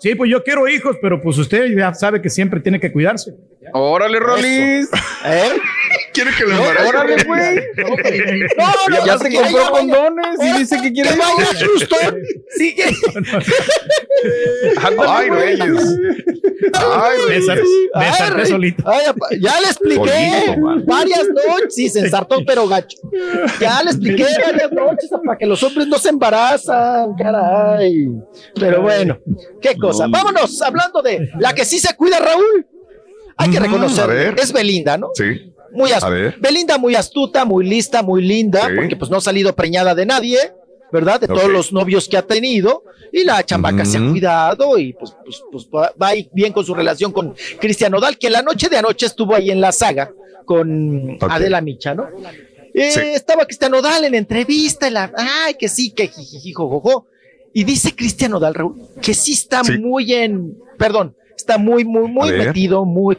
Sí, pues yo quiero hijos, pero pues usted ya sabe que siempre tiene que cuidarse. Órale, Rolis. ¿Eh? [laughs] ¿Quiere que lo No, embarace? Órale, güey. No, no, Ya se compró condones y dice que quiere vaya Houston. Sí, que- Ay, Reyes. Ay, Reyes. Rey. solito. Ya le expliqué varias noches. Sí, se ensartó, pero gacho. Ya le expliqué varias noches para que los hombres no se embarazan, caray. Pero bueno, qué cosa. Vámonos, hablando de la que sí se cuida, Raúl. Hay que reconocer, es Belinda, ¿no? Sí. Muy astuta. Belinda muy astuta, muy lista, muy linda, Sí. porque pues no ha salido preñada de nadie, ¿verdad? De todos los novios que ha tenido. Y la chamaca se ha cuidado y pues, pues, pues va ahí bien con su relación con Cristian Nodal, que la noche de anoche estuvo ahí en la saga con Ok. Adela Micha, ¿no? Eh, Sí. Estaba Cristian Nodal en entrevista, en la, ay, que sí, que jijiji, jojojo. Y dice Cristian Nodal, Raúl, que sí está Sí. muy en, perdón, está muy, muy, muy metido, muy,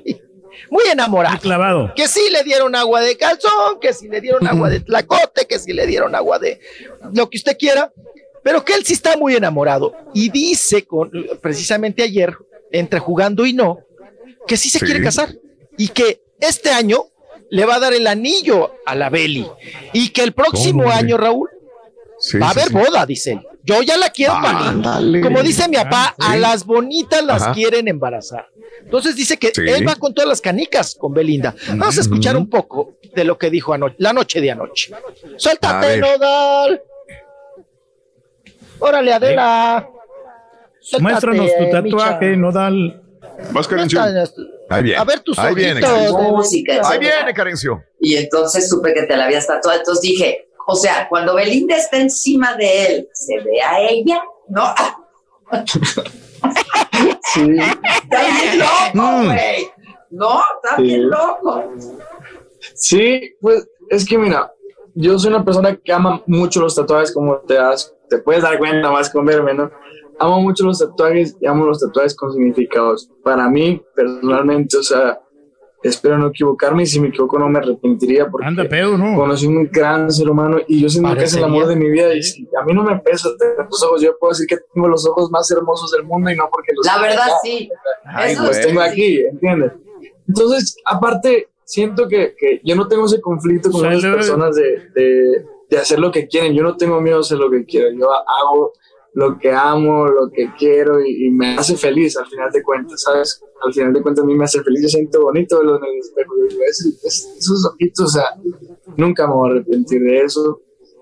muy enamorado. Clavado. Que sí le dieron agua de calzón, que sí le dieron agua de tlacote, que sí le dieron agua de lo que usted quiera, pero que él sí está muy enamorado. Y dice, con, precisamente ayer, entre jugando y no, que sí se Sí. quiere casar y que este año le va a dar el anillo a la Beli y que el próximo ¿Cómo, año, Raúl, Sí, va a sí, haber sí. boda, dice él. Yo ya la quiero para mí. Ándale. Como dice mi papá, Ah, a las bonitas las Ajá. quieren embarazar. Entonces dice que Sí. él va con todas las canicas con Belinda. Vamos a escuchar un poco de lo que dijo anoche, la noche de anoche. Suéltate. Nodal. Órale, Adela. Suéltate, Muéstranos tu Micha. tatuaje, Nodal. Vas, Carencio. Ahí viene. A ver tus Ahí viene, ojitos. Carencio. música, Ahí viene, Carencio. Y entonces supe que te la habías tatuado. Entonces dije, o sea, cuando Belinda está encima de él, ¿se ve a ella? No. [laughs] Está bien loco, Mm. güey. No, está Sí. bien loco. Sí, pues es que mira, yo soy una persona que ama mucho los tatuajes, como te das, te puedes dar cuenta más con verme, ¿no? Amo mucho los tatuajes y amo los tatuajes con significados. Para mí, personalmente, o sea, espero no equivocarme y si me equivoco no me arrepentiría porque Anda pedo, ¿no? conocí un gran ser humano y yo siento que es el amor de mi vida y si a mí no me pesa tener tus ojos, yo puedo decir que tengo los ojos más hermosos del mundo y no porque los La verdad, sí. Ay, Eso pues sí. tengo aquí, ¿entiendes? Entonces, aparte, siento que, que yo no tengo ese conflicto con esas Salud. personas de, de, de hacer lo que quieren. Yo no tengo miedo a hacer lo que quiero. Yo hago lo que amo, lo que quiero y, y me hace feliz al final de cuentas, ¿sabes? Al final de cuentas a mí me hace feliz. Yo siento bonito verlo en el espejo. y digo, "Es- es- esos ojitos, o sea, nunca me voy a arrepentir de eso.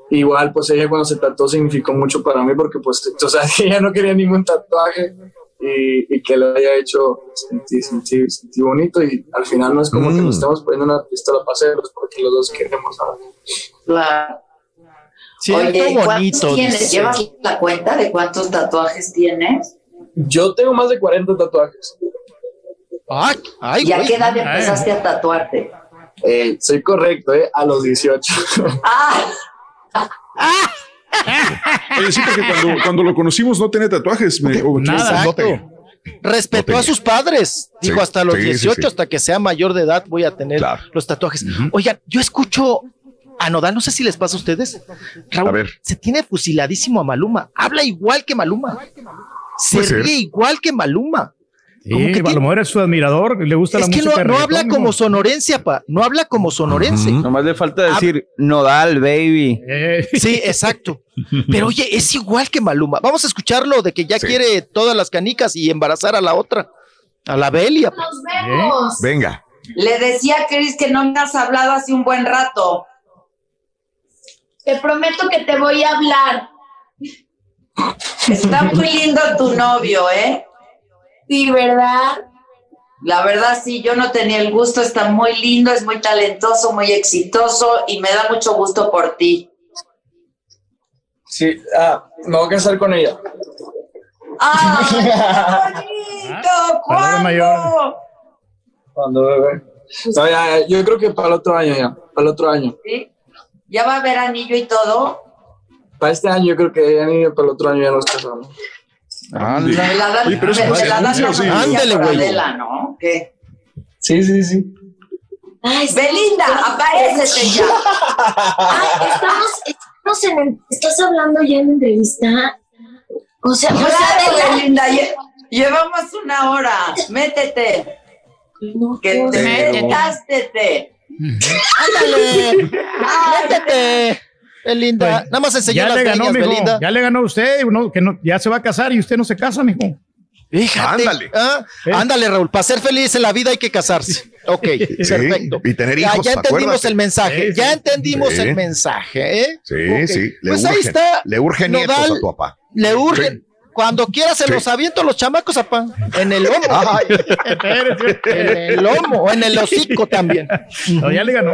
Igual, pues ella cuando se tatuó significó mucho para mí porque, pues, o sea, [laughs] ella no quería ningún tatuaje y, y que lo haya hecho sentí, sentí, sentí bonito y al final no es como que Mm. nos estamos poniendo una pistola para hacerlos porque los dos queremos ¿sabes? Claro. Sí, Oye, qué ¿cuántos bonito. tienes? dice. ¿Llevas la cuenta de cuántos tatuajes tienes? Yo tengo más de 40 tatuajes. Ay, ay, ¿Y a qué edad Ay. empezaste a tatuarte? Eh, soy correcto, ¿eh? A los 18. [laughs] ¡Ah! [laughs] Porque cuando, cuando lo conocimos no tenía tatuajes. Me, Nada. no. Respetó a sus padres. Dijo, Sí, hasta los sí, sí, 18, sí. hasta que sea mayor de edad, voy a tener los tatuajes. Oigan, yo escucho a Nodal, no sé si les pasa a ustedes. Raúl, A ver. se tiene fusiladísimo a Maluma. Habla igual que Maluma. Se Puede ser. ríe igual que Maluma. Como Sí, que a lo mejor es su admirador, le gusta Es la que no, música. de no reggaetón, habla como sonorense, pa. No habla como sonorense. Nomás le falta decir Nodal, baby. Eh. Sí, exacto. [laughs] Pero oye, es igual que Maluma. Vamos a escucharlo de que ya quiere todas las canicas y embarazar a la otra, a la Belia. Nos vemos. Venga. Le decía a Chris que no me has hablado hace un buen rato. Te prometo que te voy a hablar. Está muy lindo tu novio, ¿eh? Sí, ¿verdad? La verdad sí, yo no tenía el gusto, está muy lindo, es muy talentoso, muy exitoso y me da mucho gusto por ti. Sí, ah, me voy a casar con ella. ¡Ay, qué bonito! ¿Cuándo? Cuando bebé. No, ya, ya, yo creo que para el otro año ya, para el otro año. ¿Sí? ¿Ya va a haber anillo y todo? Para este año yo creo que ni para el otro año ya nos casamos. No Ándale, güey. ¿no? ¿Qué? Sí, sí, sí. Belinda, aparécete ya. [laughs] Ay, estamos, estamos en el- ¿Estás hablando ya en entrevista? O sea, o sea, Belinda, lle- llevamos una hora. Métete. Que te Métete. Métete. Ándale, métete. Belinda, nada más enseñó Ya las le ganó, mijo. Belinda. Ya le ganó a usted, uno, que no, ya se va a casar y usted no se casa, mijo. Fíjate. Ándale. ¿ah? Ándale, Raúl. Para ser feliz en la vida hay que casarse. Ok, perfecto. Y tener Ya, hijos, ya entendimos acuérdate. el mensaje. Sí, Ya entendimos Sí. el mensaje, ¿eh? Sí, sí. Le Pues ahí está. le urgen nietos Nodal, a tu papá. Le urgen. Cuando quieras se Sí. los aviento a los chamacos, apá. En el lomo. [laughs] Ay. En el lomo. O en el hocico también. No, ya le ganó.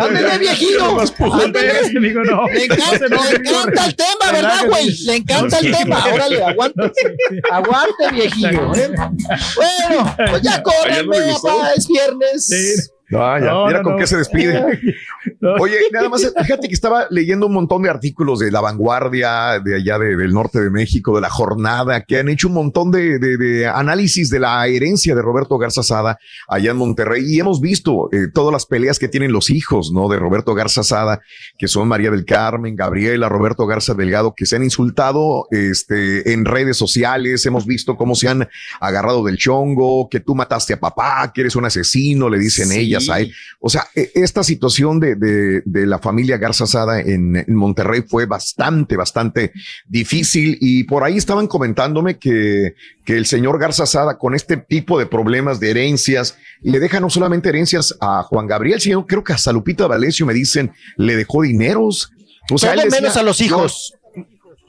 Ándale, viejillo. No. Le encanta, le encanta el tema, ¿verdad, güey? Le encanta el tema. Órale, aguante. Aguante, viejillo. ¿eh? Bueno, pues ya gustó. papá. Es viernes. Sí. No, ya, No, mira no, con no. qué se despide. [laughs] [laughs] Oye, nada más, fíjate que estaba leyendo un montón de artículos de La Vanguardia, de allá de- del norte de México, de La Jornada, que han hecho un montón de, de- de análisis de la herencia de Roberto Garza Sada allá en Monterrey. Y hemos visto eh, todas las peleas que tienen los hijos, ¿no? De Roberto Garza Sada, que son María del Carmen, Gabriela, Roberto Garza Delgado, que se han insultado este, en redes sociales. Hemos visto cómo se han agarrado del chongo, que tú mataste a papá, que eres un asesino, le dicen Sí. ellas O sea, e- esta situación de, de, de la familia Garza Sada en, en Monterrey fue bastante, bastante difícil y por ahí estaban comentándome que, que el señor Garza Sada con este tipo de problemas de herencias le deja no solamente herencias a Juan Gabriel, sino creo que hasta Lupita D'Alessio me dicen le dejó dineros. O sea, decía, menos a los hijos.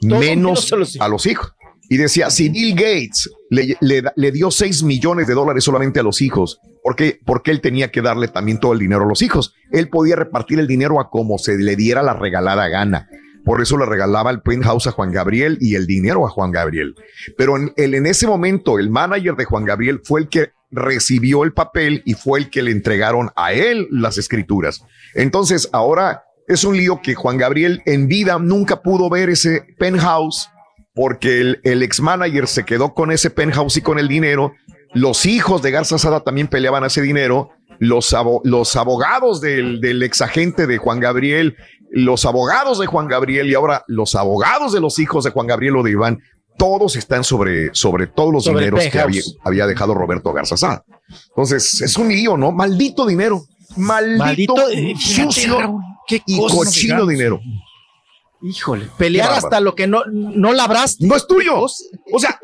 Menos menos a los hijos. a los hijos. Y decía, si Bill Gates le, le, le dio 6 millones de dólares solamente a los hijos, ¿por qué? Porque él tenía que darle también todo el dinero a los hijos. Él podía repartir el dinero a como se le diera la regalada gana. Por eso le regalaba el penthouse a Juan Gabriel y el dinero a Juan Gabriel. Pero en, el, en ese momento, el manager de Juan Gabriel fue el que recibió el papel y fue el que le entregaron a él las escrituras. Entonces, ahora es un lío que Juan Gabriel en vida nunca pudo ver ese penthouse porque el, el ex manager se quedó con ese penthouse y con el dinero. Los hijos de Garza Sada también peleaban ese dinero. Los, abo- los abogados del, del ex agente de Juan Gabriel, los abogados de Juan Gabriel y ahora los abogados de los hijos de Juan Gabriel o de Iván, todos están sobre, sobre todos los Sobre dineros que había, había dejado Roberto Garza Sada. Entonces, es un lío, ¿no? Maldito dinero. Maldito, Maldito, eh, sucio qué y cochino dinero. Híjole. Pelear hasta lo que no, no labraste. No es tuyo. O sea,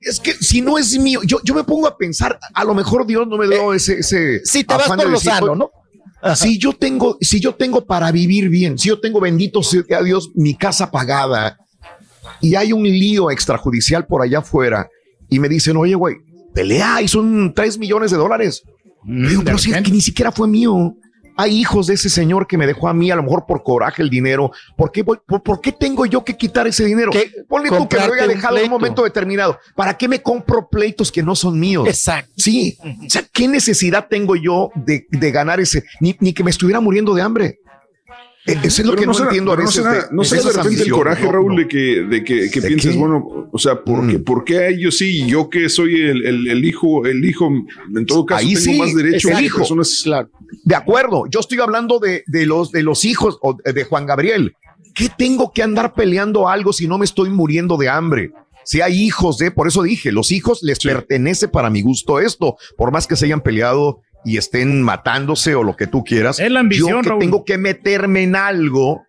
es que si no es mío, yo, yo me pongo a pensar, a lo mejor Dios no me dio ese, ese. Eh, Si te vas afán por de lo sano, ¿no? Si yo tengo, si yo tengo para vivir bien, si yo tengo bendito sea Dios mi casa pagada y hay un lío extrajudicial por allá afuera y me dicen, oye, güey, pelea y son tres millones de dólares. Le digo, pero si es que ni siquiera fue mío. Hay hijos de ese señor que me dejó a mí, a lo mejor por coraje el dinero. ¿Por qué, voy- por, por qué tengo yo que quitar ese dinero? Que Ponle tú que me lo haya un dejado en un momento determinado. ¿Para qué me compro pleitos que no son míos? Exacto. Sí. O sea, ¿qué necesidad tengo yo de, de ganar ese? Ni, ni que me estuviera muriendo de hambre. E- Eso es lo Pero que no, será- entiendo a veces. No será, de- no de será de esas repente el coraje, ¿no? Raúl, de que, de que, que ¿De pienses, qué? bueno, o sea, ¿por, qué, Mm. por qué a ellos sí y yo que soy el, el- el hijo, el hijo, en todo caso Ahí tengo sí, más derecho el que hijo. personas? Claro. De acuerdo, yo estoy hablando de, de los, de los hijos o de Juan Gabriel. ¿Qué tengo que andar peleando algo si no me estoy muriendo de hambre? Si hay hijos de, por eso dije, los hijos les pertenece para mi gusto esto, por más que se hayan peleado y estén matándose o lo que tú quieras. Es la ambición, yo que Raúl. tengo que meterme en algo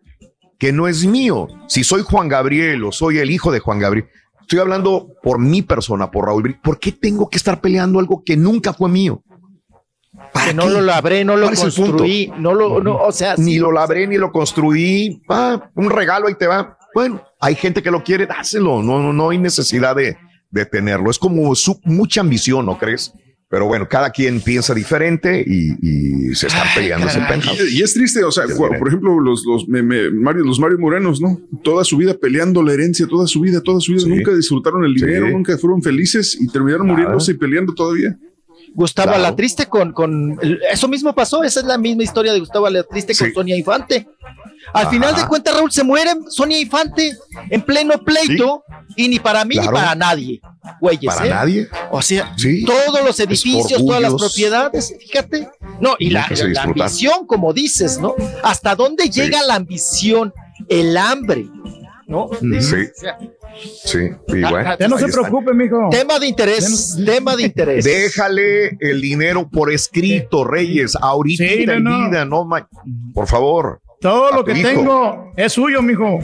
que no es mío. Si soy Juan Gabriel o soy el hijo de Juan Gabriel, estoy hablando por mi persona, por Raúl. ¿Por qué tengo que estar peleando algo que nunca fue mío? ¿Para Que no qué? lo labré, no lo construí, no lo, no, o sea, ni sí. lo labré ni lo construí. Ah, un regalo ahí te va. Bueno, hay gente que lo quiere, dáselo. No, no, no hay necesidad de, de tenerlo. Es como su, mucha ambición, ¿no crees? Pero bueno, cada quien piensa diferente y, se están peleando ese penthouse. Y, y es triste, o sea, por, por ejemplo, los, los, me- me- Mario, los Mario Morenos, ¿no? Toda su vida peleando la herencia, toda su vida, toda su vida. Nunca disfrutaron el dinero, Sí. nunca fueron felices y terminaron Nada. muriéndose y peleando todavía. Gustavo Claro. Alatriste con, con eso mismo pasó, esa es la misma historia de Gustavo Alatriste con Sonia Infante. Al Ajá. final de cuentas, Raúl, se muere Sonia Infante en pleno pleito y ni para mí Claro. ni para nadie, güeyes. Para ¿eh? nadie. O sea, Sí. todos los edificios, todas las propiedades, fíjate. No, y la, la ambición, como dices, ¿no? ¿Hasta dónde llega la ambición? El hambre, ¿no? Sí. O sea, Sí. Ya no se preocupe, mijo. Tema de interés, tema de interés. Déjale el dinero por escrito, Reyes, ahorita Sí, no, en no. vida, no, ma- por favor. Todo lo que hijo. tengo es suyo, mijo.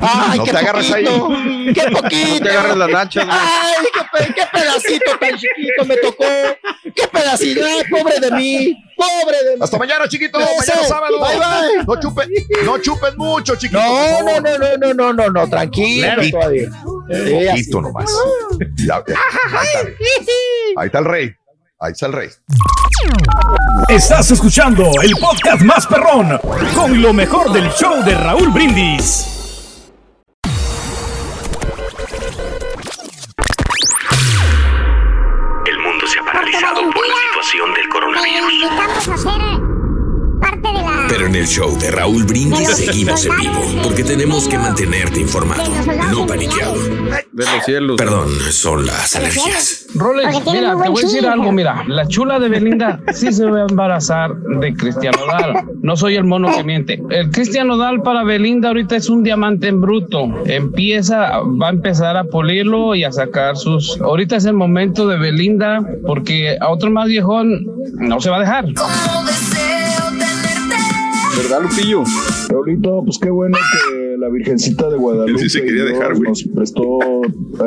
Ay, No qué te agarres ahí. poquito, qué poquito. No te agarres. Ay, qué, pe- qué pedacito tan chiquito me tocó. Qué pedacito, ay, pobre de mí, pobre de mí. Hasta mañana, chiquito. Mañana sábado. Bye, bye. No chupen, no chupen mucho, chiquito. No, no, no, no, no, no, no, no, tranquilo Poquito. todavía. Así. Poquito nomás. Ya, ya. Ahí, está, ahí está el rey. Ahí está el rey. Estás escuchando el podcast más perrón con lo mejor del show de Raúl Brindis. Coronavirus. Invitamos a hacer parte de la. Pero en el show de Raúl Brindis seguimos en vivo porque tenemos que mantenerte informado, no paniqueado. De los cielos. Perdón, son las alergias. Rolex, mira, te voy a decir algo, mira, la chula de Belinda sí se va a embarazar de Cristiano Dal. No soy el mono que miente. El Cristiano Dal para Belinda ahorita es un diamante en bruto. Empieza, va a empezar a pulirlo y a sacar sus. Ahorita es el momento de Belinda porque a otro más viejón no se va a dejar. ¿Verdad, Lupillo? Raulito, pues qué bueno que la Virgencita de Guadalupe sí se quería dejar, nos prestó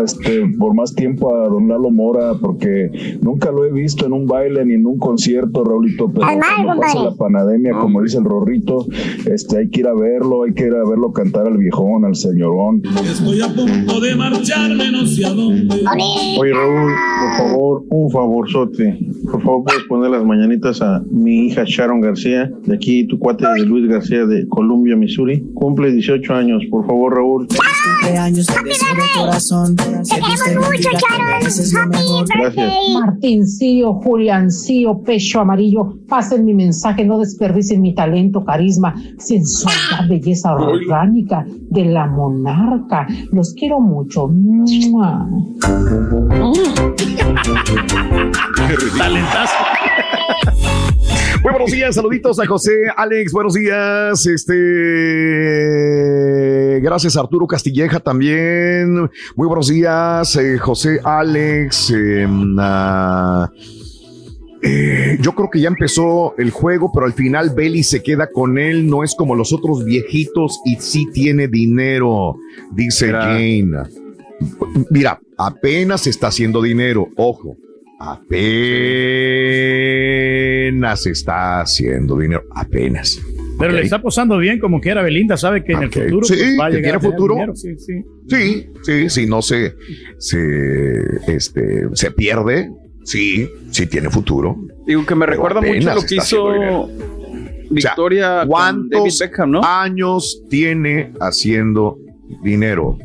este, por más tiempo a don Lalo Mora, porque nunca lo he visto en un baile ni en un concierto, Raulito, pero cuando compadre. la pandemia, como dice el Rorrito, este, hay que ir a verlo, hay que ir a verlo cantar al viejón, al señorón. Estoy a punto de marcharme no sé a dónde. Oye Raúl, por favor, un favorzote. Por favor, puedes poner las mañanitas a mi hija Sharon García, de aquí tu cuate de Luis García de Columbia, Missouri. Cumple 18 años, por favor Raúl. cumpleaños, corazón. Te queremos mucho, Sharon. Gracias. Martincillo, Juliancillo, pecho amarillo, pasen mi mensaje, no desperdicien mi talento, carisma, sensualidad, belleza orgánica de la monarca. Los quiero mucho. ¡Mua! [laughs] Talentazo. [laughs] Muy buenos días, saluditos a José, Alex, buenos días. Este, gracias a Arturo Castilleja también. Muy buenos días, eh, José, Alex. eh, ah, eh, yo creo que ya empezó el juego, pero al final Belly se queda con él. No es como los otros viejitos y sí tiene dinero, dice Jane. Mira, apenas está haciendo dinero, ojo. Apenas está haciendo dinero, apenas. Pero le está posando bien como quiera Belinda, sabe que en el futuro Sí, pues, va a llegar tiene a futuro. dinero, sí, sí. Sí, sí, sí, no se, se, este, se pierde. Sí, sí tiene futuro. Digo que me Pero recuerda mucho lo que hizo Victoria ¿Cuántos Beckham, ¿no? años tiene haciendo dinero?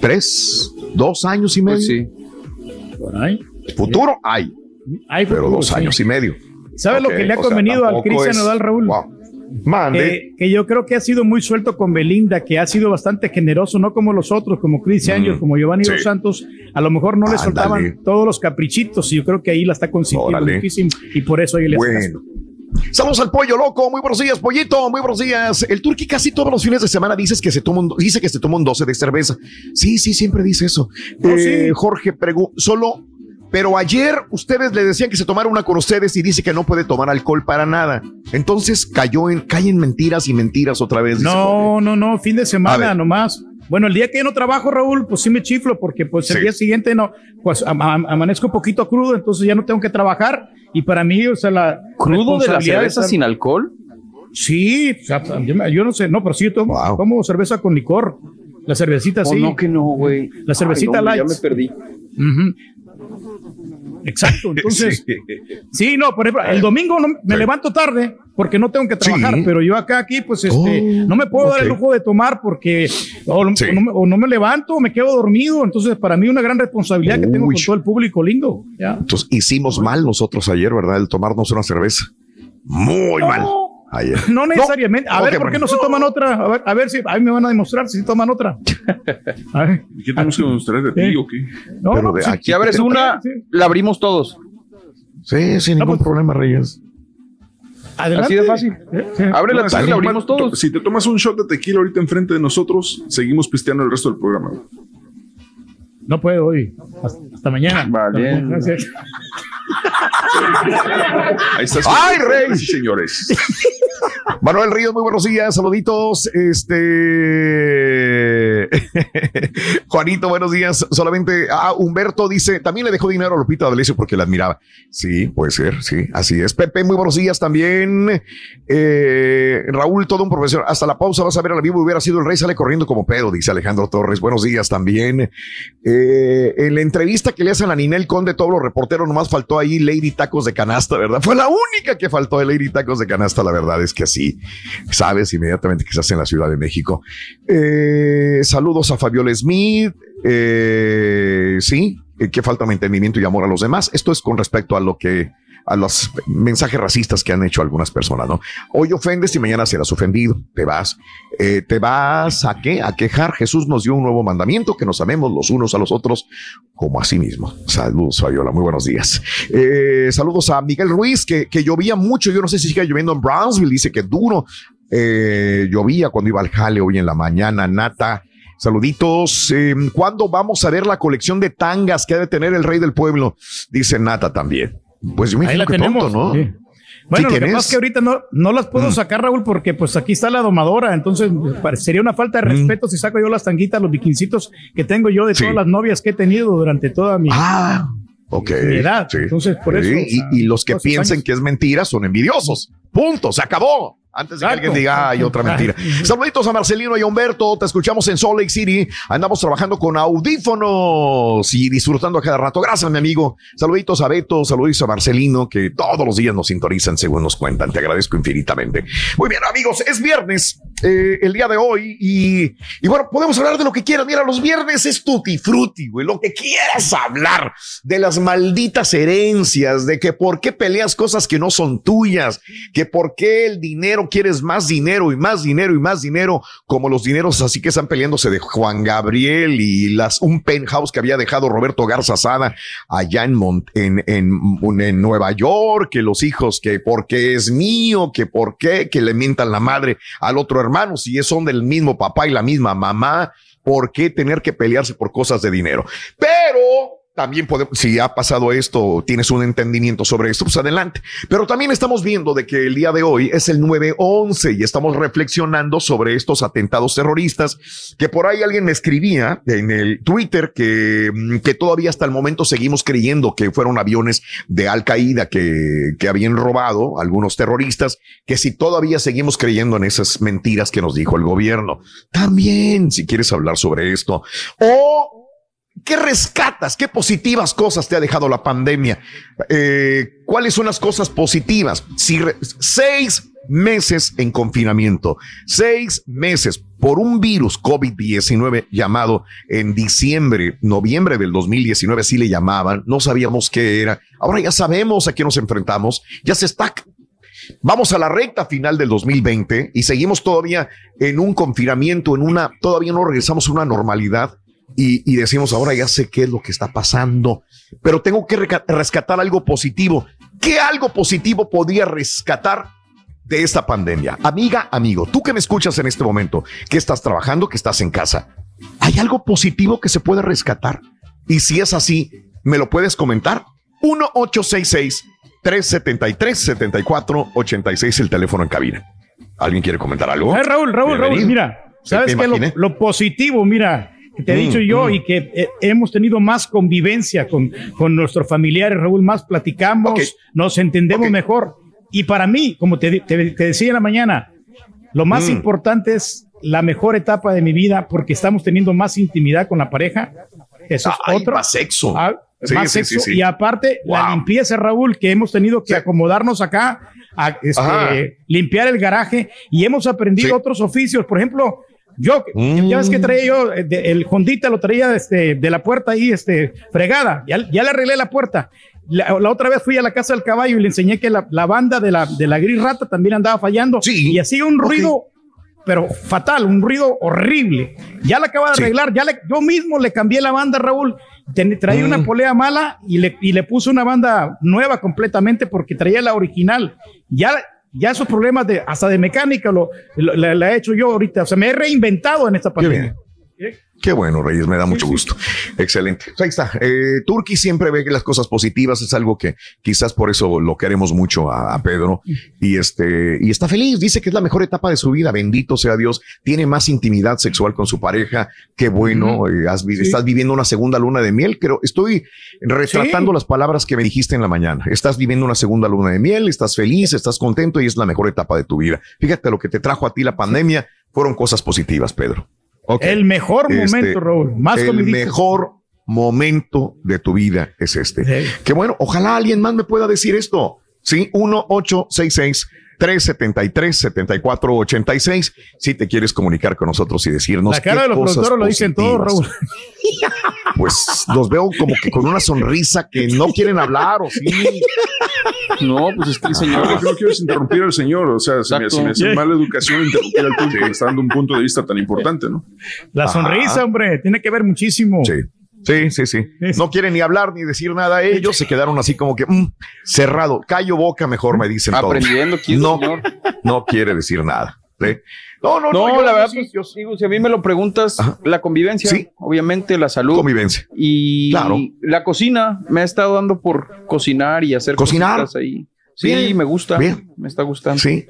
¿Tres? ¿Dos años y medio? Pues sí. Por ahí. Futuro hay. Hay pero dos sí. años y medio. ¿Sabe lo que le ha convenido al Cristian Nodal, Raúl? Mande. Eh, que yo creo que ha sido muy suelto con Belinda, que ha sido bastante generoso, no como los otros, como Chris Angel, como Giovanni sí. Dos Santos. A lo mejor no le Ándale. soltaban todos los caprichitos y yo creo que ahí la está consintiendo Órale. muchísimo y por eso ahí le. Bueno. Saludos al pollo loco, muy buenos días, pollito, muy buenos días. El turqui casi todos los fines de semana dices que se toma un, dice que se toma un 12 de cerveza. Sí, sí, siempre dice eso. Eh, Jorge solo, pero ayer ustedes le decían que se tomara una con ustedes y dice que no puede tomar alcohol para nada. Entonces cayó en, cae en mentiras y mentiras otra vez. dice No, no, no, fin de semana nomás. Bueno, el día que yo no trabajo, Raúl, pues sí me chiflo porque pues el Sí. día siguiente no, pues am- am- amanezco un poquito crudo, entonces ya no tengo que trabajar y para mí, o sea, la ¿Crudo de la cerveza estar- sin alcohol? Sí, o sea, yo, no sé, no, pero sí yo tomo, tomo cerveza con licor. La cervecita Oh, sí. no, que no, güey. La cervecita Ay, no, hombre, light. Ya me perdí. Exacto, [laughs] entonces. Sí, no, por ejemplo, el domingo no, me levanto tarde porque no tengo que trabajar, Sí. pero yo acá aquí, pues, este, Oh, no me puedo dar el lujo de tomar porque o, no- Sí. o no, me, o no me levanto o me quedo dormido. Entonces, para mí, una gran responsabilidad que tengo con todo el público lindo. ¿ya? Entonces hicimos mal nosotros ayer, ¿verdad? El tomarnos una cerveza. Muy mal. Ayer. No necesariamente. A ver, ¿por qué no se toman otra? A ver, a ver si a mí me van a demostrar si toman otra. A ver. ¿Y ¿Qué tenemos que mostrar de ti o qué? No, Pero de aquí- Si abres una, la abrimos todos. Sí, sin ningún problema, Reyes. Adelante. Así de fácil. Abre la y te la tomas- abrimos todos. Si te tomas un shot de tequila ahorita enfrente de nosotros, seguimos pisteando el resto del programa. No puedo hoy. Hasta, hasta mañana. Vale. Gracias. [laughs] Ahí está. ¡Ay, Rey! señores. [laughs] Manuel Ríos, muy buenos días, saluditos. Este [laughs] Juanito, buenos días. Solamente, ah, Humberto dice, también le dejó dinero a Lupita D'Alessio porque la admiraba. Sí, puede ser, sí, así es. Pepe, muy buenos días también. Eh, Raúl, todo un profesor. Hasta la pausa vas a ver a la vivo, hubiera sido el rey, sale corriendo como pedo, dice Alejandro Torres. Buenos días también. Eh, en la entrevista que le hacen a Ninel Conde, todos los reporteros, nomás faltó ahí Lady Tacos de Canasta, ¿verdad? Fue la única que faltó de Lady Tacos de Canasta, la verdad es que así, sabes inmediatamente que se hace en la Ciudad de México. Eh, saludos a Fabiola Smith. Eh, sí, eh, que falta de entendimiento y amor a los demás. Esto es con respecto a lo que a los mensajes racistas que han hecho algunas personas, ¿no? Hoy ofendes y mañana serás ofendido, te vas. Eh, ¿Te vas a qué? A quejar. Jesús nos dio un nuevo mandamiento, que nos amemos los unos a los otros como a sí mismos. Saludos, Fabiola, muy buenos días. Eh, saludos a Miguel Ruiz, que, que llovía mucho, yo no sé si sigue lloviendo en Brownsville, dice que duro. Eh, llovía cuando iba al jale hoy en la mañana, Nata. Saluditos. Eh, ¿Cuándo vamos a ver la colección de tangas que ha de tener el rey del pueblo? Dice Nata también. Pues yo me Ahí la imagino que tenemos. pronto, ¿no? sí. Bueno, ¿Sí lo que pasa es que ahorita no, no las puedo Mm. sacar, Raúl, porque pues aquí está la domadora. Entonces sería una falta de respeto si saco yo las tanguitas, los biquincitos que tengo yo de Mm. Sí. todas las novias que he tenido durante toda mi, Ah, ok. mi edad. Sí. Entonces, por eso. Y, y los que años. que es mentira son envidiosos. Punto, se acabó. Antes de que alguien diga, hay otra mentira. Saluditos a Marcelino y a Humberto. Te escuchamos en Salt Lake City. Andamos trabajando con audífonos y disfrutando a cada rato. Gracias, mi amigo. Saluditos a Beto, saluditos a Marcelino, que todos los días nos sintonizan según nos cuentan. Te agradezco infinitamente. Muy bien, amigos, es viernes, eh, el día de hoy. Y, y bueno, podemos hablar de lo que quieras. Mira, los viernes es tutti frutti, güey. Lo que quieras hablar de las malditas herencias, de que por qué peleas cosas que no son tuyas, que por qué el dinero quieres más dinero y más dinero y más dinero, como los dineros así que están peleándose de Juan Gabriel y las un penthouse que había dejado Roberto Garza Sada allá en, en, en Nueva York, que los hijos, que porque es mío, que por qué, que le mientan la madre al otro hermano, si son del mismo papá y la misma mamá, ¿por qué tener que pelearse por cosas de dinero? Pero también podemos, si ha pasado esto, tienes un entendimiento sobre esto, pues adelante. Pero también estamos viendo de que el día de hoy es el 9-11 y estamos reflexionando sobre estos atentados terroristas, que por ahí alguien me escribía en el Twitter que, mm, que todavía hasta el momento seguimos creyendo que fueron aviones de Al Qaeda que, que habían robado algunos terroristas, que si todavía seguimos creyendo en esas mentiras que nos dijo el gobierno. También, si quieres hablar sobre esto. O ¿Qué rescatas? ¿Qué positivas cosas te ha dejado la pandemia? Eh, ¿Cuáles son las cosas positivas? Si seis meses en confinamiento, seis meses por un virus COVID-19 llamado en diciembre, noviembre del 2019, así le llamaban, no sabíamos qué era. Ahora ya sabemos a qué nos enfrentamos, ya se está Vamos a la recta final del 2020 y seguimos todavía en un confinamiento, en una, todavía no regresamos a una normalidad y, y decimos ahora ya sé qué es lo que está pasando, pero tengo que rescatar algo positivo. ¿Qué algo positivo podría rescatar de esta pandemia? Amiga, amigo, tú que me escuchas en este momento, que estás trabajando, que estás en casa, ¿hay algo positivo que se puede rescatar? Y si es así, ¿me lo puedes comentar? 1-866 373-7486 el teléfono en cabina. ¿Alguien quiere comentar algo? Eh, Raúl, Raúl, Raúl, mira, ¿sabes qué? Lo positivo, mira, que te he Mm, dicho yo mm. y que eh, hemos tenido más convivencia con, con nuestros familiares, Raúl, más platicamos, nos entendemos mejor. Y para mí, como te, te- te decía en la mañana, lo más Mm. importante es la mejor etapa de mi vida porque estamos teniendo más intimidad con la pareja. Eso es otro. más sexo. Ah, Sí, más sí, sexo. sí. Y aparte, la limpieza, Raúl, que hemos tenido que acomodarnos acá, a, este, limpiar el garaje y hemos aprendido otros oficios. Por ejemplo, yo, Mm. ya ves que traía yo, eh, de- el Hondita lo traía este, de la puerta ahí, este, fregada. Ya, ya le arreglé la puerta. La, la otra vez fui a la casa del caballo y le enseñé que la, la banda de la, de la gris rata también andaba fallando. Y hacía un ruido, pero fatal, un ruido horrible. Ya la acaba de arreglar, ya le, yo mismo le cambié la banda, Raúl. Ten- traía una polea mala y le, y le puse una banda nueva completamente porque traía la original. Ya, ya esos problemas de, hasta de mecánica lo, lo- la, la he hecho yo ahorita. O sea, me he reinventado en esta pandemia. Qué bueno, Reyes, me da mucho gusto. Excelente. Ahí está. Eh, Turki siempre ve que las cosas positivas es algo que quizás por eso lo queremos mucho a, a Pedro. Y este, y está feliz. Dice que es la mejor etapa de su vida. Bendito sea Dios. Tiene más intimidad sexual con su pareja. Qué bueno. eh, has Sí. Estás viviendo una segunda luna de miel. Creo, estoy retratando Sí. las palabras que me dijiste en la mañana. Estás viviendo una segunda luna de miel. Estás feliz, estás contento y es la mejor etapa de tu vida. Fíjate lo que te trajo a ti la pandemia fueron cosas positivas, Pedro. Ok. El mejor Este, momento, Raúl. Más el comidita. mejor momento de tu vida es este. Qué bueno. Ojalá alguien más me pueda decir esto. Sí, 1866 373 7486 Si te quieres comunicar con nosotros y decirnos. La cara qué de los cosas productores lo dicen todo. Raúl. [laughs] Pues los veo como que con una sonrisa que no quieren hablar o sí. No, pues es que el Señor, que no quiero interrumpir al señor. O sea, se me, hace mala educación interrumpir al público que está dando un punto de vista tan importante, ¿no? La Ajá. sonrisa, hombre, tiene que ver muchísimo. Sí. Sí, sí, sí. No quieren ni hablar ni decir nada ellos, se quedaron así como que mm, cerrado. Callo boca mejor, me dicen todos. Aprendiendo, ¿quién, no, señor? no quiere decir nada. ¿sí? No, no, No, no. yo- la verdad, sí, pues, yo- digo, si a mí me lo preguntas, la convivencia, Sí. obviamente la salud. Convivencia. Y Claro. la cocina, me ha estado dando por cocinar y hacer Cocinar. cositas ahí. Sí, Bien, me gusta. bien. Me está gustando. Sí.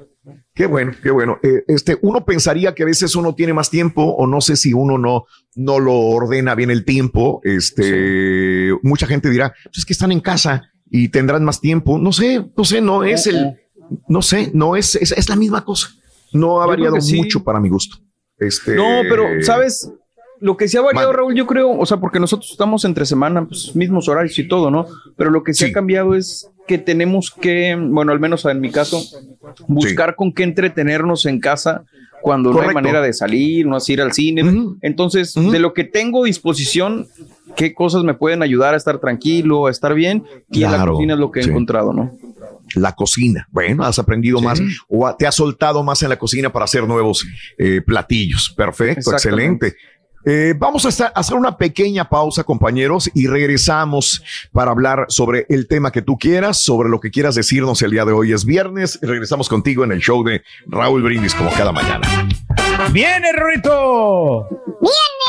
Qué bueno, qué bueno. Eh, este, uno pensaría que a veces uno tiene más tiempo o no sé si uno no, no lo ordena bien el tiempo. Este, mucha gente dirá, pues es que están en casa y tendrán más tiempo. No sé, no sé, no es el, no sé, no es, es, es la misma cosa. No ha Yo variado sí. mucho para mi gusto. Este, No, pero, ¿sabes? Lo que se ha variado. Raúl, yo creo, o sea, porque nosotros estamos entre semana, pues mismos horarios y todo, ¿no? Pero lo que se ha cambiado es que tenemos que, bueno, al menos en mi caso, buscar con qué entretenernos en casa cuando no hay manera de salir, no así ir al cine. Entonces, de lo que tengo disposición, qué cosas me pueden ayudar a estar tranquilo, a estar bien, y en la Claro, cocina es lo que he sí. encontrado, ¿no? la cocina. Bueno, has aprendido más o te has soltado más en la cocina para hacer nuevos eh, platillos. Perfecto, excelente. Eh, vamos a hacer una pequeña pausa, compañeros, y regresamos para hablar sobre el tema que tú quieras, sobre lo que quieras decirnos el día de hoy. Es viernes y regresamos contigo en el show de Raúl Brindis, como cada mañana. ¡Viene, Rorito!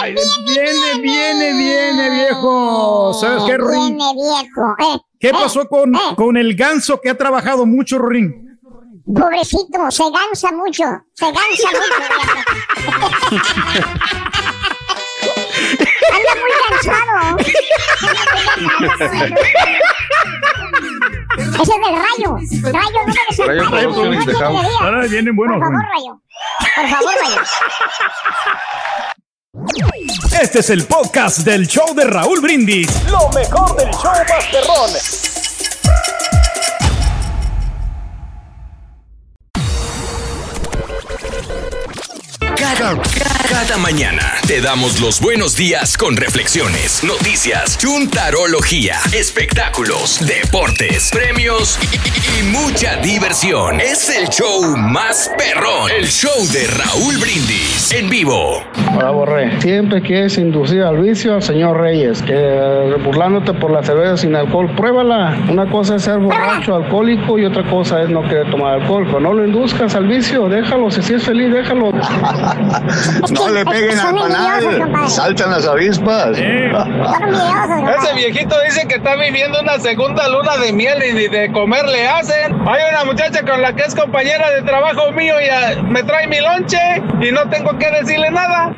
Viene, viene, viene, viene, viejo. ¿Sabes qué, Rorín? Viene viejo. Eh, ¿Qué eh, pasó con, eh. con el ganso que ha trabajado mucho, Rorín? Pobrecito, se gansa mucho. Se gansa mucho. Anda muy cansado. Ese es del rayo. Rayo, no me des el Rayo Producciones no. Ahora vienen buenos, Por favor, rayo. Por favor, rayo. Este es el podcast del show de Raúl Brindis. Lo mejor del show Masterrón. Cada, cada mañana te damos los buenos días con reflexiones, noticias, chuntarología, espectáculos, deportes, premios y, y- y mucha diversión. Es el show más perrón, el show de Raúl Brindis en vivo. Hola, Borré. Siempre quieres inducir al vicio al señor Reyes, que burlándote por la cerveza sin alcohol, pruébala. Una cosa es ser borracho, alcohólico y otra cosa es no querer tomar alcohol. Pero no lo induzcas al vicio, déjalo. Si sí es feliz, déjalo. No le peguen al panal, saltan las avispas. Ese viejito dice que está viviendo una segunda luna de miel y ni de comer le hacen. Hay una muchacha con la que es compañera de trabajo mío y ah, me trae mi lonche y no tengo que decirle nada.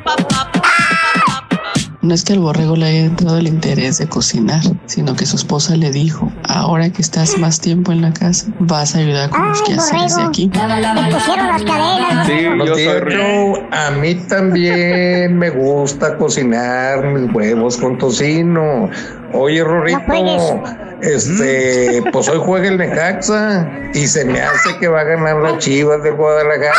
No es que al borrego le haya entrado el interés de cocinar, sino que su esposa le dijo, ahora que estás más tiempo en la casa, vas a ayudar con los quehaceres de aquí. Te pusieron las cadenas. Sí, Joe. A mí también me gusta cocinar mis huevos con tocino. Oye, Rorrito, este, [laughs] pues hoy juega el Necaxa y se me hace que va a ganar las chivas de Guadalajara.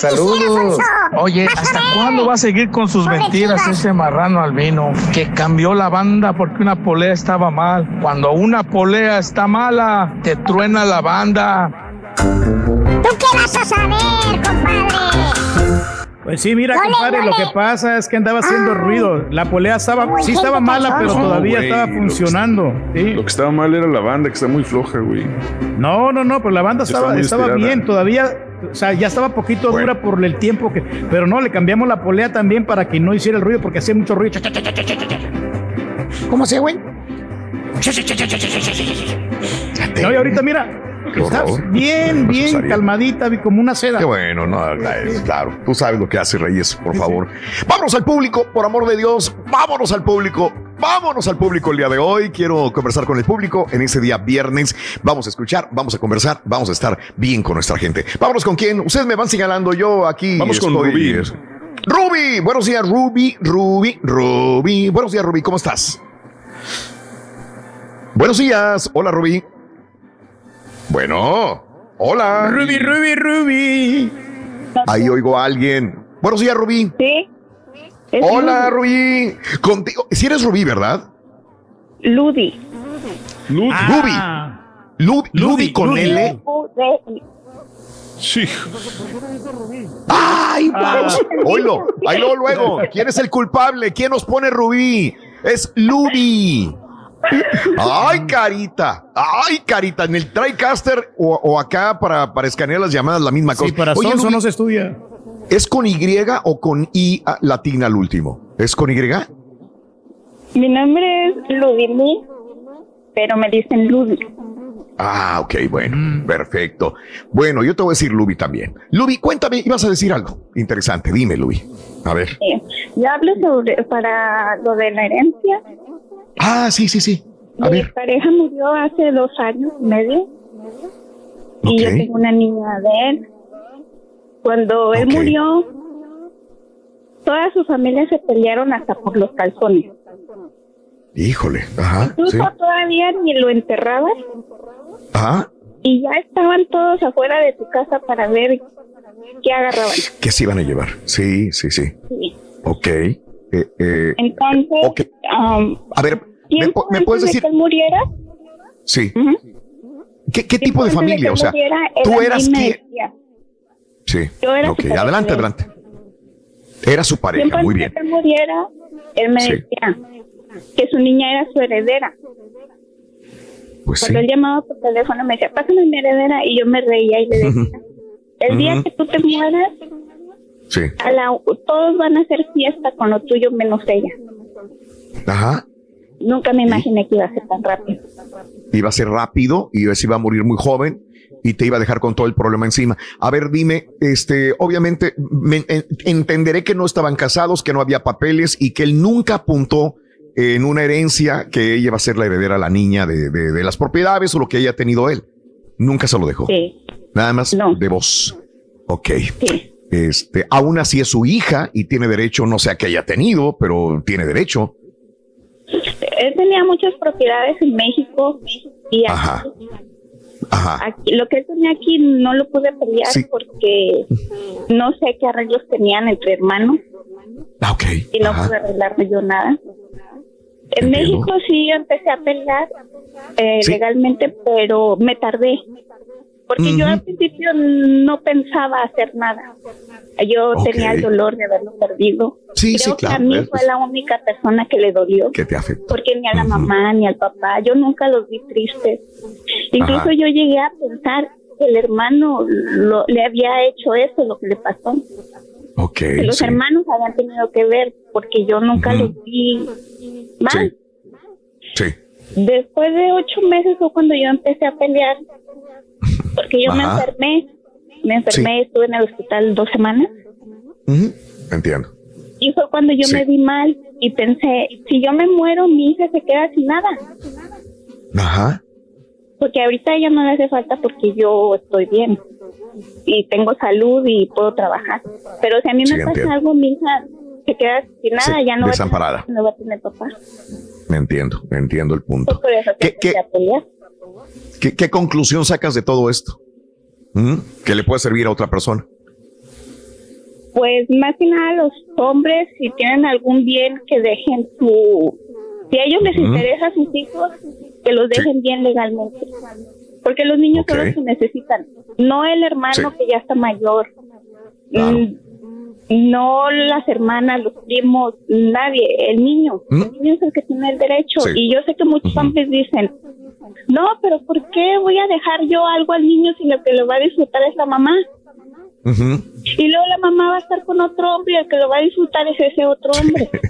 Saludos. Oye, ¿hasta cuándo va a seguir con sus mentiras ese marrano albino? Que cambió la banda porque una polea estaba mal. Cuando una polea está mala, te truena la banda. ¿Tú qué vas a saber, compadre? Pues sí, mira, compadre, lo que pasa es que andaba haciendo ah. ruido. La polea estaba, sí estaba mala, pero todavía estaba funcionando. Lo que, estaba mal era la banda, que está muy floja, güey. No, no, no, pero la banda estaba, estaba, bien, todavía o sea, ya estaba poquito dura por el tiempo que. Pero no, le cambiamos la polea también para que no hiciera el ruido, porque hacía mucho ruido. ¿Cómo se, güey? No, y ahorita mira, está horror. bien, No bien calmadita, como una seda. Qué bueno, no, es claro. Tú sabes lo que hace Reyes, por favor. Vámonos al público, por amor de Dios. Vámonos al público. Vámonos al público el día de hoy. Quiero conversar con el público en ese día viernes. Vamos a escuchar, vamos a conversar, vamos a estar bien con nuestra gente. Vámonos con quién. Ustedes me van señalando yo aquí. Vamos con Rubí. Ruby, buenos días, Ruby, Ruby, Ruby. Buenos días, Ruby, ¿cómo estás? Buenos días. Hola, Ruby. Bueno, hola. Ruby, Ruby, Ruby. Ahí oigo a alguien. Buenos días, Rubí. Sí. Es Hola, Rubí. Contigo. Si eres Rubí, ¿verdad? Ludi. Ludi. Ah. Ludi. Ludi con Ludi. L. Sí. ¡Ay, vamos! Ah. Oilo, ahí luego, luego. ¿Quién es el culpable? ¿Quién nos pone Rubí? Es Ludi. ¡Ay, carita! ¡Ay, carita! En el TriCaster o, o acá para, para escanear las llamadas, la misma cosa. Sí, para Oye, Ludi, no se estudia. ¿Es con Y o con I latina al último? ¿Es con Y? Mi nombre es Ludimir, pero me dicen Ludi. Ah, ok, bueno, perfecto. Bueno, yo te voy a decir Lubi también. Lubi, cuéntame, ibas a decir algo interesante. Dime, Lubi. A ver. Eh, Yo hablo sobre para lo de la herencia. Ah, sí, sí, sí. A Mi ver. pareja murió hace dos años y medio. Y yo tengo una niña de él. Cuando él murió, toda su familia se pelearon hasta por los calzones. Híjole. Ajá. Incluso Sí. todavía ni lo enterraban Ajá. y ya estaban todos afuera de tu casa para ver qué agarraban. ¿Qué se iban a llevar? Sí, sí, sí. Sí. Ok. Eh, eh, Entonces, um, a ver, ¿me, puedes decir? de que él muriera, Sí. ¿Qué, qué tipo de familia? O sea, muriera, tú eras decía, Sí. Yo era Ok, adelante, adelante. Era su pareja, muy bien. que él muriera, él me Sí. decía que su niña era su heredera. Pues Cuando sí. él llamaba por teléfono me decía, pásame mi heredera, y yo me reía y le decía, [laughs] el día que tú te mueras, Sí. a la- todos van a hacer fiesta con lo tuyo menos ella. Ajá. Nunca me imaginé que iba a ser tan rápido. iba a ser rápido y se iba a morir muy joven y te iba a dejar con todo el problema encima. A ver, dime, este, obviamente me- en- entenderé que no estaban casados, que no había papeles y que él nunca apuntó en una herencia que ella va a ser la heredera la niña de, de- de las propiedades o lo que haya tenido él. Nunca se lo dejó. Sí. Nada más de voz. Ok. Este, aún así es su hija y tiene derecho, no sé a qué haya tenido, pero tiene derecho. Él tenía muchas propiedades en México y aquí, Ajá. Ajá. aquí- lo que él tenía aquí no lo pude pelear Sí. porque no sé qué arreglos tenían entre hermanos Ah, ok. y no Ajá. pude arreglarme yo nada. En Entiendo. México sí yo empecé a pelear eh, Sí. legalmente, pero me tardé. Porque yo al principio no pensaba hacer nada. Yo tenía el dolor de haberlo perdido. Sí, Creo sí, que a claro, mí fue la única persona que le dolió. Que te afecta. Porque ni a la mamá ni al papá, yo nunca los vi tristes. Incluso Ajá. yo llegué a pensar que el hermano lo- le había hecho eso, lo que le pasó. Ok. que los sí. hermanos habían tenido que ver, porque yo nunca los vi mal. Sí. Después de ocho meses fue cuando yo empecé a pelear, porque yo me enfermé. Me enfermé, estuve en el hospital dos semanas. Entiendo. y fue cuando yo Sí. me vi mal y pensé, si yo me muero, mi hija se queda sin nada. Ajá. Porque ahorita ella no le hace falta porque yo estoy bien y tengo salud y puedo trabajar. Pero si a mí Sí, me pasa algo, mi hija se queda sin nada, Sí, ya no va, a tener, no va a tener papá. Me entiendo, me entiendo el punto. Por eso a pelear. ¿Qué, qué conclusión sacas de todo esto? ¿Mm? ¿Que le puede servir a otra persona? Pues más que nada los hombres, si tienen algún bien, que dejen su... Si a ellos les interesa a sus hijos, que los dejen bien legalmente. Porque los niños son los que necesitan. No el hermano Sí. que ya está mayor. Mm, No las hermanas, los primos, nadie. El niño. El niño es el que tiene el derecho. Sí. Y yo sé que muchos hombres dicen, no, pero ¿por qué voy a dejar yo algo al niño si lo que lo va a disfrutar es la mamá? Y luego la mamá va a estar con otro hombre y el que lo va a disfrutar es ese otro hombre. [laughs]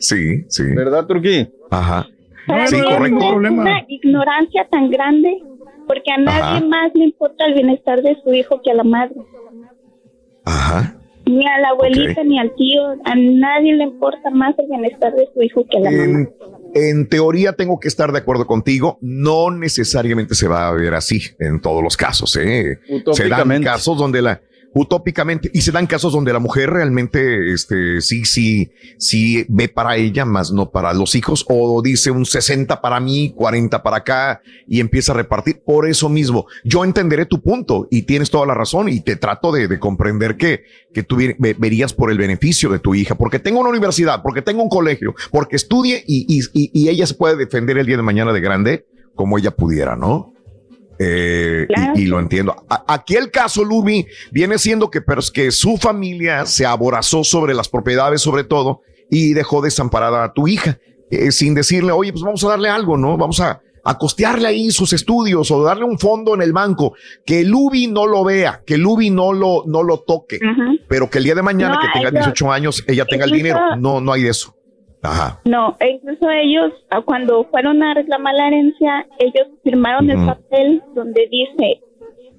Sí, sí. ¿Verdad, Turquí? Ajá. Para Sí, mí correcto. es una ignorancia tan grande porque a nadie Ajá. más le importa el bienestar de su hijo que a la madre. Ajá. Ni a la abuelita ni al tío, a nadie le importa más el bienestar de su hijo que a la mamá. En, en teoría tengo que estar de acuerdo contigo. No necesariamente se va a ver así en todos los casos. ¿eh? Se dan casos donde la utópicamente y se dan casos donde la mujer realmente este sí sí sí ve para ella más no para los hijos o dice un 60 para mí 40 para acá y empieza a repartir. Por eso mismo yo entenderé tu punto y tienes toda la razón y te trato de, de comprender que que tú verías por el beneficio de tu hija porque tengo una universidad porque tengo un colegio porque estudie y, y- y ella se puede defender el día de mañana de grande como ella pudiera no eh, y, y lo entiendo. A- aquí el caso, Lubi, viene siendo que, pero es que su familia se aborazó sobre las propiedades, sobre todo, y dejó desamparada a tu hija, eh, sin decirle, oye, pues vamos a darle algo, ¿no? Vamos a, a costearle ahí sus estudios o darle un fondo en el banco. Que Lubi no lo vea, que Lubi no lo, no lo toque, pero que el día de mañana No, que tenga ellos- 18 años, ella tenga el dinero. No, no hay de eso. Ajá. No, e incluso ellos, ah, cuando fueron a reclamar la herencia, ellos firmaron el papel donde dice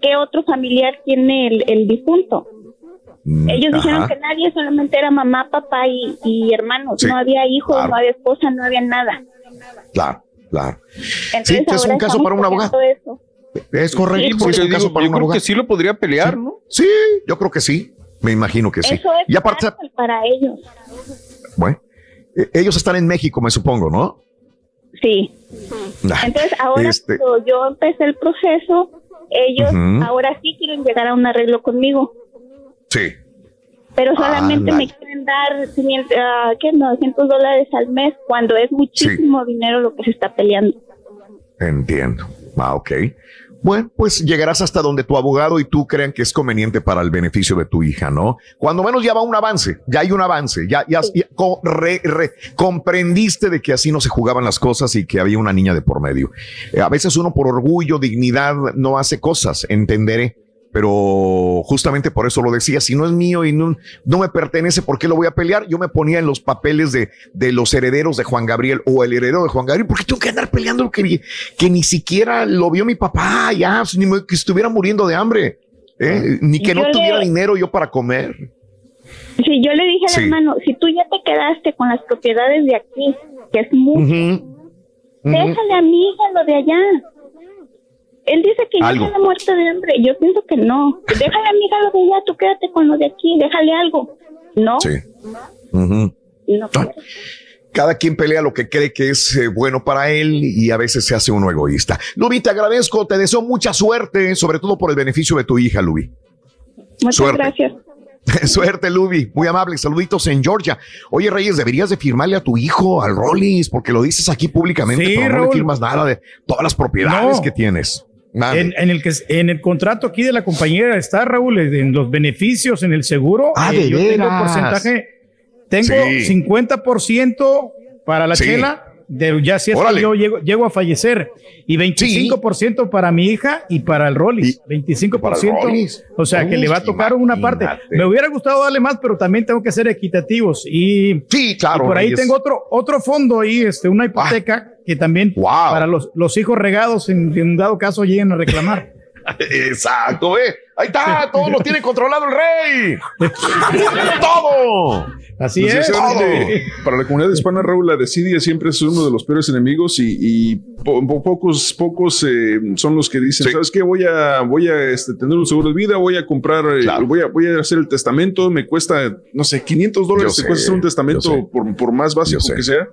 qué otro familiar tiene el, el difunto. Ellos dijeron Mm, que nadie, solamente era mamá, papá y, y hermanos. Sí, no había hijos, claro. no había esposa, no había nada. Claro, claro. Entonces, que es un caso para un abogado. eso. Es correcto. Sí, sí, porque es un digo, caso para yo un creo abogado. que sí lo podría pelear, ¿no? Sí, yo creo que sí. Me imagino que sí. Eso es y aparte, para ellos. bueno, ellos están en México, me supongo, ¿no? Sí. Nah, Entonces, ahora este- cuando yo empecé el proceso, ellos ahora sí quieren llegar a un arreglo conmigo. Sí. pero solamente Ándale. me quieren dar 500, ah, ¿qué? 900 dólares al mes cuando es muchísimo dinero lo que se está peleando. Entiendo. Ah, ok. Bueno, pues llegarás hasta donde tu abogado y tú crean que es conveniente para el beneficio de tu hija, ¿no? Cuando menos ya va un avance, ya hay un avance, ya, ya, ya co- re- re- comprendiste de que así no se jugaban las cosas y que había una niña de por medio. Eh, a veces uno por orgullo, dignidad, no hace cosas, entenderé. Pero justamente por eso lo decía, si no es mío y no, no me pertenece, ¿por qué lo voy a pelear? Yo me ponía en los papeles de, de los herederos de Juan Gabriel o el heredero de Juan Gabriel, ¿por qué tengo que andar peleando lo que, ni- que ni siquiera lo vio mi papá, ya, ni me- que estuviera muriendo de hambre, ¿eh? ni que no le- tuviera dinero yo para comer? Si yo le dije al Sí. hermano, si tú ya te quedaste con las propiedades de aquí, que es mucho, déjale a mi hija lo de allá. Él dice que Algo. ya está muerto de hambre. Yo pienso que no. Déjale a mi hija lo de allá, tú quédate con lo de aquí, déjale algo. No, Sí. No. Cada quien pelea lo que cree que es eh, bueno para él y a veces se hace uno egoísta. Lubi, te agradezco, te deseo mucha suerte, sobre todo por el beneficio de tu hija, Lubi. Muchas Suerte. gracias. [laughs] Suerte, Lubi. Muy amable. Saluditos en Georgia. Oye, Reyes, deberías de firmarle a tu hijo, al Rollins, porque lo dices aquí públicamente, Sí, pero no le firmas nada de todas las propiedades No. que tienes. En, en el que en el contrato aquí de la compañera está Raúl en los beneficios en el seguro. eh, Ah, ¿de yo tengo porcentaje, tengo Sí. 50% para la Sí. chela, de, ya si es que yo llego, llego a fallecer, y 25% para mi hija y para el Rollis. 25%. para el Rollis. O sea que Uy, le va a tocar una parte. Me hubiera gustado darle más, pero también tengo que ser equitativos. Y, sí, claro, y por ahí tengo otro, otro fondo ahí, este, una hipoteca que también para los, los hijos regados en, en dado caso lleguen a reclamar. [laughs] Exacto, ¿eh? Ahí está, [laughs] todo lo tiene controlado el rey. [laughs] todo. Así Pues, es. sinceramente, Para la comunidad hispana, Raúl, la desidia siempre es uno de los peores enemigos y, y po- po- pocos, pocos eh, son los que dicen, ¿sabes qué? Voy a, voy a este, tener un seguro de vida, voy a comprar, eh, voy, a, voy a hacer el testamento, me cuesta, no sé, 500 dólares, te cuesta hacer un testamento por, por más básico que sea.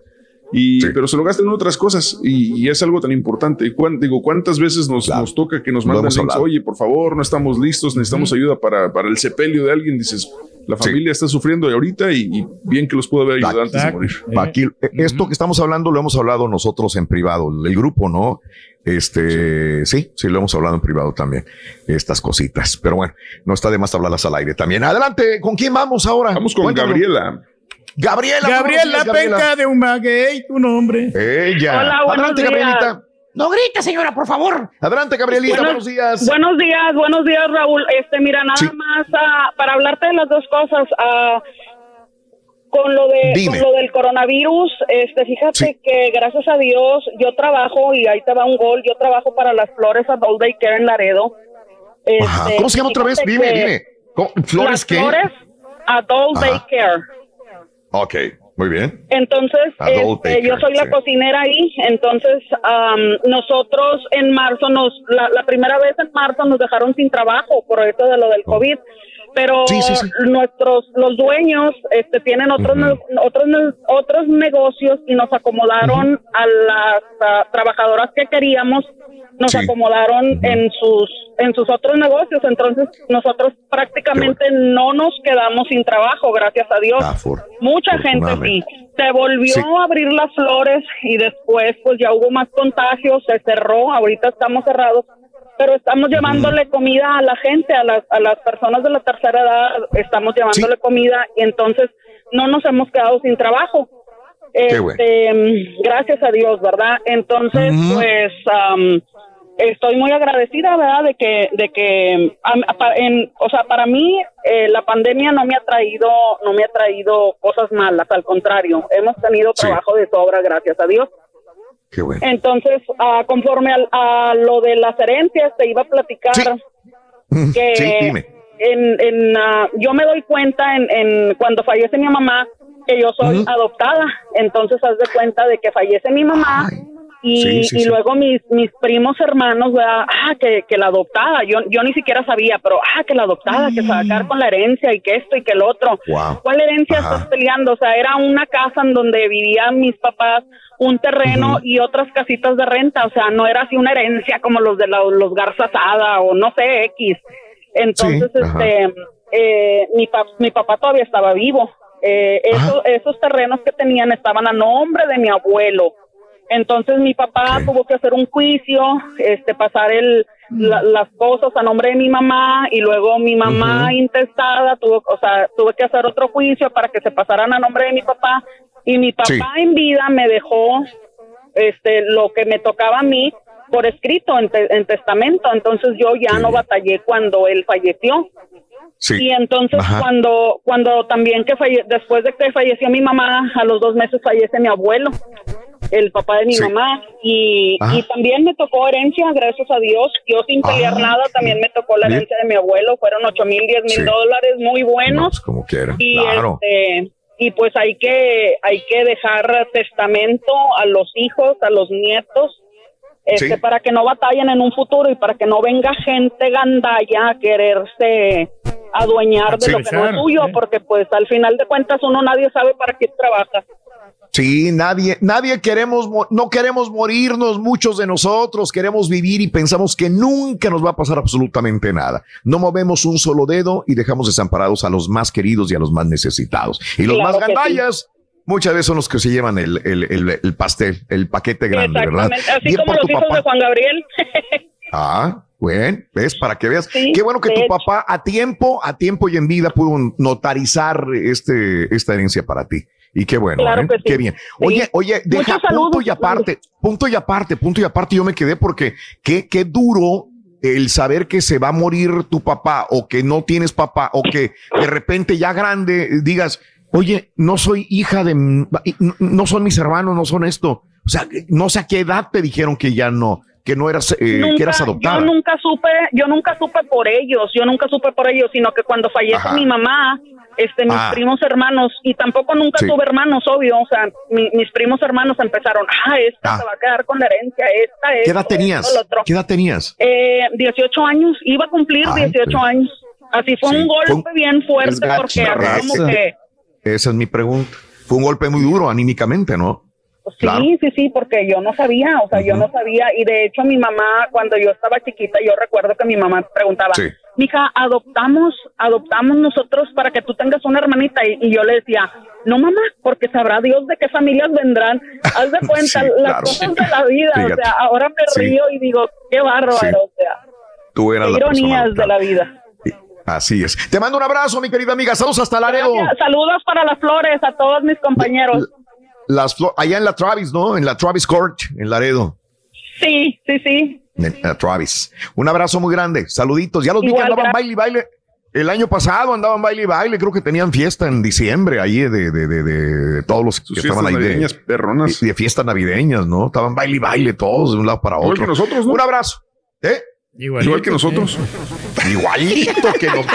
Y, Pero se lo gastan en otras cosas y, y es algo tan importante. Cuán- digo, ¿cuántas veces nos, nos toca que nos mandan links? Oye, por favor, no estamos listos, necesitamos ayuda para, para el sepelio de alguien. Dices, la familia está sufriendo ahorita y, y bien que los pudo haber ayudado antes de morir. Aquí, eh, esto que estamos hablando lo hemos hablado nosotros en privado, el grupo, ¿no? Este, sí, sí, lo hemos hablado en privado también, estas cositas. Pero bueno, no está de más hablarlas al aire también. Adelante, ¿con quién vamos ahora? Vamos con Cuéntanos. Gabriela. Gabriela, Gabriela. Penca de un maguey, tu nombre. Ella. Hola, Adelante, días. Gabrielita. No grita, señora, por favor. Adelante, Gabrielita, buenos, días. Buenos días, buenos días, Raúl. Este, mira, nada más ah, para hablarte de las dos cosas. ah, con lo de Dime. con lo del coronavirus, este, fíjate que gracias a Dios yo trabajo y ahí te va un gol. Yo trabajo para las Flores Adult Daycare en Laredo. Ajá. Este, ¿Cómo se llama otra vez? Dime, dime. ¿Flores las qué? Flores Adult Ajá. Daycare. Ok, muy bien. Entonces, este, yo soy la sí. cocinera ahí. Entonces, am, nosotros en marzo, nos la, la primera vez en marzo nos dejaron sin trabajo por esto de lo del COVID. Pero. Sí, sí, sí. nuestros, los dueños, este, tienen otros, otros, otros negocios y nos acomodaron a las ah, trabajadoras que queríamos, nos acomodaron en sus, en sus otros negocios. Entonces, nosotros prácticamente no nos quedamos sin trabajo, gracias a Dios. Mucha gente sí. Se volvió a abrir las flores y después pues ya hubo más contagios, se cerró, ahorita estamos cerrados, pero estamos llevándole comida a la gente, a las, a las personas de la tercera edad, estamos llevándole comida y entonces no nos hemos quedado sin trabajo. Qué. Este, mm, gracias a Dios, ¿verdad? Entonces, pues am, estoy muy agradecida, ¿verdad? De que, de que, en, o sea, para mí eh, la pandemia no me ha traído, no me ha traído cosas malas, al contrario, hemos tenido trabajo de sobra, gracias a Dios. Qué bueno. Entonces, ah, conforme al- a, lo de las herencias, te iba a platicar que Sí, dime. en, en, ah, yo me doy cuenta en, en cuando fallece mi mamá que yo soy adoptada. Entonces, haz de cuenta de que fallece mi mamá. Y, Sí, sí, y sí. luego mis, mis primos hermanos, ¿verdad? ah, que, que la adoptada, yo, yo ni siquiera sabía, pero, ah, que la adoptada, que se va a quedar con la herencia y que esto y que el otro. Wow. ¿Cuál herencia Ajá. estás peleando? O sea, era una casa en donde vivían mis papás, un terreno y otras casitas de renta. O sea, no era así una herencia como los de la- los Garza Sada o no sé, X. Entonces, este, eh, mi, pa- mi papá todavía estaba vivo. Eh, eso- esos terrenos que tenían estaban a nombre de mi abuelo. Entonces mi papá tuvo que hacer un juicio, este, pasar el, la- las cosas a nombre de mi mamá y luego mi mamá intestada tuvo, o sea, tuve que hacer otro juicio para que se pasaran a nombre de mi papá y mi papá Sí. en vida me dejó, este, lo que me tocaba a mí por escrito en, te- en testamento. Entonces yo ya no batallé cuando él falleció. Sí. Y entonces Ajá. cuando cuando también que falle después de que falleció mi mamá, a los dos meses fallece mi abuelo, el papá de mi Sí. mamá, y, y también me tocó herencia, gracias a Dios, yo sin pelear Ah, nada, también me tocó la herencia de mi abuelo, fueron ocho mil, diez mil dólares, muy buenos, pues, como quiera. y Claro. este y pues hay que hay que dejar testamento a los hijos, a los nietos, este, Sí. para que no batallen en un futuro y para que no venga gente gandalla a quererse adueñar de lo que no es suyo, ¿eh? porque pues al final de cuentas uno nadie sabe para qué trabaja. Sí, nadie, nadie queremos, mo- no queremos morirnos, muchos de nosotros queremos vivir y pensamos que nunca nos va a pasar absolutamente nada. No movemos un solo dedo y dejamos desamparados a los más queridos y a los más necesitados. Y los Claro más sí. Muchas veces son los que se llevan el, el, el- el pastel, el paquete grande, ¿verdad? Así Bien como los hijos papá. de Juan Gabriel. [laughs] Ah, bueno, ves, para que veas. Sí, Qué bueno que tu hecho. papá a tiempo, a tiempo y en vida pudo notarizar este, esta herencia para ti. Y qué bueno, Claro ¿eh? que sí. qué bien. Sí. Oye, oye, deja Muchos saludos. punto y aparte, punto y aparte, punto y aparte, yo me quedé porque qué, qué duro el saber que se va a morir tu papá o que no tienes papá o que de repente ya grande digas, oye, no soy hija de, no son mis hermanos, no son esto. O sea, no sé a qué edad te dijeron que ya no que no eras, eh, que eras adoptada. Yo nunca supe, yo nunca supe por ellos, yo nunca supe por ellos, sino que cuando fallece Ajá. mi mamá, este, mis Ah. primos hermanos, y tampoco nunca Sí. tuve hermanos, obvio, o sea, mi- mis primos hermanos empezaron, ah, esta Ah. se va a quedar con la herencia, esta, ¿Qué esto, edad tenías? esto. ¿Qué edad tenías? Eh, 18 años, iba a cumplir Ay, 18 pero- años. Así fue Sí, un fue golpe bien fuerte es porque como que Esa es mi pregunta. Fue un golpe muy duro anímicamente, ¿no? Sí, Claro. sí, sí, porque yo no sabía, o sea, yo no sabía, y de hecho mi mamá, cuando yo estaba chiquita, yo recuerdo que mi mamá preguntaba, Sí. mija, adoptamos, adoptamos nosotros para que tú tengas una hermanita, y, y yo le decía, no mamá, porque sabrá Dios de qué familias vendrán, haz de [laughs] cuenta Sí, las claro. cosas de la vida, o sea, ahora me río y digo, qué bárbaro, o sea, Tú eras qué la persona ironías de la vida. Así es. Te mando un abrazo, mi querida amiga. Saludos hasta Laredo. Gracias. Saludos para las flores a todos mis compañeros. Las flo- allá en la Travis, ¿no? En la Travis Court, en Laredo. Sí, sí, sí. En la Travis. Un abrazo muy grande. Saluditos. Ya los vi que Igual, andaban baile y baile. El año pasado andaban baile y baile. Creo que tenían fiesta en diciembre ahí de, de, de, de- de todos los que Sus estaban ahí. de- navideñas perronas. De, de fiestas navideñas, ¿no? Estaban baile y baile todos de un lado para Igual otro. que nosotros, ¿no? Un abrazo. ¿Eh? Igual que nosotros. Igualito que nos.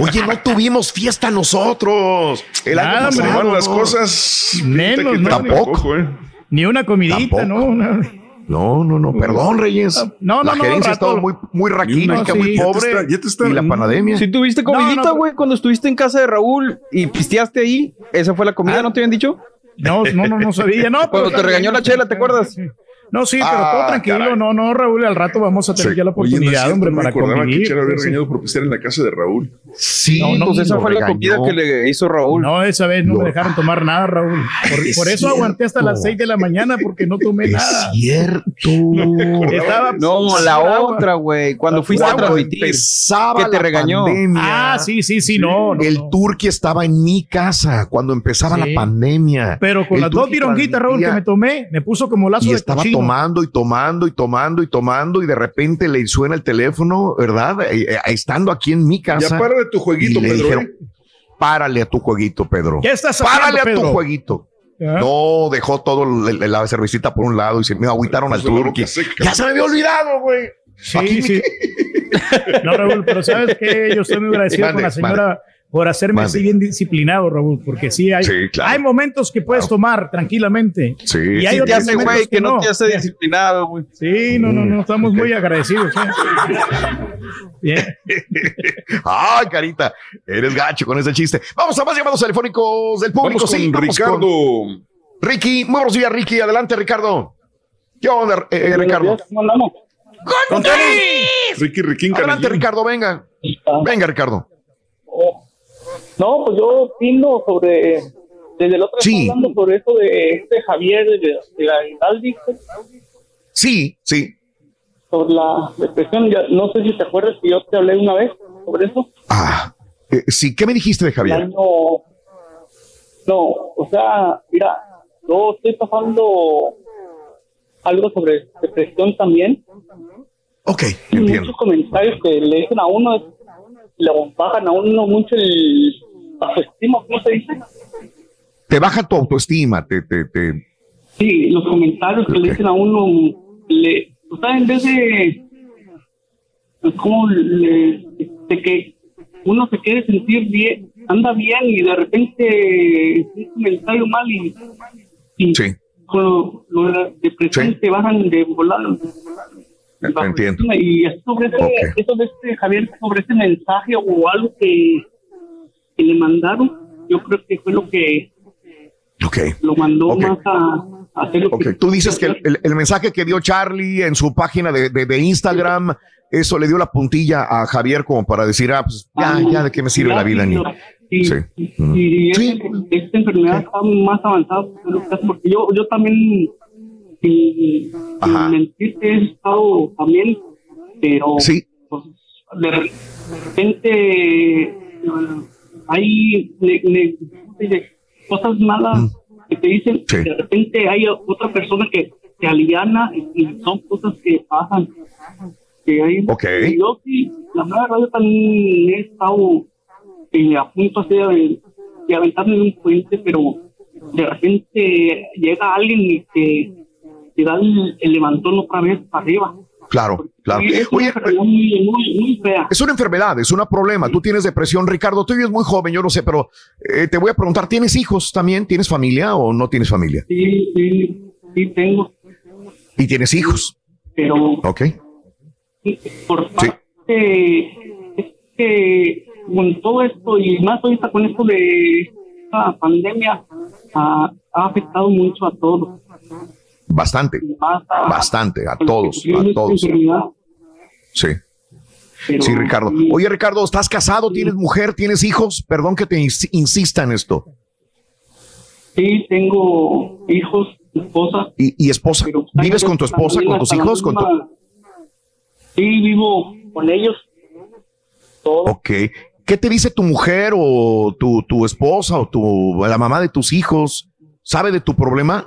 Oye, no tuvimos fiesta nosotros. El Nada, año pasado. Van las no. cosas. Menos, pinta que ¿no? Tampoco. ¿eh? Ni una comidita, Tampoco. ¿no? Una- No, no, no, perdón, Reyes. No, no, la no, gerencia ha estado muy, muy raquítica, No, muy sí. pobre. Ya te está- ya te está- y la pandemia. Si tuviste No, comidita, no, güey, cuando estuviste en casa de Raúl y pisteaste ahí, esa fue la comida, Ah. ¿no te habían dicho? No, no, no, no sabía. No, [laughs] Cuando pero te regañó la chela, ¿te acuerdas? No, sí, pero Ah, todo tranquilo. caray. No, no, Raúl, al rato vamos a tener Sí. ya la Oye, no oportunidad, cierto, hombre, no me para acordaba que convivir. Chela había Sí, por en la casa de Raúl. Sí, No, pues esa fue la comida que le hizo Raúl. No, esa vez no Lo- me dejaron tomar nada, Raúl. Por, Es por eso cierto. aguanté hasta las 6 de la mañana porque no tomé Es nada. cierto. [laughs] Estaba No, la otra, güey, cuando fuiste a transmitir. que te la regañó. pandemia, Ah, sí, sí, sí, no. no, el no. turqui estaba en mi casa cuando empezaba Sí. la pandemia. Pero con las dos vironguitas, Raúl, que me tomé, me puso como lazo de estaba cochino. Tomando y tomando y tomando y tomando y de repente le suena el teléfono, ¿verdad? Eh, eh, estando aquí en mi casa. Ya para de tu jueguito, Pedro. dijeron, ¿eh? párale a tu jueguito, Pedro. ¿Qué estás haciendo, Párale a tu jueguito. ¿Ah? No, dejó todo el- la cervecita por un lado y se me agüitaron al la boca turqui. seca. Ya se me había olvidado, güey. Sí, Aquí- sí. No, Raúl, pero ¿sabes qué? Yo estoy muy agradecido Mande, con la señora por hacerme Mande. así bien disciplinado, Raúl, porque sí hay, Sí, claro. hay momentos que puedes tomar tranquilamente. Sí, y hay sí, te otros hace, momentos güey, que no te hace disciplinado, güey. Sí, no, no, no, estamos muy agradecidos. ¿eh? [laughs] Bien. Ay, carita, eres gacho con ese chiste. Vamos a más llamados telefónicos del público. Vamos con sí, vamos Ricardo. con Ricky, muy buenos días, Ricky. Adelante, Ricardo. ¿Qué onda, eh, Ricardo? ¿Cómo andamos? Con. Ricky Riquín Adelante. Ricardo, venga. Venga, Ricardo. Oh. No, pues yo opino sobre. Desde el otro Sí. hablando sobre eso de este Javier de, de la Hidalgo, Sí, sí. sobre la depresión. Ya, no sé si te acuerdas que yo te hablé una vez sobre eso. Ah, eh, sí, ¿qué me dijiste de Javier? año. No, o sea, mira, yo estoy pasando algo sobre depresión también. Ok, Y entiendo. muchos comentarios que le dicen a uno, le bajan a uno mucho el autoestima, ¿cómo se dice? Te baja tu autoestima, te, te, te- Sí, los comentarios que le dicen a uno, le, o sea, en vez de, pues, como le, de que uno se quiere sentir bien, anda bien y de repente un comentario mal y, y Sí. con lo, lo de la depresión Sí. te bajan de volar. Entiendo. Y sobre ese, Ok. eso de este, Javier, sobre ese mensaje o algo que, que le mandaron, yo creo que fue lo que lo mandó más a, a hacer lo Ok, que tú dices que el, el- el mensaje que dio Charlie en su página de, de- de Instagram, eso le dio la puntilla a Javier como para decir, ah, pues ya, ya de qué me sirve la vida, ni. Y, Sí. y esta, esta enfermedad está más avanzada porque yo, yo también, sin, sin mentirte, he estado también, pero Sí. pues, de repente hay ne- ne- ¿cómo se dice? cosas malas que te dicen, Mm. Sí. de repente hay otra persona que te aliviana y, y son cosas que pasan. Que hay, y yo sí, la verdad, yo también he estado eh, a punto así de, de aventarme de un puente, pero de repente llega alguien y te, te da el, el levantón otra vez para arriba. Claro, claro. Es una Oye, enfermedad muy, muy, muy fea. es una enfermedad, es un problema. Tú tienes depresión, Ricardo. Tú eres muy joven, yo no sé, pero eh, te voy a preguntar, ¿tienes hijos también? ¿Tienes familia o no tienes familia? Sí, sí, sí tengo, ¿Y tienes hijos? pero Ok. por parte es que con todo esto y más ahorita con esto de esta pandemia ha, ha afectado mucho a todos. Bastante, bastante, a todos, a todos. Sí. Sí, Ricardo. Oye, Ricardo, ¿estás casado? ¿Tienes mujer? ¿Tienes hijos? Perdón que te ins- insista en esto. Sí, tengo hijos, esposa. ¿Y, y esposa? ¿Vives con tu esposa, con tus hijos? Con tu... Sí, vivo con ellos. Ok. ¿Qué te dice tu mujer o tu, tu esposa o tu, la mamá de tus hijos? ¿Sabe de tu problema?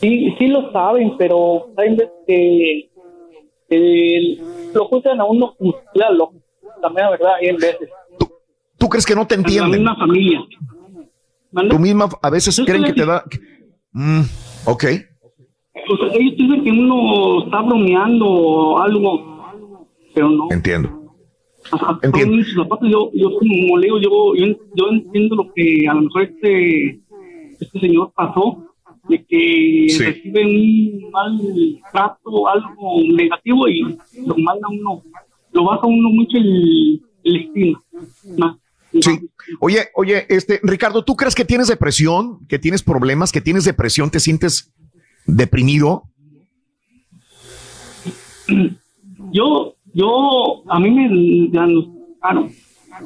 Sí, sí lo saben, pero hay veces que, que lo juzgan a uno como fuera loco. La verdad, hay en veces. ¿Tú crees que no te En la entienden? misma familia. Tú misma a veces Yo creen que creo te da... que- Mm, ok. O sea, ellos dicen que uno está bromeando o algo, pero no. Entiendo. Ajá, Entiendo. zapatos, yo, yo como le digo, yo, yo, yo entiendo lo que a lo mejor este, este señor pasó, de que Sí. recibe un mal trato, algo negativo y lo manda uno, lo baja uno mucho el, el estima. Más. Sí. Oye, oye, este, Ricardo, ¿tú crees que tienes depresión, que tienes problemas, que tienes depresión, te sientes deprimido? Yo, yo, a mí me diagnosticaron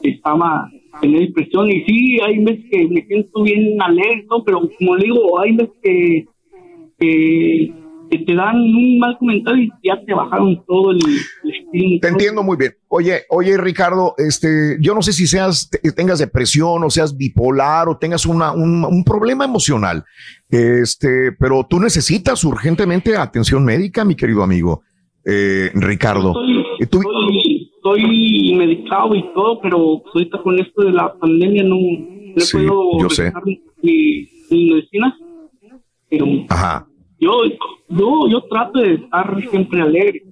que estaba en depresión y sí, hay veces que me siento bien alegre, ¿no? pero como le digo, hay veces que, que, que te dan un mal comentario y ya te bajaron todo el, el estímulo. Te entiendo muy bien. Oye, oye, Ricardo, este, yo no sé si seas, te- tengas depresión o seas bipolar o tengas una, un, un problema emocional, este, pero tú necesitas urgentemente atención médica, mi querido amigo, eh, Ricardo. Estoy, estoy medicado y todo, pero ahorita con esto de la pandemia no, no Sí, puedo yo sé. mi, mi medicina. Pero Ajá. yo, yo, yo trato de estar siempre alegre.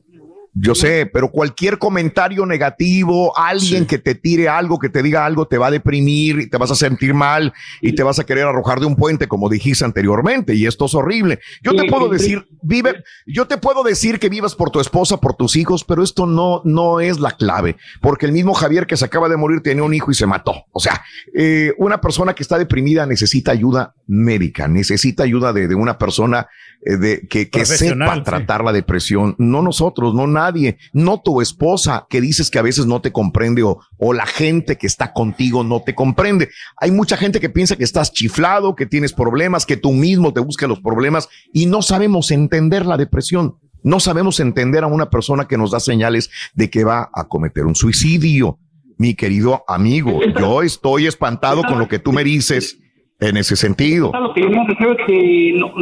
Yo sé, pero cualquier comentario negativo, alguien que te tire algo, que te diga algo, te va a deprimir y te vas a sentir mal y te vas a querer arrojar de un puente, como dijiste anteriormente, y esto es horrible. Yo te puedo sí, decir, vive, yo te puedo decir que vivas por tu esposa, por tus hijos, pero esto no, no es la clave, porque el mismo Javier que se acaba de morir tenía un hijo y se mató. O sea, eh, una persona que está deprimida necesita ayuda médica, necesita ayuda de, de una persona de, que, que sepa sí. tratar la depresión, no nosotros, no nadie, no tu esposa que dices que a veces no te comprende o, o la gente que está contigo no te comprende. Hay mucha gente que piensa que estás chiflado, que tienes problemas, que tú mismo te buscas los problemas y no sabemos entender la depresión. No sabemos entender a una persona que nos da señales de que va a cometer un suicidio. Mi querido amigo, yo estoy espantado con lo que tú me dices en ese sentido. Lo que yo me refiero es que no,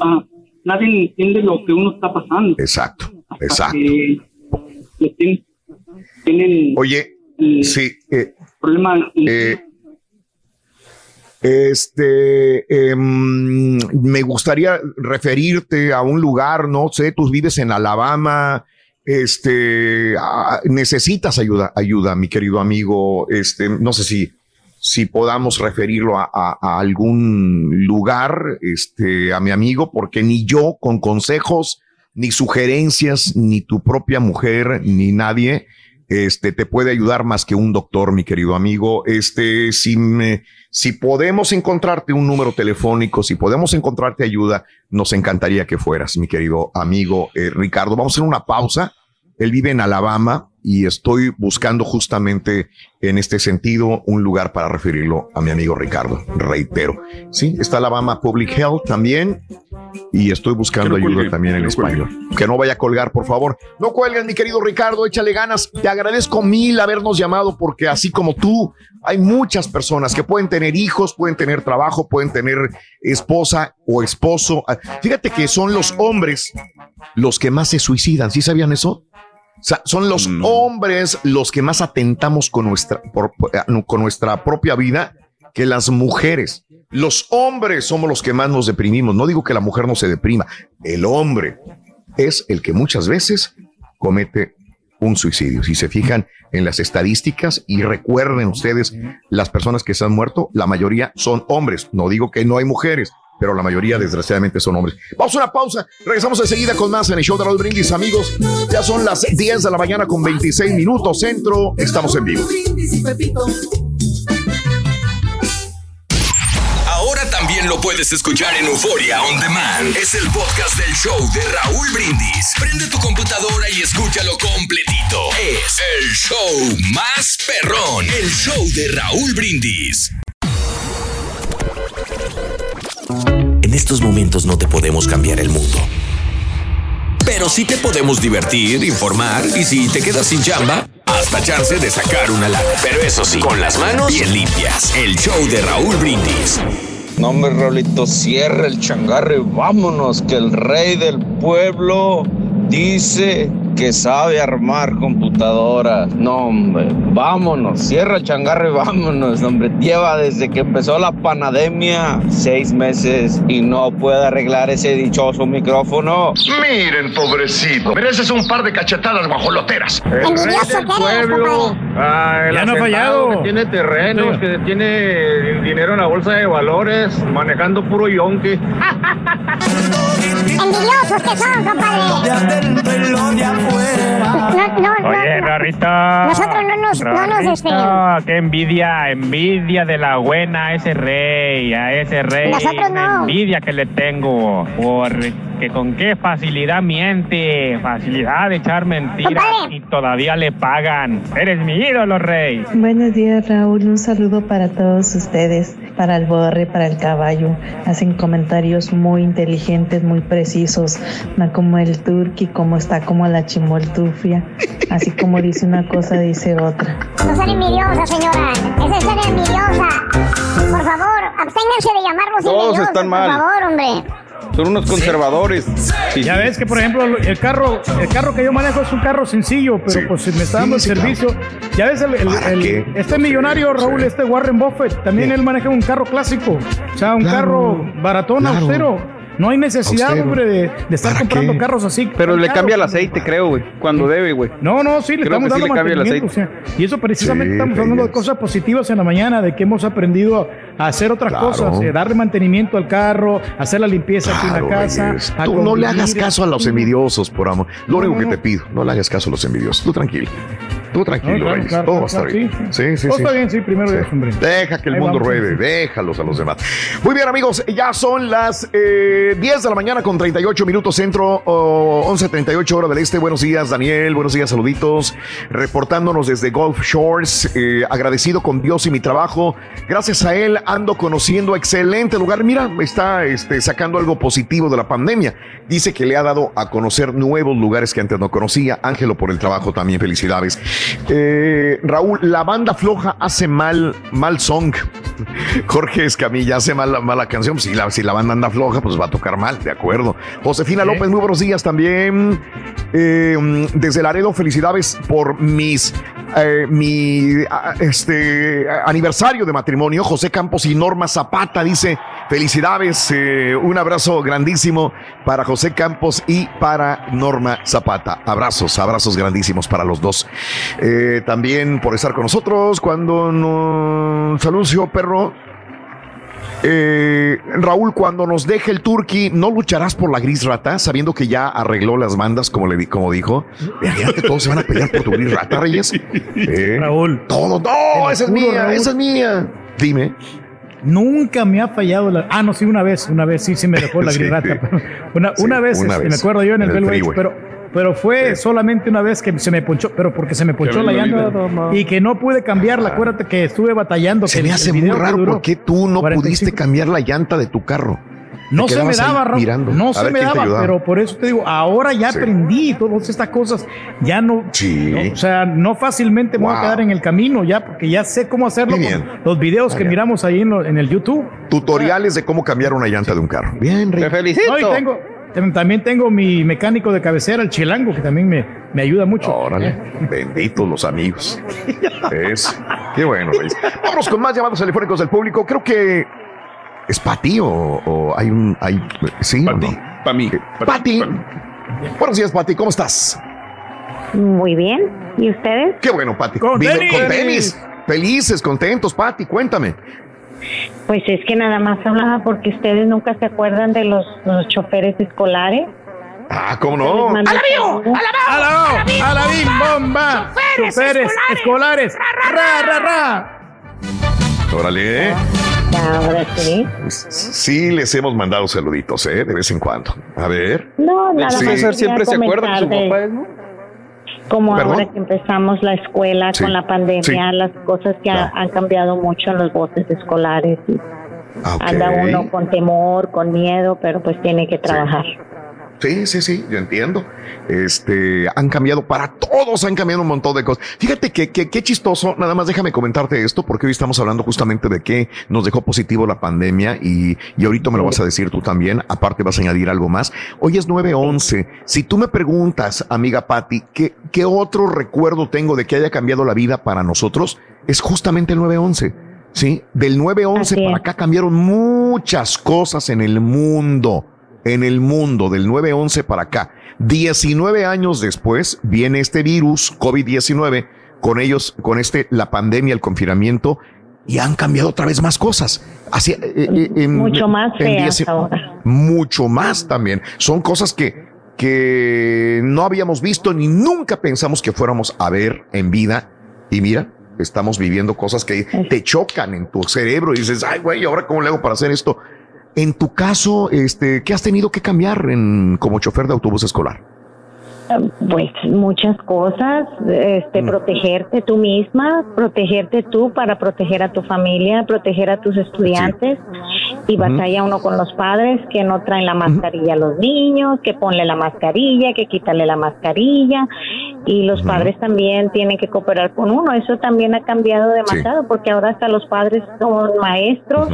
ah, nadie entiende lo que uno está pasando. Exacto, exacto. Que tienen, tienen Oye, el sí, eh, problema. eh, este, em, me gustaría referirte a un lugar, no sé, tú vives en Alabama, este, ah, necesitas ayuda, ayuda, mi querido amigo, este, no sé si, si podamos referirlo a, algún lugar, este, a mi amigo, porque ni yo con consejos, ni sugerencias, ni tu propia mujer, ni nadie, este, te puede ayudar más que un doctor, mi querido amigo. Este, si me, si podemos encontrarte un número telefónico, si podemos encontrarte ayuda, nos encantaría que fueras, mi querido amigo eh, Ricardo. Vamos a hacer una pausa. Él vive en Alabama y estoy buscando justamente en este sentido un lugar para referirlo a mi amigo Ricardo. Reitero. Sí, está Alabama Public Health también y estoy buscando ayuda cuelgue, también en español. Que no vaya a colgar, por favor. No cuelgues, mi querido Ricardo, échale ganas. Te agradezco mil habernos llamado porque así como tú, hay muchas personas que pueden tener hijos, pueden tener trabajo, pueden tener esposa o esposo. Fíjate que son los hombres los que más se suicidan. ¿Sí sabían eso? O sea, son los hombres los que más atentamos con nuestra, por- eh, con nuestra propia vida que las mujeres. Los hombres somos los que más nos deprimimos. No digo que la mujer no se deprima, el hombre. es el que muchas veces comete un suicidio. Si se fijan en las estadísticas y recuerden ustedes, las personas que se han muerto, la mayoría son hombres. No digo que no hay mujeres, pero la mayoría desgraciadamente son hombres. Vamos a una pausa, regresamos enseguida con más en el show de Raúl Brindis, amigos. Ya son las 10 de la mañana con 26 minutos centro, estamos en vivo. Ahora también lo puedes escuchar en Euforia On Demand. Es el podcast del show de Raúl Brindis. Prende tu computadora y escúchalo completito. Es el show más perrón. El show de Raúl Brindis. En estos momentos no te podemos cambiar el mundo. Pero sí te podemos divertir, informar y si te quedas sin chamba, hasta chance de sacar una lana. Pero eso sí, con las manos bien limpias. El show de Raúl Brindis. No, hombre, Raulito, cierra el changarro y vámonos, que el rey del pueblo dice que sabe armar computadoras. No, hombre, vámonos, cierra el changarro y vámonos, hombre. Lleva desde que empezó la pandemia seis meses y no puede arreglar ese dichoso micrófono. Miren, pobrecito. Mereces un par de cachetadas guajoloteras. El rey del pueblo. Ah, el Ya no ha fallado. Que tiene terrenos, que tiene dinero en la bolsa de valores, manejando puro yonque. [laughs] Envidiosos que son, compadre. No, no, no. Oye, Rarita. Nosotros no nos, no nos este. Rarita, qué envidia, envidia de la buena a ese rey, a ese rey. Nosotros no. envidia que le tengo, porque con qué facilidad miente, facilidad de echar mentiras y todavía le pagan. Eres mi ídolo, rey. Buenos días, Raúl. Un saludo para todos ustedes, para el borre, para el caballo. Hacen comentarios muy inteligentes, muy precisos, no como el turqui, como está como la chimoltufia. Así como dice una cosa, dice otra. No sean envidiosas, señora. Esa es ser envidiosa. Por favor, absténganse de llamarlos Todos envidiosos, están mal. Por favor, hombre. Son unos conservadores. Sí, Ya ves que, por ejemplo, el carro, el carro que yo manejo es un carro sencillo, pero Sí. pues me está dando Sí, el sí, servicio. Ya ves, el, el- ¿Para el- qué? este millonario, Raúl, este Warren Buffett, también él maneja un carro clásico. O sea, un Claro, carro baratón, claro. austero. No hay necesidad, Austero. hombre, de, de estar ¿Para comprando qué? carros así. Pero le cambia el aceite, creo, güey. Cuando debe, güey. No, no, sí, le Creo estamos que sí dando le cambia el o sea, y eso precisamente Sí, estamos hablando de cosas positivas en la mañana, de que hemos aprendido a hacer otras Claro. cosas, eh, darle mantenimiento al carro, hacer la limpieza aquí en la casa. A Tú no le hagas caso a los envidiosos, por amor. Lo único no, que no. te pido, no le hagas caso a los envidiosos. Tú tranquilo. Tú tranquilo, No, claro, Reyes. claro, Todo va a claro, estar bien. sí. Sí, sí, Todo sí. está bien, sí, primero Sí. Dios, hombre. Deja que el Ahí mundo ruede, déjalos a los demás. Muy bien, amigos, ya son las eh, 10 de la mañana con 38 minutos centro, o 11.38 hora del este. Buenos días, Daniel. Buenos días, saluditos. Reportándonos desde Gulf Shores. eh, agradecido con Dios y mi trabajo. Gracias a él ando conociendo excelente lugar. Mira, está este, sacando algo positivo de la pandemia. Dice que le ha dado a conocer nuevos lugares que antes no conocía. Ángelo por el trabajo también, felicidades. Eh, Raúl, la banda floja hace mal, mal song. Jorge Escamilla hace mal, mala canción. Si la, si la banda anda floja, pues va a tocar mal, de acuerdo. Josefina López, muy buenos días también. Eh, desde Laredo, felicidades por mis eh, mi este aniversario de matrimonio. José Campos y Norma Zapata dice felicidades, eh, un abrazo grandísimo para José Campos y para Norma Zapata. Abrazos, abrazos grandísimos para los dos. Eh, también por estar con nosotros cuando nos anunció perro. Eh, Raúl, cuando nos deje el Turqui, ¿no lucharás por la gris rata? Sabiendo que ya arregló las bandas, como le di- como dijo. Imagínate, todos se van a pelear por tu gris rata, Reyes. Eh, Raúl. Todos, Te no, esa es mía, Raúl. esa es mía. Dime. Nunca me ha fallado la. Ah, no, sí, una vez, una vez sí, sí me dejó la [laughs] Sí. grisrata. pero Una, Sí, una vez, una este, vez. me acuerdo yo en el, En el Bellway, pero, pero fue solamente una vez que se me ponchó, pero porque se me ponchó la la llanta y que no pude cambiarla. Acuérdate que estuve batallando. Se que me hace muy raro por qué tú no 45 pudiste cambiar la llanta de tu carro. No se me daba, mirando. No se me daba, pero por eso te digo, ahora ya Sí. aprendí todas estas cosas. Ya no, Sí. no, o sea, no fácilmente me voy a quedar en el camino ya, porque ya sé cómo hacerlo con los videos que miramos ahí en, lo- en el YouTube. Tutoriales de cómo cambiar una llanta de un carro. Bien. Te felicito. No, y tengo, también tengo mi mecánico de cabecera, el chilango, que también me, me ayuda mucho. Órale, benditos los amigos. [laughs] Es, qué bueno, Reyes. Vamos con más llamados telefónicos del público. Creo que es Pati o, o hay un, hay, sí o no. Para mí. Pati, Buenos días, Pati, ¿cómo estás? Muy bien. ¿Y ustedes? Qué bueno, Pati. Con Vive- tenis. con tenis. Felices, contentos, Pati, cuéntame. Pues es que nada más hablaba porque ustedes nunca se acuerdan de los, los choferes escolares. Ah, ¿cómo no? ¡Alabío! ¡Alabao! ¡Alabim, bomba! ¡Choferes escolares! ¡Ra, ra, ra! Órale. Ahora sí. Sí, les hemos mandado saluditos, ¿eh? De vez en cuando. A ver. No, nada Sí. más. Siempre se acuerda que su papá es, Como ¿Perdón? ahora que empezamos la escuela Sí. con la pandemia, Sí. las cosas que ha- han cambiado mucho en los voces escolares. y Ah. Anda uno con temor, con miedo, pero pues tiene que trabajar. Sí, sí, sí, yo entiendo. Este, han cambiado para todos, han cambiado un montón de cosas. Fíjate que, que, qué chistoso, nada más déjame comentarte esto, porque hoy estamos hablando justamente de que nos dejó positivo la pandemia y, y ahorita me lo vas a decir tú también, aparte vas a añadir algo más. Hoy es 9-11. Si tú me preguntas, amiga Patti, ¿qué, ¿qué otro recuerdo tengo de que haya cambiado la vida para nosotros? Es justamente el 9-11. Sí, del 9-11 para acá cambiaron muchas cosas en el mundo en el mundo del 9-11 para acá. 19 años después viene este virus COVID-19, con ellos, con este, la pandemia, el confinamiento, y han cambiado otra vez más cosas. Así, eh, eh, en- Mucho más feas 10 ahora. Mucho más también. Son cosas que, que no habíamos visto ni nunca pensamos que fuéramos a ver en vida. Y mira, estamos viviendo cosas que te chocan en tu cerebro y dices, ay, güey, ¿ahora cómo le hago para hacer esto? En tu caso, este, ¿qué has tenido que cambiar en, como chofer de autobús escolar? Pues muchas cosas, este, protegerte tú misma, protegerte tú para proteger a tu familia, proteger a tus estudiantes. Y batalla uno con los padres que no traen la mascarilla a los niños, que ponle la mascarilla, que quítale la mascarilla. Y los padres también tienen que cooperar con uno. Eso también ha cambiado demasiado porque ahora hasta los padres son maestros,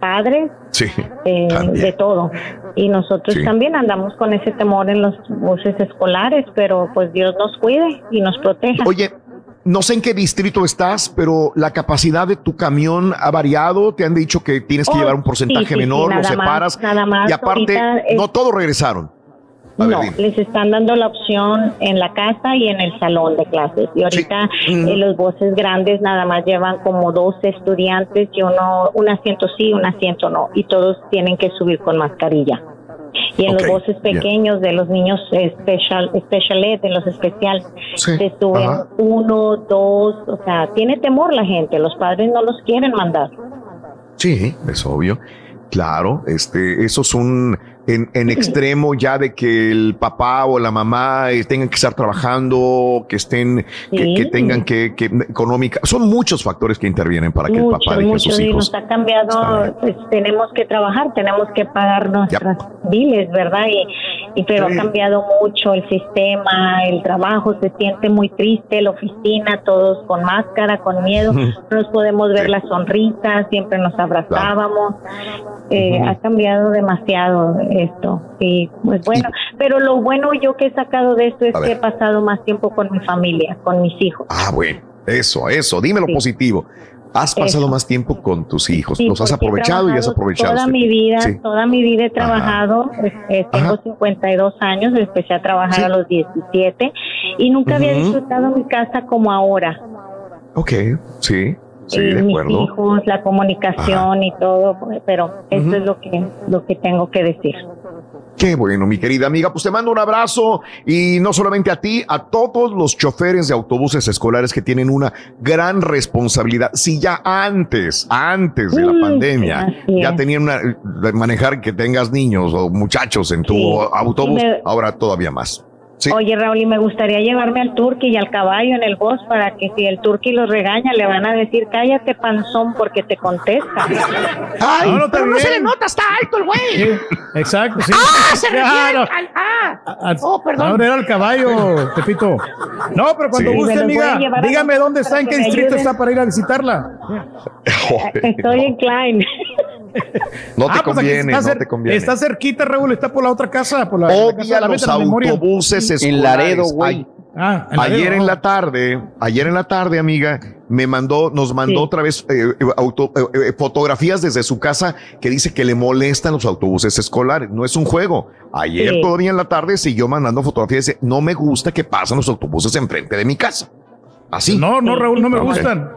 padres, Sí. eh, de todo. Y nosotros Sí. también andamos con ese temor en los buses escolares, pero pues Dios nos cuide y nos proteja. Oye, no sé en qué distrito estás, pero la capacidad de tu camión ha variado. Te han dicho que tienes que Oh, llevar un porcentaje sí, menor, lo nada más, separas. nada más. y aparte, no todos regresaron. A no, les están dando la opción en la casa y en el salón de clases. Y ahorita eh, los buses grandes nada más llevan como 12 estudiantes y uno, un asiento sí, un asiento no. Y todos tienen que subir con mascarilla. Y en los bien. pequeños de los niños special, special ed, en los especiales, Sí, se suben ajá. uno, dos, o sea, tiene temor la gente, los padres no los quieren mandar. Sí, es obvio. Claro, este, eso es un en, en extremo ya de que el papá o la mamá eh, tengan que estar trabajando, que estén, que, Sí. que tengan que, que económica. Son muchos factores que intervienen para que el papá deje a mucho, sus y hijos. nos ha cambiado, pues tenemos que trabajar, tenemos que pagar nuestras biles, ¿verdad? Y, y pero Sí. ha cambiado mucho el sistema, el trabajo, se siente muy triste, la oficina, todos con máscara, con miedo, no nos podemos ver las sonrisas, siempre nos abrazábamos, Eh, ha cambiado demasiado esto, y pues bueno, pero lo bueno yo que he sacado de esto es que he pasado más tiempo con mi familia, con mis hijos. Ah, bueno, eso, eso. Dime lo positivo. Has pasado Eso. más tiempo con tus hijos. Sí, Los has aprovechado y has aprovechado. Toda mi vida, Sí. toda mi vida he trabajado. eh, tengo 52 años, empecé a trabajar a los 17 y nunca había disfrutado mi casa como ahora. Ok, sí, sí, de mis acuerdo. hijos, la comunicación y todo, pero eso es lo que lo que tengo que decir. Qué bueno, mi querida amiga. Pues te mando un abrazo y no solamente a ti, a todos los choferes de autobuses escolares que tienen una gran responsabilidad. Si ya antes, antes de la Mm, pandemia, ya tenían una, de manejar que tengas niños o muchachos en tu Sí. autobús, me- ahora todavía más. Sí. Oye, Raúl, y me gustaría llevarme al turqui y al caballo en el bus para que si el turqui los regaña, le van a decir, cállate panzón porque te contesta. [laughs] Ay, No, no, pero no se le nota, está alto el güey. Sí, exacto, sí. [laughs] Ah, se refiere Claro. al. Ah, Al- oh, perdón. Ahora era el caballo, Pepito. No, pero cuando Sí. guste, a amiga, a dígame dónde está, en qué distrito ayuden. está para ir a visitarla. [laughs] Estoy en Klein. No te Ah, pues conviene, está no te conviene. Está cerquita, Raúl, está por la otra casa, por la, la casa Obvia de la los autobuses En escolares. Laredo, güey. Ah, en ayer Laredo, en la tarde, ayer en la tarde, amiga, me mandó, nos mandó otra vez eh, eh, auto- eh, fotografías desde su casa que dice que le molestan los autobuses escolares. No es un juego. Ayer Sí. todavía en la tarde siguió mandando fotografías. Dice, no me gusta que pasan los autobuses enfrente de mi casa. Así. No, no, Raúl, no me Ok. gustan.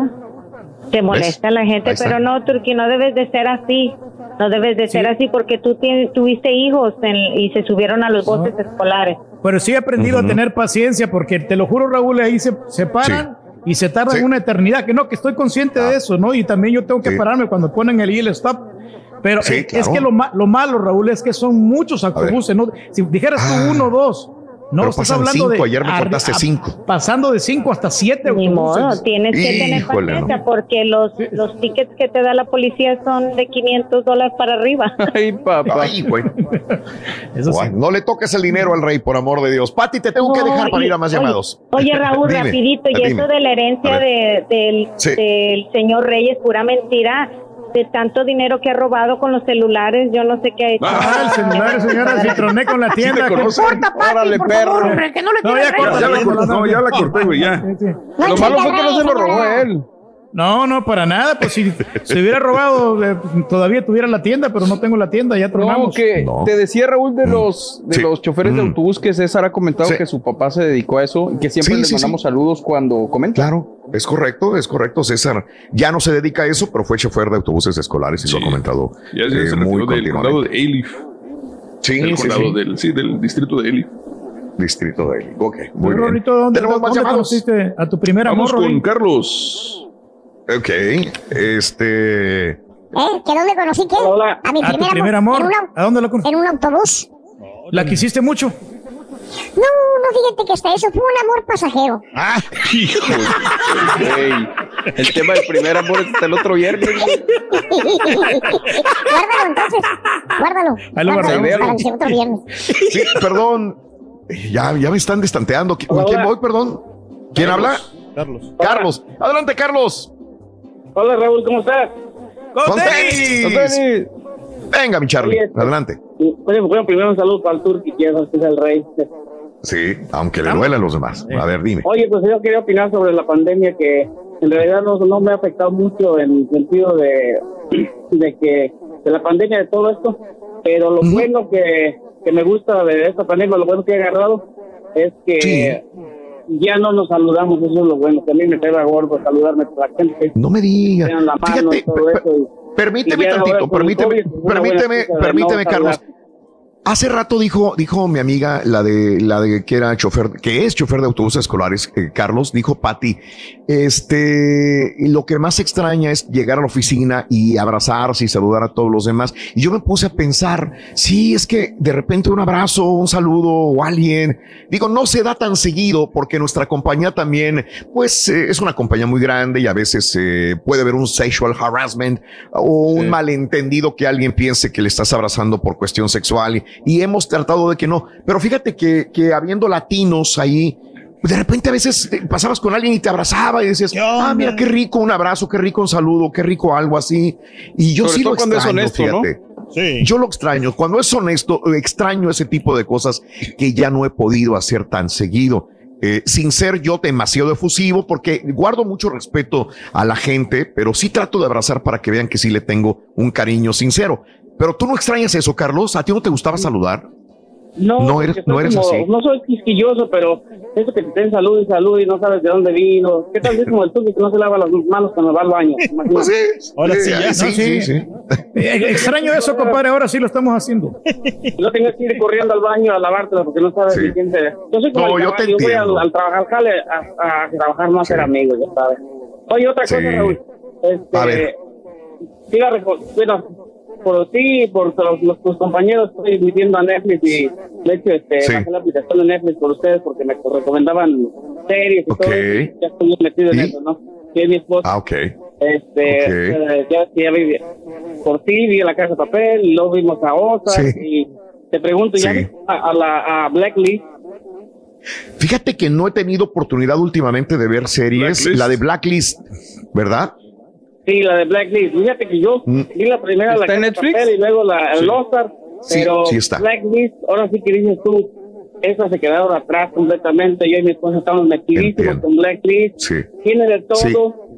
Te molesta la gente, pero no, Turki, no debes de ser así. No debes de ser así porque tú tienes, tuviste hijos en- y se subieron a los buses escolares. Pero sí he aprendido a tener paciencia porque te lo juro, Raúl, ahí se, se paran y se tardan una eternidad. Que no, que estoy consciente de eso, ¿no? Y también yo tengo que Sí. pararme cuando ponen el hill stop. Pero Sí, claro. es que lo, ma- lo malo, Raúl, es que son muchos autobuses, ¿no? Si dijeras tú uno o dos, no Pero estás hablando de. cinco, ayer me contaste a- cinco. Pasando de cinco hasta siete Ni autobuses. modo, tienes que tener paciencia porque los, los tickets que te da la policía son de 500 dólares para arriba. [laughs] Ay, papá. Ay, güey. Guay, No le toques el dinero al rey, por amor de Dios. Pati, te tengo que No, dejar para y- ir a más oye, llamados. Oye, Raúl, Dime, rapidito, y dime. eso de la herencia de, del, Sí. del señor Reyes, pura mentira. De tanto dinero que ha robado con los celulares, yo no sé qué ha hecho. Ah, el celular, señora, [laughs] si troné con la tienda. te. Corta, Pati, Órale, por perro. favor, que no le No, ya rey. Ya, ya la No, corté, no, no, ya la corté, güey, ya. Lo malo fue que no se lo robó él. No, no, para nada. Pues si se hubiera robado, eh, todavía tuviera la tienda, pero no tengo la tienda, ya No, tronamos. que te decía Raúl de los de Sí. los choferes de Mm. autobús que César ha comentado Sí. que su papá se dedicó a eso y que siempre Sí, les sí, mandamos sí. saludos cuando comenta. Claro, es correcto, es correcto, César. Ya no se dedica a eso, pero fue chofer de autobuses escolares y lo ha comentado Ya se eh, se muy del condado de Elif. Sí, Del sí, condado sí. del, sí, del distrito de Elif. Distrito de él. Ok, muy bien. Rorrito, ¿dónde, Tenemos más dónde llamados. a tu primer amor, Vamos con Rorrito? Carlos. Ok, este. ¿Eh? ¿Que dónde conocí qué? Hola. A mi ¿A tu primer, primer amor? En, ¿A dónde lo conociste? en un autobús. ¿La quisiste mucho? No, no, fíjate que hasta eso fue un amor pasajero. Ah, Hijo el tema del primer amor es hasta el otro viernes. guárdalo entonces, guárdalo. Ahí lo guárdalo para el otro viernes. sí, perdón. Ya, ya me están destanteando. ¿Con quién voy, perdón? ¿Quién habla? Carlos. Carlos. Adelante, Carlos. Hola, Raúl, ¿cómo estás? Con tenis. Con tenis. Venga, mi Charlie. Oye, Adelante. Oye, bueno, primero un saludo para el Turki, que es el rey. Sí, aunque le duela a los demás. A ver, dime. Oye, pues yo quería opinar sobre la pandemia que en realidad no, no me ha afectado mucho en el sentido de, de que de la pandemia de todo esto, pero lo bueno que, que me gusta de esta pandemia, lo bueno que he agarrado es que ya no nos saludamos, eso es lo bueno, que a mí me pega gordo saludarme con la gente. No me digas. Fíjate, y Permíteme y tantito, permíteme, COVID, es una permíteme, permíteme, Carlos. saludar. Hace rato dijo, dijo mi amiga, la de, la de que era chofer, que es chofer de autobuses escolares, eh, Carlos, dijo Patti, este, lo que más extraña es llegar a la oficina y abrazarse y saludar a todos los demás. Y yo me puse a pensar, sí, es que de repente un abrazo, un saludo o alguien, digo, no se da tan seguido porque nuestra compañía también, pues, eh, es una compañía muy grande y a veces eh, puede haber un sexual harassment o un malentendido que alguien piense que le estás abrazando por cuestión sexual y, y hemos tratado de que no. Pero fíjate que, que habiendo latinos ahí, de repente a veces te pasabas con alguien y te abrazaba y decías, ah, mira qué rico un abrazo, qué rico un saludo, qué rico algo así. Y yo Sobre sí lo todo cuando es extraño, honesto, ¿no? fíjate. Yo lo extraño. Cuando es honesto, eh, extraño ese tipo de cosas que ya no he podido hacer tan seguido. Eh, sin ser yo demasiado efusivo, porque guardo mucho respeto a la gente, pero sí trato de abrazar para que vean que sí le tengo un cariño sincero. Pero tú no extrañas eso, Carlos. ¿A ti no te gustaba saludar? No, No eres- no eres como- así. No soy quisquilloso, pero eso que te den salud y salud y no sabes de dónde vino. ¿Qué tal es como el Turki que no se lava las manos cuando va al baño? [laughs] Pues sí. Ahora sí, Eh, ya, sí, ¿no? sí, sí. Eh, Extraño eso, [laughs] compadre, ahora sí lo estamos haciendo. [laughs] No tengas que ir corriendo al baño a lavártela porque no sabes Sí. ni quién te... Yo soy como No, el yo te caballo, voy al, entiendo. al trabajar al jale a, a trabajar, no a ser amigos, ya sabes. Oye, otra Sí. cosa, Raúl. Este, A ver. bueno, por ti, por los, los- tus compañeros, estoy metiendo a Netflix y de hecho este, Sí. bajé la aplicación de Netflix por ustedes porque me recomendaban series y todo. eso. Ya estoy metido en ¿Y? eso, ¿no? Sí, es mi esposa. Ah, ok. Este, Ok. eh, ya, ya vi, por ti vi a la casa de papel, y luego vimos a Sí. y te pregunto, ¿ya Sí. a, a la a Blacklist? Fíjate que no he tenido oportunidad últimamente de ver series. Blacklist. La de Blacklist, ¿verdad? Sí, la de Blacklist. Fíjate que yo Mm. vi la primera, la ¿Está en Netflix? papel y luego la, el Sí. Ozark, Sí, pero sí está. Blacklist, ahora sí que dices tú, esas se quedaron atrás completamente. Yo y mi esposa estamos metidísimos con Blacklist. Sí. Tiene de todo, Sí.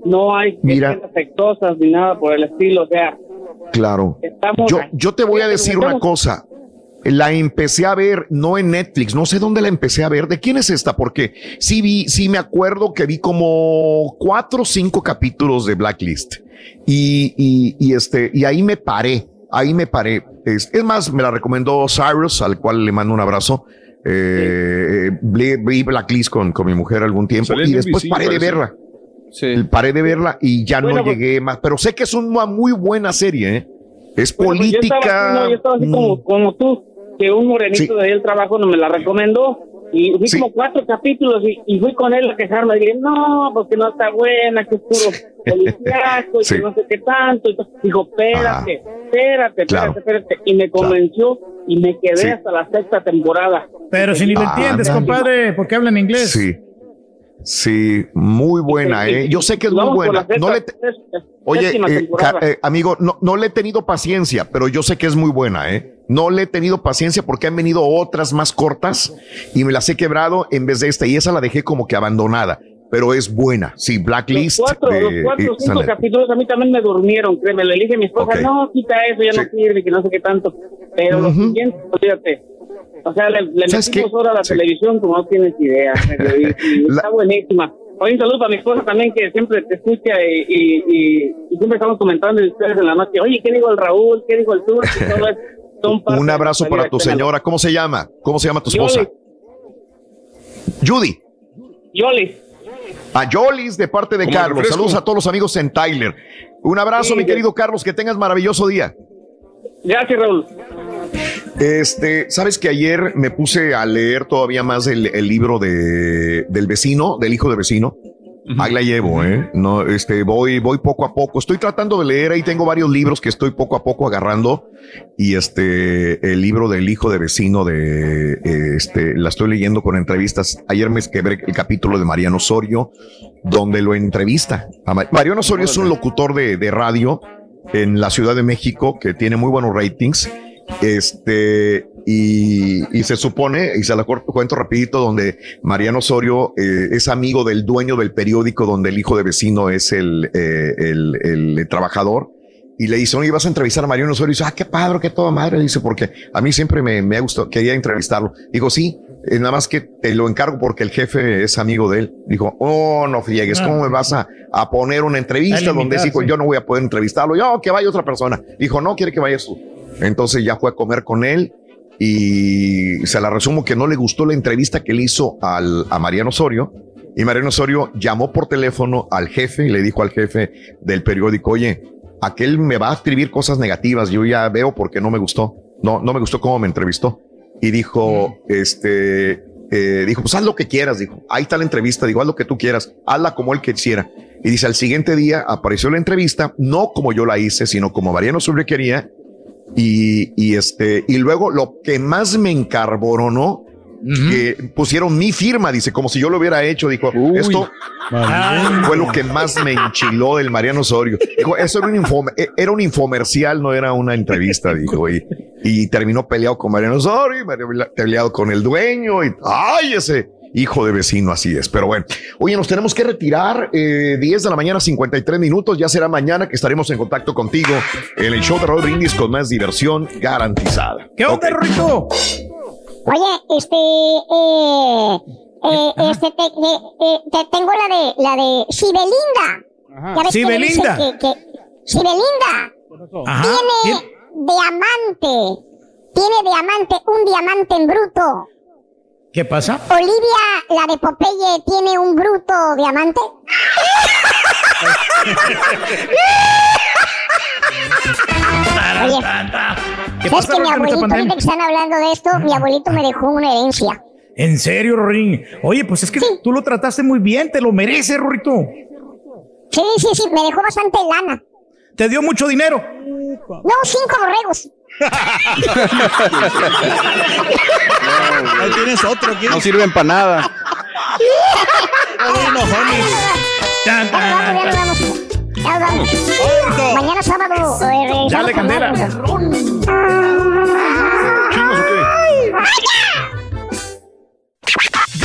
no hay Mira. afectosas ni nada por el estilo. O sea, Claro. Estamos- Yo, yo te voy a decir una cosa. La empecé a ver, no en Netflix, no sé dónde la empecé a ver. ¿De quién es esta? Porque sí vi, sí me acuerdo que vi como cuatro o cinco capítulos de Blacklist. Y, y, y este, y ahí me paré, ahí me paré. Es, es más, me la recomendó Cyrus, al cual le mando un abrazo. Eh, vi vi Blacklist con, con mi mujer algún tiempo Sale y después NBC, paré de verla. Paré de verla y ya Bueno, no pues- llegué más. Pero sé que es una muy buena serie, ¿eh? Es Bueno, pues yo política. estaba, no, yo estaba así mm, como, como tú, que un morenito Sí. de ahí del trabajo no me la recomendó. Y fui como cuatro capítulos y, y fui con él a quejarme. Dije, no, porque no está buena, que es puro policíaco y Sí. que no sé qué tanto. Y dijo, espérate, espérate, Claro. espérate, espérate. Y me convenció y me quedé Sí. hasta la sexta temporada. Pero si ni lo Ah, entiendes, compadre, porque hablan inglés. Sí. Sí, muy buena, ¿eh? Yo sé que es muy buena. No le sexta- Oye, eh, eh, amigo, no, no le he tenido paciencia, pero yo sé que es muy buena, ¿eh? No le he tenido paciencia porque han venido otras más cortas y me las he quebrado en vez de esta y esa la dejé como que abandonada, pero es buena. Sí, Blacklist. Los cuatro, de- los cuatro o eh, cinco capítulos a mí también me durmieron, créeme. Le dije a mi esposa, Ok. no, quita eso, ya Sí. no sirve, que no sé qué tanto. Pero lo siguiente, olvídate. O sea, le, le ¿Sabes metimos horas a la Sí. televisión como no tienes idea. [laughs] y está buenísima. Oye, un saludo para mi esposa también que siempre te escucha y, y, y- y siempre estamos comentando de ustedes en la noche. Oye, ¿qué dijo el Raúl? ¿Qué dijo el [laughs] parte Un abrazo para tu señora. ¿Cómo se llama? ¿Cómo se llama tu Yoli. esposa? Judy. Yoli. A Jolis de parte de Como Carlos. Saludos a todos los amigos en Tyler. Un abrazo, Sí, mi querido Carlos. Que tengas maravilloso día. Gracias, Raúl. Este, sabes que ayer me puse a leer todavía más el, el libro de, del vecino, del hijo de vecino. Ahí la llevo, ¿eh? No, este, voy, voy poco a poco. Estoy tratando de leer, ahí tengo varios libros que estoy poco a poco agarrando. Y este, el libro del hijo de vecino de, este, la estoy leyendo con entrevistas. Ayer me quebré el capítulo de Mariano Osorio, donde lo entrevista. Mariano Osorio es un locutor de, de radio en la Ciudad de México que tiene muy buenos ratings. Este, y, se supone, y se la cuento rapidito, donde Mariano Osorio eh, es amigo del dueño del periódico donde el hijo de vecino es el, eh, el, el trabajador. Y le dice, oye, vas a entrevistar a Mariano Osorio. Y dice, ah, qué padre, qué toda madre. Dice, porque a mí siempre me, me ha gustado, quería entrevistarlo. Digo, sí, eh, nada más que te lo encargo porque el jefe es amigo de él. Dijo, oh, no friegues, ¿cómo me vas a, a poner una entrevista A donde limitar, dijo, sí. yo no voy a poder entrevistarlo? Yo, que vaya otra persona. Dijo, no, quiere que vayas tú. Entonces ya fue a comer con él y se la resumo que no le gustó la entrevista que le hizo al, a Mariano Osorio. Y Mariano Osorio llamó por teléfono al jefe y le dijo al jefe del periódico, oye, aquel me va a escribir cosas negativas, yo ya veo porque no me gustó, no, no me gustó cómo me entrevistó. Y dijo, este, eh, dijo, pues haz lo que quieras, dijo, ahí está la entrevista, digo, haz lo que tú quieras, hazla como él quisiera. Y dice, al siguiente día apareció la entrevista, no como yo la hice, sino como Mariano Osorio quería, y, y este, y luego lo que más me encarboronó, que pusieron mi firma, dice, como si yo lo hubiera hecho, dijo, esto fue lo que más me enchiló del Mariano Osorio. Dijo, eso era un, infome- era un infomercial, no era una entrevista, dijo, y, y terminó peleado con Mariano Osorio, peleado con el dueño, y ay, ese hijo de vecino, así es. Pero bueno, oye, nos tenemos que retirar, eh, 10 de la mañana, 53 minutos, ya será mañana que estaremos en contacto contigo en el show de Raúl Brindis con más diversión garantizada. ¿Qué onda, Rorrito? Oye, este, eh, eh, este, te, te- te- te tengo la de, la de Sibelinda. Sibelinda. Que, que, Sibelinda Ajá. tiene diamante, tiene diamante, un diamante en bruto. ¿Qué pasa? Olivia, la de Popeye, tiene un bruto diamante. [laughs] Oye, ¿Qué ¿sabes pasa, que mi abuelito, ahorita que están hablando de esto, mi abuelito me dejó una herencia. ¿En serio, Rorín? Oye, pues es que tú lo trataste muy bien, te lo mereces, Rorrito. Sí, sí, sí, me dejó bastante lana. Te dio mucho dinero. No, cinco borregos. Ahí tienes otro. No sirven para nada. Ya nos ya. Ya vamos. Mañana sábado. eh, con Candela. más. ¿Chingos o qué?